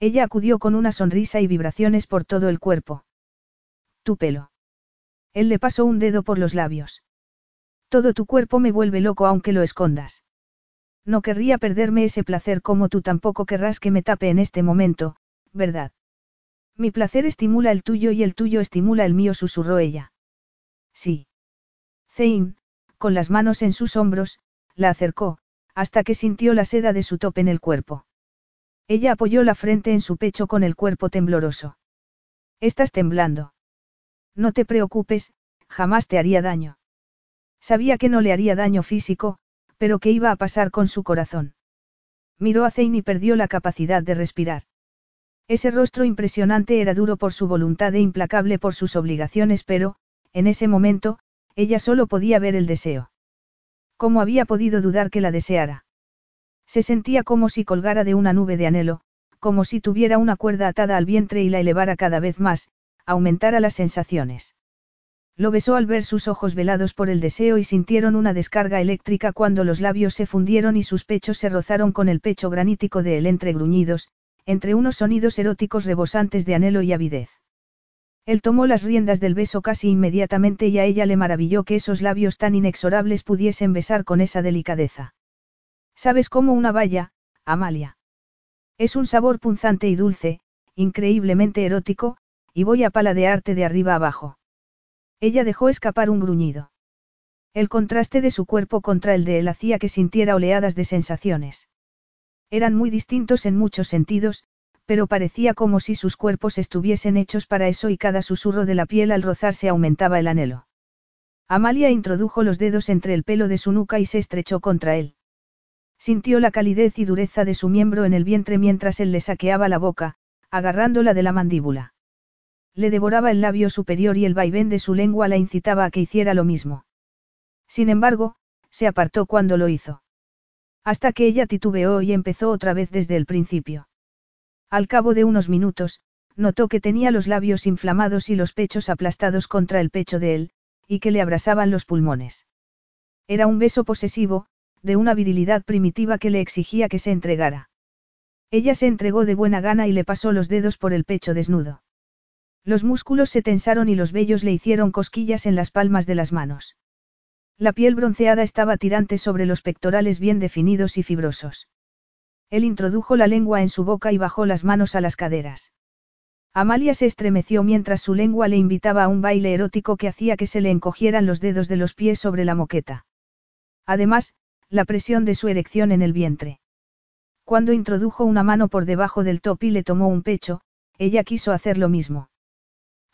Ella acudió con una sonrisa y vibraciones por todo el cuerpo. Tu pelo. Él le pasó un dedo por los labios. Todo tu cuerpo me vuelve loco aunque lo escondas. No querría perderme ese placer como tú tampoco querrás que me tape en este momento, ¿verdad? Mi placer estimula el tuyo y el tuyo estimula el mío, susurró ella. Sí. Zane, con las manos en sus hombros, la acercó, hasta que sintió la seda de su top en el cuerpo. Ella apoyó la frente en su pecho con el cuerpo tembloroso. Estás temblando. No te preocupes, jamás te haría daño. Sabía que no le haría daño físico, pero que iba a pasar con su corazón. Miró a Zane y perdió la capacidad de respirar. Ese rostro impresionante era duro por su voluntad e implacable por sus obligaciones, pero, en ese momento, ella solo podía ver el deseo. ¿Cómo había podido dudar que la deseara? Se sentía como si colgara de una nube de anhelo, como si tuviera una cuerda atada al vientre y la elevara cada vez más, aumentara las sensaciones. Lo besó al ver sus ojos velados por el deseo y sintieron una descarga eléctrica cuando los labios se fundieron y sus pechos se rozaron con el pecho granítico de él entre gruñidos, entre unos sonidos eróticos rebosantes de anhelo y avidez. Él tomó las riendas del beso casi inmediatamente y a ella le maravilló que esos labios tan inexorables pudiesen besar con esa delicadeza. Sabes cómo una valla, Amalia. Es un sabor punzante y dulce, increíblemente erótico, y voy a paladearte de arriba abajo. Ella dejó escapar un gruñido. El contraste de su cuerpo contra el de él hacía que sintiera oleadas de sensaciones. Eran muy distintos en muchos sentidos, pero parecía como si sus cuerpos estuviesen hechos para eso y cada susurro de la piel al rozarse aumentaba el anhelo. Amalia introdujo los dedos entre el pelo de su nuca y se estrechó contra él. Sintió la calidez y dureza de su miembro en el vientre mientras él le saqueaba la boca, agarrándola de la mandíbula. Le devoraba el labio superior y el vaivén de su lengua la incitaba a que hiciera lo mismo. Sin embargo, se apartó cuando lo hizo. Hasta que ella titubeó y empezó otra vez desde el principio. Al cabo de unos minutos, notó que tenía los labios inflamados y los pechos aplastados contra el pecho de él, y que le abrasaban los pulmones. Era un beso posesivo, de una virilidad primitiva que le exigía que se entregara. Ella se entregó de buena gana y le pasó los dedos por el pecho desnudo. Los músculos se tensaron y los vellos le hicieron cosquillas en las palmas de las manos. La piel bronceada estaba tirante sobre los pectorales bien definidos y fibrosos. Él introdujo la lengua en su boca y bajó las manos a las caderas. Amalia se estremeció mientras su lengua le invitaba a un baile erótico que hacía que se le encogieran los dedos de los pies sobre la moqueta. Además, la presión de su erección en el vientre. Cuando introdujo una mano por debajo del top y le tomó un pecho, ella quiso hacer lo mismo.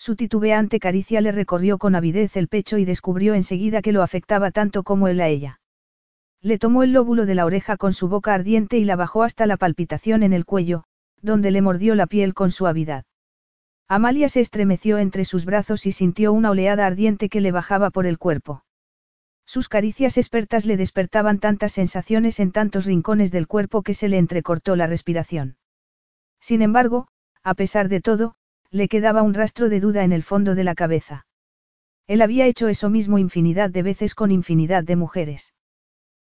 Su titubeante caricia le recorrió con avidez el pecho y descubrió enseguida que lo afectaba tanto como él a ella. Le tomó el lóbulo de la oreja con su boca ardiente y la bajó hasta la palpitación en el cuello, donde le mordió la piel con suavidad. Amalia se estremeció entre sus brazos y sintió una oleada ardiente que le bajaba por el cuerpo. Sus caricias expertas le despertaban tantas sensaciones en tantos rincones del cuerpo que se le entrecortó la respiración. Sin embargo, a pesar de todo, le quedaba un rastro de duda en el fondo de la cabeza. Él había hecho eso mismo infinidad de veces con infinidad de mujeres.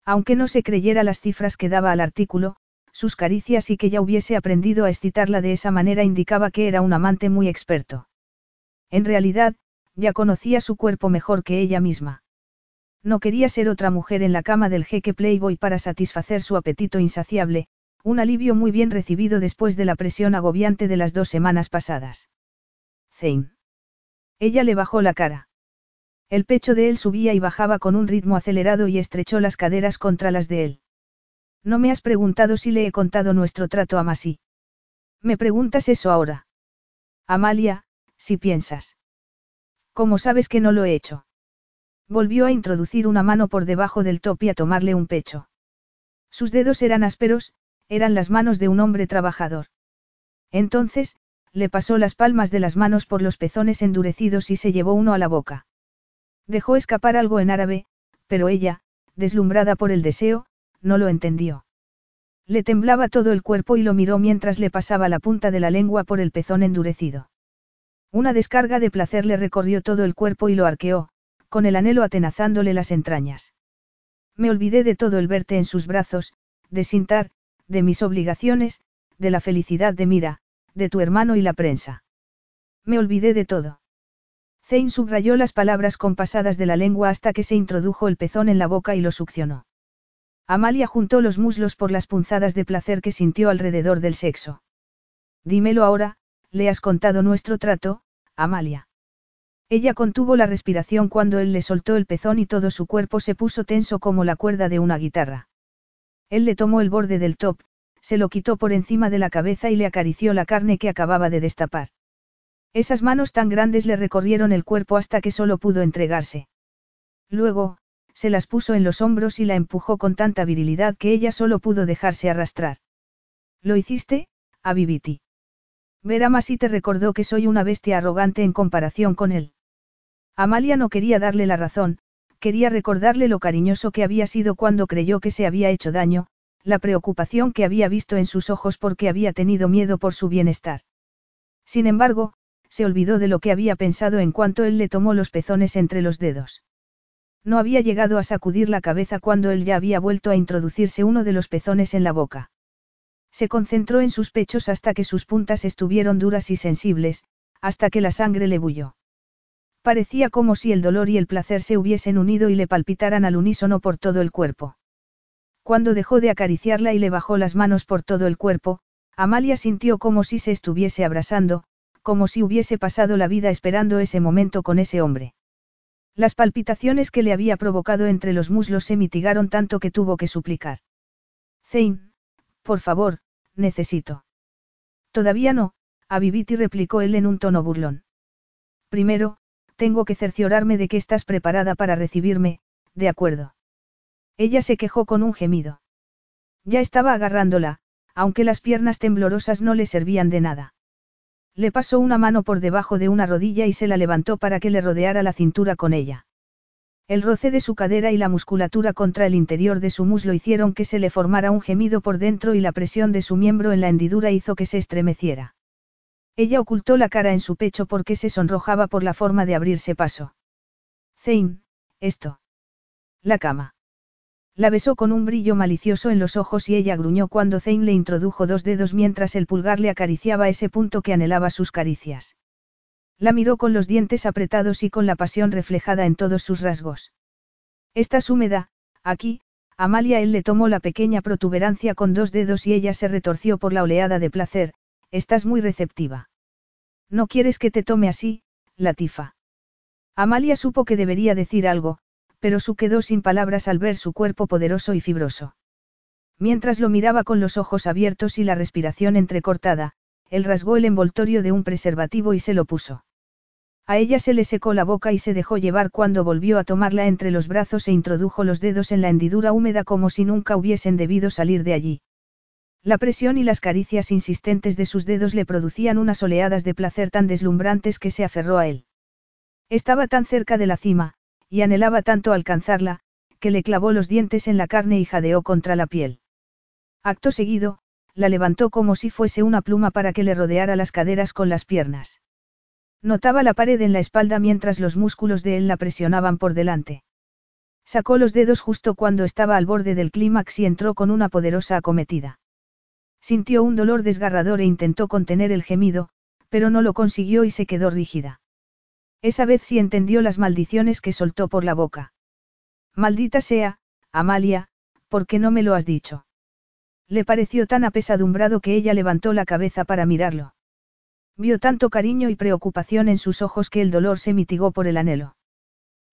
Aunque no se creyera las cifras que daba al artículo, sus caricias y que ya hubiese aprendido a excitarla de esa manera indicaba que era un amante muy experto. En realidad, ya conocía su cuerpo mejor que ella misma. No quería ser otra mujer en la cama del jeque Playboy para satisfacer su apetito insaciable, un alivio muy bien recibido después de la presión agobiante de las dos semanas pasadas. Zane. Ella le bajó la cara. El pecho de él subía y bajaba con un ritmo acelerado y estrechó las caderas contra las de él. No me has preguntado si le he contado nuestro trato a Masí. Me preguntas eso ahora. Amalia, si piensas. ¿Cómo sabes que no lo he hecho? Volvió a introducir una mano por debajo del top y a tomarle un pecho. Sus dedos eran ásperos, eran las manos de un hombre trabajador. Entonces, le pasó las palmas de las manos por los pezones endurecidos y se llevó uno a la boca. Dejó escapar algo en árabe, pero ella, deslumbrada por el deseo, no lo entendió. Le temblaba todo el cuerpo y lo miró mientras le pasaba la punta de la lengua por el pezón endurecido. Una descarga de placer le recorrió todo el cuerpo y lo arqueó, con el anhelo atenazándole las entrañas. Me olvidé de todo el verte en sus brazos, de Sintar, de mis obligaciones, de la felicidad de Mira, de tu hermano y la prensa. Me olvidé de todo. Zane subrayó las palabras compasadas de la lengua hasta que se introdujo el pezón en la boca y lo succionó. Amalia juntó los muslos por las punzadas de placer que sintió alrededor del sexo. Dímelo ahora, le has contado nuestro trato, Amalia. Ella contuvo la respiración cuando él le soltó el pezón y todo su cuerpo se puso tenso como la cuerda de una guitarra. Él le tomó el borde del top, se lo quitó por encima de la cabeza y le acarició la carne que acababa de destapar. Esas manos tan grandes le recorrieron el cuerpo hasta que solo pudo entregarse. Luego, se las puso en los hombros y la empujó con tanta virilidad que ella solo pudo dejarse arrastrar. ¿Lo hiciste, Abibiti? Ver a te recordó que soy una bestia arrogante en comparación con él. Amalia no quería darle la razón, quería recordarle lo cariñoso que había sido cuando creyó que se había hecho daño, la preocupación que había visto en sus ojos porque había tenido miedo por su bienestar. Sin embargo, se olvidó de lo que había pensado en cuanto él le tomó los pezones entre los dedos. No había llegado a sacudir la cabeza cuando él ya había vuelto a introducirse uno de los pezones en la boca. Se concentró en sus pechos hasta que sus puntas estuvieron duras y sensibles, hasta que la sangre le bulló. Parecía como si el dolor y el placer se hubiesen unido y le palpitaran al unísono por todo el cuerpo. Cuando dejó de acariciarla y le bajó las manos por todo el cuerpo, Amalia sintió como si se estuviese abrasando, como si hubiese pasado la vida esperando ese momento con ese hombre. Las palpitaciones que le había provocado entre los muslos se mitigaron tanto que tuvo que suplicar. Zane, por favor, necesito. Todavía no, Aviviti replicó él en un tono burlón. Primero, tengo que cerciorarme de que estás preparada para recibirme, de acuerdo. Ella se quejó con un gemido. Ya estaba agarrándola, aunque las piernas temblorosas no le servían de nada. Le pasó una mano por debajo de una rodilla y se la levantó para que le rodeara la cintura con ella. El roce de su cadera y la musculatura contra el interior de su muslo hicieron que se le formara un gemido por dentro y la presión de su miembro en la hendidura hizo que se estremeciera. Ella ocultó la cara en su pecho porque se sonrojaba por la forma de abrirse paso. Zane, esto. La cama. La besó con un brillo malicioso en los ojos y ella gruñó cuando Zane le introdujo dos dedos mientras el pulgar le acariciaba ese punto que anhelaba sus caricias. La miró con los dientes apretados y con la pasión reflejada en todos sus rasgos. Estás húmeda, aquí, Amalia él le tomó la pequeña protuberancia con dos dedos y ella se retorció por la oleada de placer, Estás muy receptiva. No quieres que te tome así, Latifa. Amalia supo que debería decir algo, pero su quedó sin palabras al ver su cuerpo poderoso y fibroso. Mientras lo miraba con los ojos abiertos y la respiración entrecortada, él rasgó el envoltorio de un preservativo y se lo puso. A ella se le secó la boca y se dejó llevar cuando volvió a tomarla entre los brazos e introdujo los dedos en la hendidura húmeda como si nunca hubiesen debido salir de allí. La presión y las caricias insistentes de sus dedos le producían unas oleadas de placer tan deslumbrantes que se aferró a él. Estaba tan cerca de la cima, y anhelaba tanto alcanzarla, que le clavó los dientes en la carne y jadeó contra la piel. Acto seguido, la levantó como si fuese una pluma para que le rodeara las caderas con las piernas. Notaba la pared en la espalda mientras los músculos de él la presionaban por delante. Sacó los dedos justo cuando estaba al borde del clímax y entró con una poderosa acometida. Sintió un dolor desgarrador e intentó contener el gemido, pero no lo consiguió y se quedó rígida. Esa vez sí entendió las maldiciones que soltó por la boca. Maldita sea, Amalia, ¿por qué no me lo has dicho? Le pareció tan apesadumbrado que ella levantó la cabeza para mirarlo. Vio tanto cariño y preocupación en sus ojos que el dolor se mitigó por el anhelo.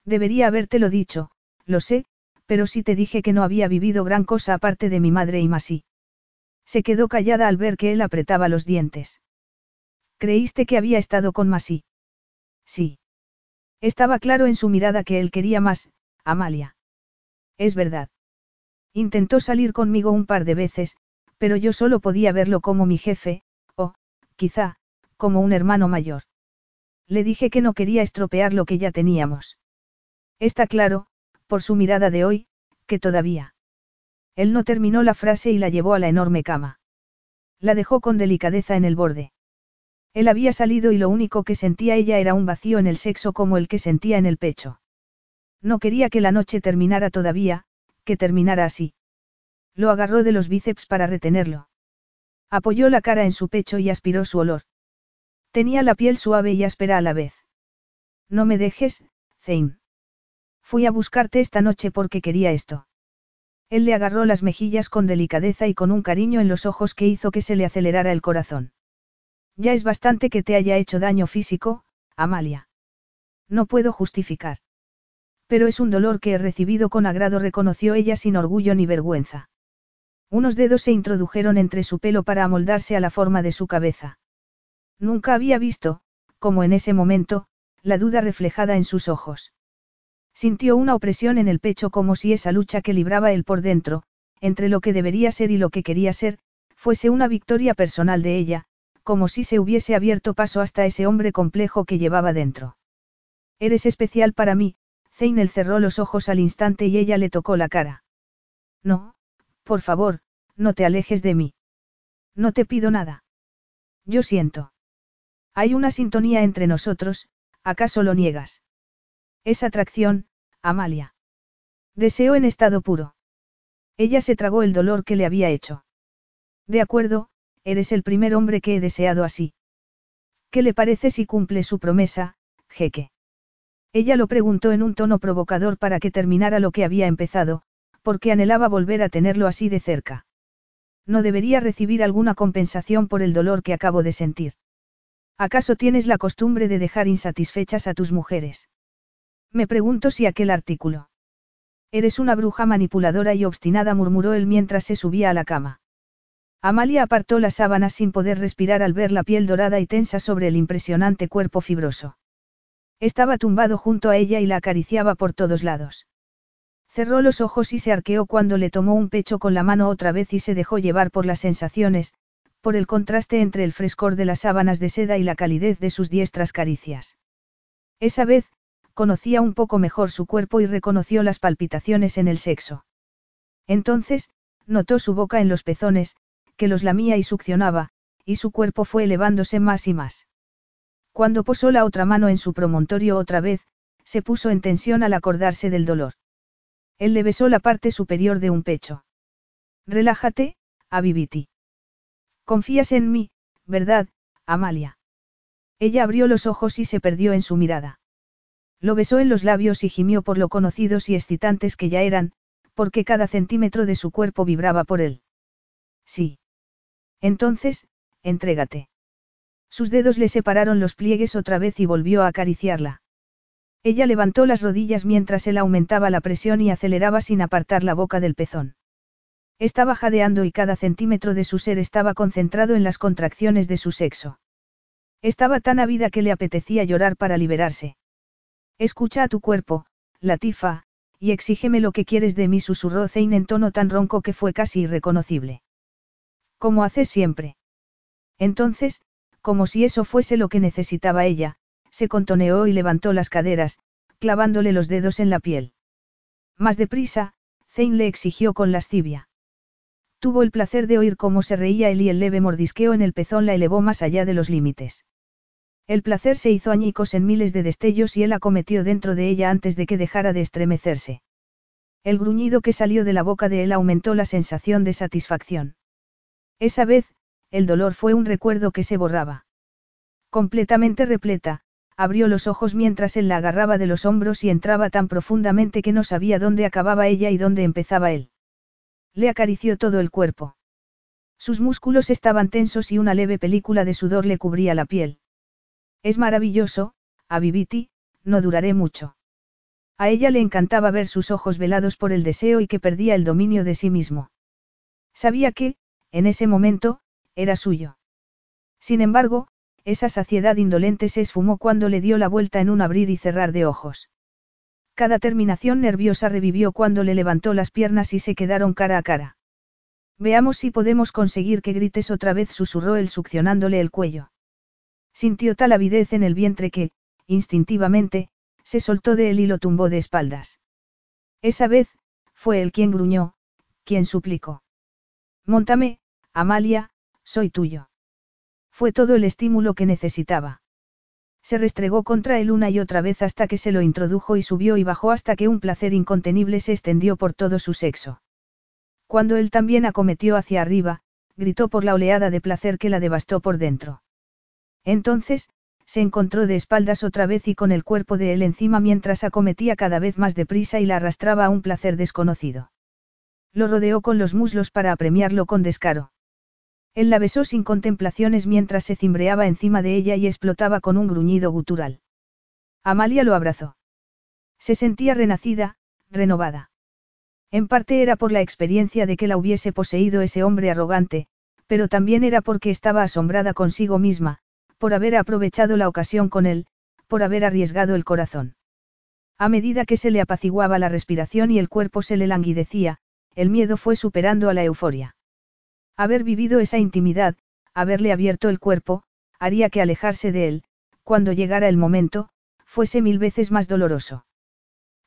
Debería habértelo dicho, lo sé, pero sí te dije que no había vivido gran cosa aparte de mi madre y Masí. Se quedó callada al ver que él apretaba los dientes. ¿Creíste que había estado con Masí? Sí. Estaba claro en su mirada que él quería más, Amalia. Es verdad. Intentó salir conmigo un par de veces, pero yo solo podía verlo como mi jefe, o, quizá, como un hermano mayor. Le dije que no quería estropear lo que ya teníamos. Está claro, por su mirada de hoy, que todavía. Él no terminó la frase y la llevó a la enorme cama. La dejó con delicadeza en el borde. Él había salido y lo único que sentía ella era un vacío en el sexo como el que sentía en el pecho. No quería que la noche terminara todavía, que terminara así. Lo agarró de los bíceps para retenerlo. Apoyó la cara en su pecho y aspiró su olor. Tenía la piel suave y áspera a la vez. No me dejes, Zane. Fui a buscarte esta noche porque quería esto. Él le agarró las mejillas con delicadeza y con un cariño en los ojos que hizo que se le acelerara el corazón. Ya es bastante que te haya hecho daño físico, Amalia. No puedo justificar. Pero es un dolor que he recibido con agrado, reconoció ella sin orgullo ni vergüenza. Unos dedos se introdujeron entre su pelo para amoldarse a la forma de su cabeza. Nunca había visto, como en ese momento, la duda reflejada en sus ojos. Sintió una opresión en el pecho como si esa lucha que libraba él por dentro, entre lo que debería ser y lo que quería ser, fuese una victoria personal de ella, como si se hubiese abierto paso hasta ese hombre complejo que llevaba dentro. Eres especial para mí, Zeinel cerró los ojos al instante y ella le tocó la cara. No, por favor, no te alejes de mí. No te pido nada. Yo siento. Hay una sintonía entre nosotros, ¿acaso lo niegas? Es atracción, Amalia. Deseo en estado puro. Ella se tragó el dolor que le había hecho. De acuerdo, eres el primer hombre que he deseado así. ¿Qué le parece si cumple su promesa, jeque? Ella lo preguntó en un tono provocador para que terminara lo que había empezado, porque anhelaba volver a tenerlo así de cerca. No debería recibir alguna compensación por el dolor que acabo de sentir. ¿Acaso tienes la costumbre de dejar insatisfechas a tus mujeres? Me pregunto si aquel artículo. Eres una bruja manipuladora y obstinada, murmuró él mientras se subía a la cama. Amalia apartó las sábanas sin poder respirar al ver la piel dorada y tensa sobre el impresionante cuerpo fibroso. Estaba tumbado junto a ella y la acariciaba por todos lados. Cerró los ojos y se arqueó cuando le tomó un pecho con la mano otra vez y se dejó llevar por las sensaciones, por el contraste entre el frescor de las sábanas de seda y la calidez de sus diestras caricias. Esa vez, conocía un poco mejor su cuerpo y reconoció las palpitaciones en el sexo. Entonces, notó su boca en los pezones, que los lamía y succionaba, y su cuerpo fue elevándose más y más. Cuando posó la otra mano en su promontorio otra vez, se puso en tensión al acordarse del dolor. Él le besó la parte superior de un pecho. Relájate, Aviviti. Confías en mí, ¿verdad, Amalia? Ella abrió los ojos y se perdió en su mirada. Lo besó en los labios y gimió por lo conocidos y excitantes que ya eran, porque cada centímetro de su cuerpo vibraba por él. Sí. Entonces, entrégate. Sus dedos le separaron los pliegues otra vez y volvió a acariciarla. Ella levantó las rodillas mientras él aumentaba la presión y aceleraba sin apartar la boca del pezón. Estaba jadeando y cada centímetro de su ser estaba concentrado en las contracciones de su sexo. Estaba tan ávida que le apetecía llorar para liberarse. Escucha a tu cuerpo, Latifa, y exígeme lo que quieres de mí, susurró Zein en tono tan ronco que fue casi irreconocible. Como haces siempre. Entonces, como si eso fuese lo que necesitaba ella, se contoneó y levantó las caderas, clavándole los dedos en la piel. Más deprisa, Zein le exigió con lascivia. Tuvo el placer de oír cómo se reía él y el leve mordisqueo en el pezón la elevó más allá de los límites. El placer se hizo añicos en miles de destellos y él acometió dentro de ella antes de que dejara de estremecerse. El gruñido que salió de la boca de él aumentó la sensación de satisfacción. Esa vez, el dolor fue un recuerdo que se borraba. Completamente repleta, abrió los ojos mientras él la agarraba de los hombros y entraba tan profundamente que no sabía dónde acababa ella y dónde empezaba él. Le acarició todo el cuerpo. Sus músculos estaban tensos y una leve película de sudor le cubría la piel. Es maravilloso, Aviviti, no duraré mucho. A ella le encantaba ver sus ojos velados por el deseo y que perdía el dominio de sí mismo. Sabía que, en ese momento, era suyo. Sin embargo, esa saciedad indolente se esfumó cuando le dio la vuelta en un abrir y cerrar de ojos. Cada terminación nerviosa revivió cuando le levantó las piernas y se quedaron cara a cara. Veamos si podemos conseguir que grites otra vez, susurró él succionándole el cuello. Sintió tal avidez en el vientre que, instintivamente, se soltó de él y lo tumbó de espaldas. Esa vez, fue él quien gruñó, quien suplicó. Móntame, Amalia, soy tuyo. Fue todo el estímulo que necesitaba. Se restregó contra él una y otra vez hasta que se lo introdujo y subió y bajó hasta que un placer incontenible se extendió por todo su sexo. Cuando él también acometió hacia arriba, gritó por la oleada de placer que la devastó por dentro. Entonces, se encontró de espaldas otra vez y con el cuerpo de él encima mientras acometía cada vez más deprisa y la arrastraba a un placer desconocido. Lo rodeó con los muslos para apremiarlo con descaro. Él la besó sin contemplaciones mientras se cimbreaba encima de ella y explotaba con un gruñido gutural. Amalia lo abrazó. Se sentía renacida, renovada. En parte era por la experiencia de que la hubiese poseído ese hombre arrogante, pero también era porque estaba asombrada consigo misma, por haber aprovechado la ocasión con él, por haber arriesgado el corazón. A medida que se le apaciguaba la respiración y el cuerpo se le languidecía, el miedo fue superando a la euforia. Haber vivido esa intimidad, haberle abierto el cuerpo, haría que alejarse de él, cuando llegara el momento, fuese mil veces más doloroso.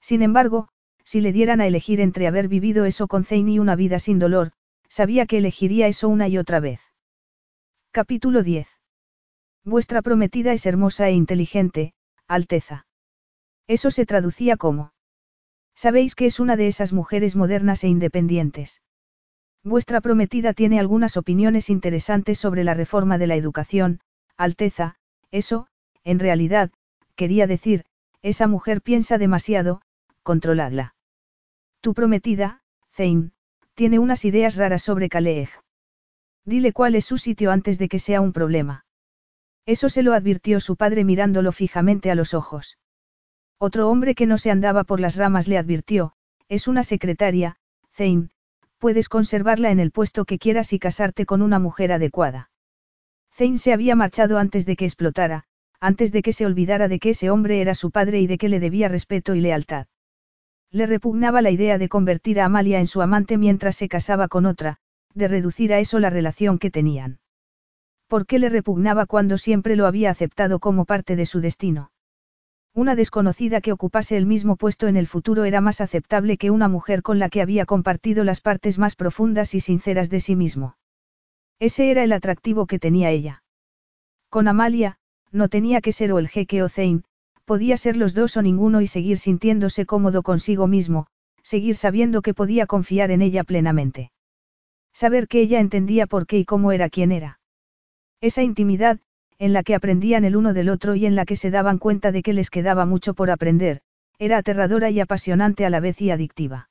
Sin embargo, si le dieran a elegir entre haber vivido eso con Zane y una vida sin dolor, sabía que elegiría eso una y otra vez. Capítulo 10. Vuestra prometida es hermosa e inteligente, Alteza. Eso se traducía como. Sabéis que es una de esas mujeres modernas e independientes. Vuestra prometida tiene algunas opiniones interesantes sobre la reforma de la educación, Alteza, eso, en realidad, quería decir, esa mujer piensa demasiado, controladla. Tu prometida, Zane, tiene unas ideas raras sobre Kaleeg. Dile cuál es su sitio antes de que sea un problema. Eso se lo advirtió su padre mirándolo fijamente a los ojos. Otro hombre que no se andaba por las ramas le advirtió, es una secretaria, Zane, puedes conservarla en el puesto que quieras y casarte con una mujer adecuada. Zane se había marchado antes de que explotara, antes de que se olvidara de que ese hombre era su padre y de que le debía respeto y lealtad. Le repugnaba la idea de convertir a Amalia en su amante mientras se casaba con otra, de reducir a eso la relación que tenían. ¿Por qué le repugnaba cuando siempre lo había aceptado como parte de su destino? Una desconocida que ocupase el mismo puesto en el futuro era más aceptable que una mujer con la que había compartido las partes más profundas y sinceras de sí mismo. Ese era el atractivo que tenía ella. Con Amalia, no tenía que ser o el jeque o Zane, podía ser los dos o ninguno y seguir sintiéndose cómodo consigo mismo, seguir sabiendo que podía confiar en ella plenamente. Saber que ella entendía por qué y cómo era quien era. Esa intimidad, en la que aprendían el uno del otro y en la que se daban cuenta de que les quedaba mucho por aprender, era aterradora y apasionante a la vez y adictiva.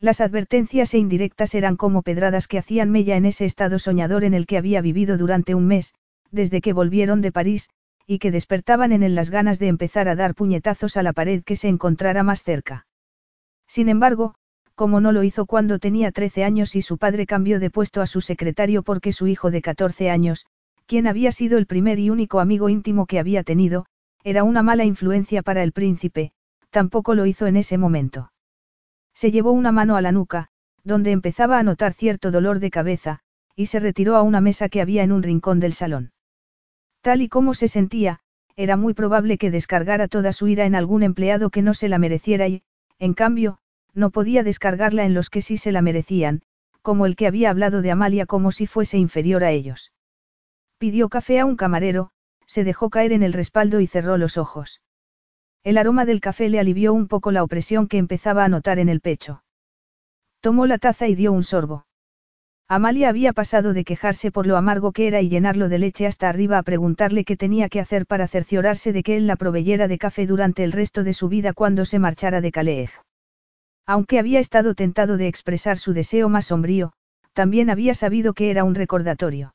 Las advertencias e indirectas eran como pedradas que hacían mella en ese estado soñador en el que había vivido durante un mes, desde que volvieron de París, y que despertaban en él las ganas de empezar a dar puñetazos a la pared que se encontrara más cerca. Sin embargo, como no lo hizo cuando tenía 13 años y su padre cambió de puesto a su secretario porque su hijo de 14 años, quien había sido el primer y único amigo íntimo que había tenido, era una mala influencia para el príncipe, tampoco lo hizo en ese momento. Se llevó una mano a la nuca, donde empezaba a notar cierto dolor de cabeza, y se retiró a una mesa que había en un rincón del salón. Tal y como se sentía, era muy probable que descargara toda su ira en algún empleado que no se la mereciera y, en cambio, no podía descargarla en los que sí se la merecían, como el que había hablado de Amalia como si fuese inferior a ellos. Pidió café a un camarero, se dejó caer en el respaldo y cerró los ojos. El aroma del café le alivió un poco la opresión que empezaba a notar en el pecho. Tomó la taza y dio un sorbo. Amalia había pasado de quejarse por lo amargo que era y llenarlo de leche hasta arriba a preguntarle qué tenía que hacer para cerciorarse de que él la proveyera de café durante el resto de su vida cuando se marchara de Calais. Aunque había estado tentado de expresar su deseo más sombrío, también había sabido que era un recordatorio.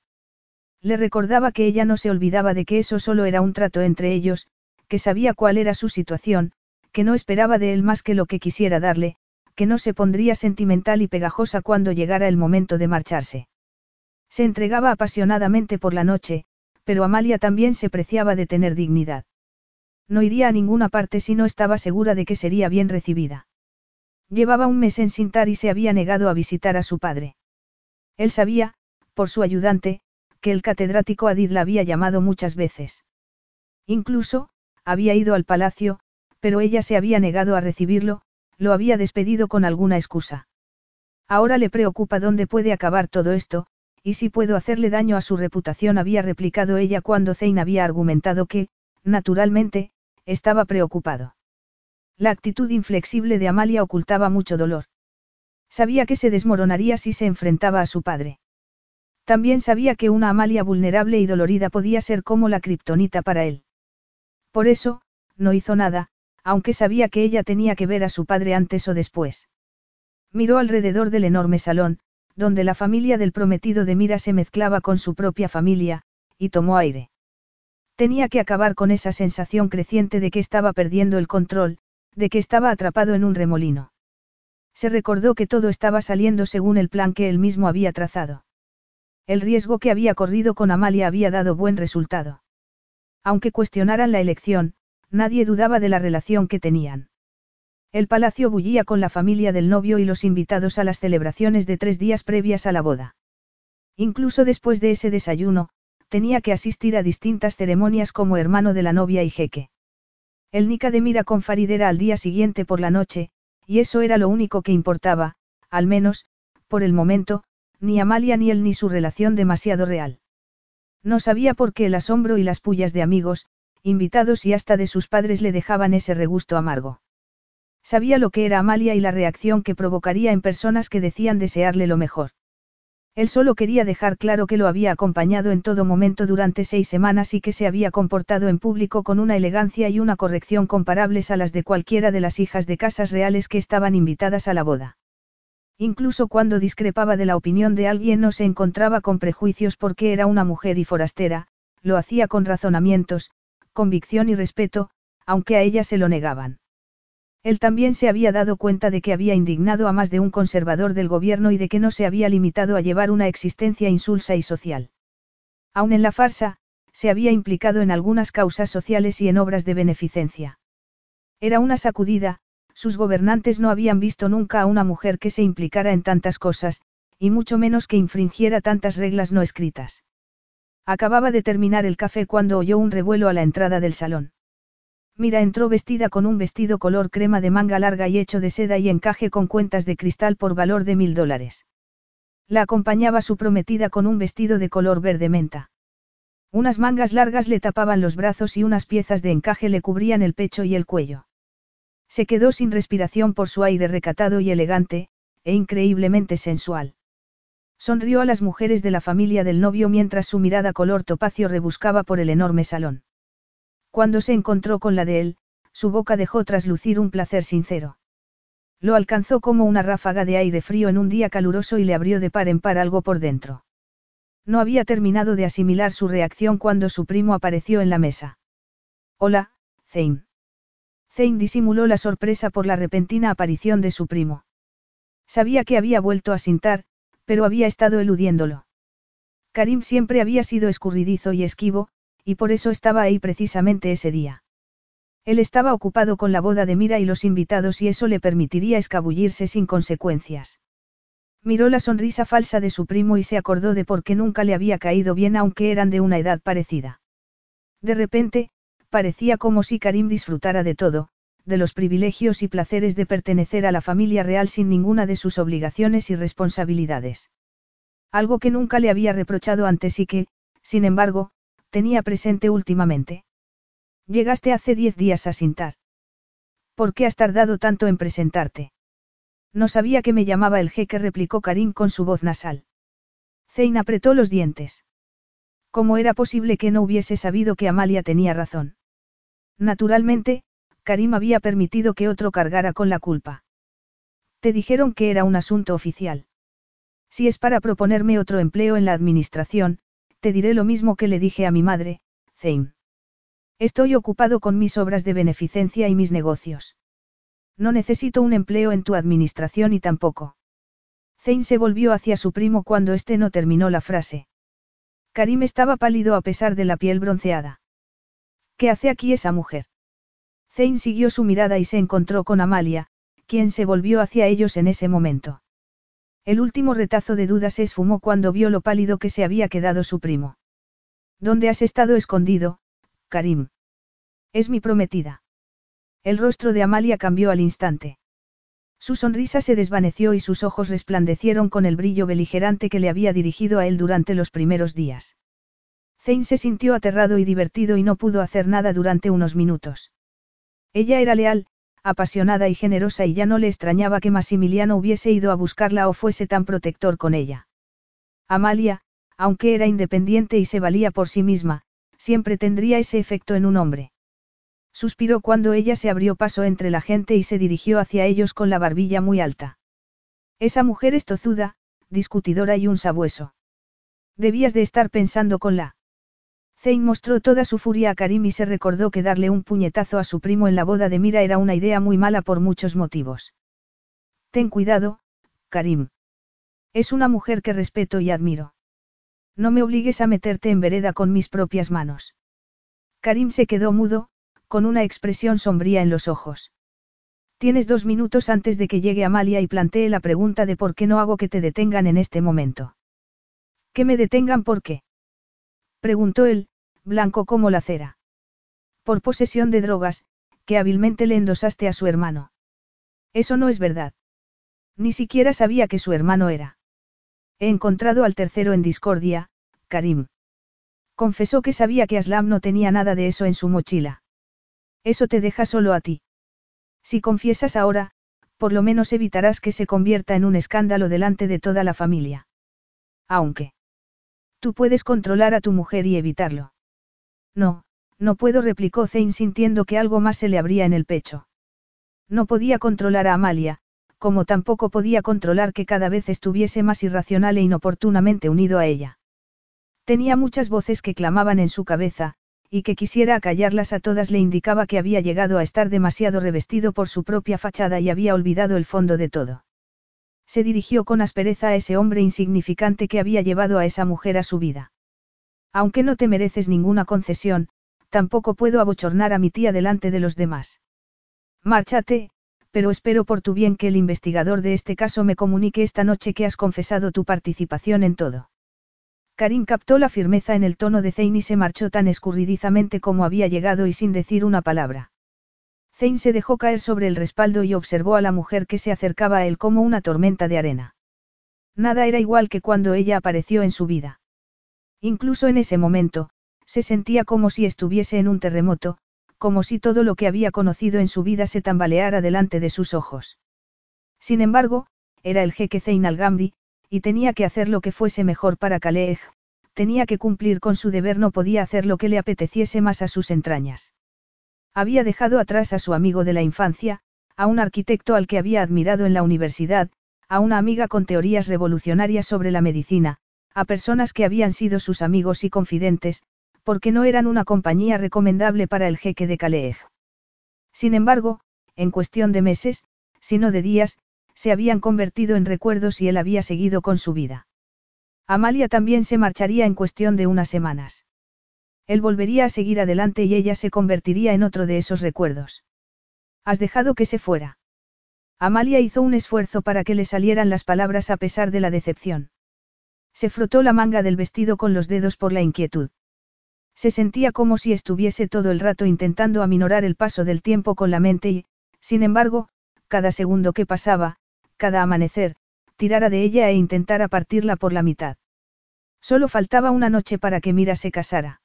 Le recordaba que ella no se olvidaba de que eso solo era un trato entre ellos, que sabía cuál era su situación, que no esperaba de él más que lo que quisiera darle, que no se pondría sentimental y pegajosa cuando llegara el momento de marcharse. Se entregaba apasionadamente por la noche, pero Amalia también se preciaba de tener dignidad. No iría a ninguna parte si no estaba segura de que sería bien recibida. Llevaba un mes en Sintar y se había negado a visitar a su padre. Él sabía, por su ayudante, que el catedrático Adid la había llamado muchas veces. Incluso, había ido al palacio, pero ella se había negado a recibirlo, lo había despedido con alguna excusa. Ahora le preocupa dónde puede acabar todo esto, y si puedo hacerle daño a su reputación, había replicado ella cuando Zane había argumentado que, naturalmente, estaba preocupado. La actitud inflexible de Amalia ocultaba mucho dolor. Sabía que se desmoronaría si se enfrentaba a su padre. También sabía que una Amalia vulnerable y dolorida podía ser como la kriptonita para él. Por eso, no hizo nada, aunque sabía que ella tenía que ver a su padre antes o después. Miró alrededor del enorme salón, donde la familia del prometido de Mira se mezclaba con su propia familia, y tomó aire. Tenía que acabar con esa sensación creciente de que estaba perdiendo el control, de que estaba atrapado en un remolino. Se recordó que todo estaba saliendo según el plan que él mismo había trazado. El riesgo que había corrido con Amalia había dado buen resultado. Aunque cuestionaran la elección, nadie dudaba de la relación que tenían. El palacio bullía con la familia del novio y los invitados a las celebraciones de tres días previas a la boda. Incluso después de ese desayuno, tenía que asistir a distintas ceremonias como hermano de la novia y jeque. El Nika de Mira con Farid era al día siguiente por la noche, y eso era lo único que importaba, al menos, por el momento, ni Amalia ni él ni su relación demasiado real. No sabía por qué el asombro y las pullas de amigos, invitados y hasta de sus padres le dejaban ese regusto amargo. Sabía lo que era Amalia y la reacción que provocaría en personas que decían desearle lo mejor. Él solo quería dejar claro que lo había acompañado en todo momento durante seis semanas y que se había comportado en público con una elegancia y una corrección comparables a las de cualquiera de las hijas de casas reales que estaban invitadas a la boda. Incluso cuando discrepaba de la opinión de alguien no se encontraba con prejuicios porque era una mujer y forastera, lo hacía con razonamientos, convicción y respeto, aunque a ella se lo negaban. Él también se había dado cuenta de que había indignado a más de un conservador del gobierno y de que no se había limitado a llevar una existencia insulsa y social. Aun en la farsa, se había implicado en algunas causas sociales y en obras de beneficencia. Era una sacudida, sus gobernantes no habían visto nunca a una mujer que se implicara en tantas cosas, y mucho menos que infringiera tantas reglas no escritas. Acababa de terminar el café cuando oyó un revuelo a la entrada del salón. Mira entró vestida con un vestido color crema de manga larga y hecho de seda y encaje con cuentas de cristal por valor de mil dólares. La acompañaba su prometida con un vestido de color verde menta. Unas mangas largas le tapaban los brazos y unas piezas de encaje le cubrían el pecho y el cuello. Se quedó sin respiración por su aire recatado y elegante, e increíblemente sensual. Sonrió a las mujeres de la familia del novio mientras su mirada color topacio rebuscaba por el enorme salón. Cuando se encontró con la de él, su boca dejó traslucir un placer sincero. Lo alcanzó como una ráfaga de aire frío en un día caluroso y le abrió de par en par algo por dentro. No había terminado de asimilar su reacción cuando su primo apareció en la mesa. Hola, Zane. Zane disimuló la sorpresa por la repentina aparición de su primo. Sabía que había vuelto a sintar, pero había estado eludiéndolo. Karim siempre había sido escurridizo y esquivo, y por eso estaba ahí precisamente ese día. Él estaba ocupado con la boda de Mira y los invitados y eso le permitiría escabullirse sin consecuencias. Miró la sonrisa falsa de su primo y se acordó de por qué nunca le había caído bien aunque eran de una edad parecida. De repente, parecía como si Karim disfrutara de todo, de los privilegios y placeres de pertenecer a la familia real sin ninguna de sus obligaciones y responsabilidades. Algo que nunca le había reprochado antes y que, sin embargo, tenía presente últimamente. Llegaste hace diez días a Sintar. ¿Por qué has tardado tanto en presentarte? No sabía que me llamaba el jeque, replicó Karim con su voz nasal. Zein apretó los dientes. ¿Cómo era posible que no hubiese sabido que Amalia tenía razón? Naturalmente, Karim había permitido que otro cargara con la culpa. Te dijeron que era un asunto oficial. Si es para proponerme otro empleo en la administración, te diré lo mismo que le dije a mi madre, Zane. Estoy ocupado con mis obras de beneficencia y mis negocios. No necesito un empleo en tu administración y tampoco. Zane se volvió hacia su primo cuando éste no terminó la frase. Karim estaba pálido a pesar de la piel bronceada. ¿Qué hace aquí esa mujer? Zane siguió su mirada y se encontró con Amalia, quien se volvió hacia ellos en ese momento. El último retazo de dudas se esfumó cuando vio lo pálido que se había quedado su primo. ¿Dónde has estado escondido, Karim? Es mi prometida. El rostro de Amalia cambió al instante. Su sonrisa se desvaneció y sus ojos resplandecieron con el brillo beligerante que le había dirigido a él durante los primeros días. Zane se sintió aterrado y divertido y no pudo hacer nada durante unos minutos. Ella era leal, apasionada y generosa y ya no le extrañaba que Maximiliano hubiese ido a buscarla o fuese tan protector con ella. Amalia, aunque era independiente y se valía por sí misma, siempre tendría ese efecto en un hombre. Suspiró cuando ella se abrió paso entre la gente y se dirigió hacia ellos con la barbilla muy alta. Esa mujer es tozuda, discutidora y un sabueso. Debías de estar pensando con la. Zane mostró toda su furia a Karim y se recordó que darle un puñetazo a su primo en la boda de Mira era una idea muy mala por muchos motivos. Ten cuidado, Karim. Es una mujer que respeto y admiro. No me obligues a meterte en vereda con mis propias manos. Karim se quedó mudo, con una expresión sombría en los ojos. Tienes dos minutos antes de que llegue Amalia y plantee la pregunta de por qué no hago que te detengan en este momento. ¿Que me detengan por qué? Preguntó él, blanco como la cera. Por posesión de drogas, que hábilmente le endosaste a su hermano. Eso no es verdad. Ni siquiera sabía que su hermano era. He encontrado al tercero en discordia, Karim. Confesó que sabía que Aslam no tenía nada de eso en su mochila. Eso te deja solo a ti. Si confiesas ahora, por lo menos evitarás que se convierta en un escándalo delante de toda la familia. Aunque. Tú puedes controlar a tu mujer y evitarlo. No, no puedo, replicó Zane sintiendo que algo más se le abría en el pecho. No podía controlar a Amalia, como tampoco podía controlar que cada vez estuviese más irracional e inoportunamente unido a ella. Tenía muchas voces que clamaban en su cabeza, y que quisiera acallarlas a todas le indicaba que había llegado a estar demasiado revestido por su propia fachada y había olvidado el fondo de todo. Se dirigió con aspereza a ese hombre insignificante que había llevado a esa mujer a su vida. Aunque no te mereces ninguna concesión, tampoco puedo abochornar a mi tía delante de los demás. Márchate, pero espero por tu bien que el investigador de este caso me comunique esta noche que has confesado tu participación en todo. Karim captó la firmeza en el tono de Zane y se marchó tan escurridizamente como había llegado y sin decir una palabra. Zane se dejó caer sobre el respaldo y observó a la mujer que se acercaba a él como una tormenta de arena. Nada era igual que cuando ella apareció en su vida. Incluso en ese momento, se sentía como si estuviese en un terremoto, como si todo lo que había conocido en su vida se tambaleara delante de sus ojos. Sin embargo, era el jeque Zein al-Gamdi, y tenía que hacer lo que fuese mejor para Khalej, tenía que cumplir con su deber, no podía hacer lo que le apeteciese más a sus entrañas. Había dejado atrás a su amigo de la infancia, a un arquitecto al que había admirado en la universidad, a una amiga con teorías revolucionarias sobre la medicina, a personas que habían sido sus amigos y confidentes, porque no eran una compañía recomendable para el jeque de Calej. Sin embargo, en cuestión de meses, si no de días, se habían convertido en recuerdos y él había seguido con su vida. Amalia también se marcharía en cuestión de unas semanas. Él volvería a seguir adelante y ella se convertiría en otro de esos recuerdos. Has dejado que se fuera. Amalia hizo un esfuerzo para que le salieran las palabras a pesar de la decepción. Se frotó la manga del vestido con los dedos por la inquietud. Se sentía como si estuviese todo el rato intentando aminorar el paso del tiempo con la mente y, sin embargo, cada segundo que pasaba, cada amanecer, tirara de ella e intentara partirla por la mitad. Solo faltaba una noche para que Mira se casara.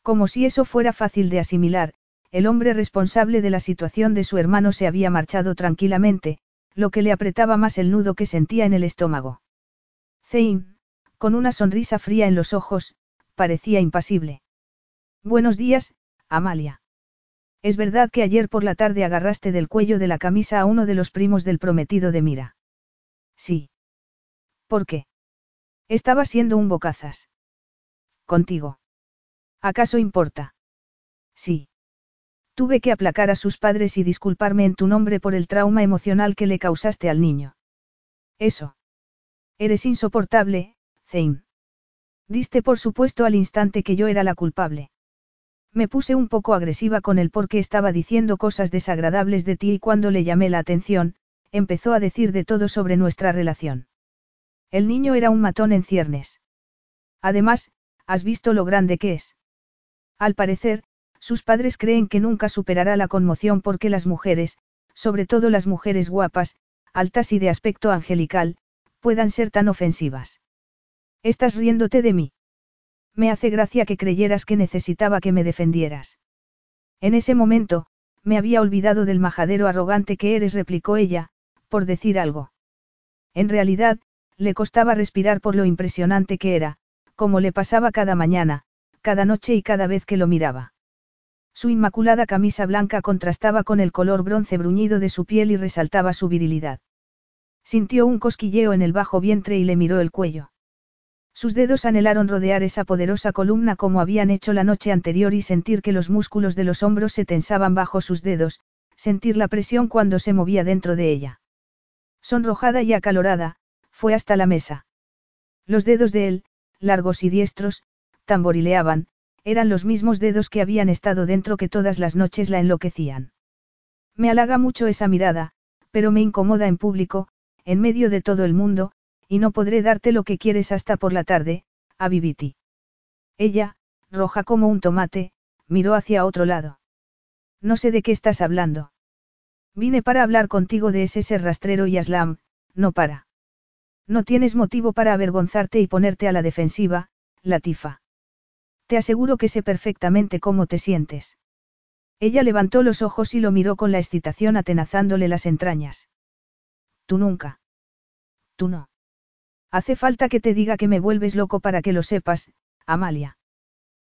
Como si eso fuera fácil de asimilar, el hombre responsable de la situación de su hermano se había marchado tranquilamente, lo que le apretaba más el nudo que sentía en el estómago. Zane, con una sonrisa fría en los ojos, parecía impasible. Buenos días, Amalia. Es verdad que ayer por la tarde agarraste del cuello de la camisa a uno de los primos del prometido de Mira. Sí. ¿Por qué? Estaba siendo un bocazas. Contigo. ¿Acaso importa? Sí. Tuve que aplacar a sus padres y disculparme en tu nombre por el trauma emocional que le causaste al niño. Eso. Eres insoportable, Diste por supuesto al instante que yo era la culpable. Me puse un poco agresiva con él porque estaba diciendo cosas desagradables de ti y cuando le llamé la atención, empezó a decir de todo sobre nuestra relación. El niño era un matón en ciernes. Además, has visto lo grande que es. Al parecer, sus padres creen que nunca superará la conmoción porque las mujeres, sobre todo las mujeres guapas, altas y de aspecto angelical, puedan ser tan ofensivas. Estás riéndote de mí. Me hace gracia que creyeras que necesitaba que me defendieras. En ese momento, me había olvidado del majadero arrogante que eres, replicó ella, por decir algo. En realidad, le costaba respirar por lo impresionante que era, como le pasaba cada mañana, cada noche y cada vez que lo miraba. Su inmaculada camisa blanca contrastaba con el color bronce bruñido de su piel y resaltaba su virilidad. Sintió un cosquilleo en el bajo vientre y le miró el cuello. Sus dedos anhelaron rodear esa poderosa columna como habían hecho la noche anterior y sentir que los músculos de los hombros se tensaban bajo sus dedos, sentir la presión cuando se movía dentro de ella. Sonrojada y acalorada, fue hasta la mesa. Los dedos de él, largos y diestros, tamborileaban, eran los mismos dedos que habían estado dentro que todas las noches la enloquecían. Me halaga mucho esa mirada, pero me incomoda en público, en medio de todo el mundo, y no podré darte lo que quieres hasta por la tarde, a Viviti. Ella, roja como un tomate, miró hacia otro lado. No sé de qué estás hablando. Vine para hablar contigo de ese ser rastrero y aslam, no para. No tienes motivo para avergonzarte y ponerte a la defensiva, Latifa. Te aseguro que sé perfectamente cómo te sientes. Ella levantó los ojos y lo miró con la excitación atenazándole las entrañas. Tú nunca. Tú no. Hace falta que te diga que me vuelves loco para que lo sepas, Amalia.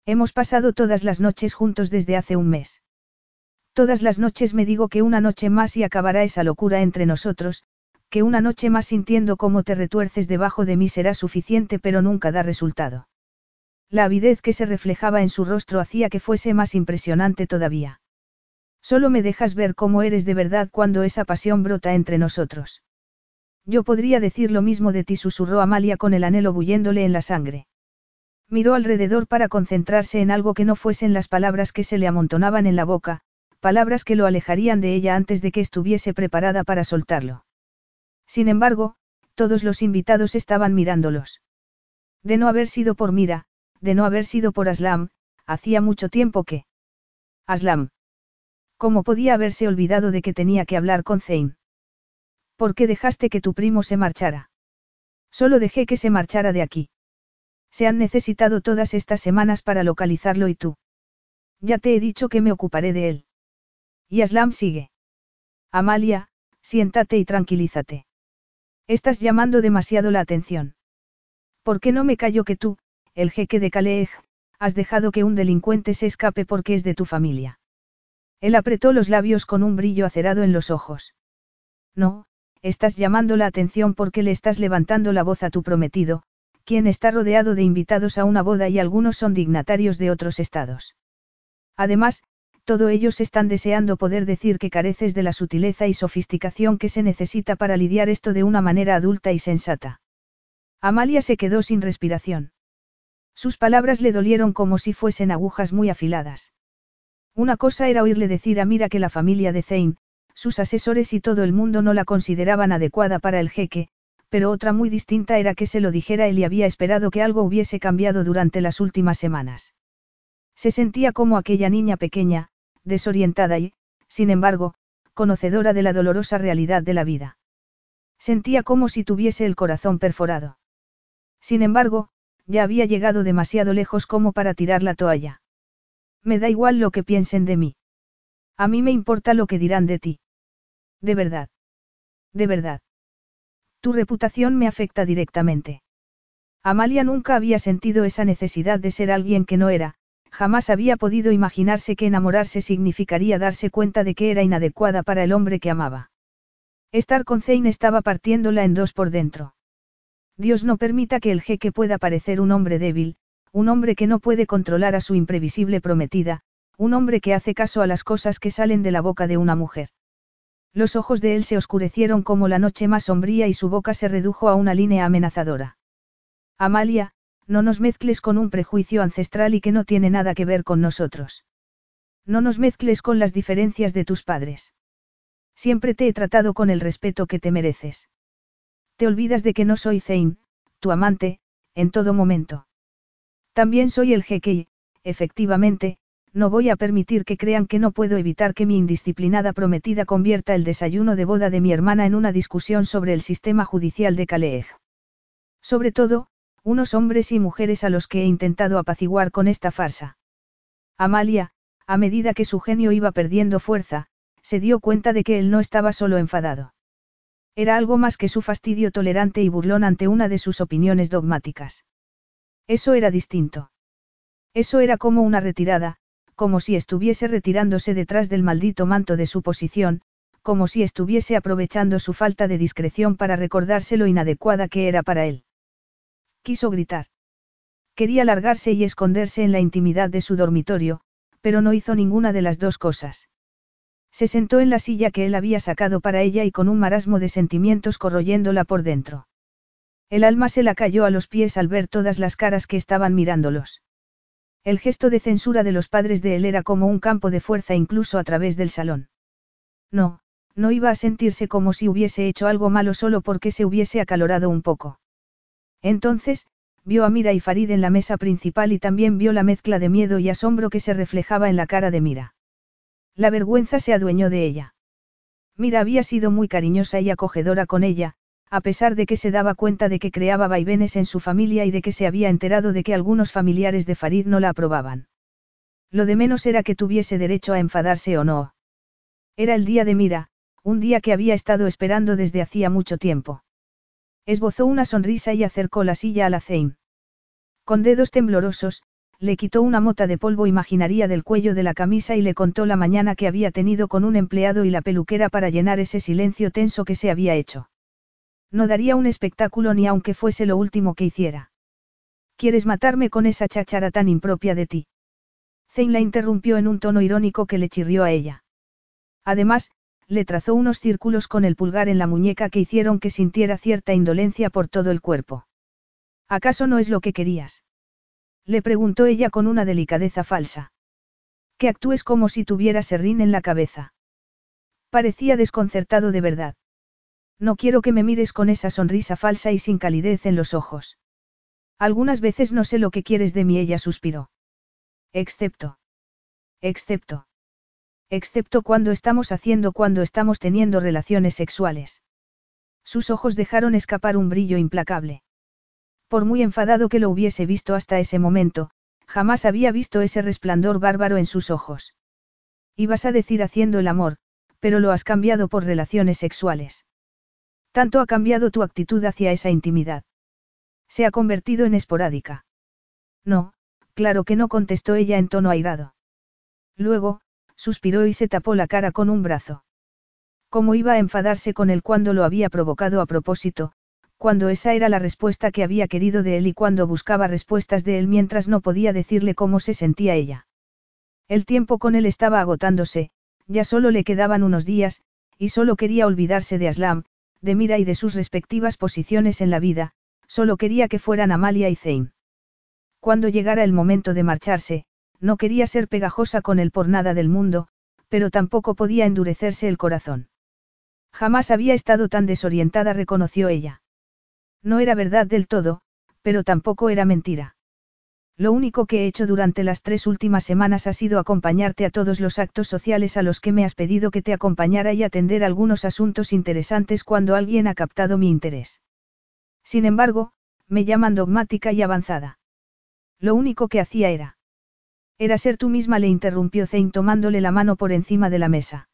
Hemos pasado todas las noches juntos desde hace un mes. Todas las noches me digo que una noche más y acabará esa locura entre nosotros, que una noche más sintiendo cómo te retuerces debajo de mí será suficiente pero nunca da resultado. La avidez que se reflejaba en su rostro hacía que fuese más impresionante todavía. Solo me dejas ver cómo eres de verdad cuando esa pasión brota entre nosotros. Yo podría decir lo mismo de ti, susurró Amalia con el anhelo bulléndole en la sangre. Miró alrededor para concentrarse en algo que no fuesen las palabras que se le amontonaban en la boca, palabras que lo alejarían de ella antes de que estuviese preparada para soltarlo. Sin embargo, todos los invitados estaban mirándolos. De no haber sido por Mira, de no haber sido por Aslam, hacía mucho tiempo que... Aslam. ¿Cómo podía haberse olvidado de que tenía que hablar con Zain? ¿Por qué dejaste que tu primo se marchara? Solo dejé que se marchara de aquí. Se han necesitado todas estas semanas para localizarlo y tú. Ya te he dicho que me ocuparé de él. Y Aslam sigue. Amalia, siéntate y tranquilízate. Estás llamando demasiado la atención. ¿Por qué no me callo que tú, el jeque de Calej, has dejado que un delincuente se escape porque es de tu familia? Él apretó los labios con un brillo acerado en los ojos. No, estás llamando la atención porque le estás levantando la voz a tu prometido, quien está rodeado de invitados a una boda y algunos son dignatarios de otros estados. Además, todos ellos están deseando poder decir que careces de la sutileza y sofisticación que se necesita para lidiar esto de una manera adulta y sensata. Amalia se quedó sin respiración. Sus palabras le dolieron como si fuesen agujas muy afiladas. Una cosa era oírle decir a Mira que la familia de Zane, sus asesores y todo el mundo no la consideraban adecuada para el jeque, pero otra muy distinta era que se lo dijera él y había esperado que algo hubiese cambiado durante las últimas semanas. Se sentía como aquella niña pequeña, desorientada y, sin embargo, conocedora de la dolorosa realidad de la vida. Sentía como si tuviese el corazón perforado. Sin embargo, ya había llegado demasiado lejos como para tirar la toalla. Me da igual lo que piensen de mí. A mí me importa lo que dirán de ti. De verdad. De verdad. Tu reputación me afecta directamente. Amalia nunca había sentido esa necesidad de ser alguien que no era, jamás había podido imaginarse que enamorarse significaría darse cuenta de que era inadecuada para el hombre que amaba. Estar con Zane estaba partiéndola en dos por dentro. Dios no permita que el jeque pueda parecer un hombre débil, un hombre que no puede controlar a su imprevisible prometida, un hombre que hace caso a las cosas que salen de la boca de una mujer. Los ojos de él se oscurecieron como la noche más sombría y su boca se redujo a una línea amenazadora. Amalia, no nos mezcles con un prejuicio ancestral y que no tiene nada que ver con nosotros. No nos mezcles con las diferencias de tus padres. Siempre te he tratado con el respeto que te mereces. Te olvidas de que no soy Zane, tu amante, en todo momento. También soy el jeque efectivamente, no voy a permitir que crean que no puedo evitar que mi indisciplinada prometida convierta el desayuno de boda de mi hermana en una discusión sobre el sistema judicial de Calais. Sobre todo, unos hombres y mujeres a los que he intentado apaciguar con esta farsa. Amalia, a medida que su genio iba perdiendo fuerza, se dio cuenta de que él no estaba solo enfadado. Era algo más que su fastidio tolerante y burlón ante una de sus opiniones dogmáticas. Eso era distinto. Eso era como una retirada, como si estuviese retirándose detrás del maldito manto de su posición, como si estuviese aprovechando su falta de discreción para recordarse lo inadecuada que era para él. Quiso gritar. Quería largarse y esconderse en la intimidad de su dormitorio, pero no hizo ninguna de las dos cosas. Se sentó en la silla que él había sacado para ella y con un marasmo de sentimientos corroyéndola por dentro. El alma se la cayó a los pies al ver todas las caras que estaban mirándolos. El gesto de censura de los padres de él era como un campo de fuerza incluso a través del salón. No, no iba a sentirse como si hubiese hecho algo malo solo porque se hubiese acalorado un poco. Entonces, vio a Mira y Farid en la mesa principal y también vio la mezcla de miedo y asombro que se reflejaba en la cara de Mira. La vergüenza se adueñó de ella. Mira había sido muy cariñosa y acogedora con ella, a pesar de que se daba cuenta de que creaba vaivenes en su familia y de que se había enterado de que algunos familiares de Farid no la aprobaban. Lo de menos era que tuviese derecho a enfadarse o no. Era el día de Mira, un día que había estado esperando desde hacía mucho tiempo. Esbozó una sonrisa y acercó la silla a la Zein. Con dedos temblorosos, le quitó una mota de polvo imaginaria del cuello de la camisa y le contó la mañana que había tenido con un empleado y la peluquera para llenar ese silencio tenso que se había hecho. No daría un espectáculo ni aunque fuese lo último que hiciera. ¿Quieres matarme con esa cháchara tan impropia de ti? Zane la interrumpió en un tono irónico que le chirrió a ella. Además, le trazó unos círculos con el pulgar en la muñeca que hicieron que sintiera cierta indolencia por todo el cuerpo. ¿Acaso no es lo que querías? Le preguntó ella con una delicadeza falsa. Que actúes como si tuviera serrín en la cabeza. Parecía desconcertado de verdad. No quiero que me mires con esa sonrisa falsa y sin calidez en los ojos. Algunas veces no sé lo que quieres de mí, ella suspiró. Excepto. Excepto. Excepto cuando estamos haciendo cuando estamos teniendo relaciones sexuales. Sus ojos dejaron escapar un brillo implacable. Por muy enfadado que lo hubiese visto hasta ese momento, jamás había visto ese resplandor bárbaro en sus ojos. Ibas a decir haciendo el amor, pero lo has cambiado por relaciones sexuales. Tanto ha cambiado tu actitud hacia esa intimidad. Se ha convertido en esporádica. No, claro que no contestó ella en tono airado. Luego, suspiró y se tapó la cara con un brazo. ¿Cómo iba a enfadarse con él cuando lo había provocado a propósito, cuando esa era la respuesta que había querido de él y cuando buscaba respuestas de él mientras no podía decirle cómo se sentía ella? El tiempo con él estaba agotándose, ya solo le quedaban unos días, y solo quería olvidarse de Aslam, de Mira y de sus respectivas posiciones en la vida, solo quería que fueran Amalia y Zane. Cuando llegara el momento de marcharse, no quería ser pegajosa con él por nada del mundo, pero tampoco podía endurecerse el corazón. Jamás había estado tan desorientada, reconoció ella. No era verdad del todo, pero tampoco era mentira. Lo único que he hecho durante las tres últimas semanas ha sido acompañarte a todos los actos sociales a los que me has pedido que te acompañara y atender algunos asuntos interesantes cuando alguien ha captado mi interés. Sin embargo, me llaman dogmática y avanzada. Lo único que hacía era. Era ser tú misma, le interrumpió Zane tomándole la mano por encima de la mesa.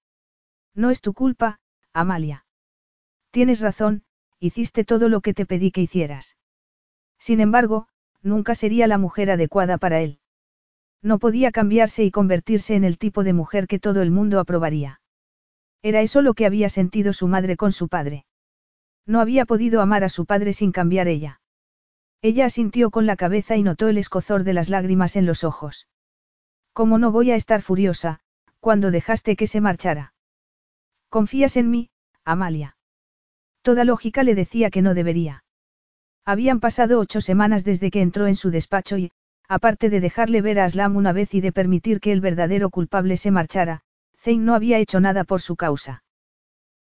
No es tu culpa, Amalia. Tienes razón, hiciste todo lo que te pedí que hicieras. Sin embargo, nunca sería la mujer adecuada para él. No podía cambiarse y convertirse en el tipo de mujer que todo el mundo aprobaría. Era eso lo que había sentido su madre con su padre. No había podido amar a su padre sin cambiar ella. Ella asintió con la cabeza y notó el escozor de las lágrimas en los ojos. ¿Cómo no voy a estar furiosa, cuando dejaste que se marchara? ¿Confías en mí, Amalia? Toda lógica le decía que no debería. Habían pasado ocho semanas desde que entró en su despacho y, aparte de dejarle ver a Aslam una vez y de permitir que el verdadero culpable se marchara, Zane no había hecho nada por su causa.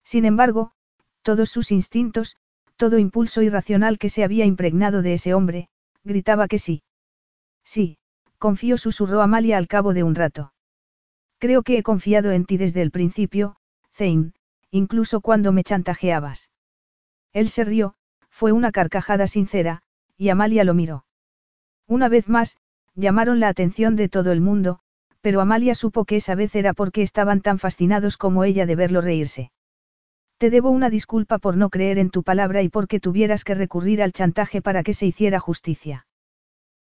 Sin embargo, todos sus instintos, todo impulso irracional que se había impregnado de ese hombre, gritaba que sí. Sí, confío, susurró Amalia al cabo de un rato. Creo que he confiado en ti desde el principio, Zane, incluso cuando me chantajeabas. Él se rió, fue una carcajada sincera, y Amalia lo miró. Una vez más, llamaron la atención de todo el mundo, pero Amalia supo que esa vez era porque estaban tan fascinados como ella de verlo reírse. Te debo una disculpa por no creer en tu palabra y porque tuvieras que recurrir al chantaje para que se hiciera justicia.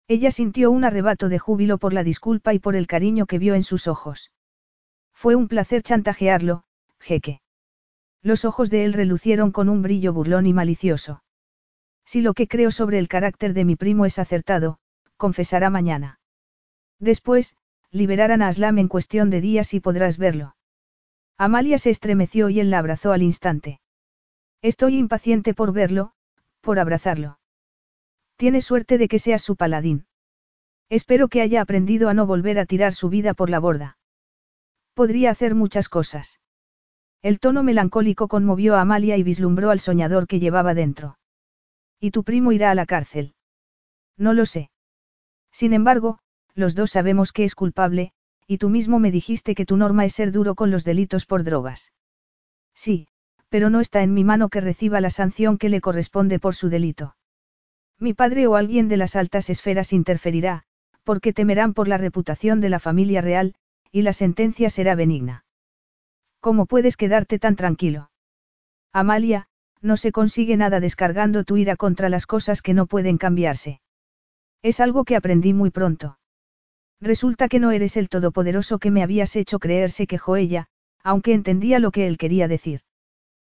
Ella sintió un arrebato de júbilo por la disculpa y por el cariño que vio en sus ojos. Fue un placer chantajearlo, jeque. Los ojos de él relucieron con un brillo burlón y malicioso. Si lo que creo sobre el carácter de mi primo es acertado, confesará mañana. Después, liberarán a Aslam en cuestión de días y podrás verlo. Amalia se estremeció y él la abrazó al instante. Estoy impaciente por verlo, por abrazarlo. Tiene suerte de que seas su paladín. Espero que haya aprendido a no volver a tirar su vida por la borda. Podría hacer muchas cosas. El tono melancólico conmovió a Amalia y vislumbró al soñador que llevaba dentro. ¿Y tu primo irá a la cárcel? No lo sé. Sin embargo, los dos sabemos que es culpable, y tú mismo me dijiste que tu norma es ser duro con los delitos por drogas. Sí, pero no está en mi mano que reciba la sanción que le corresponde por su delito. Mi padre o alguien de las altas esferas interferirá, porque temerán por la reputación de la familia real, y la sentencia será benigna. ¿Cómo puedes quedarte tan tranquilo? Amalia, no se consigue nada descargando tu ira contra las cosas que no pueden cambiarse. Es algo que aprendí muy pronto. Resulta que no eres el todopoderoso que me habías hecho creer, se quejó ella, aunque entendía lo que él quería decir.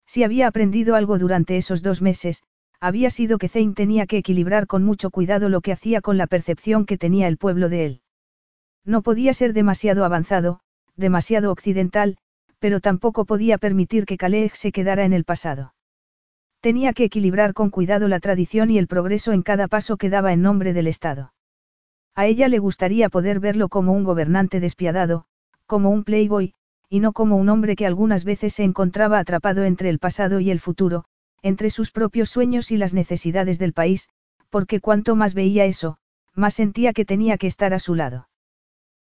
Si había aprendido algo durante esos dos meses, había sido que Zane tenía que equilibrar con mucho cuidado lo que hacía con la percepción que tenía el pueblo de él. No podía ser demasiado avanzado, demasiado occidental, pero tampoco podía permitir que Khaled se quedara en el pasado. Tenía que equilibrar con cuidado la tradición y el progreso en cada paso que daba en nombre del Estado. A ella le gustaría poder verlo como un gobernante despiadado, como un playboy, y no como un hombre que algunas veces se encontraba atrapado entre el pasado y el futuro, entre sus propios sueños y las necesidades del país, porque cuanto más veía eso, más sentía que tenía que estar a su lado.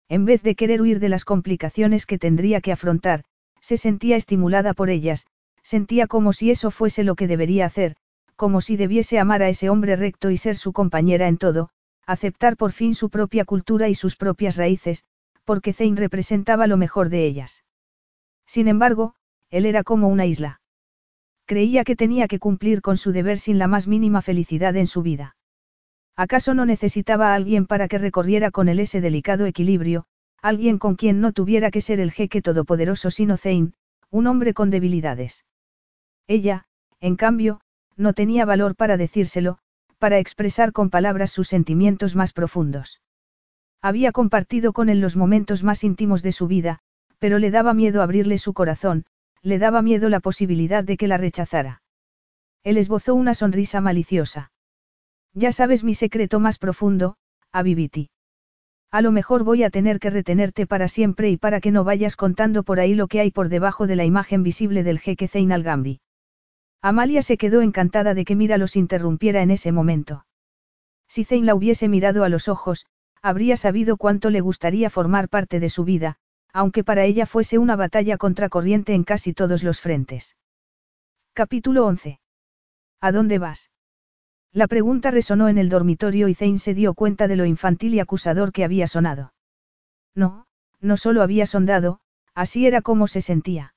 En vez de querer huir de las complicaciones que tendría que afrontar, se sentía estimulada por ellas, sentía como si eso fuese lo que debería hacer, como si debiese amar a ese hombre recto y ser su compañera en todo, aceptar por fin su propia cultura y sus propias raíces, porque Zane representaba lo mejor de ellas. Sin embargo, él era como una isla. Creía que tenía que cumplir con su deber sin la más mínima felicidad en su vida. ¿Acaso no necesitaba a alguien para que recorriera con él ese delicado equilibrio, alguien con quien no tuviera que ser el jeque todopoderoso sino Zane, un hombre con debilidades? Ella, en cambio, no tenía valor para decírselo, para expresar con palabras sus sentimientos más profundos. Había compartido con él los momentos más íntimos de su vida, pero le daba miedo abrirle su corazón, le daba miedo la posibilidad de que la rechazara. Él esbozó una sonrisa maliciosa. Ya sabes mi secreto más profundo, Abibiti. A lo mejor voy a tener que retenerte para siempre y para que no vayas contando por ahí lo que hay por debajo de la imagen visible del jeque Zein al Amalia se quedó encantada de que Mira los interrumpiera en ese momento. Si Zein la hubiese mirado a los ojos, habría sabido cuánto le gustaría formar parte de su vida, aunque para ella fuese una batalla contracorriente en casi todos los frentes. Capítulo 11. ¿A dónde vas? La pregunta resonó en el dormitorio y Zane se dio cuenta de lo infantil y acusador que había sonado. No, no solo había sondado, así era como se sentía.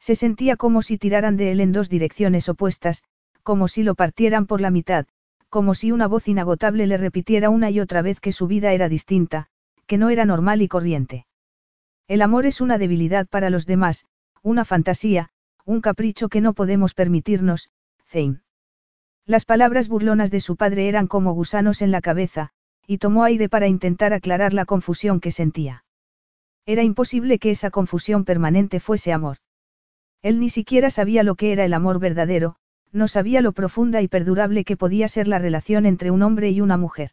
Se sentía como si tiraran de él en dos direcciones opuestas, como si lo partieran por la mitad, como si una voz inagotable le repitiera una y otra vez que su vida era distinta, que no era normal y corriente. El amor es una debilidad para los demás, una fantasía, un capricho que no podemos permitirnos, Zane. Las palabras burlonas de su padre eran como gusanos en la cabeza, y tomó aire para intentar aclarar la confusión que sentía. Era imposible que esa confusión permanente fuese amor. Él ni siquiera sabía lo que era el amor verdadero, no sabía lo profunda y perdurable que podía ser la relación entre un hombre y una mujer.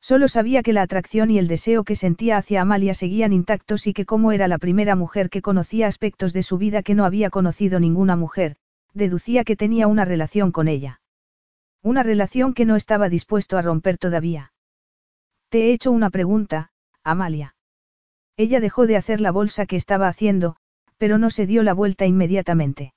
Solo sabía que la atracción y el deseo que sentía hacia Amalia seguían intactos y que como era la primera mujer que conocía aspectos de su vida que no había conocido ninguna mujer, deducía que tenía una relación con ella. Una relación que no estaba dispuesto a romper todavía. Te he hecho una pregunta, Amalia. Ella dejó de hacer la bolsa que estaba haciendo, pero no se dio la vuelta inmediatamente.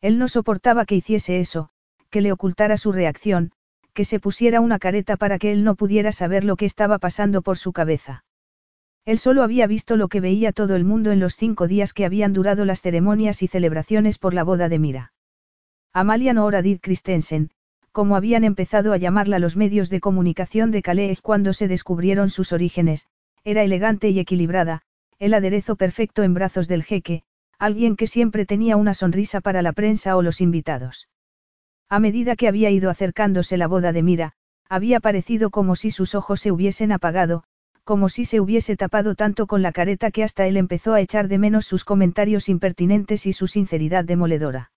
Él no soportaba que hiciese eso, que le ocultara su reacción, que se pusiera una careta para que él no pudiera saber lo que estaba pasando por su cabeza. Él solo había visto lo que veía todo el mundo en los cinco días que habían durado las ceremonias y celebraciones por la boda de Mira. Amalia Nooradid Christensen, como habían empezado a llamarla los medios de comunicación de Calais cuando se descubrieron sus orígenes, era elegante y equilibrada, el aderezo perfecto en brazos del jeque, alguien que siempre tenía una sonrisa para la prensa o los invitados. A medida que había ido acercándose la boda de Mira, había parecido como si sus ojos se hubiesen apagado, como si se hubiese tapado tanto con la careta que hasta él empezó a echar de menos sus comentarios impertinentes y su sinceridad demoledora.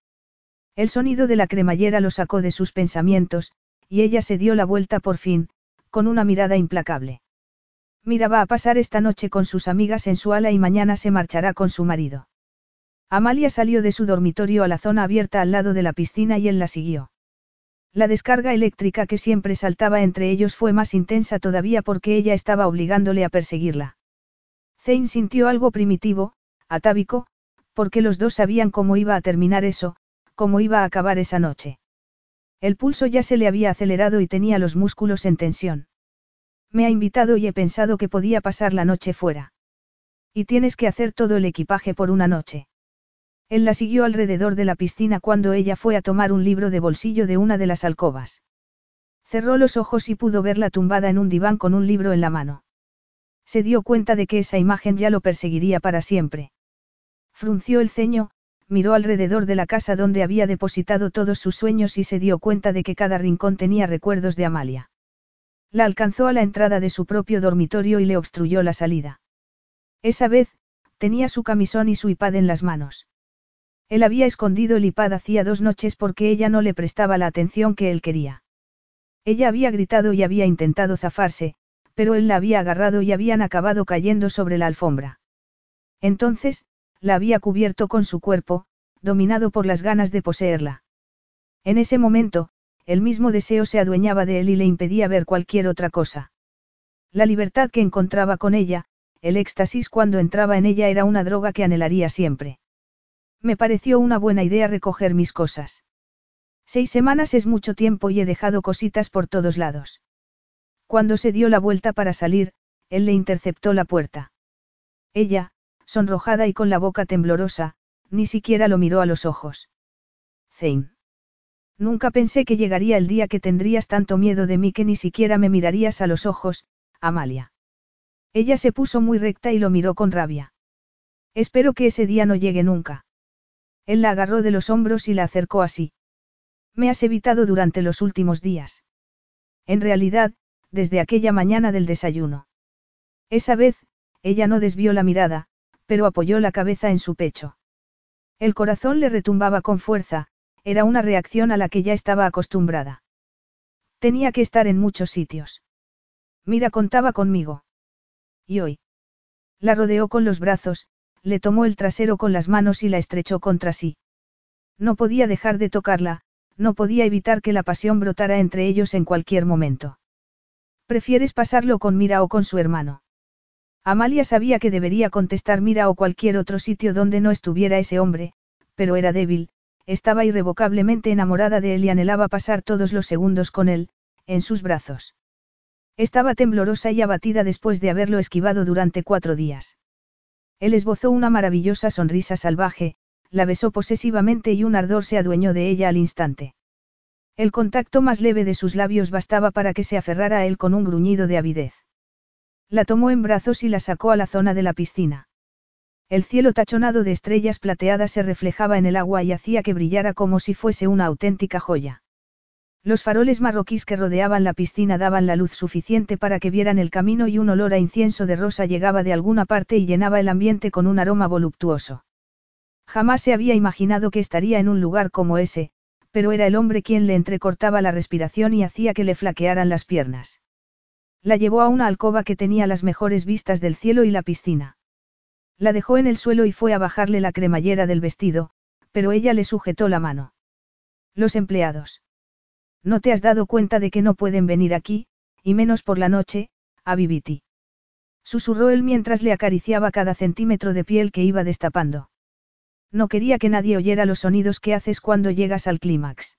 El sonido de la cremallera lo sacó de sus pensamientos, y ella se dio la vuelta por fin, con una mirada implacable. Mira va a pasar esta noche con sus amigas en su ala y mañana se marchará con su marido. Amalia salió de su dormitorio a la zona abierta al lado de la piscina y él la siguió. La descarga eléctrica que siempre saltaba entre ellos fue más intensa todavía porque ella estaba obligándole a perseguirla. Zane sintió algo primitivo, atávico, porque los dos sabían cómo iba a terminar eso, cómo iba a acabar esa noche. El pulso ya se le había acelerado y tenía los músculos en tensión. Me ha invitado y he pensado que podía pasar la noche fuera. Y tienes que hacer todo el equipaje por una noche. Él la siguió alrededor de la piscina cuando ella fue a tomar un libro de bolsillo de una de las alcobas. Cerró los ojos y pudo verla tumbada en un diván con un libro en la mano. Se dio cuenta de que esa imagen ya lo perseguiría para siempre. Frunció el ceño, miró alrededor de la casa donde había depositado todos sus sueños y se dio cuenta de que cada rincón tenía recuerdos de Amalia. La alcanzó a la entrada de su propio dormitorio y le obstruyó la salida. Esa vez, tenía su camisón y su iPad en las manos. Él había escondido el iPad hacía dos noches porque ella no le prestaba la atención que él quería. Ella había gritado y había intentado zafarse, pero él la había agarrado y habían acabado cayendo sobre la alfombra. Entonces, la había cubierto con su cuerpo, dominado por las ganas de poseerla. En ese momento, el mismo deseo se adueñaba de él y le impedía ver cualquier otra cosa. La libertad que encontraba con ella, el éxtasis cuando entraba en ella era una droga que anhelaría siempre. Me pareció una buena idea recoger mis cosas. Seis semanas es mucho tiempo y he dejado cositas por todos lados. Cuando se dio la vuelta para salir, él le interceptó la puerta. Ella, sonrojada y con la boca temblorosa, ni siquiera lo miró a los ojos. Zane. Nunca pensé que llegaría el día que tendrías tanto miedo de mí que ni siquiera me mirarías a los ojos, Amalia. Ella se puso muy recta y lo miró con rabia. Espero que ese día no llegue nunca. Él la agarró de los hombros y la acercó así. Me has evitado durante los últimos días. En realidad, desde aquella mañana del desayuno. Esa vez, ella no desvió la mirada, pero apoyó la cabeza en su pecho. El corazón le retumbaba con fuerza, era una reacción a la que ya estaba acostumbrada. Tenía que estar en muchos sitios. Mira, contaba conmigo. Y hoy. La rodeó con los brazos, le tomó el trasero con las manos y la estrechó contra sí. No podía dejar de tocarla, no podía evitar que la pasión brotara entre ellos en cualquier momento. ¿Prefieres pasarlo con Mira o con su hermano? Amalia sabía que debería contestar Mira o cualquier otro sitio donde no estuviera ese hombre, pero era débil, estaba irrevocablemente enamorada de él y anhelaba pasar todos los segundos con él, en sus brazos. Estaba temblorosa y abatida después de haberlo esquivado durante cuatro días. Él esbozó una maravillosa sonrisa salvaje, la besó posesivamente y un ardor se adueñó de ella al instante. El contacto más leve de sus labios bastaba para que se aferrara a él con un gruñido de avidez. La tomó en brazos y la sacó a la zona de la piscina. El cielo tachonado de estrellas plateadas se reflejaba en el agua y hacía que brillara como si fuese una auténtica joya. Los faroles marroquíes que rodeaban la piscina daban la luz suficiente para que vieran el camino y un olor a incienso de rosa llegaba de alguna parte y llenaba el ambiente con un aroma voluptuoso. Jamás se había imaginado que estaría en un lugar como ese, pero era el hombre quien le entrecortaba la respiración y hacía que le flaquearan las piernas. La llevó a una alcoba que tenía las mejores vistas del cielo y la piscina. La dejó en el suelo y fue a bajarle la cremallera del vestido, pero ella le sujetó la mano. Los empleados. ¿No te has dado cuenta de que no pueden venir aquí, y menos por la noche, a Viviti? Susurró él mientras le acariciaba cada centímetro de piel que iba destapando. No quería que nadie oyera los sonidos que haces cuando llegas al clímax.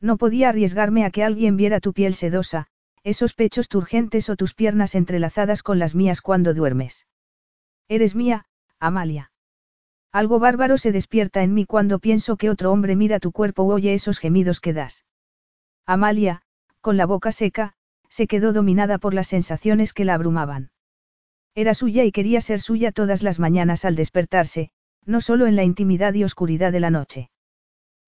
No podía arriesgarme a que alguien viera tu piel sedosa, esos pechos turgentes o tus piernas entrelazadas con las mías cuando duermes. Eres mía, Amalia. Algo bárbaro se despierta en mí cuando pienso que otro hombre mira tu cuerpo o oye esos gemidos que das. Amalia, con la boca seca, se quedó dominada por las sensaciones que la abrumaban. Era suya y quería ser suya todas las mañanas al despertarse, no solo en la intimidad y oscuridad de la noche.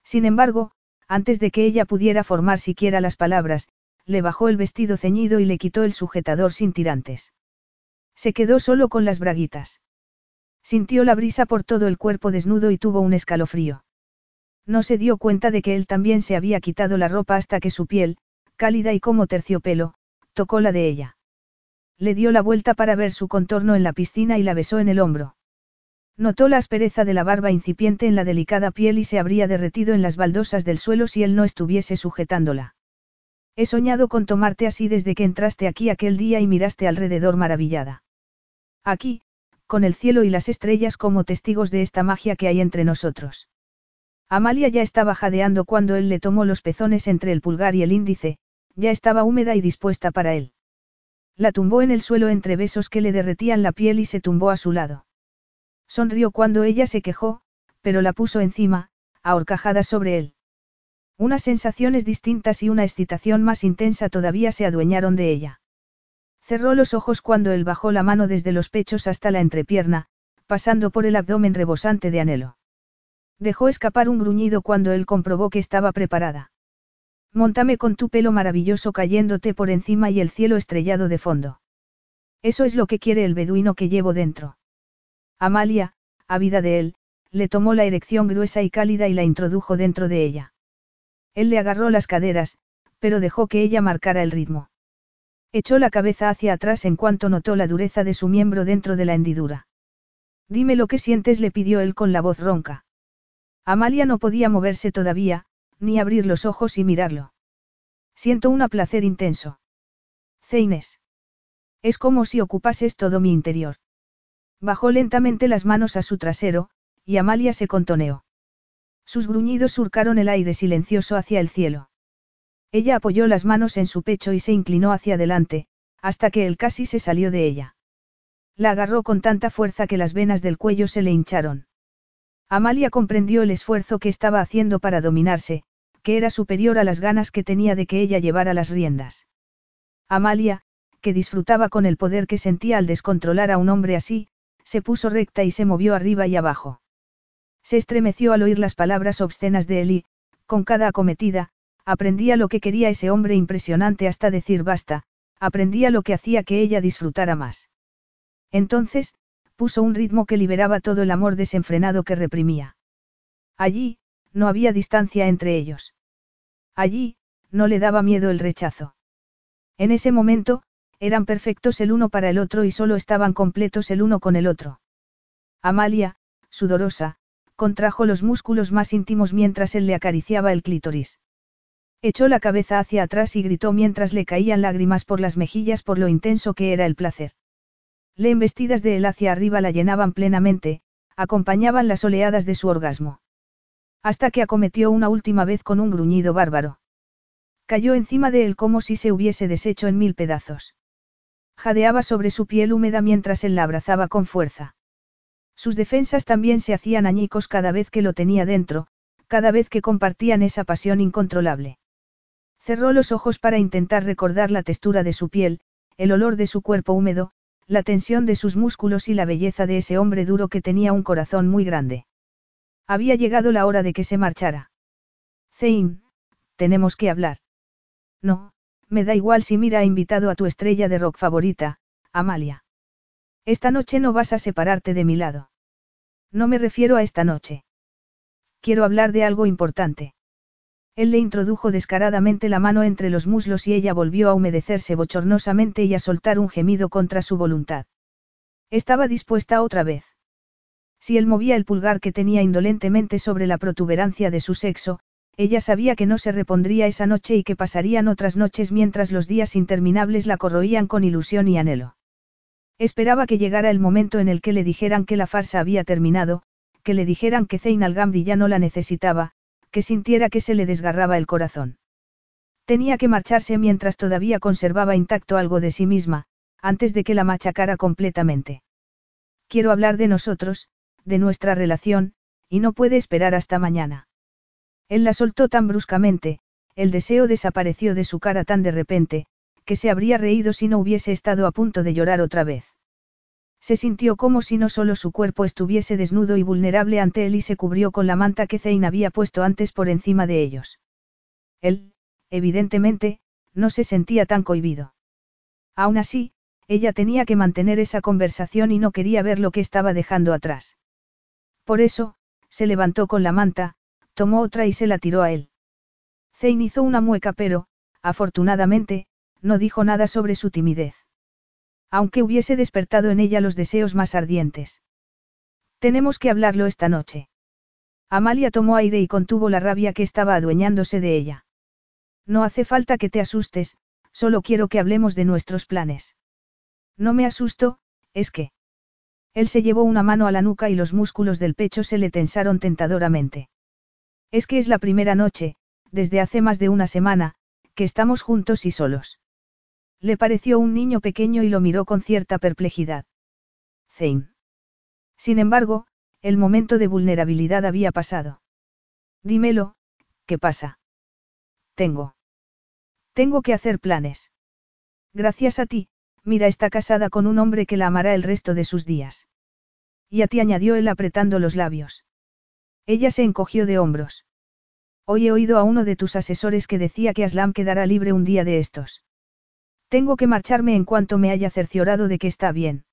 Sin embargo, antes de que ella pudiera formar siquiera las palabras, le bajó el vestido ceñido y le quitó el sujetador sin tirantes. Se quedó solo con las braguitas. Sintió la brisa por todo el cuerpo desnudo y tuvo un escalofrío. No se dio cuenta de que él también se había quitado la ropa hasta que su piel, cálida y como terciopelo, tocó la de ella. Le dio la vuelta para ver su contorno en la piscina y la besó en el hombro. Notó la aspereza de la barba incipiente en la delicada piel y se habría derretido en las baldosas del suelo si él no estuviese sujetándola. He soñado con tomarte así desde que entraste aquí aquel día y miraste alrededor maravillada. Aquí, con el cielo y las estrellas como testigos de esta magia que hay entre nosotros. Amalia ya estaba jadeando cuando él le tomó los pezones entre el pulgar y el índice, ya estaba húmeda y dispuesta para él. La tumbó en el suelo entre besos que le derretían la piel y se tumbó a su lado. Sonrió cuando ella se quejó, pero la puso encima, ahorcajada sobre él. Unas sensaciones distintas y una excitación más intensa todavía se adueñaron de ella. Cerró los ojos cuando él bajó la mano desde los pechos hasta la entrepierna, pasando por el abdomen rebosante de anhelo. Dejó escapar un gruñido cuando él comprobó que estaba preparada. Móntame con tu pelo maravilloso cayéndote por encima y el cielo estrellado de fondo. Eso es lo que quiere el beduino que llevo dentro. Amalia, ávida de él, le tomó la erección gruesa y cálida y la introdujo dentro de ella. Él le agarró las caderas, pero dejó que ella marcara el ritmo. Echó la cabeza hacia atrás en cuanto notó la dureza de su miembro dentro de la hendidura. Dime lo que sientes, le pidió él con la voz ronca. Amalia no podía moverse todavía, ni abrir los ojos y mirarlo. Siento un placer intenso. Ceines. Es como si ocupases todo mi interior. Bajó lentamente las manos a su trasero, y Amalia se contoneó. Sus gruñidos surcaron el aire silencioso hacia el cielo. Ella apoyó las manos en su pecho y se inclinó hacia adelante, hasta que él casi se salió de ella. La agarró con tanta fuerza que las venas del cuello se le hincharon. Amalia comprendió el esfuerzo que estaba haciendo para dominarse, que era superior a las ganas que tenía de que ella llevara las riendas. Amalia, que disfrutaba con el poder que sentía al descontrolar a un hombre así, se puso recta y se movió arriba y abajo. Se estremeció al oír las palabras obscenas de y, con cada acometida, aprendía lo que quería ese hombre impresionante hasta decir basta, aprendía lo que hacía que ella disfrutara más. Entonces, puso un ritmo que liberaba todo el amor desenfrenado que reprimía. Allí, no había distancia entre ellos. Allí, no le daba miedo el rechazo. En ese momento, eran perfectos el uno para el otro y solo estaban completos el uno con el otro. Amalia, sudorosa, contrajo los músculos más íntimos mientras él le acariciaba el clítoris. Echó la cabeza hacia atrás y gritó mientras le caían lágrimas por las mejillas por lo intenso que era el placer. Le embestidas de él hacia arriba la llenaban plenamente, acompañaban las oleadas de su orgasmo. Hasta que acometió una última vez con un gruñido bárbaro. Cayó encima de él como si se hubiese deshecho en mil pedazos. Jadeaba sobre su piel húmeda mientras él la abrazaba con fuerza. Sus defensas también se hacían añicos cada vez que lo tenía dentro, cada vez que compartían esa pasión incontrolable. Cerró los ojos para intentar recordar la textura de su piel, el olor de su cuerpo húmedo, la tensión de sus músculos y la belleza de ese hombre duro que tenía un corazón muy grande. Había llegado la hora de que se marchara. Zane, tenemos que hablar. No, me da igual si Mira ha invitado a tu estrella de rock favorita, Amalia. Esta noche no vas a separarte de mi lado. No me refiero a esta noche. Quiero hablar de algo importante. Él le introdujo descaradamente la mano entre los muslos y ella volvió a humedecerse bochornosamente y a soltar un gemido contra su voluntad. Estaba dispuesta otra vez. Si él movía el pulgar que tenía indolentemente sobre la protuberancia de su sexo, ella sabía que no se repondría esa noche y que pasarían otras noches mientras los días interminables la corroían con ilusión y anhelo. Esperaba que llegara el momento en el que le dijeran que la farsa había terminado, que le dijeran que Zain al ya no la necesitaba, que sintiera que se le desgarraba el corazón. Tenía que marcharse mientras todavía conservaba intacto algo de sí misma, antes de que la machacara completamente. Quiero hablar de nosotros, de nuestra relación, y no puede esperar hasta mañana. Él la soltó tan bruscamente, el deseo desapareció de su cara tan de repente, que se habría reído si no hubiese estado a punto de llorar otra vez. Se sintió como si no solo su cuerpo estuviese desnudo y vulnerable ante él y se cubrió con la manta que Zane había puesto antes por encima de ellos. Él, evidentemente, no se sentía tan cohibido. Aún así, ella tenía que mantener esa conversación y no quería ver lo que estaba dejando atrás. Por eso, se levantó con la manta, tomó otra y se la tiró a él. Zane hizo una mueca pero, afortunadamente, no dijo nada sobre su timidez. Aunque hubiese despertado en ella los deseos más ardientes. Tenemos que hablarlo esta noche. Amalia tomó aire y contuvo la rabia que estaba adueñándose de ella. No hace falta que te asustes, solo quiero que hablemos de nuestros planes. No me asusto, es que... Él se llevó una mano a la nuca y los músculos del pecho se le tensaron tentadoramente. Es que es la primera noche, desde hace más de una semana, que estamos juntos y solos. Le pareció un niño pequeño y lo miró con cierta perplejidad. Zane. Sin embargo, el momento de vulnerabilidad había pasado. Dímelo, ¿qué pasa? Tengo. Tengo que hacer planes. Gracias a ti, Mira está casada con un hombre que la amará el resto de sus días. Y a ti añadió él apretando los labios. Ella se encogió de hombros. Hoy he oído a uno de tus asesores que decía que Aslam quedará libre un día de estos. Tengo que marcharme en cuanto me haya cerciorado de que está bien.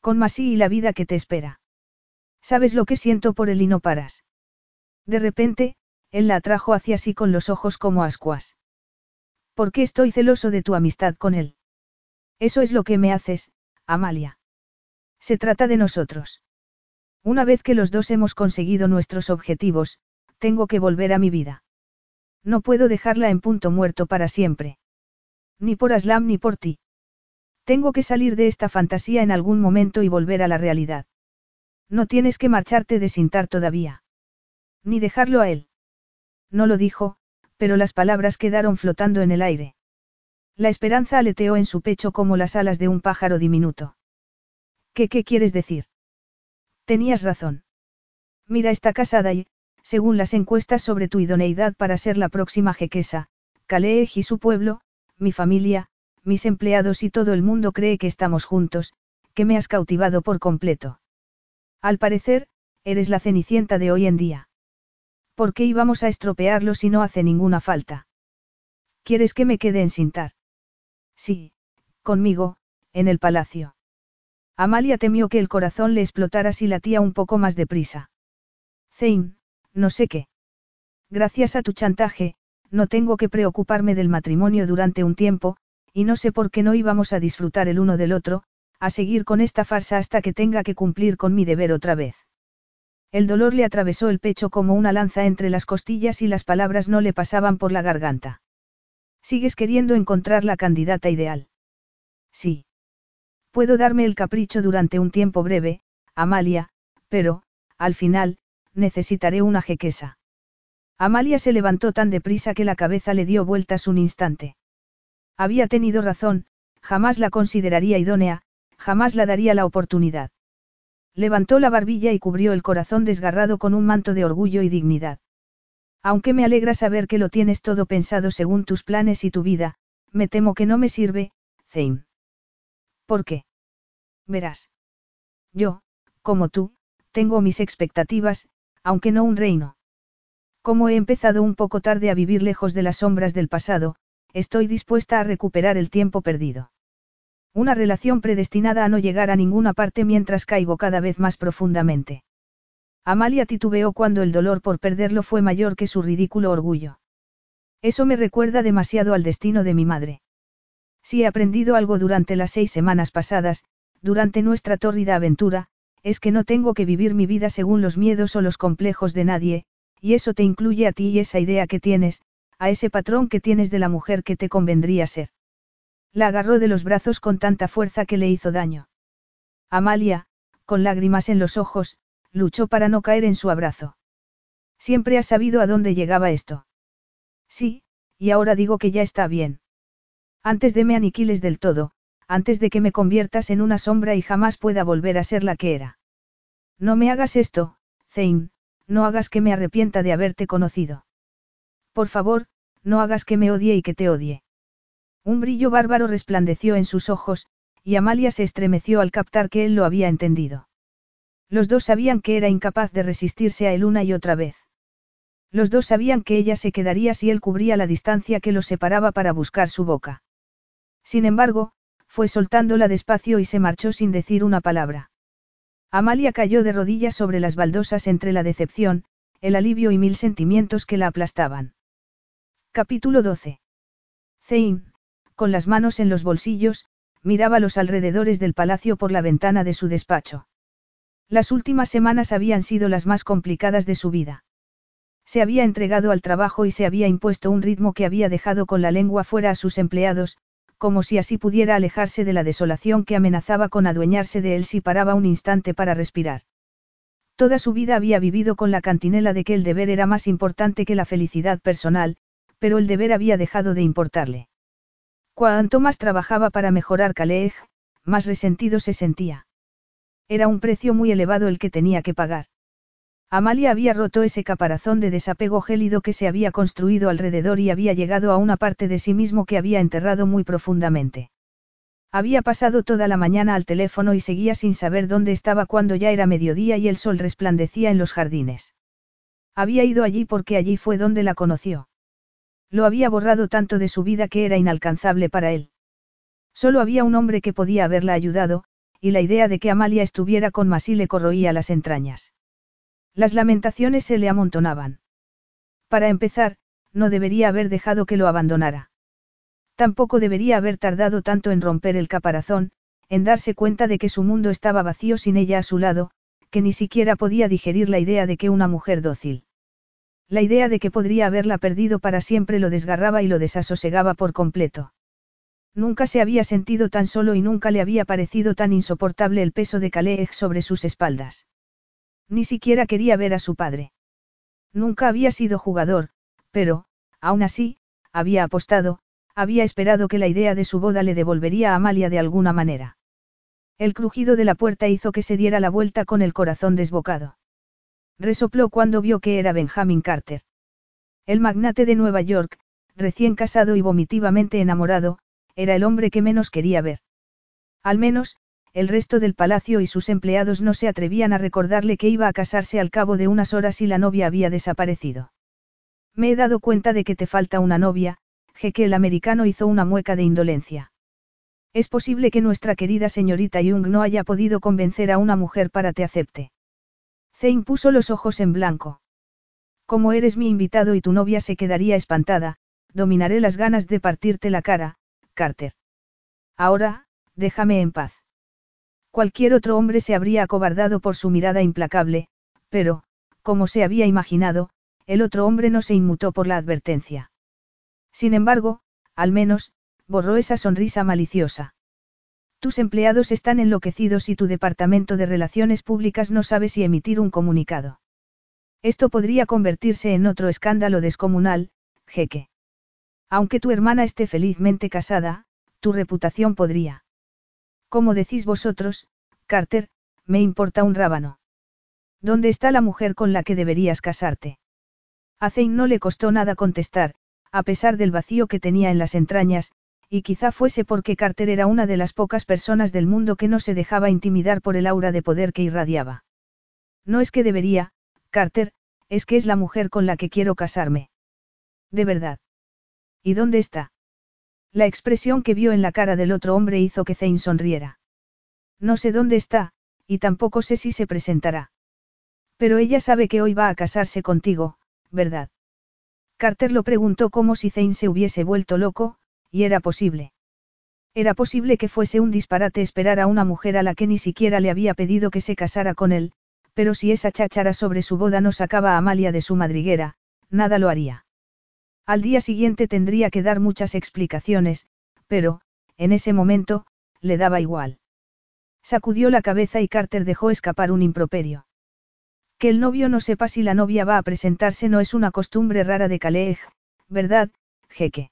Con Masí y la vida que te espera. ¿Sabes lo que siento por él y no paras? De repente, él la atrajo hacia sí con los ojos como ascuas. ¿Por qué estoy celoso de tu amistad con él? Eso es lo que me haces, Amalia. Se trata de nosotros. Una vez que los dos hemos conseguido nuestros objetivos, tengo que volver a mi vida. No puedo dejarla en punto muerto para siempre. Ni por Aslam ni por ti. Tengo que salir de esta fantasía en algún momento y volver a la realidad. No tienes que marcharte de Sintar todavía. Ni dejarlo a él. No lo dijo, pero las palabras quedaron flotando en el aire. La esperanza aleteó en su pecho como las alas de un pájaro diminuto. ¿Qué qué quieres decir? Tenías razón. Mira está casada y, según las encuestas sobre tu idoneidad para ser la próxima jequesa, Calais y su pueblo, mi familia, mis empleados y todo el mundo cree que estamos juntos, que me has cautivado por completo. Al parecer, eres la cenicienta de hoy en día. ¿Por qué íbamos a estropearlo si no hace ninguna falta? ¿Quieres que me quede en Sintar? Sí, conmigo, en el palacio. Amalia temió que el corazón le explotara si latía un poco más deprisa. Zane, no sé qué. Gracias a tu chantaje, no tengo que preocuparme del matrimonio durante un tiempo, y no sé por qué no íbamos a disfrutar el uno del otro, a seguir con esta farsa hasta que tenga que cumplir con mi deber otra vez. El dolor le atravesó el pecho como una lanza entre las costillas y las palabras no le pasaban por la garganta. ¿Sigues queriendo encontrar la candidata ideal? Sí. Puedo darme el capricho durante un tiempo breve, Amalia, pero, al final, necesitaré una jequesa. Amalia se levantó tan deprisa que la cabeza le dio vueltas un instante. Había tenido razón, jamás la consideraría idónea, jamás la daría la oportunidad. Levantó la barbilla y cubrió el corazón desgarrado con un manto de orgullo y dignidad. Aunque me alegra saber que lo tienes todo pensado según tus planes y tu vida, me temo que no me sirve, Zane. ¿Por qué? Verás. Yo, como tú, tengo mis expectativas, aunque no un reino. Como he empezado un poco tarde a vivir lejos de las sombras del pasado, estoy dispuesta a recuperar el tiempo perdido. Una relación predestinada a no llegar a ninguna parte mientras caigo cada vez más profundamente. Amalia titubeó cuando el dolor por perderlo fue mayor que su ridículo orgullo. Eso me recuerda demasiado al destino de mi madre. Si he aprendido algo durante las seis semanas pasadas, durante nuestra tórrida aventura, es que no tengo que vivir mi vida según los miedos o los complejos de nadie, y eso te incluye a ti y esa idea que tienes, a ese patrón que tienes de la mujer que te convendría ser. La agarró de los brazos con tanta fuerza que le hizo daño. Amalia, con lágrimas en los ojos, luchó para no caer en su abrazo. Siempre has sabido a dónde llegaba esto. Sí, y ahora digo que ya está bien. Antes de me aniquiles del todo, antes de que me conviertas en una sombra y jamás pueda volver a ser la que era. No me hagas esto, Zane, no hagas que me arrepienta de haberte conocido. Por favor, no hagas que me odie y que te odie. Un brillo bárbaro resplandeció en sus ojos, y Amalia se estremeció al captar que él lo había entendido. Los dos sabían que era incapaz de resistirse a él una y otra vez. Los dos sabían que ella se quedaría si él cubría la distancia que los separaba para buscar su boca. Sin embargo, fue soltándola despacio y se marchó sin decir una palabra. Amalia cayó de rodillas sobre las baldosas entre la decepción, el alivio y mil sentimientos que la aplastaban. Capítulo 12. Zein, con las manos en los bolsillos, miraba los alrededores del palacio por la ventana de su despacho. Las últimas semanas habían sido las más complicadas de su vida. Se había entregado al trabajo y se había impuesto un ritmo que había dejado con la lengua fuera a sus empleados, como si así pudiera alejarse de la desolación que amenazaba con adueñarse de él si paraba un instante para respirar. Toda su vida había vivido con la cantinela de que el deber era más importante que la felicidad personal, pero el deber había dejado de importarle. Cuanto más trabajaba para mejorar Calej, más resentido se sentía. Era un precio muy elevado el que tenía que pagar. Amalia había roto ese caparazón de desapego gélido que se había construido alrededor y había llegado a una parte de sí mismo que había enterrado muy profundamente. Había pasado toda la mañana al teléfono y seguía sin saber dónde estaba cuando ya era mediodía y el sol resplandecía en los jardines. Había ido allí porque allí fue donde la conoció. Lo había borrado tanto de su vida que era inalcanzable para él. Solo había un hombre que podía haberla ayudado, y la idea de que Amalia estuviera con Masí le corroía las entrañas. Las lamentaciones se le amontonaban. Para empezar, no debería haber dejado que lo abandonara. Tampoco debería haber tardado tanto en romper el caparazón, en darse cuenta de que su mundo estaba vacío sin ella a su lado, que ni siquiera podía digerir la idea de que una mujer dócil. La idea de que podría haberla perdido para siempre lo desgarraba y lo desasosegaba por completo. Nunca se había sentido tan solo y nunca le había parecido tan insoportable el peso de Kaleeg sobre sus espaldas. Ni siquiera quería ver a su padre. Nunca había sido jugador, pero, aún así, había apostado, había esperado que la idea de su boda le devolvería a Amalia de alguna manera. El crujido de la puerta hizo que se diera la vuelta con el corazón desbocado. Resopló cuando vio que era Benjamin Carter. El magnate de Nueva York, recién casado y vomitivamente enamorado, era el hombre que menos quería ver. Al menos, el resto del palacio y sus empleados no se atrevían a recordarle que iba a casarse al cabo de unas horas y la novia había desaparecido. Me he dado cuenta de que te falta una novia, que el americano hizo una mueca de indolencia. Es posible que nuestra querida señorita Young no haya podido convencer a una mujer para te acepte. Zane puso los ojos en blanco. Como eres mi invitado y tu novia se quedaría espantada, dominaré las ganas de partirte la cara, Carter. Ahora, déjame en paz. Cualquier otro hombre se habría acobardado por su mirada implacable, pero, como se había imaginado, el otro hombre no se inmutó por la advertencia. Sin embargo, al menos, borró esa sonrisa maliciosa. Tus empleados están enloquecidos y tu departamento de relaciones públicas no sabe si emitir un comunicado. Esto podría convertirse en otro escándalo descomunal, jeque. Aunque tu hermana esté felizmente casada, tu reputación podría. Como decís vosotros, Carter, me importa un rábano. ¿Dónde está la mujer con la que deberías casarte? A Zane no le costó nada contestar, a pesar del vacío que tenía en las entrañas, y quizá fuese porque Carter era una de las pocas personas del mundo que no se dejaba intimidar por el aura de poder que irradiaba. No es que debería, Carter, es que es la mujer con la que quiero casarme. De verdad. ¿Y dónde está? La expresión que vio en la cara del otro hombre hizo que Zane sonriera. No sé dónde está, y tampoco sé si se presentará. Pero ella sabe que hoy va a casarse contigo, ¿verdad? Carter lo preguntó como si Zane se hubiese vuelto loco, y era posible. Era posible que fuese un disparate esperar a una mujer a la que ni siquiera le había pedido que se casara con él, pero si esa cháchara sobre su boda no sacaba a Amalia de su madriguera, nada lo haría. Al día siguiente tendría que dar muchas explicaciones, pero, en ese momento, le daba igual. Sacudió la cabeza y Carter dejó escapar un improperio. Que el novio no sepa si la novia va a presentarse no es una costumbre rara de Calej, ¿verdad, jeque?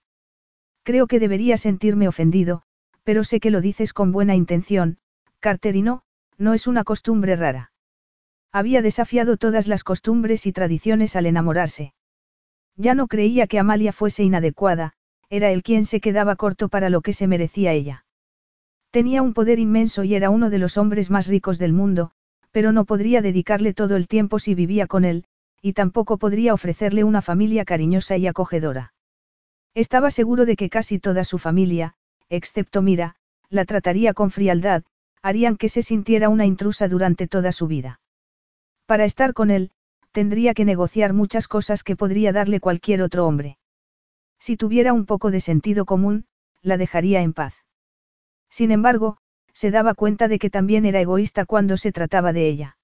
Creo que debería sentirme ofendido, pero sé que lo dices con buena intención, Carter y no, no es una costumbre rara. Había desafiado todas las costumbres y tradiciones al enamorarse. Ya no creía que Amalia fuese inadecuada, era él quien se quedaba corto para lo que se merecía ella. Tenía un poder inmenso y era uno de los hombres más ricos del mundo, pero no podría dedicarle todo el tiempo si vivía con él, y tampoco podría ofrecerle una familia cariñosa y acogedora. Estaba seguro de que casi toda su familia, excepto Mira, la trataría con frialdad, harían que se sintiera una intrusa durante toda su vida. Para estar con él, tendría que negociar muchas cosas que podría darle cualquier otro hombre. Si tuviera un poco de sentido común, la dejaría en paz. Sin embargo, se daba cuenta de que también era egoísta cuando se trataba de ella.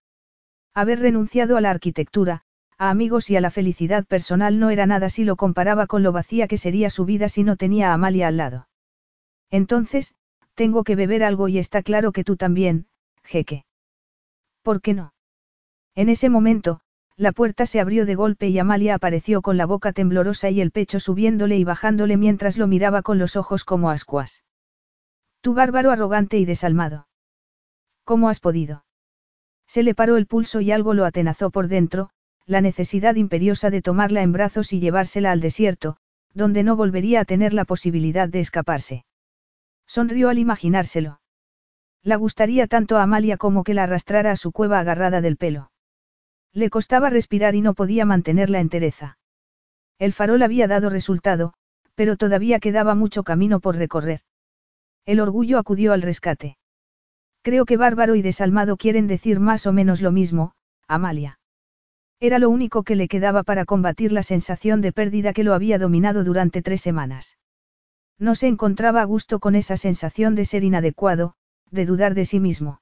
Haber renunciado a la arquitectura, a amigos y a la felicidad personal no era nada si lo comparaba con lo vacía que sería su vida si no tenía a Amalia al lado. Entonces, tengo que beber algo y está claro que tú también, jeque. ¿Por qué no? En ese momento, la puerta se abrió de golpe y Amalia apareció con la boca temblorosa y el pecho subiéndole y bajándole mientras lo miraba con los ojos como ascuas. Tu bárbaro arrogante y desalmado. ¿Cómo has podido? Se le paró el pulso y algo lo atenazó por dentro, la necesidad imperiosa de tomarla en brazos y llevársela al desierto, donde no volvería a tener la posibilidad de escaparse. Sonrió al imaginárselo. La gustaría tanto a Amalia como que la arrastrara a su cueva agarrada del pelo. Le costaba respirar y no podía mantener la entereza. El farol había dado resultado, pero todavía quedaba mucho camino por recorrer. El orgullo acudió al rescate. Creo que bárbaro y desalmado quieren decir más o menos lo mismo, Amalia. Era lo único que le quedaba para combatir la sensación de pérdida que lo había dominado durante tres semanas. No se encontraba a gusto con esa sensación de ser inadecuado, de dudar de sí mismo.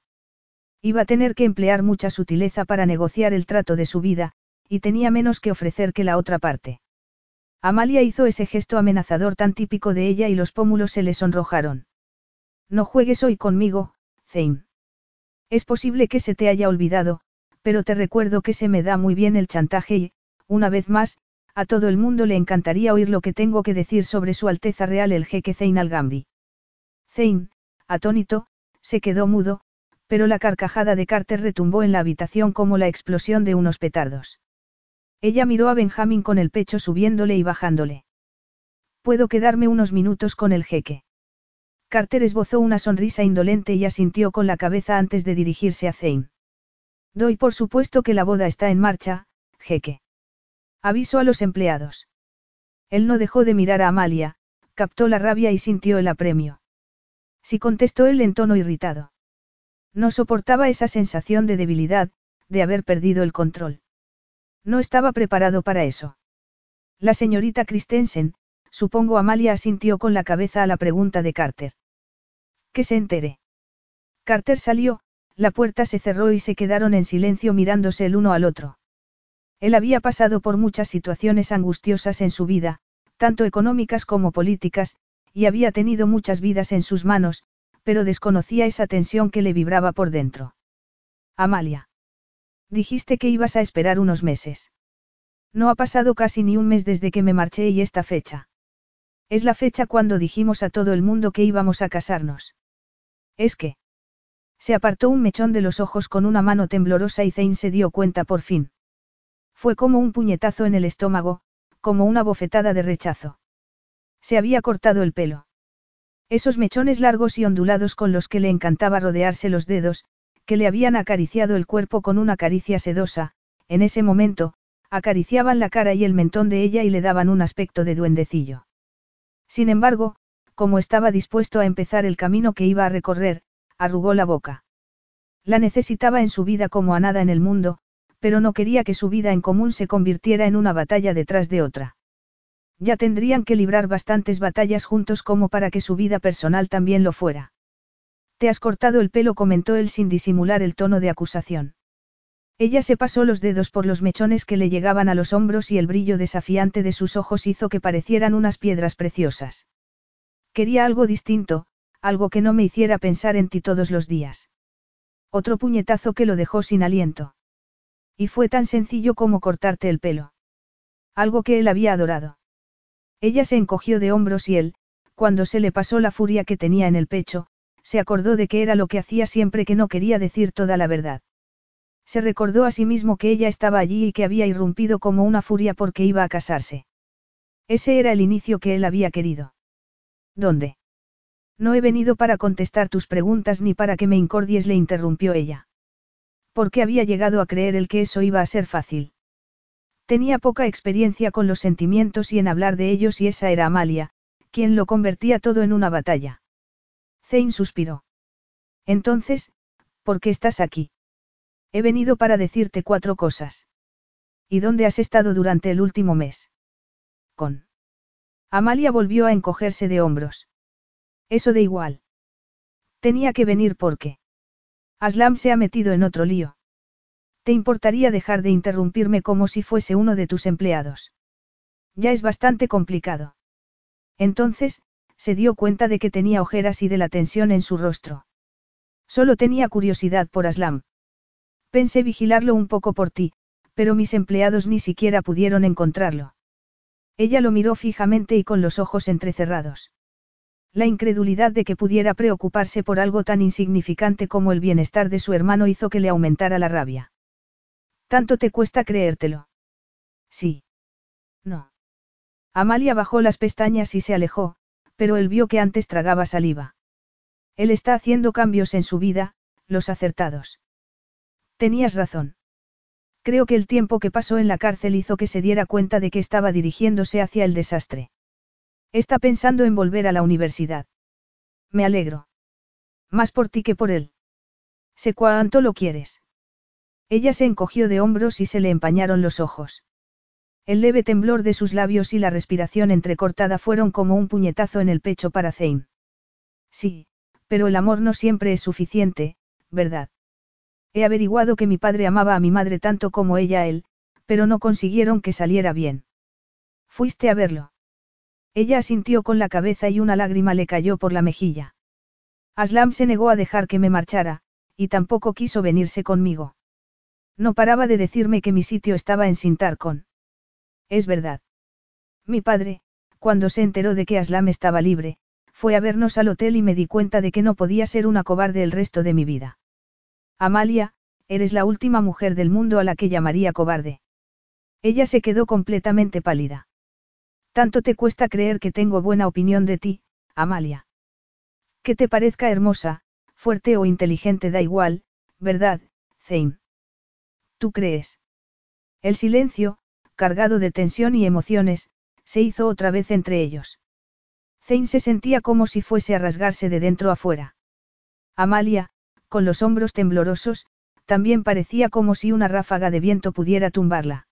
Iba a tener que emplear mucha sutileza para negociar el trato de su vida, y tenía menos que ofrecer que la otra parte. Amalia hizo ese gesto amenazador tan típico de ella y los pómulos se le sonrojaron. No juegues hoy conmigo, Zane. Es posible que se te haya olvidado, pero te recuerdo que se me da muy bien el chantaje y, una vez más, a todo el mundo le encantaría oír lo que tengo que decir sobre su Alteza Real el jeque Zane al-Gambi. Zane, atónito, se quedó mudo, pero la carcajada de Carter retumbó en la habitación como la explosión de unos petardos. Ella miró a Benjamin con el pecho subiéndole y bajándole. Puedo quedarme unos minutos con el jeque. Carter esbozó una sonrisa indolente y asintió con la cabeza antes de dirigirse a Zane. Doy por supuesto que la boda está en marcha, jeque. Aviso a los empleados. Él no dejó de mirar a Amalia, captó la rabia y sintió el apremio. Sí contestó él en tono irritado. No soportaba esa sensación de debilidad, de haber perdido el control. No estaba preparado para eso. La señorita Christensen, supongo Amalia asintió con la cabeza a la pregunta de Carter. Que se entere. Carter salió, la puerta se cerró y se quedaron en silencio mirándose el uno al otro. Él había pasado por muchas situaciones angustiosas en su vida, tanto económicas como políticas, y había tenido muchas vidas en sus manos, pero desconocía esa tensión que le vibraba por dentro. Amalia. Dijiste que ibas a esperar unos meses. No ha pasado casi ni un mes desde que me marché y esta fecha. Es la fecha cuando dijimos a todo el mundo que íbamos a casarnos. Es que. Se apartó un mechón de los ojos con una mano temblorosa y Zane se dio cuenta por fin. Fue como un puñetazo en el estómago, como una bofetada de rechazo. Se había cortado el pelo. Esos mechones largos y ondulados con los que le encantaba rodearse los dedos, que le habían acariciado el cuerpo con una caricia sedosa, en ese momento, acariciaban la cara y el mentón de ella y le daban un aspecto de duendecillo. Sin embargo, como estaba dispuesto a empezar el camino que iba a recorrer, arrugó la boca. La necesitaba en su vida como a nada en el mundo, pero no quería que su vida en común se convirtiera en una batalla detrás de otra. Ya tendrían que librar bastantes batallas juntos como para que su vida personal también lo fuera. Te has cortado el pelo, comentó él sin disimular el tono de acusación. Ella se pasó los dedos por los mechones que le llegaban a los hombros y el brillo desafiante de sus ojos hizo que parecieran unas piedras preciosas. Quería algo distinto, algo que no me hiciera pensar en ti todos los días. Otro puñetazo que lo dejó sin aliento. Y fue tan sencillo como cortarte el pelo. Algo que él había adorado. Ella se encogió de hombros y él, cuando se le pasó la furia que tenía en el pecho, se acordó de que era lo que hacía siempre que no quería decir toda la verdad. Se recordó a sí mismo que ella estaba allí y que había irrumpido como una furia porque iba a casarse. Ese era el inicio que él había querido. ¿Dónde? No he venido para contestar tus preguntas ni para que me incordies, le interrumpió ella. Porque había llegado a creer el que eso iba a ser fácil. Tenía poca experiencia con los sentimientos y en hablar de ellos y esa era Amalia, quien lo convertía todo en una batalla. Zane suspiró. Entonces, ¿por qué estás aquí? He venido para decirte cuatro cosas. ¿Y dónde has estado durante el último mes? Con. Amalia volvió a encogerse de hombros. Eso de igual. Tenía que venir porque. Aslam se ha metido en otro lío. ¿Te importaría dejar de interrumpirme como si fuese uno de tus empleados? Ya es bastante complicado. Entonces, se dio cuenta de que tenía ojeras y de la tensión en su rostro. Solo tenía curiosidad por Aslam. Pensé vigilarlo un poco por ti, pero mis empleados ni siquiera pudieron encontrarlo. Ella lo miró fijamente y con los ojos entrecerrados. La incredulidad de que pudiera preocuparse por algo tan insignificante como el bienestar de su hermano hizo que le aumentara la rabia. ¿Tanto te cuesta creértelo? Sí. No. Amalia bajó las pestañas y se alejó, pero él vio que antes tragaba saliva. Él está haciendo cambios en su vida, los acertados. Tenías razón. Creo que el tiempo que pasó en la cárcel hizo que se diera cuenta de que estaba dirigiéndose hacia el desastre. Está pensando en volver a la universidad. Me alegro. Más por ti que por él. Sé cuánto lo quieres. Ella se encogió de hombros y se le empañaron los ojos. El leve temblor de sus labios y la respiración entrecortada fueron como un puñetazo en el pecho para Zane. Sí, pero el amor no siempre es suficiente, ¿verdad? He averiguado que mi padre amaba a mi madre tanto como ella a él, pero no consiguieron que saliera bien. Fuiste a verlo. Ella asintió con la cabeza y una lágrima le cayó por la mejilla. Aslam se negó a dejar que me marchara, y tampoco quiso venirse conmigo. No paraba de decirme que mi sitio estaba en Sintarcon. Es verdad. Mi padre, cuando se enteró de que Aslam estaba libre, fue a vernos al hotel y me di cuenta de que no podía ser una cobarde el resto de mi vida. Amalia, eres la última mujer del mundo a la que llamaría cobarde. Ella se quedó completamente pálida. Tanto te cuesta creer que tengo buena opinión de ti, Amalia. Que te parezca hermosa, fuerte o inteligente da igual, ¿verdad, Zane? ¿Tú crees? El silencio, cargado de tensión y emociones, se hizo otra vez entre ellos. Zane se sentía como si fuese a rasgarse de dentro a fuera. Amalia, con los hombros temblorosos, también parecía como si una ráfaga de viento pudiera tumbarla.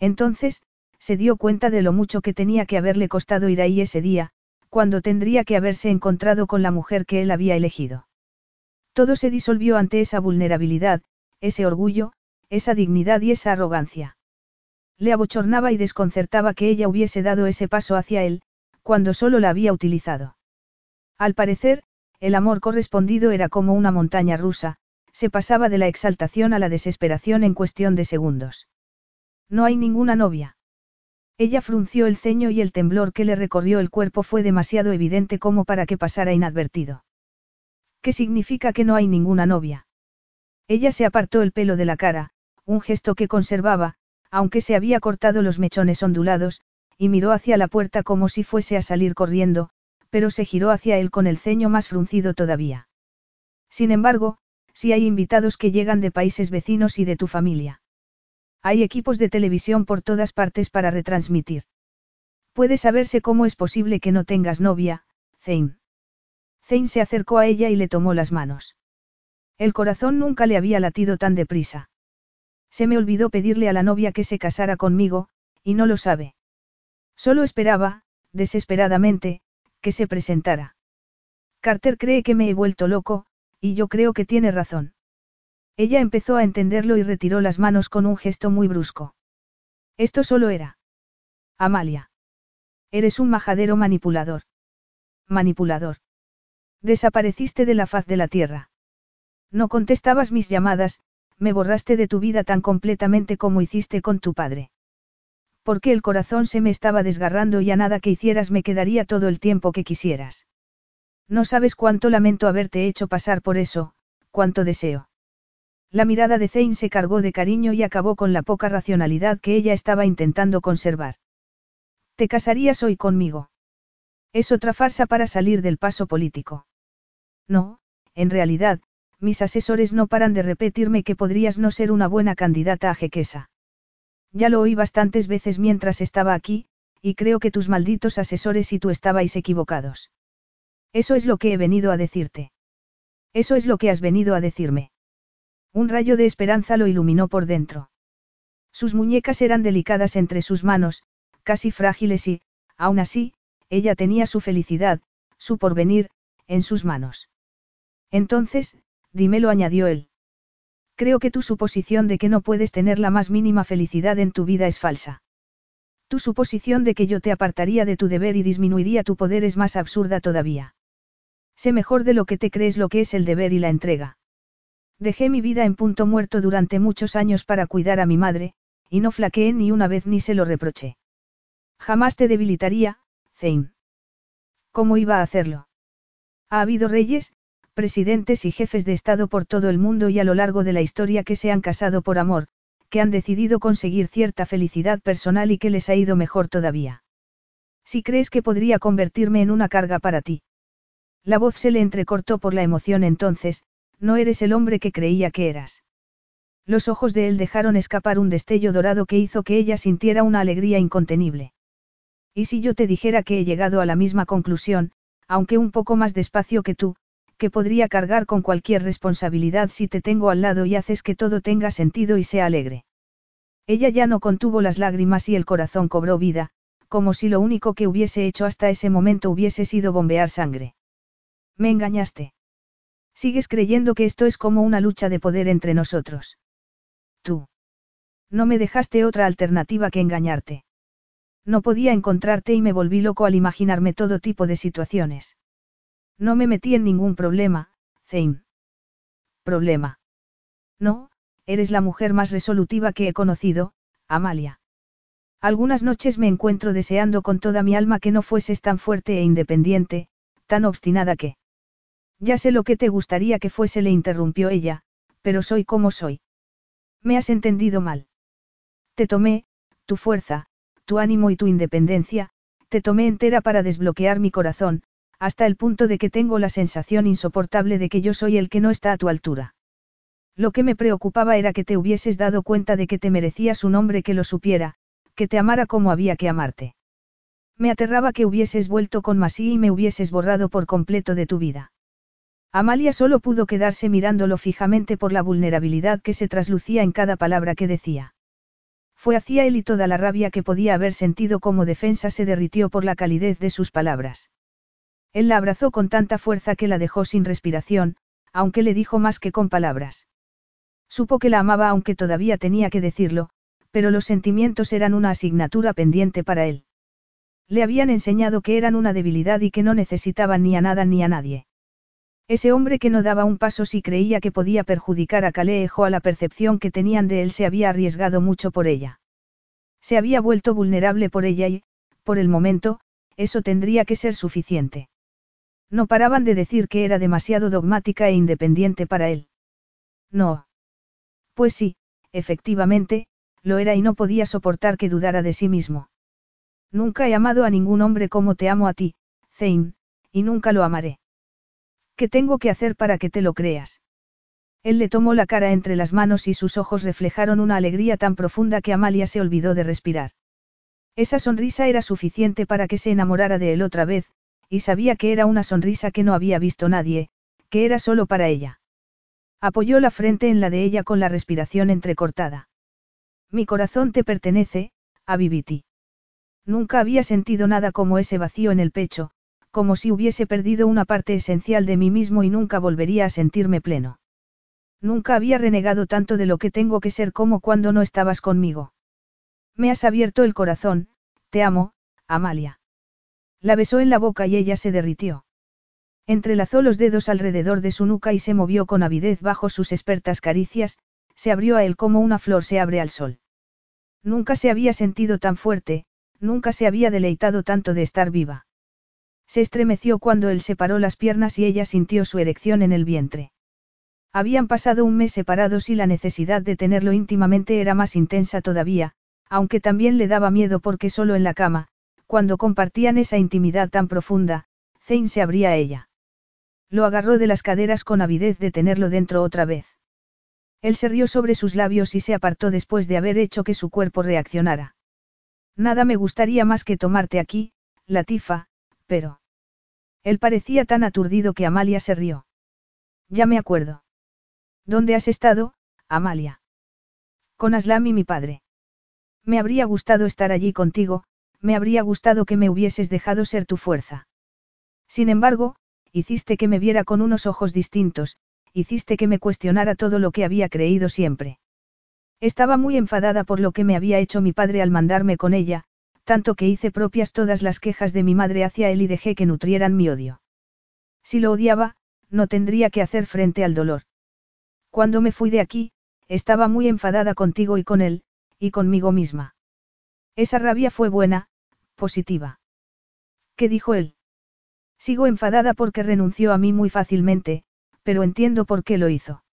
Entonces, se dio cuenta de lo mucho que tenía que haberle costado ir ahí ese día, cuando tendría que haberse encontrado con la mujer que él había elegido. Todo se disolvió ante esa vulnerabilidad, ese orgullo, esa dignidad y esa arrogancia. Le abochornaba y desconcertaba que ella hubiese dado ese paso hacia él, cuando solo la había utilizado. Al parecer, el amor correspondido era como una montaña rusa, se pasaba de la exaltación a la desesperación en cuestión de segundos. No hay ninguna novia. Ella frunció el ceño y el temblor que le recorrió el cuerpo fue demasiado evidente como para que pasara inadvertido. ¿Qué significa que no hay ninguna novia? Ella se apartó el pelo de la cara, un gesto que conservaba, aunque se había cortado los mechones ondulados, y miró hacia la puerta como si fuese a salir corriendo, pero se giró hacia él con el ceño más fruncido todavía. Sin embargo, si hay invitados que llegan de países vecinos y de tu familia. Hay equipos de televisión por todas partes para retransmitir. Puede saberse cómo es posible que no tengas novia, Zane. Zane se acercó a ella y le tomó las manos. El corazón nunca le había latido tan deprisa. Se me olvidó pedirle a la novia que se casara conmigo, y no lo sabe. Solo esperaba, desesperadamente, que se presentara. Carter cree que me he vuelto loco, y yo creo que tiene razón. Ella empezó a entenderlo y retiró las manos con un gesto muy brusco. Esto solo era. Amalia. Eres un majadero manipulador. Manipulador. Desapareciste de la faz de la tierra. No contestabas mis llamadas, me borraste de tu vida tan completamente como hiciste con tu padre. Porque el corazón se me estaba desgarrando y a nada que hicieras me quedaría todo el tiempo que quisieras. No sabes cuánto lamento haberte hecho pasar por eso, cuánto deseo. La mirada de Zane se cargó de cariño y acabó con la poca racionalidad que ella estaba intentando conservar. ¿Te casarías hoy conmigo? Es otra farsa para salir del paso político. No, en realidad, mis asesores no paran de repetirme que podrías no ser una buena candidata a jequesa. Ya lo oí bastantes veces mientras estaba aquí, y creo que tus malditos asesores y tú estabais equivocados. Eso es lo que he venido a decirte. Eso es lo que has venido a decirme. Un rayo de esperanza lo iluminó por dentro. Sus muñecas eran delicadas entre sus manos, casi frágiles y, aún así, ella tenía su felicidad, su porvenir, en sus manos. Entonces, dímelo añadió él. Creo que tu suposición de que no puedes tener la más mínima felicidad en tu vida es falsa. Tu suposición de que yo te apartaría de tu deber y disminuiría tu poder es más absurda todavía. Sé mejor de lo que te crees lo que es el deber y la entrega. Dejé mi vida en punto muerto durante muchos años para cuidar a mi madre, y no flaqueé ni una vez ni se lo reproché. Jamás te debilitaría, Zane. ¿Cómo iba a hacerlo? Ha habido reyes, presidentes y jefes de Estado por todo el mundo y a lo largo de la historia que se han casado por amor, que han decidido conseguir cierta felicidad personal y que les ha ido mejor todavía. Si crees que podría convertirme en una carga para ti. La voz se le entrecortó por la emoción entonces, no eres el hombre que creía que eras. Los ojos de él dejaron escapar un destello dorado que hizo que ella sintiera una alegría incontenible. ¿Y si yo te dijera que he llegado a la misma conclusión, aunque un poco más despacio que tú, que podría cargar con cualquier responsabilidad si te tengo al lado y haces que todo tenga sentido y sea alegre? Ella ya no contuvo las lágrimas y el corazón cobró vida, como si lo único que hubiese hecho hasta ese momento hubiese sido bombear sangre. Me engañaste. Sigues creyendo que esto es como una lucha de poder entre nosotros. Tú. No me dejaste otra alternativa que engañarte. No podía encontrarte y me volví loco al imaginarme todo tipo de situaciones. No me metí en ningún problema, Zane. ¿Problema? No, eres la mujer más resolutiva que he conocido, Amalia. Algunas noches me encuentro deseando con toda mi alma que no fueses tan fuerte e independiente, tan obstinada que... Ya sé lo que te gustaría que fuese, le interrumpió ella, pero soy como soy. Me has entendido mal. Te tomé, tu fuerza, tu ánimo y tu independencia, te tomé entera para desbloquear mi corazón, hasta el punto de que tengo la sensación insoportable de que yo soy el que no está a tu altura. Lo que me preocupaba era que te hubieses dado cuenta de que te merecías un hombre que lo supiera, que te amara como había que amarte. Me aterraba que hubieses vuelto con Masí y me hubieses borrado por completo de tu vida. Amalia solo pudo quedarse mirándolo fijamente por la vulnerabilidad que se traslucía en cada palabra que decía. Fue hacia él y toda la rabia que podía haber sentido como defensa se derritió por la calidez de sus palabras. Él la abrazó con tanta fuerza que la dejó sin respiración, aunque le dijo más que con palabras. Supo que la amaba aunque todavía tenía que decirlo, pero los sentimientos eran una asignatura pendiente para él. Le habían enseñado que eran una debilidad y que no necesitaban ni a nada ni a nadie. Ese hombre que no daba un paso si creía que podía perjudicar a Calejo a la percepción que tenían de él se había arriesgado mucho por ella. Se había vuelto vulnerable por ella y, por el momento, eso tendría que ser suficiente. No paraban de decir que era demasiado dogmática e independiente para él. No. Pues sí, efectivamente, lo era y no podía soportar que dudara de sí mismo. Nunca he amado a ningún hombre como te amo a ti, Zane, y nunca lo amaré. ¿Qué tengo que hacer para que te lo creas? Él le tomó la cara entre las manos y sus ojos reflejaron una alegría tan profunda que Amalia se olvidó de respirar. Esa sonrisa era suficiente para que se enamorara de él otra vez, y sabía que era una sonrisa que no había visto nadie, que era solo para ella. Apoyó la frente en la de ella con la respiración entrecortada. Mi corazón te pertenece, a Viviti. Nunca había sentido nada como ese vacío en el pecho, como si hubiese perdido una parte esencial de mí mismo y nunca volvería a sentirme pleno. Nunca había renegado tanto de lo que tengo que ser como cuando no estabas conmigo. Me has abierto el corazón, te amo, Amalia. La besó en la boca y ella se derritió. Entrelazó los dedos alrededor de su nuca y se movió con avidez bajo sus expertas caricias, se abrió a él como una flor se abre al sol. Nunca se había sentido tan fuerte, nunca se había deleitado tanto de estar viva. Se estremeció cuando él separó las piernas y ella sintió su erección en el vientre. Habían pasado un mes separados y la necesidad de tenerlo íntimamente era más intensa todavía, aunque también le daba miedo porque solo en la cama, Cuando compartían esa intimidad tan profunda, Zane se abría a ella. Lo agarró de las caderas con avidez de tenerlo dentro otra vez. Él se rió sobre sus labios y se apartó después de haber hecho que su cuerpo reaccionara. Nada me gustaría más que tomarte aquí, Latifa, pero... Él parecía tan aturdido que Amalia se rió. Ya me acuerdo. ¿Dónde has estado, Amalia? Con Aslam y mi padre. Me habría gustado estar allí contigo, me habría gustado que me hubieses dejado ser tu fuerza. Sin embargo, hiciste que me viera con unos ojos distintos, hiciste que me cuestionara todo lo que había creído siempre. Estaba muy enfadada por lo que me había hecho mi padre al mandarme con ella, tanto que hice propias todas las quejas de mi madre hacia él y dejé que nutrieran mi odio. Si lo odiaba, no tendría que hacer frente al dolor. Cuando me fui de aquí, estaba muy enfadada contigo y con él, y conmigo misma. Esa rabia fue buena, positiva. ¿Qué dijo él? Sigo enfadada porque renunció a mí muy fácilmente, pero entiendo por qué lo hizo.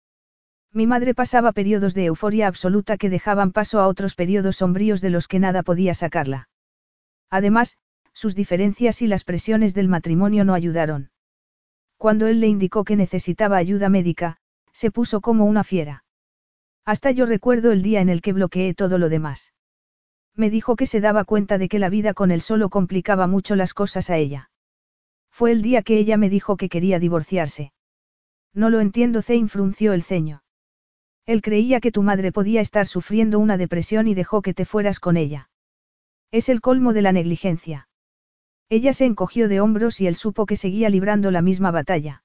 Mi madre pasaba periodos de euforia absoluta que dejaban paso a otros periodos sombríos de los que nada podía sacarla. Además, sus diferencias y las presiones del matrimonio no ayudaron. Cuando él le indicó que necesitaba ayuda médica, se puso como una fiera. Hasta yo recuerdo el día en el que bloqueé todo lo demás. Me dijo que se daba cuenta de que la vida con él solo complicaba mucho las cosas a ella. Fue el día que ella me dijo que quería divorciarse. No lo entiendo, Zane frunció el ceño. Él creía que tu madre podía estar sufriendo una depresión y dejó que te fueras con ella. Es el colmo de la negligencia. Ella se encogió de hombros y él supo que seguía librando la misma batalla.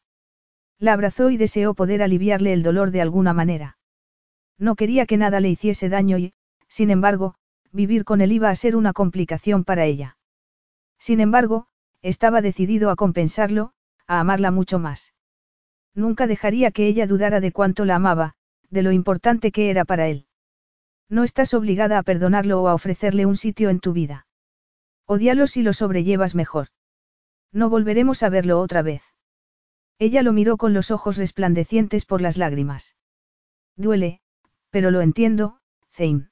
La abrazó y deseó poder aliviarle el dolor de alguna manera. No quería que nada le hiciese daño y, sin embargo, vivir con él iba a ser una complicación para ella. Sin embargo, estaba decidido a compensarlo, a amarla mucho más. Nunca dejaría que ella dudara de cuánto la amaba, de lo importante que era para él. No estás obligada a perdonarlo o a ofrecerle un sitio en tu vida. Odialo si lo sobrellevas mejor. No volveremos a verlo otra vez. Ella lo miró con los ojos resplandecientes por las lágrimas. Duele, pero lo entiendo, Zane.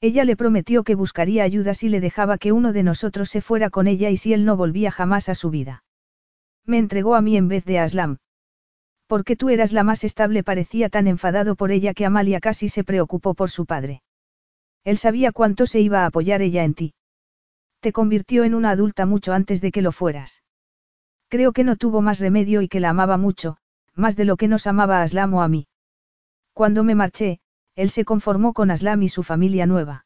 Ella le prometió que buscaría ayuda si le dejaba que uno de nosotros se fuera con ella y si él no volvía jamás a su vida. Me entregó a mí en vez de a Aslam. Porque tú eras la más estable parecía tan enfadado por ella que Amalia casi se preocupó por su padre. Él sabía cuánto se iba a apoyar ella en ti. Te convirtió en una adulta mucho antes de que lo fueras. Creo que no tuvo más remedio y que la amaba mucho, más de lo que nos amaba Aslam o a mí. Cuando me marché, él se conformó con Aslam y su familia nueva.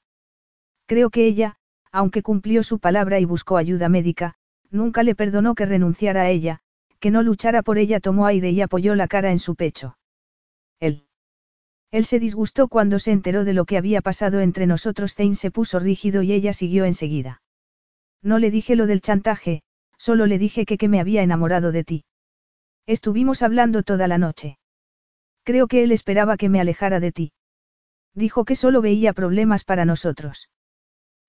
Creo que ella, aunque cumplió su palabra y buscó ayuda médica, nunca le perdonó que renunciara a ella, que no luchara por ella tomó aire y apoyó la cara en su pecho. Él. Él se disgustó cuando se enteró de lo que había pasado entre nosotros. Zane se puso rígido y ella siguió enseguida. No le dije lo del chantaje, solo le dije que, que me había enamorado de ti. Estuvimos hablando toda la noche. Creo que él esperaba que me alejara de ti. Dijo que solo veía problemas para nosotros.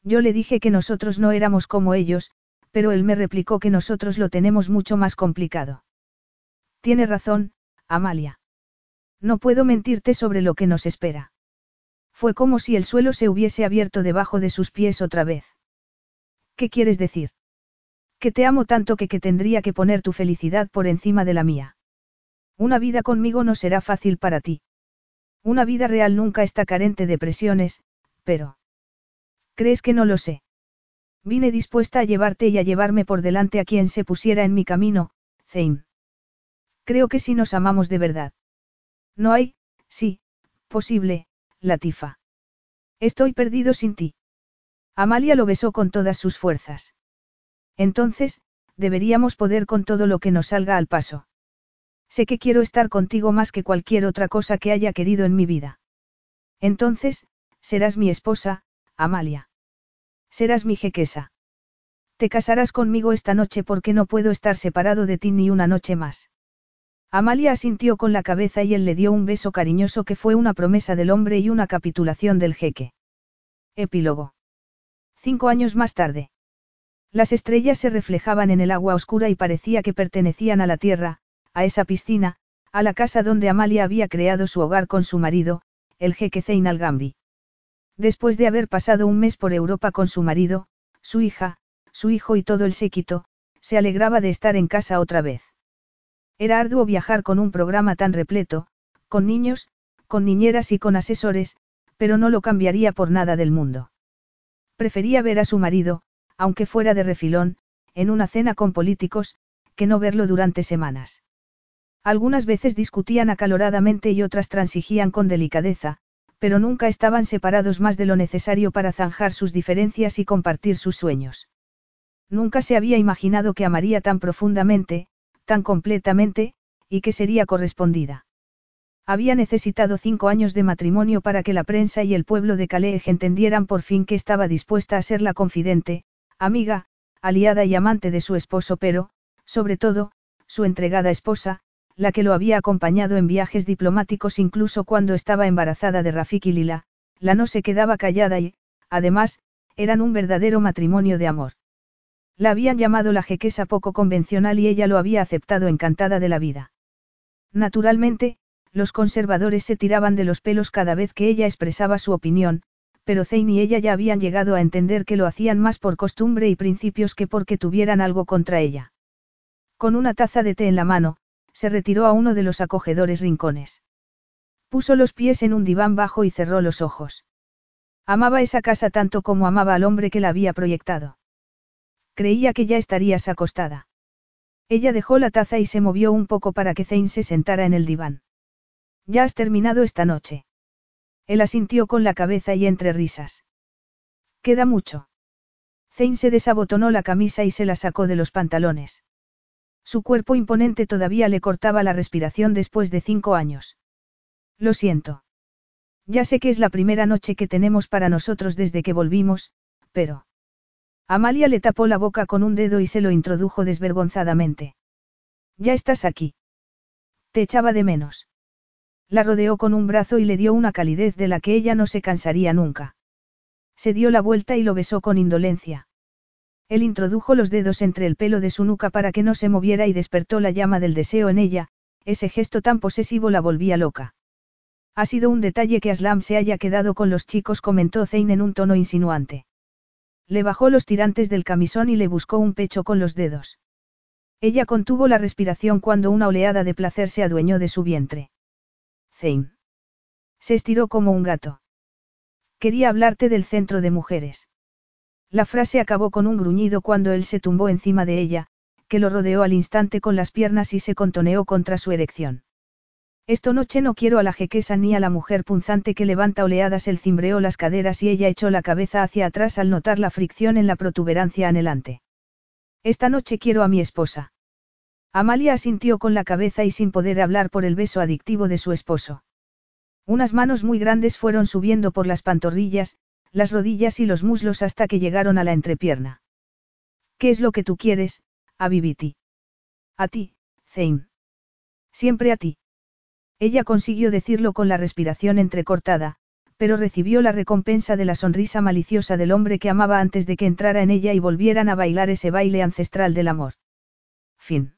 Yo le dije que nosotros no éramos como ellos, pero él me replicó que nosotros lo tenemos mucho más complicado. Tiene razón, Amalia. No puedo mentirte sobre lo que nos espera. Fue como si el suelo se hubiese abierto debajo de sus pies otra vez. ¿Qué quieres decir? Que te amo tanto que que tendría que poner tu felicidad por encima de la mía. Una vida conmigo no será fácil para ti. Una vida real nunca está carente de presiones, pero... ¿Crees que no lo sé? Vine dispuesta a llevarte y a llevarme por delante a quien se pusiera en mi camino, Zane. Creo que si nos amamos de verdad. No hay, sí, posible, Latifa. Estoy perdido sin ti. Amalia lo besó con todas sus fuerzas. Entonces, deberíamos poder con todo lo que nos salga al paso. Sé que quiero estar contigo más que cualquier otra cosa que haya querido en mi vida. Entonces, serás mi esposa, Amalia. Serás mi jequesa. Te casarás conmigo esta noche porque no puedo estar separado de ti ni una noche más. Amalia asintió con la cabeza y él le dio un beso cariñoso que fue una promesa del hombre y una capitulación del jeque. Epílogo. Cinco años más tarde. Las estrellas se reflejaban en el agua oscura y parecía que pertenecían a la tierra, a esa piscina, a la casa donde Amalia había creado su hogar con su marido, el jeque Zein al-Gamdi. Después de haber pasado un mes por Europa con su marido, su hija, su hijo y todo el séquito, se alegraba de estar en casa otra vez. Era arduo viajar con un programa tan repleto, con niños, con niñeras y con asesores, pero no lo cambiaría por nada del mundo. Prefería ver a su marido, aunque fuera de refilón, en una cena con políticos, que no verlo durante semanas. Algunas veces discutían acaloradamente y otras transigían con delicadeza, pero nunca estaban separados más de lo necesario para zanjar sus diferencias y compartir sus sueños. Nunca se había imaginado que amaría tan profundamente, tan completamente, y que sería correspondida. Había necesitado cinco años de matrimonio para que la prensa y el pueblo de Calais entendieran por fin que estaba dispuesta a ser la confidente, amiga, aliada y amante de su esposo, pero, sobre todo, su entregada esposa, la que lo había acompañado en viajes diplomáticos incluso cuando estaba embarazada de Rafik y Lila, la no se quedaba callada y, además, eran un verdadero matrimonio de amor. La habían llamado la jequesa poco convencional y ella lo había aceptado encantada de la vida. Naturalmente, los conservadores se tiraban de los pelos cada vez que ella expresaba su opinión, pero Zane y ella ya habían llegado a entender que lo hacían más por costumbre y principios que porque tuvieran algo contra ella. Con una taza de té en la mano, se retiró a uno de los acogedores rincones. Puso los pies en un diván bajo y cerró los ojos. Amaba esa casa tanto como amaba al hombre que la había proyectado. Creía que ya estarías acostada. Ella dejó la taza y se movió un poco para que Zane se sentara en el diván. Ya has terminado esta noche. Él asintió con la cabeza y entre risas. Queda mucho. Zane se desabotonó la camisa y se la sacó de los pantalones. Su cuerpo imponente todavía le cortaba la respiración después de cinco años. Lo siento. Ya sé que es la primera noche que tenemos para nosotros desde que volvimos, pero... Amalia le tapó la boca con un dedo y se lo introdujo desvergonzadamente. Ya estás aquí. Te echaba de menos. La rodeó con un brazo y le dio una calidez de la que ella no se cansaría nunca. Se dio la vuelta y lo besó con indolencia. Él introdujo los dedos entre el pelo de su nuca para que no se moviera y despertó la llama del deseo en ella, ese gesto tan posesivo la volvía loca. Ha sido un detalle que Aslam se haya quedado con los chicos, comentó Zane en un tono insinuante. Le bajó los tirantes del camisón y le buscó un pecho con los dedos. Ella contuvo la respiración cuando una oleada de placer se adueñó de su vientre. Zane. Se estiró como un gato. Quería hablarte del centro de mujeres. La frase acabó con un gruñido cuando él se tumbó encima de ella, que lo rodeó al instante con las piernas y se contoneó contra su erección. Esta noche no quiero a la jequesa ni a la mujer punzante que levanta oleadas. Él cimbreó las caderas y ella echó la cabeza hacia atrás al notar la fricción en la protuberancia anhelante. Esta noche quiero a mi esposa. Amalia asintió con la cabeza y sin poder hablar por el beso adictivo de su esposo. Unas manos muy grandes fueron subiendo por las pantorrillas, las rodillas y los muslos hasta que llegaron a la entrepierna. ¿Qué es lo que tú quieres, Abibiti? A ti, Zane. Siempre a ti. Ella consiguió decirlo con la respiración entrecortada, pero recibió la recompensa de la sonrisa maliciosa del hombre que amaba antes de que entrara en ella y volvieran a bailar ese baile ancestral del amor. Fin.